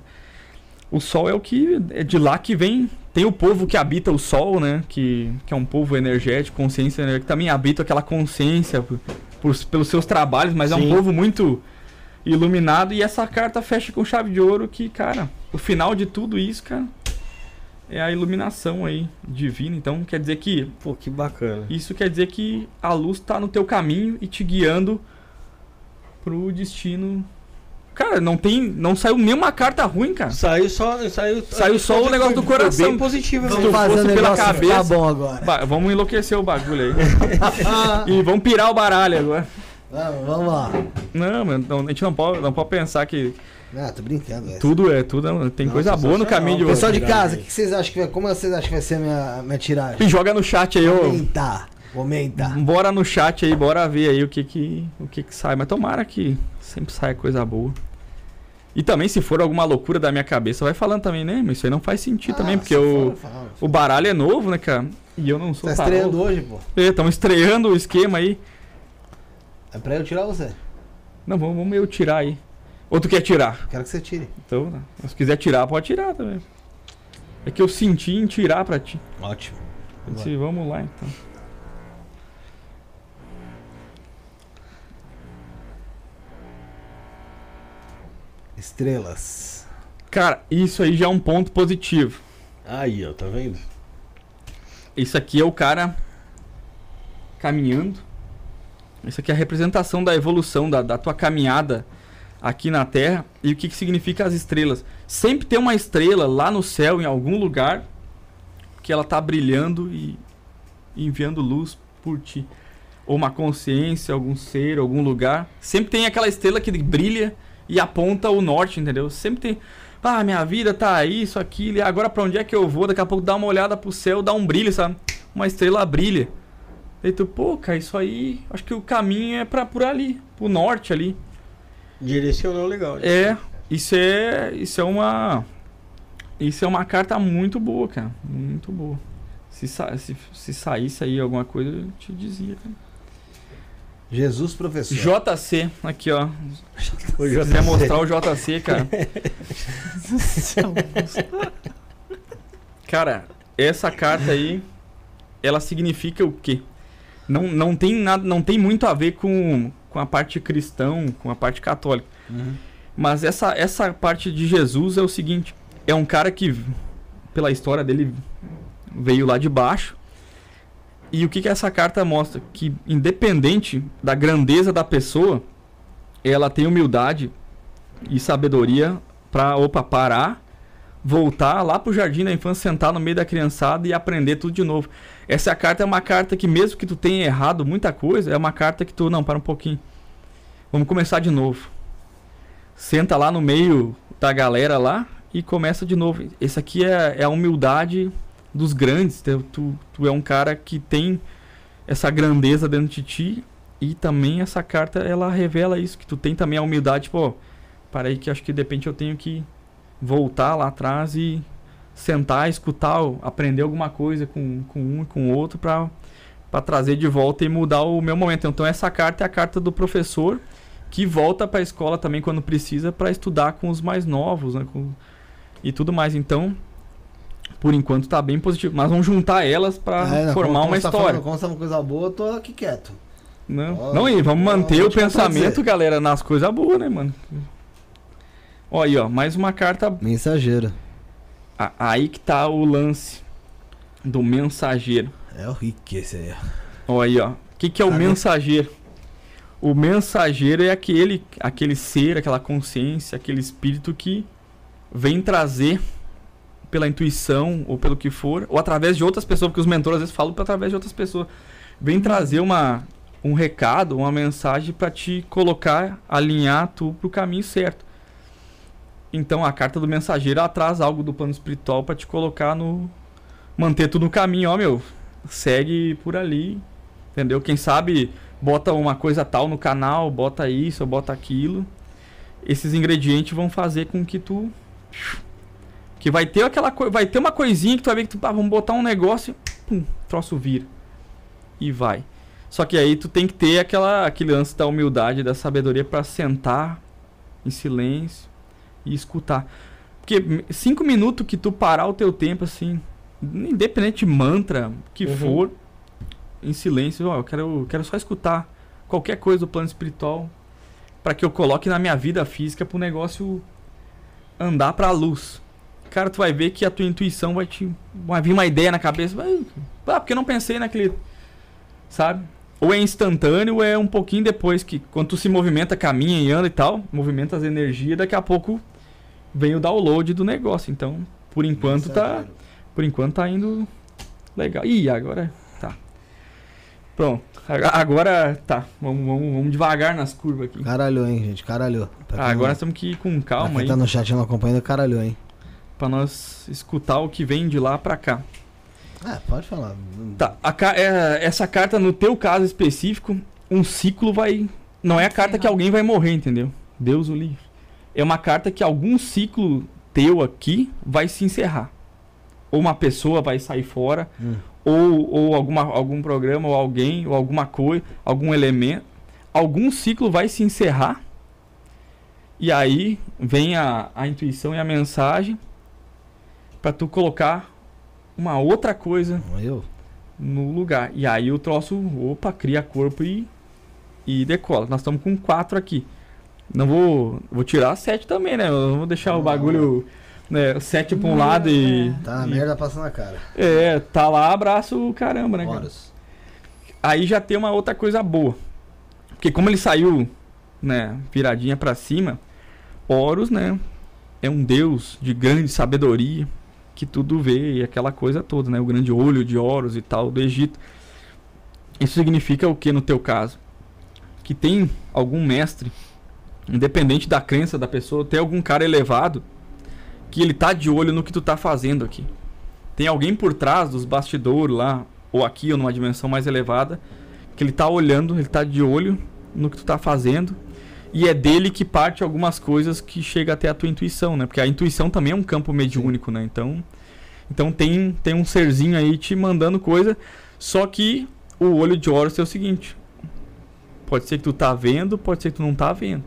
O sol é o que. É de lá que vem. Tem o povo que habita o sol, né? Que, que é um povo energético, consciência, né? que também habita aquela consciência por, por- pelos seus trabalhos, mas é Sim. um povo muito iluminado. E essa carta fecha com chave de ouro que, cara, o final de tudo isso, cara, é a iluminação aí divina. Então quer dizer que Pô, que bacana. isso quer dizer que a luz tá no teu caminho e te guiando pro destino. Cara, não tem, não saiu nenhuma carta ruim, cara. Saiu só. Saiu, Saiu só o negócio do coração. Bem positivo, Se né? tu Vamos fazer fosse pela negócio cabeça- ficar bom agora. Ba- vamos enlouquecer o bagulho aí. e vamos pirar o baralho agora. Vamos, vamos lá. Não, mano, não, a gente não pode, não pode pensar que Ah, tô brincando, tudo é, tudo é- tem Não, coisa boa no caminho de Pessoal de casa, o que que vocês acham que vai. Como vocês acham que vai ser a minha, minha tiragem? E joga no chat aí, ô. Comenta. Comenta. Bora no chat aí, bora ver aí o que que, o que que sai. Mas tomara que sempre saia coisa boa. E também, se for alguma loucura da minha cabeça, vai falando também, né? Mas isso aí não faz sentido também, Ah, porque se o, fala. o baralho é novo, né, cara? E eu não sou Tá tarô. estreando hoje, pô. Estamos estreando o esquema aí. É pra eu tirar você. Não, vamos, vamos eu tirar aí. Ou tu quer tirar? Quero que você tire. Então, né, se quiser tirar, pode tirar também. É que eu senti em tirar pra ti. Ótimo. Disse, vamos lá então. Estrelas. Cara, isso aí já é um ponto positivo. Aí, ó, tá vendo? Isso aqui é o cara caminhando. Isso aqui é a representação da evolução, da, da tua caminhada aqui na Terra. E o que, que significa as estrelas? Sempre tem uma estrela lá no céu, em algum lugar, que ela tá brilhando e e enviando luz por ti. Ou uma consciência, algum ser, algum lugar. Sempre tem aquela estrela que brilha e aponta o norte, entendeu? Sempre tem. Ah, minha vida tá aí, isso, aquilo, e agora pra onde é que eu vou? Daqui a pouco dá uma olhada pro céu, dá um brilho, sabe? Uma estrela brilha. Aí tu, pô, cara, isso aí, acho que o caminho é pra por ali, pro norte ali. Direcionou legal. É, isso é, isso é uma, isso é uma carta muito boa, cara, muito boa. Se, sa se, se saísse aí alguma coisa, eu te dizia, cara. Jesus professor. JC, aqui ó. O JC. Quer mostrar o JC, cara. cara, essa carta aí, ela significa o quê? Não, não tem nada, não tem muito a ver com, com a parte cristão, com a parte católica. Uhum. Mas essa, essa parte de Jesus é o seguinte: é um cara que, pela história dele, veio lá de baixo. E o que, que essa carta mostra? Que, independente da grandeza da pessoa, ela tem humildade e sabedoria para, opa, parar, voltar lá pro jardim da infância, sentar no meio da criançada e aprender tudo de novo. Essa carta é uma carta que, mesmo que tu tenha errado muita coisa, é uma carta que tu, não, para um pouquinho. Vamos começar de novo. Senta lá no meio da galera lá e começa de novo. Esse aqui é, é a humildade dos grandes. Tu, tu, é um cara que tem essa grandeza dentro de ti. E também essa carta ela revela isso, que tu tem também a humildade, pô, para aí que acho que de repente eu tenho que voltar lá atrás e sentar, escutar, aprender alguma coisa com, com um e com o outro para para trazer de volta e mudar o meu momento. Então essa carta é a carta do professor que volta para a escola também quando precisa para estudar com os mais novos, né, com, e tudo mais. Então por enquanto tá bem positivo. Mas vamos juntar elas para é, formar uma história. Tá falando, como uma coisa boa, eu tô aqui quieto. Não, não e vamos manter o pensamento, galera, nas coisas boas, né, mano? Olha aí, ó, mais uma carta. Mensageiro. aí que tá o lance do mensageiro. É o rico esse aí. Olha aí, ó. O que, que é o mensageiro? O mensageiro é aquele, aquele ser, aquela consciência, aquele espírito que vem trazer pela intuição ou pelo que for, ou através de outras pessoas, porque os mentores às vezes falam através de outras pessoas. Vem trazer uma, um recado, uma mensagem para te colocar, alinhar tu pro caminho certo. Então a carta do mensageiro traz algo do plano espiritual para te colocar no manter tudo no caminho, ó, meu. Segue por ali. Entendeu? Quem sabe bota uma coisa tal no canal, bota isso, bota aquilo. Esses ingredientes vão fazer com que tu que vai ter aquela vai ter uma coisinha que tu vai ver que tu, ah, vamos botar um negócio, pum, troço vira. E vai. Só que aí tu tem que ter aquela aquele lance da humildade, da sabedoria para sentar em silêncio e escutar. Porque cinco minutos que tu parar o teu tempo assim, independente de mantra que uhum. for, em silêncio, ó, eu quero, quero só escutar qualquer coisa do plano espiritual para que eu coloque na minha vida física para o negócio andar para a luz cara, tu vai ver que a tua intuição vai te. Vai vir uma ideia na cabeça. Vai, ah, porque eu não pensei naquele. Sabe? Ou é instantâneo, ou é um pouquinho depois, que quando tu se movimenta, caminha e anda e tal, movimenta as energias, daqui a pouco vem o download do negócio. Então, por enquanto tá. Por enquanto tá indo legal. Ih, agora. Tá. Pronto. Agora tá. Vamos, vamos, vamos devagar nas curvas aqui. Caralho, hein, gente. Caralho. Ah, agora temos que ir com calma pra quem aí. tá no chat não acompanhando, caralho, hein para nós escutar o que vem de lá para cá. Ah, pode falar. Tá, a, é, essa carta, no teu caso específico, um ciclo vai. Não é a carta que alguém vai morrer, entendeu? Deus o livre. É uma carta que algum ciclo teu aqui vai se encerrar. Ou uma pessoa vai sair fora, hum. ou, ou alguma, algum programa, ou alguém, ou alguma coisa, algum elemento. Algum ciclo vai se encerrar. E aí vem a, a intuição e a mensagem para tu colocar uma outra coisa Eu? no lugar. E aí o troço, opa, cria corpo e, e decola. Nós estamos com quatro aqui. Não vou. Vou tirar sete também, né? Eu vou deixar o bagulho. Né, sete pra um lado e. Tá, e, merda passando na cara. É, tá lá, abraço caramba, né? Cara? Aí já tem uma outra coisa boa. Porque como ele saiu, né, viradinha para cima, Horus, né, é um deus de grande sabedoria, que tudo vê e aquela coisa toda, né? O grande olho de Horus e tal do Egito. Isso significa o que no teu caso? Que tem algum mestre, independente da crença da pessoa, tem algum cara elevado que ele tá de olho no que tu tá fazendo aqui. Tem alguém por trás dos bastidores lá, ou aqui ou numa dimensão mais elevada, que ele tá olhando, ele tá de olho no que tu tá fazendo e é dele que parte algumas coisas que chega até a tua intuição, né? Porque a intuição também é um campo mediúnico, né? Então, Então tem, tem um serzinho aí te mandando coisa. Só que o olho de Horus é o seguinte: pode ser que tu tá vendo, pode ser que tu não tá vendo.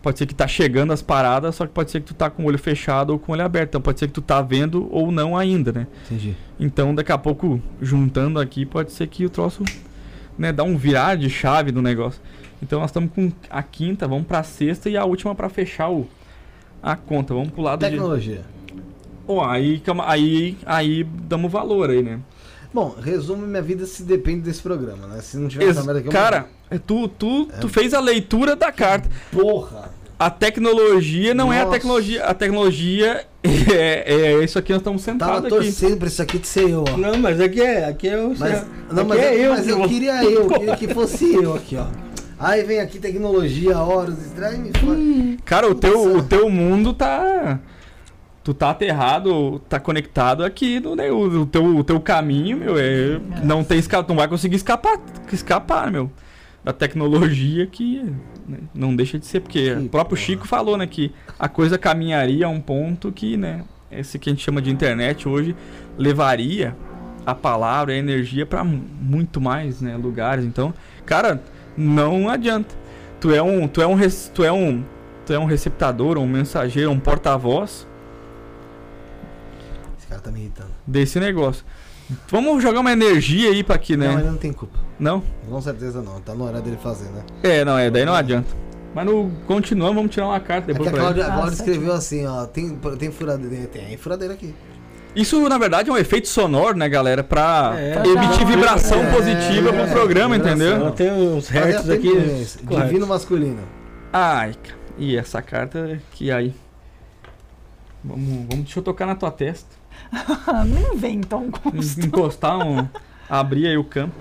Pode ser que tá chegando as paradas, só que pode ser que tu tá com o olho fechado ou com o olho aberto. Então pode ser que tu tá vendo ou não ainda, né? Entendi. Então daqui a pouco, juntando aqui, pode ser que o troço né, dá um virar de chave do negócio. Então nós estamos com a quinta, vamos pra sexta e a última pra fechar o, a conta. Vamos pro lado de. Tecnologia. Pô, aí, calma, aí, aí damos valor aí, né? Bom, resumo minha vida se depende desse programa, né? Se não tiver Ex- essa merda aqui, eu cara, é tu, tu, tu fez a leitura da carta. Porra! A tecnologia não é a Nossa. tecnologia. A tecnologia é, é isso aqui, nós estamos Tava sentados aqui. torcendo pra isso aqui de ser eu, ó. Não, mas aqui é, aqui é o Mas, não, aqui mas, é eu, eu, mas eu vou- queria eu, eu queria que fosse eu aqui, ó. Aí vem aqui tecnologia, horas, estranho me fala. Cara, o teu, o teu mundo tá. Tu tá aterrado, tá conectado aqui no né, o, o teu, o teu caminho, meu. É, não tem esca- não vai conseguir escapar, escapar, meu. Da tecnologia que né, não deixa de ser, porque Que o próprio porra. Chico falou, né, que a coisa caminharia a um ponto que, né, esse que a gente chama de internet hoje levaria a palavra, a energia para muito mais, né, lugares. Então, cara, não adianta. Tu é um, tu é um, tu é um, tu é um receptador, um mensageiro, um porta-voz Esse cara tá me irritando. desse negócio. Vamos jogar uma energia aí pra aqui, Não, né? ele não tem culpa. Não? Com certeza não. Tá na hora dele fazer, né? É, não, é, daí não adianta. Mas no continuamos, vamos tirar uma carta É que depois a pra ele. Cláudia, a Ah, Cláudia escreveu assim, ó. Tem, tem furadeira. Tem furadeira aqui. Isso, na verdade, é um efeito sonoro, né, galera? Pra É. emitir vibração É, positiva pro é, programa, vibração. entendeu? Tem uns hertz Cadê a aqui. correto. Divino masculino. Ai, e essa carta que aí. Vamos, vamos, deixa eu tocar na tua testa. não vem com En- Encostar um. abrir aí o campo.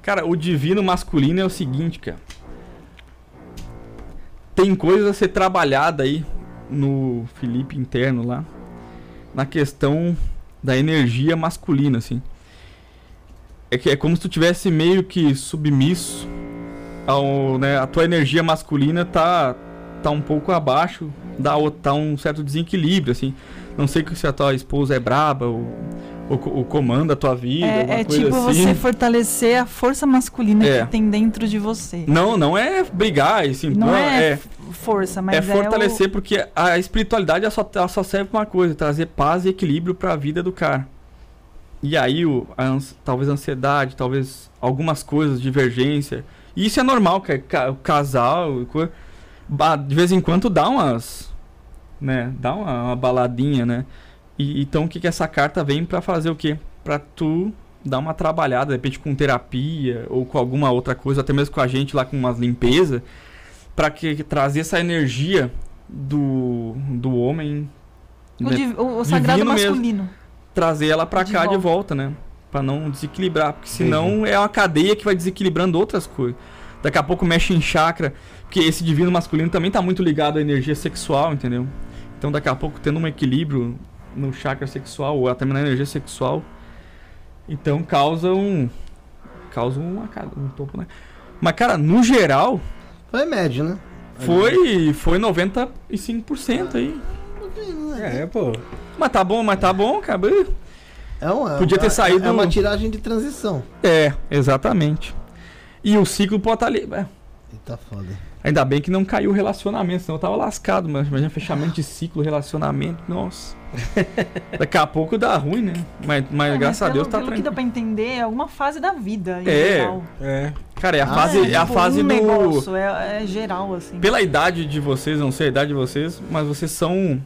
Cara, o divino masculino é o seguinte, cara. Tem coisa a ser trabalhada aí no Felipe interno lá. Na questão da energia masculina, assim. É, que é como se tu tivesse meio que submisso ao, né, a tua energia masculina tá tá um pouco abaixo outra, tá um certo desequilíbrio assim. Não sei se a tua esposa é braba ou, ou, co- ou comanda a tua vida, É, é tipo assim. você fortalecer a força masculina É. que tem dentro de você. Não, não é brigar, assim, Não, não, é, é, força, mas é é, fortalecer porque a espiritualidade ela só, ela só serve pra uma coisa, trazer paz e equilíbrio pra vida do cara. E aí o, a talvez a ansiedade, talvez algumas coisas, divergência. E isso é normal, ca- ca- o casal, de vez em quando dá umas, né, dá uma, uma baladinha, né? E, então o que que essa carta vem pra fazer o quê? Pra tu dar uma trabalhada, de repente com terapia ou com alguma outra coisa, até mesmo com a gente lá com umas limpeza, pra que trazer essa energia do, do homem o, né, div- o- o sagrado divino mesmo. masculino. trazer ela pra De cá de volta. volta, né? Pra não desequilibrar, porque senão é uma cadeia que vai desequilibrando outras coisas. Daqui a pouco mexe em chakra, porque esse divino masculino também tá muito ligado à energia sexual, entendeu? Então daqui a pouco tendo um equilíbrio no chakra sexual ou até na energia sexual, então causa um causa uma, um topo, né? Mas cara, no geral, Foi médio, né? foi foi 95% aí. É, pô. Mas tá bom, mas tá bom, cara. É uma, Podia ter é- saído- É uma tiragem de transição. É, exatamente. E o ciclo pode estar ali. é, tá foda. Ainda bem que não caiu o relacionamento, senão eu tava lascado, mas imagina fechamento de ciclo, relacionamento, nossa. Daqui a pouco dá ruim, né? Mas, mas É, graças a pelo- Deus tá pelo que dá tranquilo. pra entender, é alguma fase da vida. Em É. geral. É. Cara, é a Ah, fase, é, é, a Tipo, fase um do. negócio, é, é geral, assim. Pela idade de vocês, não sei a idade de vocês, mas vocês são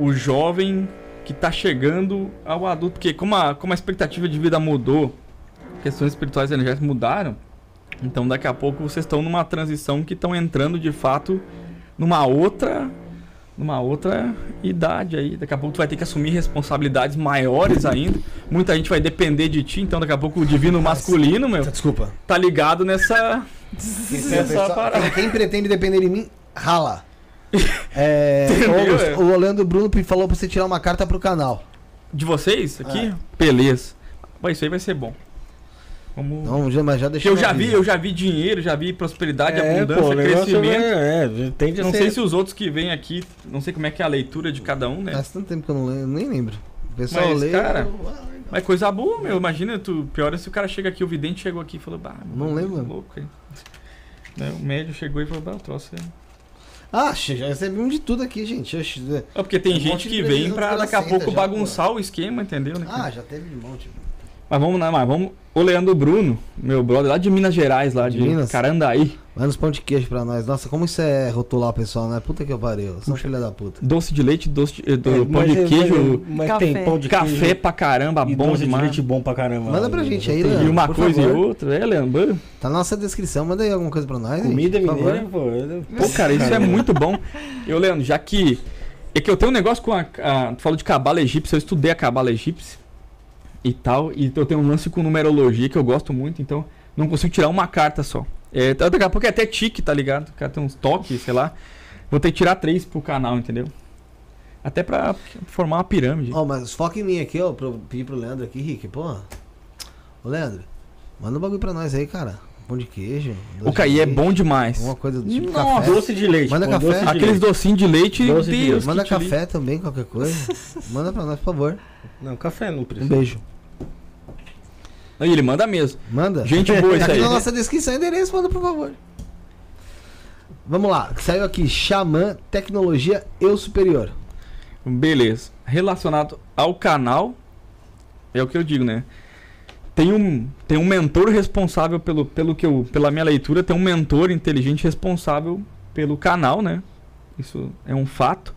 o jovem que tá chegando ao adulto. Porque como a, como a expectativa de vida mudou, questões espirituais e energéticas mudaram, então daqui a pouco vocês estão numa transição que estão entrando de fato numa outra numa outra idade aí. Daqui a pouco tu vai ter que assumir responsabilidades maiores ainda. Muita gente vai depender de ti, então daqui a pouco o divino masculino, meu, Desculpa. tá ligado nessa nessa parada. Quem, pretende depender de mim, rala. É, Entendeu, Augusto, é? o Orlando Bruno falou pra você tirar uma carta pro canal. De vocês aqui? É. Beleza. Pô, isso aí vai ser bom. Vamos... Não, já, mas já eu já vi, eu já vi dinheiro, já vi prosperidade, É, abundância, pô, crescimento. É, é, tende a Não ser- sei se os outros que vêm aqui, não sei como é que é a leitura de cada um, né? Faz tanto tempo que eu não lembro, nem lembro. O pessoal Mas, lê. cara, eu- Mas coisa boa, meu. Imagina, tu, pior é se o cara chega aqui, o vidente chegou aqui e falou, bah, Não lembro. louco, hein? Né, O médio chegou e falou, bah, o troço é. Ah, já recebemos de tudo aqui, gente. É. É porque tem Um gente de que vem pra daqui a pouco já, bagunçar o esquema, entendeu? Né? Ah, já teve um monte. Mas vamos lá, mas vamos. O Leandro Bruno, meu brother lá de Minas Gerais, lá de, De Minas? Carandaí. Manda uns pão de queijo pra nós. Nossa, como isso é rotular o pessoal, né? Puta que eu pariu. São filha da puta. Doce de leite, doce de, do É, pão mas de é- queijo, mas, Café. tem pão de café queijo pra caramba, e bom doce de demais. leite bom pra caramba. Manda pra gente aí, Leandro. E uma coisa favor. e outra, é, Leandro? Tá na nossa descrição. Manda aí alguma coisa pra nós. Comida gente, por favor. mineira, pô. Pô, cara, isso é muito bom. Eu, Leandro, já que. É que eu tenho um negócio com a. a tu falou de cabala egípcia, eu estudei a cabala egípcia e tal. E eu tenho um lance com numerologia que eu gosto muito, então não consigo tirar uma carta só. É, tá- daqui a pouco é até tique, tá ligado? O cara tem uns toques, sei lá. Vou ter que tirar três pro canal, entendeu? Até pra formar uma pirâmide. Ó, mas foca em mim aqui, ó. Pro, pedir pro Leandro aqui, Rick. Pô. Ô, Leandro. Manda um bagulho pra nós aí, cara. Pão de queijo. O Caí é bom demais. Alguma coisa do tipo Nossa, café. Doce de leite. Manda pô, café. doce de Aqueles docinhos de leite, Doce de Deus. Manda café também, qualquer coisa. Manda pra nós, por favor. Não, café não Um precisa. beijo. Aí ele manda mesmo. Manda. Gente boa isso aqui aí. na nossa descrição, endereço, manda por favor. Vamos lá, saiu aqui Xamã Tecnologia Eu Superior. Beleza. Relacionado ao canal, é o que eu digo, né? Tem um, tem um mentor responsável pelo, pelo que eu, pela minha leitura, tem um mentor inteligente responsável pelo canal, né? Isso é um fato.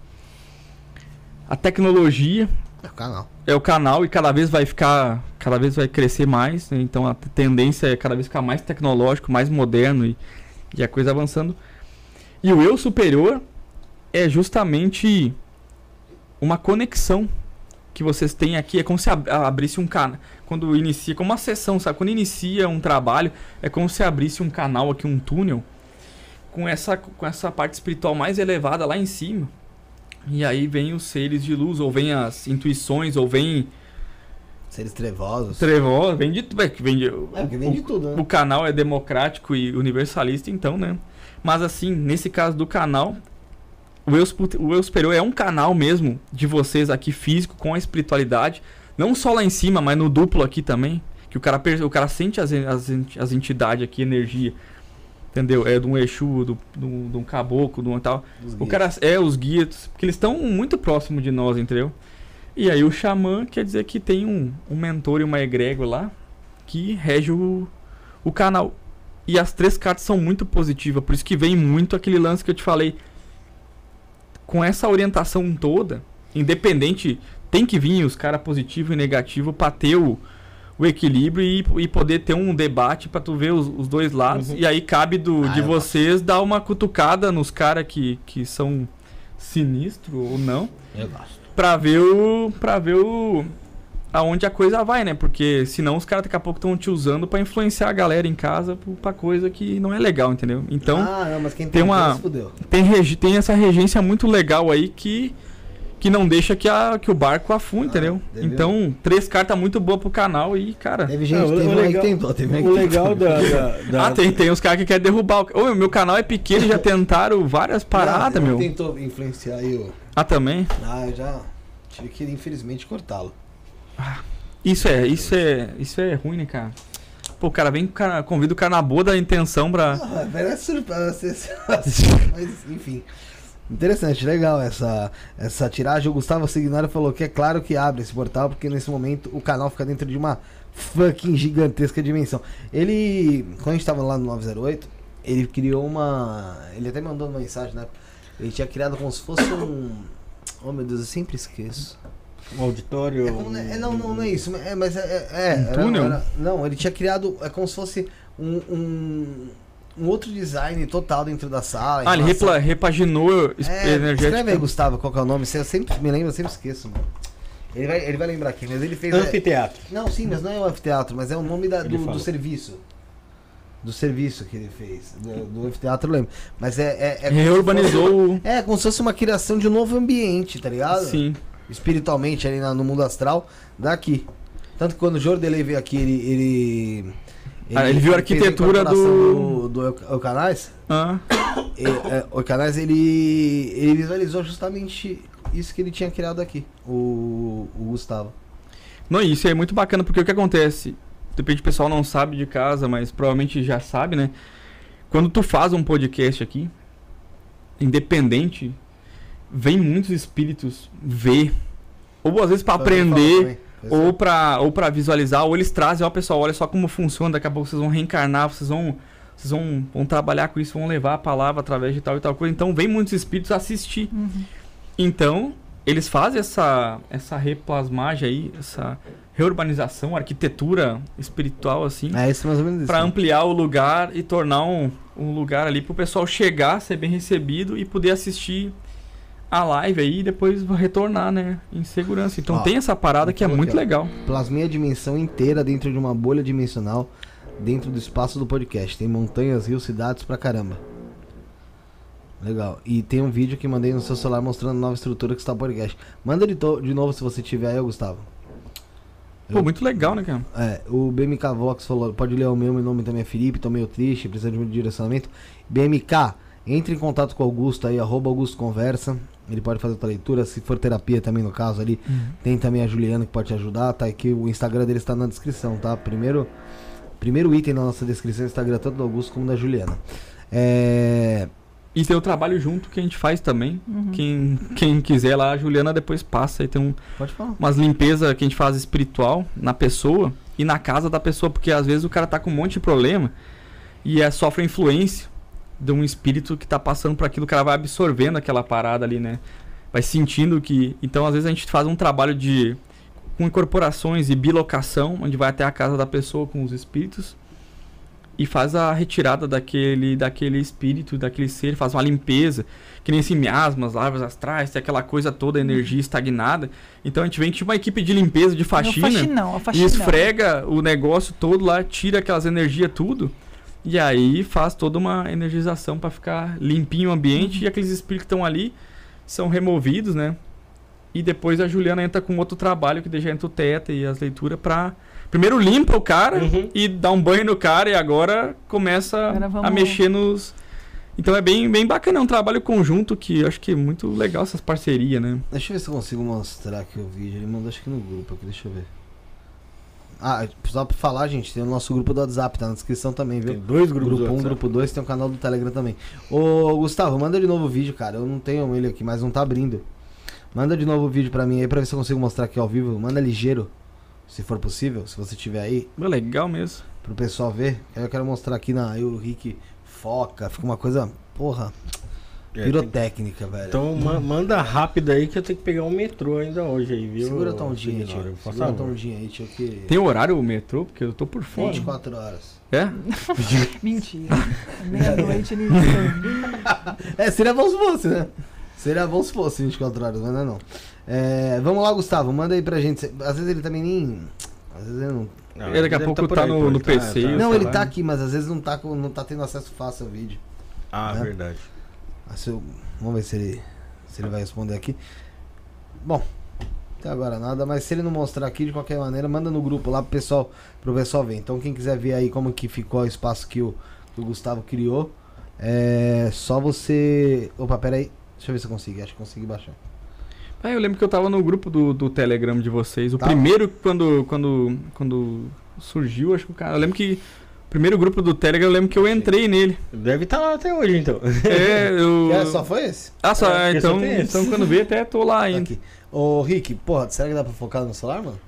A tecnologia É o canal. É o canal e cada vez vai ficar, cada vez vai crescer mais, né? então a tendência é cada vez ficar mais tecnológico, mais moderno e, e a coisa avançando. E o eu superior é justamente uma conexão que vocês têm aqui, é como se ab- abrisse um canal, quando inicia, como uma sessão, sabe? Quando inicia um trabalho, é como se abrisse um canal aqui, um túnel, com essa, com essa parte espiritual mais elevada lá em cima. E aí vem os seres de luz, ou vem as intuições, ou vem Seres trevosos. Trevor, vem de, é, que vem de, É, vem de tudo, né? o canal é democrático e universalista, então, né? Mas assim, nesse caso do canal, o eu, o eu Superior é um canal mesmo de vocês aqui físico com a espiritualidade, não só lá em cima, mas no duplo aqui também, que o cara, o cara sente as, as, as entidades aqui, energia, entendeu? É de um Exu, do, do, de um caboclo, de um tal. O guias. cara é os guias, porque eles estão muito próximos de nós, entendeu? E aí o xamã quer dizer que tem um, um mentor e uma egrégora lá que rege o, o canal. E as três cartas são muito positivas, por isso que vem muito aquele lance que eu te falei. Com essa orientação toda, independente, tem que vir os caras positivo e negativo pra ter o, o equilíbrio e, e poder ter um debate pra tu ver os, os dois lados. Uhum. E aí cabe do, Ah, de vocês dar uma cutucada nos caras que, que são sinistros ou não Eu gosto. pra ver o para ver o aonde a coisa vai, né? Porque senão os caras daqui a pouco estão te usando pra influenciar a galera em casa pra coisa que não é legal, entendeu? Então, ah, não, mas quem tem uma- se fudeu. tem, regi- tem essa regência muito legal aí que que não deixa que, a, que o barco afunde, entendeu? entendeu? Então, três cartas muito boas pro canal e, cara. Teve gente, Não, o- teve o um aí que legal- tentou, teve O legal da. da, da- Ah, tem, tem uns caras que querem derrubar o. Ô, meu canal é pequeno já tentaram várias paradas, Não, meu. Tentou influenciar aí o. Ah, também? Ah, eu já tive que, infelizmente, cortá-lo. Isso é, isso é, isso é ruim, né, cara? Pô, o cara vem, o cara, convida o cara na boa da intenção pra. Ah, parece surpresa. Mas, enfim. Interessante, legal essa, essa tiragem. O Gustavo Signori falou que é claro que abre esse portal, porque nesse momento o canal fica dentro de uma fucking gigantesca dimensão. Ele, quando a gente tava lá no 908, ele criou uma. Ele até mandou uma mensagem, né? Ele tinha criado como se fosse um. Oh meu Deus, eu sempre esqueço. um auditório. É como, né? é, não, não, não é isso. É, mas é. é, é, Um era- túnel? era- não, ele tinha criado. É como se fosse um, um, um outro design total dentro da sala. Ah, ele repla, relação- repaginou É, energética. escreve aí, Gustavo, qual que é o nome. Eu sempre me lembro, eu sempre esqueço, mano. Ele vai, ele vai lembrar aqui, mas ele fez. é- Anfiteatro. não, sim, mas não é o anfiteatro, mas é o nome da, do, do serviço. Do serviço que ele fez. Do, do anfiteatro, eu lembro. Mas é. é, é como se Reurbanizou o. fosse- É, como se fosse uma criação de um novo ambiente, tá ligado? Sim. espiritualmente ali na- no mundo astral daqui. Tanto que quando o Jordelei veio aqui, ele, ele, Ah, ele viu a arquitetura do, do Eu- Eucanais. Ah, E, é, o Eucanais, ele, ele visualizou justamente isso que ele tinha criado aqui, o, o Gustavo. Não, isso é muito bacana, porque o que acontece? De repente o pessoal não sabe de casa, mas provavelmente já sabe, né? Quando tu faz um podcast aqui, independente, vem muitos espíritos ver. Ou às vezes ele falou aprender, ou pra, ou pra visualizar, ou eles trazem, ó, pessoal, olha só como funciona, daqui a pouco vocês vão reencarnar, vocês vão. Vocês vão, vão trabalhar com isso, vão levar a palavra através de tal e tal coisa. Então vem muitos espíritos assistir. Uhum. Então, eles fazem essa, essa replasmagem aí, essa reurbanização, arquitetura espiritual, assim, É isso mais ou menos para né? ampliar o lugar e tornar um, um lugar ali pro pessoal chegar, ser bem recebido e poder assistir a live aí e depois retornar, né, em segurança. Então Ó, tem essa parada que é falou muito aqui, legal. Plasmei a dimensão inteira dentro de uma bolha dimensional dentro do espaço do podcast. Tem montanhas, rios, cidades pra caramba. Legal. E tem um vídeo que mandei no seu celular mostrando a nova estrutura que está o podcast. Manda de, to- de novo se você tiver aí, Gustavo. Pô, muito legal, né, cara? É, o BMK Vox falou, pode ler o meu, meu nome também é Felipe, tô meio triste, precisa de um direcionamento. BMK, entre em contato com o Augusto aí, arroba Augusto Conversa. Ele pode fazer a tua leitura, se for terapia também no caso ali. Tem também a Juliana que pode te ajudar, tá aqui, o Instagram dele está na descrição, tá? Primeiro, primeiro item na nossa descrição é o Instagram tanto do Augusto como da Juliana. É... E tem o trabalho junto que a gente faz também. Uhum. Quem, quem quiser lá, a Juliana depois passa e tem um, Pode falar. umas limpezas que a gente faz espiritual na pessoa e na casa da pessoa, porque às vezes o cara tá com um monte de problema e é, sofre influência de um espírito que tá passando por aquilo, o cara vai absorvendo aquela parada ali, né? Vai sentindo que. Então, às vezes, a gente faz um trabalho de. com incorporações e bilocação, onde vai até a casa da pessoa com os espíritos e faz a retirada daquele, daquele espírito, daquele ser, faz uma limpeza, que nem assim, miasmas, larvas astrais, tem aquela coisa toda, energia estagnada. Então a gente vem tipo uma equipe de limpeza, de faxina, faxinão, é o e faxinão. esfrega o negócio todo lá, tira aquelas energias tudo, e aí faz toda uma energização para ficar limpinho o ambiente, e aqueles espíritos que estão ali são removidos, né? E depois a Juliana entra com outro trabalho que deixa entra o teta e as leituras pra. Primeiro limpa o cara Uhum. e dá um banho no cara e agora começa Agora a mexer nos. Então é bem, bem bacana, é um trabalho conjunto que eu acho que é muito legal essas parcerias, né? Deixa eu ver se eu consigo mostrar aqui o vídeo. Ele mandou acho que no grupo aqui, deixa eu ver. Ah, só pra falar, gente, tem o nosso grupo do WhatsApp, tá na descrição também, viu? Tem dois grupos Grupo do 1, WhatsApp. grupo 2, tem um canal do Telegram também. Ô, Gustavo, manda de novo o vídeo, cara. Eu não tenho ele aqui, mas não tá abrindo. Manda de novo o vídeo pra mim aí pra ver se eu consigo mostrar aqui ao vivo. Manda ligeiro, se for possível, se você tiver aí, É legal mesmo. pro pessoal ver. Aí Eu quero mostrar aqui na aí o Rick foca, fica uma coisa, porra, É, tem- pirotécnica, velho. Então ma- manda rápido aí que eu tenho que pegar um metrô ainda hoje aí, viu? Segura a tua ondinha aí, Senhor, tio. Segura a tua favor. ondinha aí, tio, que... Tem horário o metrô? Porque eu tô por fora. 24 horas. É? Mentira. Meia-noite ele dorme. É, seria bom se fosse, né? Seria bom se fosse 24 horas, mas não é não. É, vamos lá, Gustavo, manda aí pra gente. Às vezes ele também nem. Às vezes ele não. Não, Ele daqui a deve pouco por tá aí, no- no aí. PC, Eu não, ele lá, tá aqui, mas às vezes não tá, não tá tendo acesso fácil ao vídeo. Ah, né? verdade. Eu- vamos ver se ele, se ele vai responder aqui. Bom, até agora nada, mas se ele não mostrar aqui de qualquer maneira, manda no grupo lá pro pessoal, pro pessoal ver. Então quem quiser ver aí como que ficou o espaço que o, que o Gustavo criou, é só você. Opa, pera aí. Deixa eu ver se eu consigo. Acho que consegui baixar. Ah, eu lembro que eu tava no grupo do, do Telegram de vocês. O Tava? primeiro, quando, quando, quando surgiu, acho que o cara. Eu lembro que. Primeiro grupo do Telegram, eu lembro que eu entrei nele. Deve estar lá até hoje, então. É, eu. É, só foi esse? Ah, só, É, então, só então quando vê, até tô lá Tá ainda. aqui. Ô, Rick, porra, será que dá pra focar no celular, mano?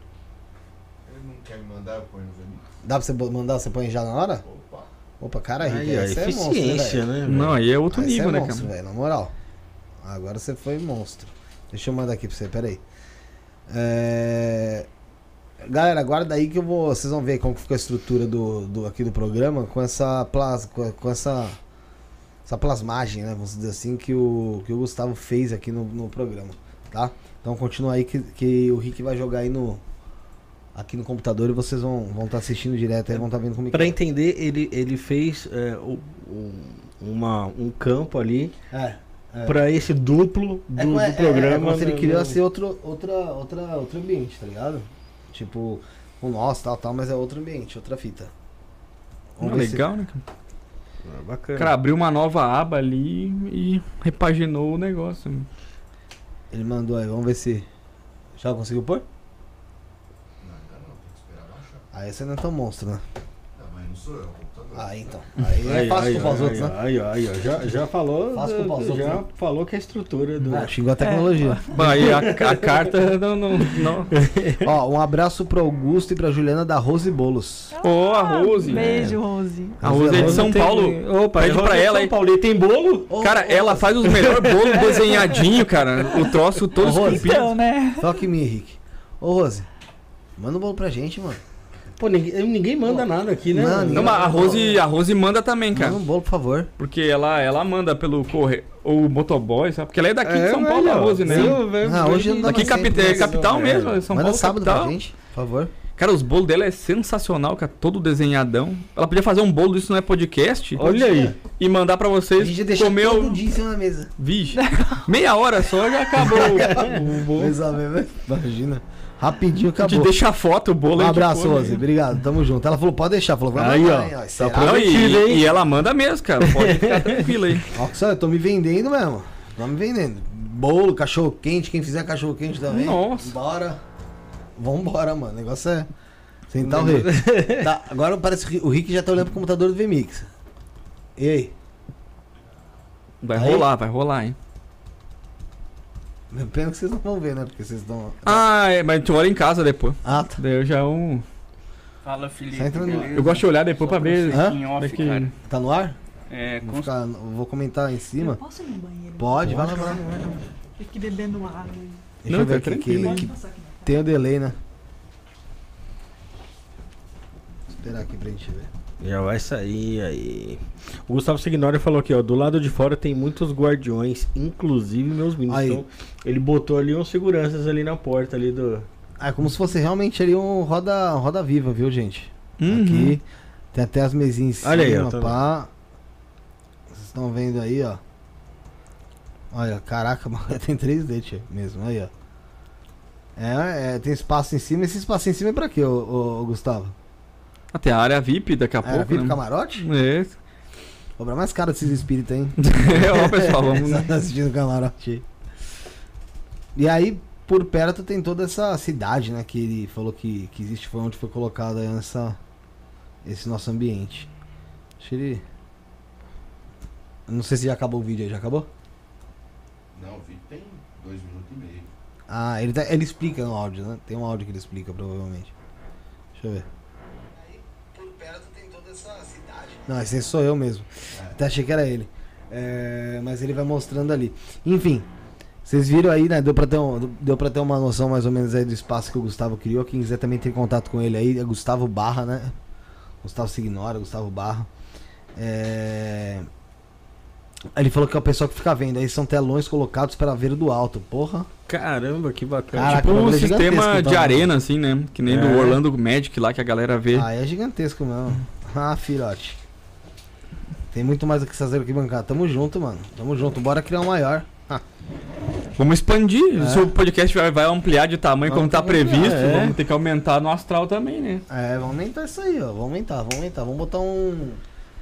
Ele não quer me mandar, eu ponho nos amigos. Dá pra você mandar, você põe já na hora? Opa. Opa, cara, Rick, Aí, ó, esse é monstro, né, eficiência, né? Não, aí é outro Ah, esse nível, é né, monstro, cara? velho, na moral. Agora você foi monstro. Deixa eu mandar aqui pra você, pera aí. É... Galera, guarda aí que eu vou. Vocês vão ver como que ficou a estrutura do, do, aqui do programa com essa plas, com, essa. Essa plasmagem, né? Vamos dizer assim, que o, que o Gustavo fez aqui no, no programa, tá? Então continua aí que, que o Rick vai jogar aí no. Aqui no computador e vocês vão estar vão tá assistindo direto aí, vão estar tá vendo como é que Pra entender, ele, ele fez é, o- o- uma, um campo ali é. É. pra esse duplo do, É é- do programa. É, como se ele queria no- ser outro, outra, outra, outro ambiente, tá ligado? Tipo, o nosso, tal, tal, mas é outro ambiente, outra fita. Vamos Ah, ver se- legal, né? cara? Ah, O bacana. cara abriu uma nova aba ali e repaginou o negócio. Ele mandou aí, vamos ver se. Já conseguiu pôr? Não, ainda não, tem que esperar baixar. Aí você não é tão monstro, né? Não, mas não sou eu. Ah, então. Aí, é fácil culpar os aí, outros, né? Aí, aí, já, já falou. Fácil culpar os outros, já né? falou que é a estrutura do. Ah, xingou a tecnologia. Bom, aí a, a carta não. não, não. Ó, um abraço pro Augusto e pra Juliana da Rose Bolos. Ô, a Rose. Beijo, Rose. A Rose é de São Tem- Paulo. Opa, Pede é pra ela São aí. Paulo. E tem bolo? Cara, ela faz os melhores bolos desenhadinho, cara. O troço todo esculpido. Então, né? Toque em mim, Henrique. Ô, Rose, manda um bolo pra gente, mano. Pô, ninguém, ninguém manda nada aqui, né? Não, Não, mas a Rose, a Rose manda também, cara. Manda um bolo, por favor. Porque ela, ela manda pelo correio. Ou motoboy, sabe? Porque ela é daqui de São É, Paulo, velho, a Rose, né? eu, velho, Ah, hoje não dá Daqui tempo, é capital é. mesmo, é São Manda Paulo sábado capital. pra gente, por favor. Cara, os bolos dela é sensacional, cara. Todo desenhadão. Ela podia fazer um bolo disso não é podcast Olha aí. e mandar pra A vocês gente deixa comer todo o... dia em cima da mesa. Vixe, meia hora só já acabou o, bolo. Imagina. Rapidinho acabou. deixa a foto, o bolo Um abraço. Rose. Obrigado, tamo junto. Ela falou, pode deixar. Falou, vai Aí, ó. hein, ó. Tá Prometido, e, hein? e ela manda mesmo, cara. Pode ficar tranquilo aí. Só, eu tô me vendendo mesmo. Tô me vendendo. Bolo, cachorro quente, quem fizer cachorro quente também. Nossa. Bora. Vambora, mano. O negócio é. Sentar o rei. Tá, agora parece que o Rick já tá olhando pro computador do VMix. E aí? Vai Aí? rolar, vai rolar, hein? Pena que vocês não vão ver, né? Porque vocês estão. Ah, é, mas tu olha em casa depois. Ah, tá. Daí eu já um. Fala, Felipe. Tá no-? Eu gosto de olhar depois pra ver. Hã? Off, Daqui- cara. Tá no ar? É, Vou, com ficar- vou comentar em cima. Posso ir no banheiro? Pode, vai lá, vai lá. Fique bebendo água. Deixa Não, eu ver tá aqui que, tranquilo, que na tem o delay, né? Vou esperar aqui pra gente ver. Já vai sair aí. O Gustavo Signori falou aqui, ó. Do lado de fora tem muitos guardiões, inclusive meus meninos. Aí. Então, ele botou ali uns seguranças ali na porta ali do. Ah, é como se fosse realmente ali um roda, roda viva, viu, gente? Uhum. Aqui tem até as mesinhas em Olha aí, cima, ó, tá pá. Vocês estão vendo aí, ó. Olha, caraca, tem 3D, tio, mesmo, aí, ó. É, é, tem espaço em cima. Esse espaço em cima é pra quê, ô, ô, ô, Gustavo? Até a área VIP daqui a Era pouco. VIP né? camarote? É. Cobrar mais caro desses espíritos, hein? é, ó, pessoal, vamos. Tá assistindo o camarote aí. E aí, por perto tem toda essa cidade, né? Que ele falou que, que existe, foi onde foi colocado aí essa, esse nosso ambiente. Deixa ele. Eu Não sei se já acabou o vídeo aí, já acabou? Não, o vídeo tem dois minutos e meio. Ah, ele, tá- ele explica no áudio, né? Tem um áudio que ele explica, provavelmente. Deixa eu ver. Não, esse sou eu mesmo. Até achei que era ele. É, mas ele vai mostrando ali. Enfim, vocês viram aí, né? Deu pra, ter um, deu pra ter uma noção mais ou menos aí do espaço que o Gustavo criou. Quem quiser também ter contato com ele aí, é Gustavo Barra, né? Gustavo Signora, Gustavo Barra. É... Ele falou que é o pessoal que fica vendo. Aí são telões colocados para ver do alto. Porra. Caramba, que bacana. Caraca, tipo um é sistema gigantesco, de então. arena, assim, né? Que nem do É. Orlando Magic lá que a galera vê. Ah, é gigantesco mesmo. Ah, filhote. Tem muito mais do que fazer aqui bancar. Tamo junto, mano. Tamo junto. Bora criar um maior. Vamos expandir. É. Se o podcast vai, vai ampliar de tamanho como Vamos tá ampliar, previsto, é. vamos ter que aumentar no astral também, né? É, vamos aumentar isso aí, ó. Vamos aumentar, vamos aumentar. Vamos botar um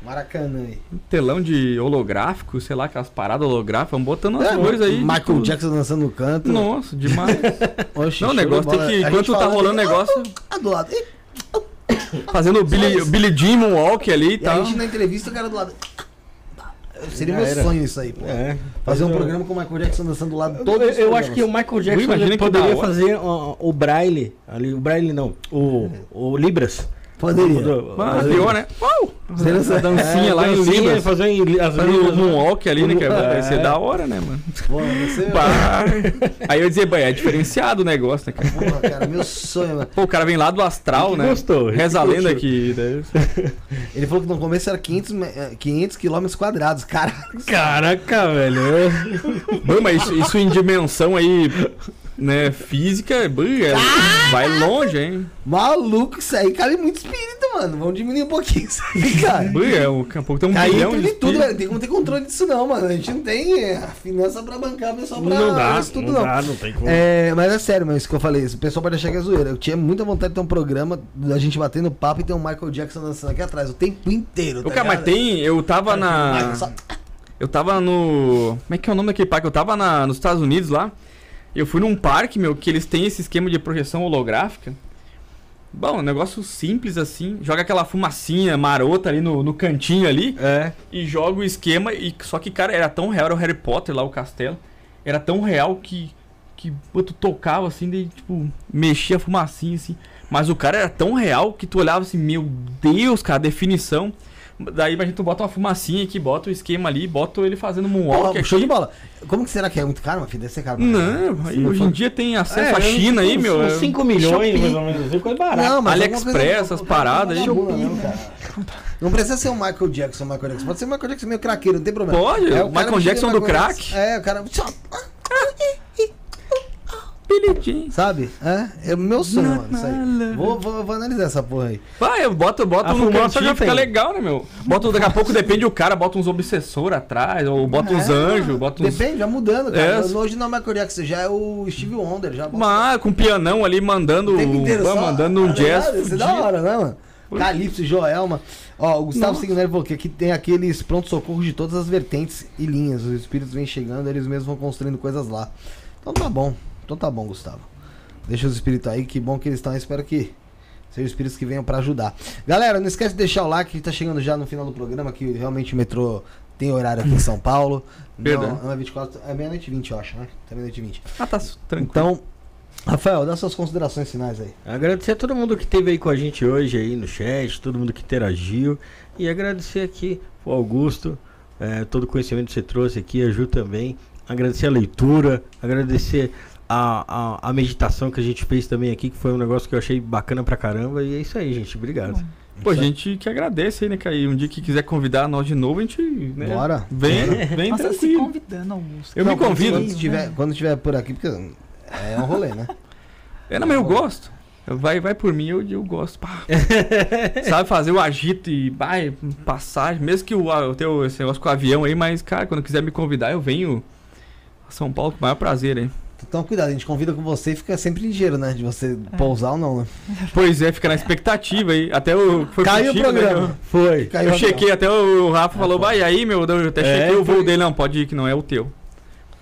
Maracanã aí. Um telão de holográfico, sei lá, aquelas paradas holográficas, vamos botando as É, coisas aí. Michael tudo. Jackson dançando no canto. Nossa, demais. Não, o negócio tem que. Enquanto tá rolando o negócio, Ah, do lado. E, fazendo o Billy, o Billy Jean Moonwalk ali e e a tal. gente na entrevista, o cara do lado. Seria Já meu era. sonho isso aí, pô. É. Fazer um programa com o Michael Jackson dançando do lado de Eu, eu, acho que o Michael Jackson poderia fazer ó, o Braille, ali, o Braille não, o, o Libras. Poderia. Do- Ah, as pior, né? Uau! Seria Essa dancinha É, lá em dancinha, Libras. Fazer em, as Fazendo Libras. Moonwalk ali, né? Que É. vai ser da hora, né, mano? Pô, você... Bah. Aí eu ia dizer, bah, é diferenciado o negócio, né, cara? Porra, cara, meu sonho, mano. Pô, o cara vem lá do astral, né? gostou, Reza a lenda que. né? Ele falou que no começo era 500, me- eh, 500 quilômetros quadrados. Caraca, Caraca, velho. Bom, mas isso, isso em dimensão aí, né, física, bah, é- vai longe, hein? maluco, isso aí cabe muito espírito, mano. Vamos diminuir um pouquinho isso aí, cara. Ui, é, daqui a pouco tem um Aí bilhão de tudo, velho. Tem como ter controle disso, não, mano. A gente não tem é, a finança pra bancar o pessoal pra Não dá, isso tudo, não não. dá, não tem como. É, mas é sério, mas isso que eu falei, o pessoal pode achar que é zoeira. Eu tinha muita vontade de ter um programa da gente batendo papo e ter um Michael Jackson dançando aqui atrás o tempo inteiro. O Tá cara, mas tem. Eu tava Michael, na. Eu tava no. Como é que é o nome daquele parque? Eu tava na, nos Estados Unidos lá. Eu fui num parque, meu, que eles têm esse esquema de projeção holográfica. Bom, um negócio simples assim. Joga aquela fumacinha marota ali no, no cantinho ali. É. E joga o esquema. E, só que, cara, era tão real, era o Harry Potter lá, o castelo. Era tão real que. Que pô, tu tocava assim, daí, tipo, mexia a fumacinha assim. Mas o cara era tão real que tu olhava assim, meu Deus, cara, a definição. Daí a gente tu bota uma fumacinha aqui, bota o esquema ali, bota ele fazendo moonwalk Porra, show de aqui. bola. Como que será que é muito caro, meu filho? Deve ser caro. Não, não hoje em dia tem acesso É, à China aí, meu. é 5 milhões, Shopee. mais ou menos assim, coisa barata. Não, mas AliExpress, essas paradas aí. Não precisa ser o Michael Jackson, o Michael Jackson. Pode ser o Michael Jackson meio craqueiro, não tem problema. Pode, É, o cara Michael Jackson do Michael crack. Jackson. É, o cara. Billie. Sabe? É, é o meu sonho, mano. Isso aí. Vou, vou, vou analisar essa porra aí. Vai, eu boto, boto A no cantinho, já fica tem. legal, né, meu? Bota, daqui a pouco depende do cara, bota uns obsessores atrás, ou bota uns É, anjos, bota uns. Depende, já mudando, cara. É. Hoje não é o Michael Jackson, já é o Steve Wonder. Já Mas com pianão ali mandando. o inteiro vai só. mandando um tá jazz. Isso é da hora, né, mano? Calypso, Joelma. Ó, o Gustavo. Signori falou que aqui tem aqueles pronto-socorros de todas as vertentes e linhas. Os espíritos vêm chegando, eles mesmos vão construindo coisas lá. Então tá bom. Então tá bom, Gustavo. Deixa os espíritos aí, que bom que eles estão. Espero que sejam espíritos que venham pra ajudar. Galera, não esquece de deixar o like, que tá chegando já no final do programa, que realmente o metrô tem horário aqui em São Paulo. Verdade. Não, não é 24, é meia-noite e 20, eu acho, né? Tá meia-noite e 20. Ah, tá tranquilo. Então, Rafael, dá suas considerações finais aí. Agradecer a todo mundo que esteve aí com a gente hoje aí no chat, todo mundo que interagiu. E agradecer aqui o Augusto, eh, todo o conhecimento que você trouxe aqui, a Ju também. Agradecer a leitura, agradecer a, a, a meditação que a gente fez também aqui, que foi um negócio que eu achei bacana pra caramba. E é isso aí, gente. Obrigado. Pô, a gente que agradece aí, né, Caí? Um dia que quiser convidar nós de novo, a gente. Né, Bora. Vem, vem Nossa, se tranquilo. convidando, Augusto. Eu me quando- convido. Quando estiver, quando estiver por aqui, porque é um rolê, né? É, não, mas eu gosto. Vai, vai por mim, eu, eu gosto. Pá. Sabe fazer o agito e vai, passagem. Mesmo que o, eu tenho esse negócio com o avião aí, mas, cara, quando quiser me convidar, eu venho a São Paulo com o maior prazer aí. Então, cuidado, a gente convida com você e fica sempre ligeiro, né? De você É. pousar ou não, né? Pois é, fica na expectativa aí. Até o. Foi Caiu o contigo, né, programa. Foi. Eu, Caiu eu chequei, até o Rafa falou, vai aí, meu, eu até É, chequei o voo foi- dele, não, pode ir que não é o teu.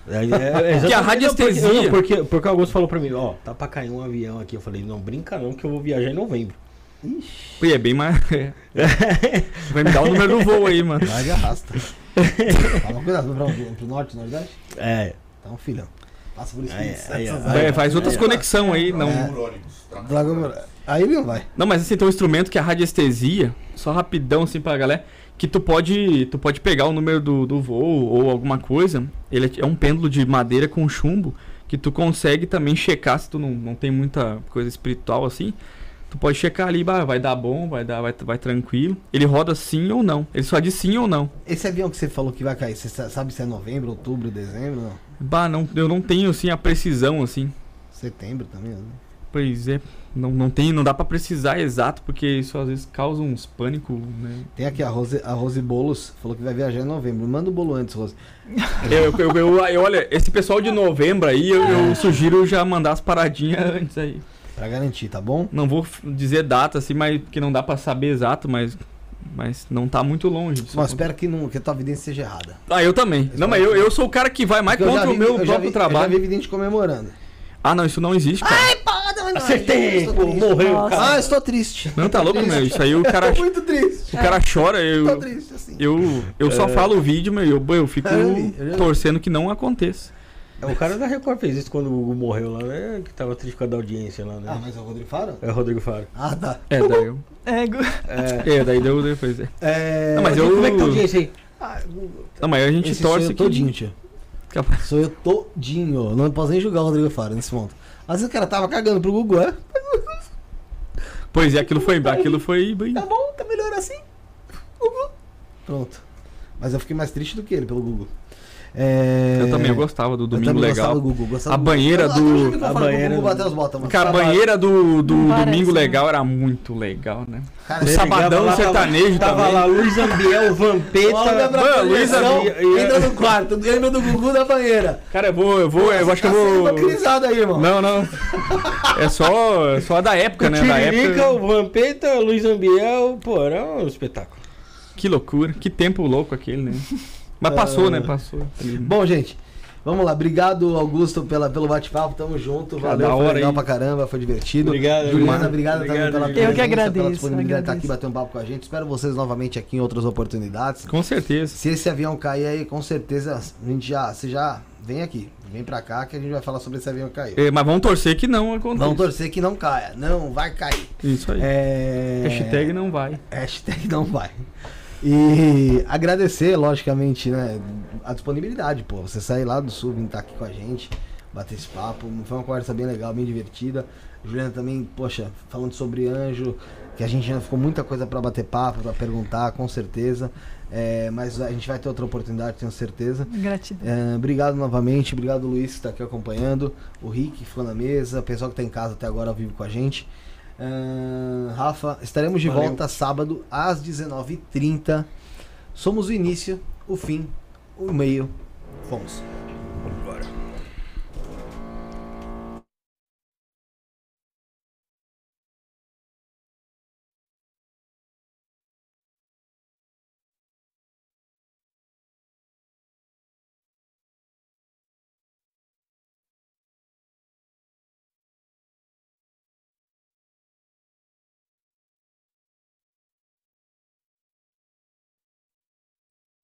É, é, Porque a exatamente, radiestesia- não, Porque, porque, porque o Augusto falou pra mim, ó, tá pra cair um avião aqui. Eu falei, não, brinca não, que eu vou viajar em novembro. Pô, e é bem mais. é. Vai me dar o número do voo aí, mano. Vai de arrasta. Toma cuidado, onde? Pro norte, nordeste? É. Então, filhão. Passa por. Aí, aí, aí. Vai- áreas. faz outras conexões aí, não. É. Por ônibus. Tá? Dragão- Aí não vai. Não, mas assim, tem um instrumento que é a radiestesia, só rapidão assim pra galera, que tu pode, tu pode pegar o número do, do voo ou alguma coisa, ele é um pêndulo de madeira com chumbo, que tu consegue também checar se tu não, não tem muita coisa espiritual assim, tu pode checar ali, vai dar bom, vai dar, vai, vai tranquilo, ele roda sim ou não, ele só diz sim ou não. Esse avião que você falou que vai cair, você sa- sabe se é novembro, outubro, dezembro? Não. Bah, não, eu não tenho assim a precisão assim. Setembro também, né? Pois é, não, não tem, não dá pra precisar exato, porque isso às vezes causa uns pânico, né? Tem aqui a Rose, a Rose Bolos, falou que vai viajar em novembro. Manda o bolo antes, Rose. Eu, eu, eu- eu- olha, esse pessoal de novembro aí, eu, eu sugiro já mandar as paradinhas antes aí. Pra garantir, tá bom? Não vou dizer data assim, mas porque não dá pra saber exato, mas mas não tá muito longe. disso Mas acontecer. espero que, não, que a tua evidência seja errada. Ah, eu também. Não, mas eu, eu sou o cara que vai mais Porque eu contra o vi- meu eu já próprio vi- Eu já vi trabalho. evidente comemorando. Ah, não, isso não existe, cara. Acertei, Estou pô, triste. morreu, Nossa. cara. Ah, estou triste. Não, tá louco, meu. Isso aí o cara, Tô muito triste. o cara chora, Tô eu, triste, assim. eu, eu só falo o vídeo, mas eu, eu fico Eu vi, eu vi. torcendo que não aconteça. O cara da Record fez isso quando o Hugo morreu lá, né? Que tava triste com a da audiência lá, né? Ah, mas é o Rodrigo Faro? É o Rodrigo Faro. Ah, tá. É, daí eu. É, gu- É, daí deu depois. É. É... Não, mas eu- Como é que tá a audiência aí? Não, mas a gente Esse sou torce eu que. todinho, tio. Capaz. Sou eu todinho. Não posso nem julgar o Rodrigo Faro nesse ponto. Às vezes o cara tava cagando pro Google, é? Pois é, aquilo foi, aquilo foi bem. Tá bom, tá melhor assim. Google. Pronto. Mas eu fiquei mais triste do que ele pelo Google. É, Eu também eu gostava do Domingo Legal. do Gugu, gostava A do- banheira do- a banheira do- bater as botas, mano. Cara, a banheira do, do Não parece, Domingo né? Legal era muito legal, né? Cara, O Sabadão lá, sertanejo tava, também. Tava lá Luiz Ambiel, Vampeta. Olha Mano, Luiz Ambiel- entra no quarto, lembra do Gugu da banheira. Cara, eu vou, eu vou, eu acho que eu Tá vou. aí, irmão. Não, não. É só, é só da época, né? Da época. o Vampeta, Luiz Ambiel, pô, era um espetáculo. Que loucura, que tempo louco aquele, né? Mas passou, né? Passou. Bom, gente, vamos lá. Obrigado, Augusto, pela, pelo bate-papo. Tamo junto. Cara, Valeu, foi hora legal aí. pra caramba, foi divertido. Obrigado, Juliana, obrigado. obrigado, também Obrigado, pela Juliana. presença, Eu que agradeço, pela disponibilidade de estar aqui bater um papo com a gente. Espero vocês novamente aqui em outras oportunidades. Com certeza. Se esse avião cair aí, com certeza, a gente já, você já vem aqui. Vem pra cá que a gente vai falar sobre esse avião caiu. É, mas vamos torcer que não aconteça. Vamos torcer que não caia. Não vai cair. Isso aí. É... Hashtag não vai. Hashtag não vai. E agradecer, logicamente, né, a disponibilidade, pô. Você sair lá do sul, vir estar aqui com a gente, bater esse papo. Foi uma conversa bem legal, bem divertida. Juliana também, poxa, falando sobre anjo, que a gente já ficou muita coisa pra bater papo, pra perguntar, com certeza. É, mas a gente vai ter outra oportunidade, tenho certeza. Gratidão. É, obrigado novamente, obrigado Luiz que está aqui acompanhando, o Rick que ficou na mesa, o pessoal que está em casa até agora ao vivo com a gente. É, Rafa, estaremos de Valeu. volta sábado às 19h30. Somos o início, o fim, o meio. Fomos.